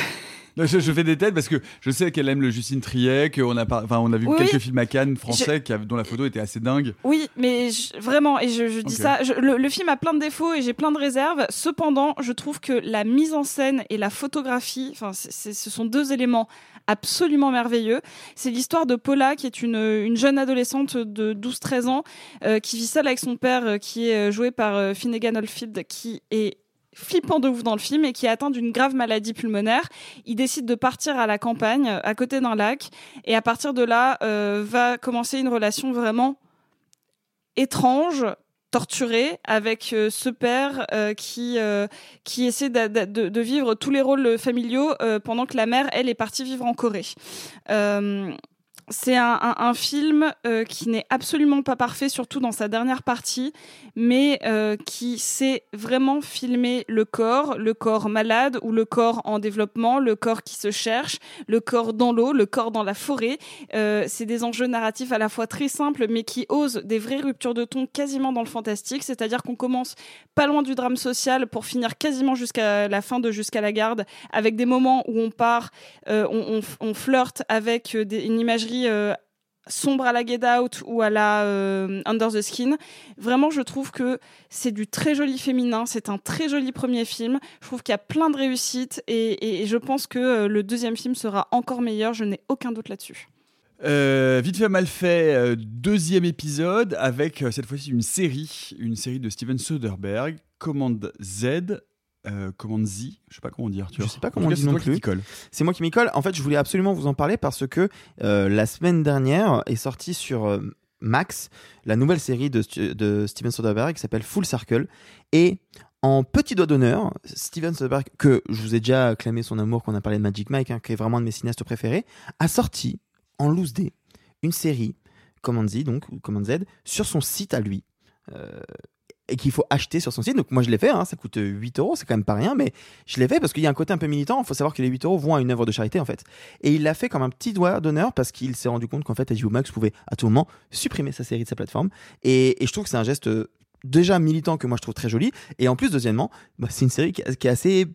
Speaker 1: Je, fais des têtes parce que je sais qu'elle aime le Justine Triet, qu'on a, par- enfin, on a vu
Speaker 4: Oui,
Speaker 1: quelques films à Cannes français dont la photo était assez dingue.
Speaker 4: Oui, mais je- vraiment, et je, je dis ça, le, le film a plein de défauts et j'ai plein de réserves. Cependant, je trouve que la mise en scène et la photographie, enfin, ce sont deux éléments absolument merveilleux. C'est l'histoire de Paula, qui est une, une jeune adolescente de 12-13 ans, euh, qui vit seule avec son père, euh, qui est euh, joué par Finnegan Oldfield, qui est flippant de ouf dans le film et qui est atteint d'une grave maladie pulmonaire. Il décide de partir à la campagne, à côté d'un lac, et à partir de là, va commencer une relation vraiment étrange, torturée, avec euh, ce père euh, qui, euh, qui essaie de, de vivre tous les rôles familiaux pendant que la mère, elle, est partie vivre en Corée. C'est un, film euh, qui n'est absolument pas parfait, surtout dans sa dernière partie, mais euh, qui sait vraiment filmer le corps, le corps malade ou le corps en développement, le corps qui se cherche, le corps dans l'eau, le corps dans la forêt. Euh, c'est des enjeux narratifs à la fois très simples, mais qui osent des vraies ruptures de ton quasiment dans le fantastique. C'est-à-dire qu'on commence pas loin du drame social pour finir quasiment jusqu'à la fin de Jusqu'à la garde, avec des moments où on part, on, on- flirte avec une imagerie euh, sombre à la Get Out ou à la euh, Under the Skin. Vraiment, je trouve que c'est du très joli féminin. C'est un très joli premier film. Je trouve qu'il y a plein de réussites et, je pense que euh, le deuxième film sera encore meilleur. Je n'ai aucun doute là-dessus.
Speaker 1: Euh, vite fait, mal fait, deuxième épisode avec cette fois-ci une série, une série de Steven Soderbergh, Commande Z, euh, Commande Z, je sais pas comment dire. Tu
Speaker 2: Je sais pas
Speaker 1: En
Speaker 2: comment on dit non plus. C'est moi qui m'y colle. En fait, je voulais absolument vous en parler parce que euh, la semaine dernière est sortie sur euh, Max la nouvelle série de, Steven Soderbergh qui s'appelle Full Circle. Et en petit doigt d'honneur, Steven Soderbergh, que je vous ai déjà acclamé son amour quand on a parlé de Magic Mike, hein, qui est vraiment un de mes cinéastes préférés, a sorti en loose day une série, Command Z, donc, Command Z, sur son site à lui. Euh, et qu'il faut acheter sur son site. Donc moi je l'ai fait, hein, ça coûte 8 euros, c'est quand même pas rien, mais je l'ai fait parce qu'il y a un côté un peu militant. Il faut savoir que les 8 euros vont à une œuvre de charité en fait. Et il l'a fait comme un petit doigt d'honneur parce qu'il s'est rendu compte qu'en fait HBO Max pouvait à tout moment supprimer sa série de sa plateforme. Et, je trouve que c'est un geste euh, déjà militant que moi je trouve très joli. Et en plus, deuxièmement, bah, c'est une série qui, qui est assez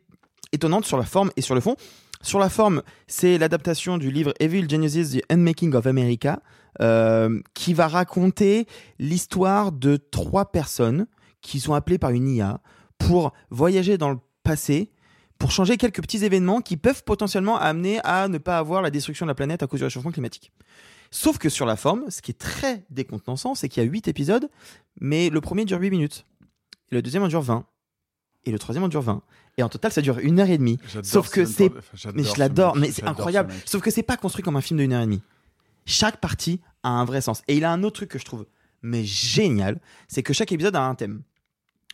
Speaker 2: étonnante sur la forme et sur le fond. Sur la forme, c'est l'adaptation du livre Evil Geniuses, The Unmaking of America, euh, qui va raconter l'histoire de trois personnes qui sont appelées par une IA pour voyager dans le passé, pour changer quelques petits événements qui peuvent potentiellement amener à ne pas avoir la destruction de la planète à cause du réchauffement climatique. Sauf que sur la forme, ce qui est très décontenançant, c'est qu'il y a 8 épisodes, mais le premier dure 8 minutes, le deuxième en dure 20, et le troisième en dure 20. Et en total, ça dure une heure et demie. Sauf que c'est. Mais je l'adore, mais c'est incroyable. Sauf que c'est pas construit comme un film d'une heure et demie. Chaque partie a un vrai sens. Et il a un autre truc que je trouve mais génial, c'est que chaque épisode a un thème.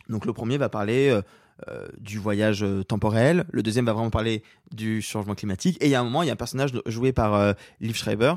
Speaker 2: Donc le premier va parler euh, euh, du voyage euh, temporel, le deuxième va vraiment parler du changement climatique, et il y a un moment, il y a un personnage joué par Liv Schreiber,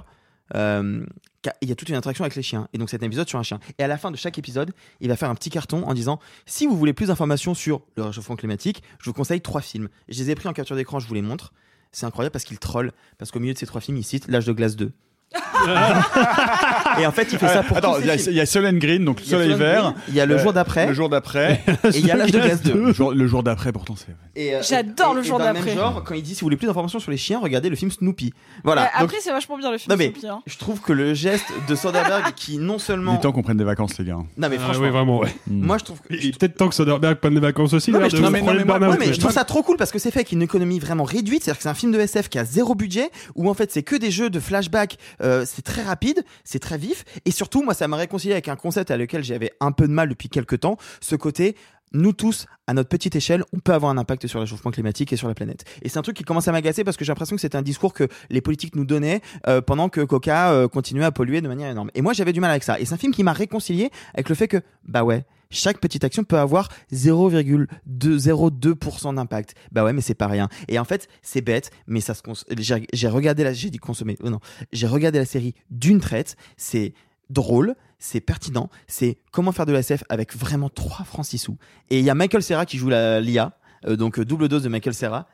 Speaker 2: il y a toute une interaction avec les chiens, et donc c'est un épisode sur un chien. Et à la fin de chaque épisode, il va faire un petit carton en disant si vous voulez plus d'informations sur le réchauffement climatique, je vous conseille trois films. Je les ai pris en capture d'écran, je vous les montre. C'est incroyable parce qu'il troll, parce qu'au milieu de ces trois films, il cite L'âge de glace 2. et en fait, il fait ça pour
Speaker 1: Attends,
Speaker 2: tous
Speaker 1: il y, a- il y a Solène Green, donc
Speaker 2: Il a
Speaker 1: soleil
Speaker 2: Solène
Speaker 1: vert.
Speaker 2: Green, il y a le jour d'après.
Speaker 1: Le jour d'après.
Speaker 2: Et il y a l'âge de glace 2.
Speaker 1: Le jour, le jour d'après, pourtant, c'est.
Speaker 2: Et, euh,
Speaker 4: J'adore
Speaker 2: et-
Speaker 4: le
Speaker 2: et
Speaker 4: jour
Speaker 2: dans
Speaker 4: d'après.
Speaker 2: même genre, quand il dit si vous voulez plus d'informations sur les chiens, regardez le film Snoopy. Voilà.
Speaker 4: Euh,
Speaker 2: Donc,
Speaker 4: après, c'est vachement bien le film.
Speaker 2: non mais
Speaker 4: Snoopy, hein.
Speaker 2: je trouve que le geste de Soderbergh qui non
Speaker 1: Il
Speaker 2: seulement
Speaker 1: est temps qu'on prenne des vacances, les gars.
Speaker 2: non mais
Speaker 5: Ah
Speaker 2: franchement
Speaker 5: oui, vraiment, ouais.
Speaker 2: moi je trouve que
Speaker 5: Il est peut-être temps que Soderbergh prenne des vacances aussi. il a
Speaker 2: Non, mais je trouve-
Speaker 5: le
Speaker 2: moi- ouais, mais je trouve ça trop cool parce que c'est fait avec une économie vraiment réduite. C'est-à-dire que c'est un film de SF qui a zéro budget, où en fait c'est que des jeux de flashback. Euh, c'est très rapide, c'est très vif, et surtout moi ça m'a réconcilié avec un concept à lequel j'avais un peu de mal depuis quelques temps. Ce côté, nous tous, à notre petite échelle, on peut avoir un impact sur le réchauffement climatique et sur la planète. Et c'est un truc qui commence à m'agacer parce que j'ai l'impression que c'était un discours que les politiques nous donnaient euh, pendant que Coca euh, continuait à polluer de manière énorme. Et moi j'avais du mal avec ça. Et c'est un film qui m'a réconcilié avec le fait que, bah ouais, chaque petite action peut avoir 0,02% d'impact. Bah ouais, mais c'est pas rien. Et en fait, c'est bête, mais ça se cons- j'ai regardé la j'ai dit consommer. Oh non, j'ai regardé la série d'une traite, c'est drôle, c'est pertinent, c'est comment faire de la SF avec vraiment 3 francs 6 sous. Et il y a Michael Serra qui joue la l'IA, euh, donc euh, double dose de Michael Serra.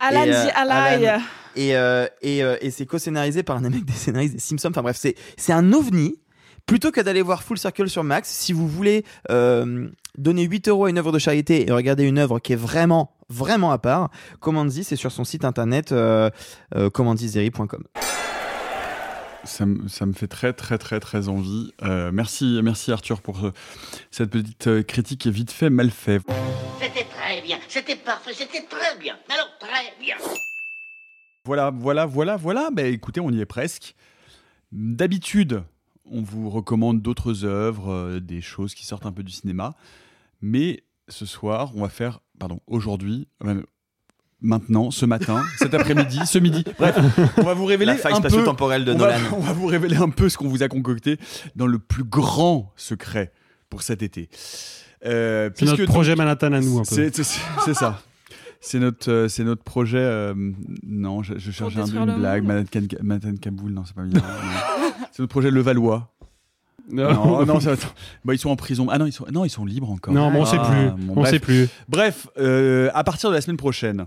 Speaker 4: Alan
Speaker 2: Et, euh. Alan. Et, euh, et, et c'est co-scénarisé par un des mecs des scénaristes des Simpsons. Enfin bref, c'est c'est un ovni Plutôt que d'aller voir Full Circle sur Max, si vous voulez euh, donner 8 euros à une œuvre de charité et regarder une œuvre qui est vraiment, vraiment à part, Commandy, c'est sur son site internet euh, euh.
Speaker 1: Ça, me- ça me fait très très très très envie. Euh, merci, merci Arthur pour euh, cette petite critique vite fait, mal fait.
Speaker 17: C'était très bien, c'était parfait, c'était très bien. Alors très bien.
Speaker 1: Voilà, voilà, voilà, voilà. Bah, écoutez, on y est presque. D'habitude, on vous recommande d'autres œuvres, euh, des choses qui sortent un peu du cinéma. Mais ce soir, on va faire, pardon, aujourd'hui, euh, maintenant, ce matin, cet après-midi, ce midi. Bref, on va vous révéler
Speaker 2: La faille
Speaker 1: un peu.
Speaker 2: spatio-temporelle de
Speaker 1: on va-
Speaker 2: Nolan.
Speaker 1: on va vous révéler un peu ce qu'on vous a concocté dans le plus grand secret pour cet été. Euh,
Speaker 5: C'est notre
Speaker 1: puisque
Speaker 5: projet
Speaker 1: donc-
Speaker 5: Manhattan à nous, un peu.
Speaker 1: C'est ça. C'est notre, euh, c'est notre projet. euh, non, je, je cherchais un, une blague. Manhattan, Manhattan Kaboul, non, c'est pas bien. C'est notre projet Levallois.
Speaker 5: Non.
Speaker 1: Non, ça. Bah, ils sont en prison. Ah non, ils sont, non, ils sont libres encore.
Speaker 5: Non, mais on sait
Speaker 1: Ah,
Speaker 5: plus. On
Speaker 1: bref.
Speaker 5: sait plus.
Speaker 1: Bref, euh, à partir de la semaine prochaine,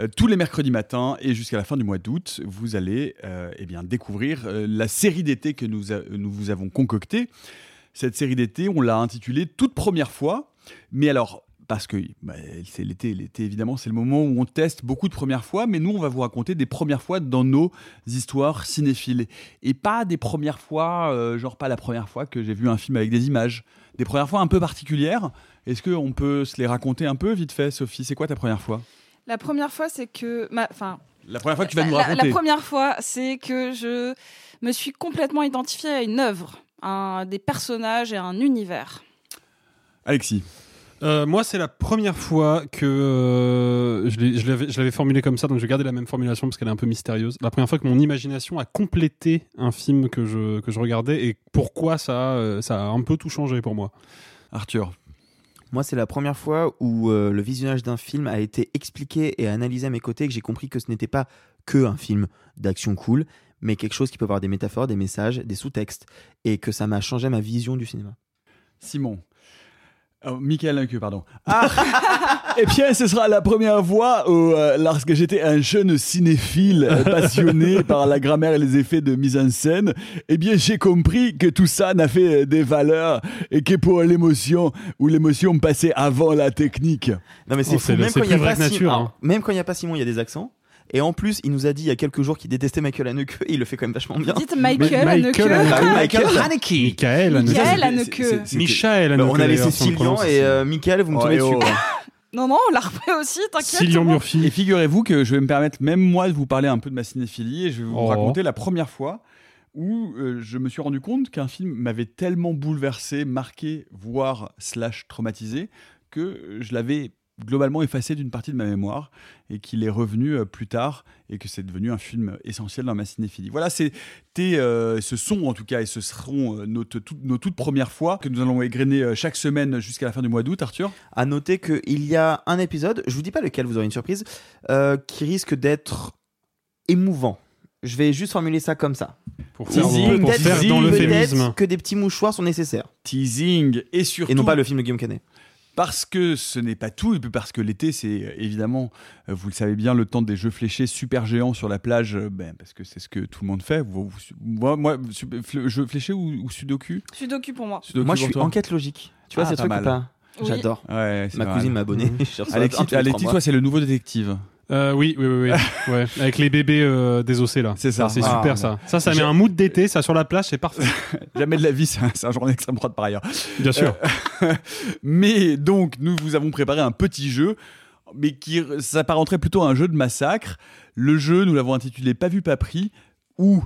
Speaker 1: euh, tous les mercredis matins et jusqu'à la fin du mois d'août, vous allez euh, eh bien, découvrir euh, la série d'été que nous, a- nous vous avons concoctée. Cette série d'été, on l'a intitulée Toute première fois. Mais alors, parce que bah, c'est l'été, l'été évidemment, c'est le moment où on teste beaucoup de premières fois, mais nous, on va vous raconter des premières fois dans nos histoires cinéphiles. Et pas des premières fois, euh, genre pas la première fois que j'ai vu un film avec des images. Des premières fois un peu particulières. Est-ce qu'on peut se les raconter un peu vite fait, Sophie? C'est quoi ta première fois?
Speaker 4: La première fois, c'est que. Enfin.
Speaker 1: La première fois que tu vas nous raconter.
Speaker 4: la première fois, c'est que je me suis complètement identifiée à une œuvre, un, des personnages et un univers.
Speaker 1: Alexis.
Speaker 5: Euh, moi, c'est la première fois que euh, je l'avais formulé comme ça, donc je vais garder la même formulation parce qu'elle est un peu mystérieuse. La première fois que mon imagination a complété un film que je, que je regardais et pourquoi ça, euh, ça a un peu tout changé pour moi.
Speaker 1: Arthur.
Speaker 2: Moi, c'est la première fois où euh, le visionnage d'un film a été expliqué et analysé à mes côtés, que j'ai compris que ce n'était pas que un film d'action cool, mais quelque chose qui peut avoir des métaphores, des messages, des sous-textes, et que ça m'a changé ma vision du cinéma.
Speaker 1: Simon. Oh, Michael Linke, pardon. Ah Eh bien, ce sera la première fois où, euh, lorsque j'étais un jeune cinéphile euh, passionné par la grammaire et les effets de mise en scène, eh bien, j'ai compris que tout ça n'a fait euh, des valeurs et que pour l'émotion, où l'émotion passait avant la technique.
Speaker 2: Non, mais c'est
Speaker 5: Oh,
Speaker 2: fou,
Speaker 5: le-
Speaker 2: même quand, il y a
Speaker 5: plus vrai
Speaker 2: pas
Speaker 5: que
Speaker 2: Simon,
Speaker 5: nature,
Speaker 2: alors,
Speaker 5: hein.
Speaker 2: même quand il n'y a pas Simon, il y a des accents. Et en plus, il nous a dit il y a quelques jours qu'il détestait Michael Haneke et il le fait quand même vachement bien.
Speaker 4: Dites Michael Haneke.
Speaker 2: Michael
Speaker 5: Haneke. Michael Haneke.
Speaker 4: Michael Haneke.
Speaker 2: Bah, on a
Speaker 5: Haneke,
Speaker 2: laissé
Speaker 5: d'ailleurs, si on le
Speaker 2: Sylvian
Speaker 5: prononce.
Speaker 2: et euh, Michael, vous me tombez dessus.
Speaker 1: oh.
Speaker 4: Non, non, on l'a repris aussi, t'inquiète.
Speaker 5: Cillian. Murphy.
Speaker 1: Et figurez-vous que je vais me permettre, même moi, de vous parler un peu de ma cinéphilie et je vais vous
Speaker 5: Oh.
Speaker 1: raconter la première fois où euh, je me suis rendu compte qu'un film m'avait tellement bouleversé, marqué, voire slash traumatisé, que je l'avais globalement effacé d'une partie de ma mémoire et qu'il est revenu euh, plus tard et que c'est devenu un film essentiel dans ma cinéphilie. Voilà, c'était, euh, ce sont en tout cas et ce seront euh, nos, tout- nos toutes premières fois que nous allons égrener euh, chaque semaine jusqu'à la fin du mois d'août, Arthur.
Speaker 2: À noter qu'il y a un épisode, je vous dis pas lequel, vous aurez une surprise, euh, qui risque d'être émouvant. Je vais juste formuler ça comme ça.
Speaker 5: Pour faire,
Speaker 1: Teasing,
Speaker 5: pour faire dans
Speaker 1: teasing,
Speaker 5: l'euphémisme.
Speaker 2: que des petits mouchoirs sont nécessaires.
Speaker 1: Teasing et surtout
Speaker 2: Et non pas le film de Guillaume Canet.
Speaker 1: Parce que ce n'est pas tout, et puis parce que l'été, c'est euh, évidemment, euh, vous le savez bien, le temps des jeux fléchés super géants sur la plage, euh, ben, parce que c'est ce que tout le monde fait. Vous- vous- moi, moi fl- ou, ou sudoku?
Speaker 4: Sudoku pour moi.
Speaker 1: Sudoku
Speaker 2: Moi, je suis
Speaker 1: toi
Speaker 2: enquête logique. Tu vois,
Speaker 1: Ah,
Speaker 2: c'est
Speaker 1: pas
Speaker 2: truc ou
Speaker 1: mal.
Speaker 2: pas
Speaker 4: Oui.
Speaker 2: J'adore.
Speaker 1: Ouais,
Speaker 2: Ma cousine m'a abonné. Reçois
Speaker 1: Alexis, toi, c'est le nouveau détective.
Speaker 5: Euh, oui, oui, oui, oui. ouais. Avec les bébés euh, désossés là.
Speaker 1: C'est ça.
Speaker 5: C'est
Speaker 1: Ah,
Speaker 5: super ça. Ça, ça met un mood d'été, ça sur la plage, c'est parfait.
Speaker 1: Jamais de la vie, c'est un, journée extrême droite par ailleurs.
Speaker 5: Bien sûr.
Speaker 1: Euh, mais donc, nous vous avons préparé un petit jeu, mais qui s'apparenterait plutôt à un jeu de massacre. Le jeu, nous l'avons intitulé Pas vu, pas pris, ou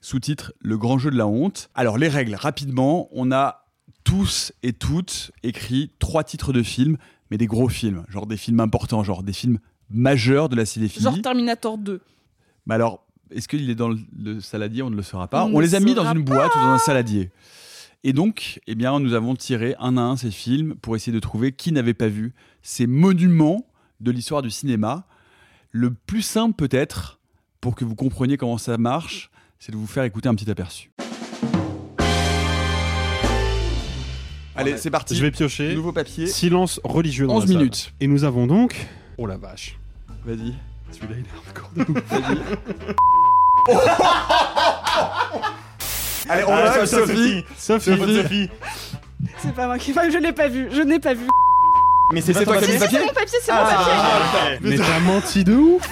Speaker 1: sous-titre Le grand jeu de la honte. Alors, les règles, rapidement, on a tous et toutes écrit trois titres de films, mais des gros films, genre des films importants, genre des films majeurs de la cinéphilie.
Speaker 4: Genre Terminator 2.
Speaker 1: Mais alors, est-ce qu'il est dans le, le saladier? On ne le saura pas.
Speaker 4: On
Speaker 1: les a mis dans une boîte ou dans un saladier. Et donc, eh bien, nous avons tiré un à un ces films pour essayer de trouver qui n'avait pas vu ces monuments de l'histoire du cinéma. Le plus simple peut-être, pour que vous compreniez comment ça marche, c'est de vous faire écouter un petit aperçu. Allez, c'est parti.
Speaker 5: Je vais piocher.
Speaker 1: Nouveau papier.
Speaker 5: Silence religieux dans
Speaker 1: 11
Speaker 5: la salle.
Speaker 1: minutes.
Speaker 5: Et nous avons donc. Oh la vache.
Speaker 1: Vas-y.
Speaker 5: Celui-là, il est encore de ouf.
Speaker 1: Vas-y.
Speaker 2: Allez, on
Speaker 1: Ah,
Speaker 2: va
Speaker 1: Sophie.
Speaker 2: Sophie.
Speaker 5: Sophie.
Speaker 2: Sophie. Sophie.
Speaker 4: C'est pas moi qui. Enfin, je l'ai pas vu. Je n'ai pas vu.
Speaker 2: Mais c'est toi qui as mis
Speaker 4: Si,
Speaker 2: le
Speaker 4: si,
Speaker 2: papier
Speaker 4: c'est mon papier, c'est mon
Speaker 2: Ah,
Speaker 4: papier.
Speaker 2: ah,
Speaker 5: Mais t'as menti de ouf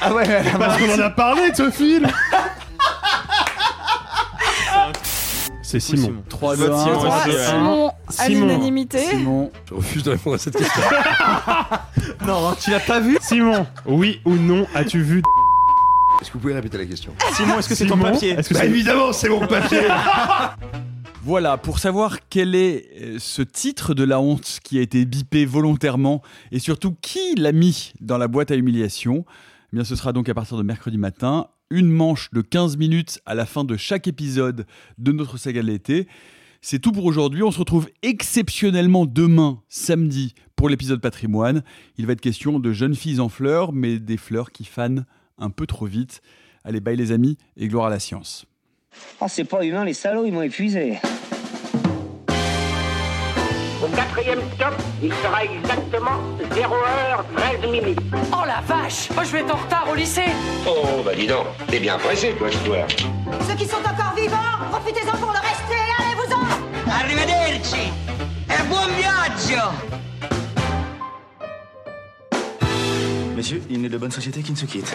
Speaker 2: Ah ouais,
Speaker 5: Parce qu'on en a parlé de ce film C'est Simon.
Speaker 1: 3
Speaker 2: Vote
Speaker 1: 2
Speaker 2: Simon
Speaker 1: 1.
Speaker 2: aussi, ouais.
Speaker 4: Simon, à
Speaker 5: Simon.
Speaker 4: l'unanimité.
Speaker 1: Simon.
Speaker 16: Je refuse de répondre à cette question.
Speaker 2: Non, tu l'as pas vu
Speaker 5: Simon, oui ou non as-tu vu
Speaker 16: Est-ce que vous pouvez répéter la question
Speaker 2: Simon, est-ce que c'est ton
Speaker 5: Simon
Speaker 2: papier
Speaker 5: que
Speaker 16: Bah
Speaker 5: c'est
Speaker 16: évidemment, c'est mon papier
Speaker 1: Voilà, pour savoir quel est euh, ce titre de la honte qui a été bipé volontairement et surtout qui l'a mis dans la boîte à humiliation, eh bien ce sera donc à partir de mercredi matin, une manche de 15 minutes à la fin de chaque épisode de notre saga de l'été. C'est tout pour aujourd'hui, on se retrouve exceptionnellement demain, samedi, pour l'épisode patrimoine. Il va être question de jeunes filles en fleurs, mais des fleurs qui fanent un peu trop vite. Allez, bye les amis et gloire à la science.
Speaker 17: Oh, c'est pas humain, les salauds, ils m'ont épuisé.
Speaker 12: Au quatrième stop, il sera exactement 0h13 minutes.
Speaker 18: Oh la vache Oh, je vais être en retard au lycée
Speaker 19: Oh, bah dis donc, t'es bien pressé, toi, toi.
Speaker 7: Ceux qui sont encore vivants, profitez-en pour le rester, allez-vous-en
Speaker 18: Arrivederci E buon viaggio
Speaker 20: Messieurs, il n'est de bonne société qui ne se quitte.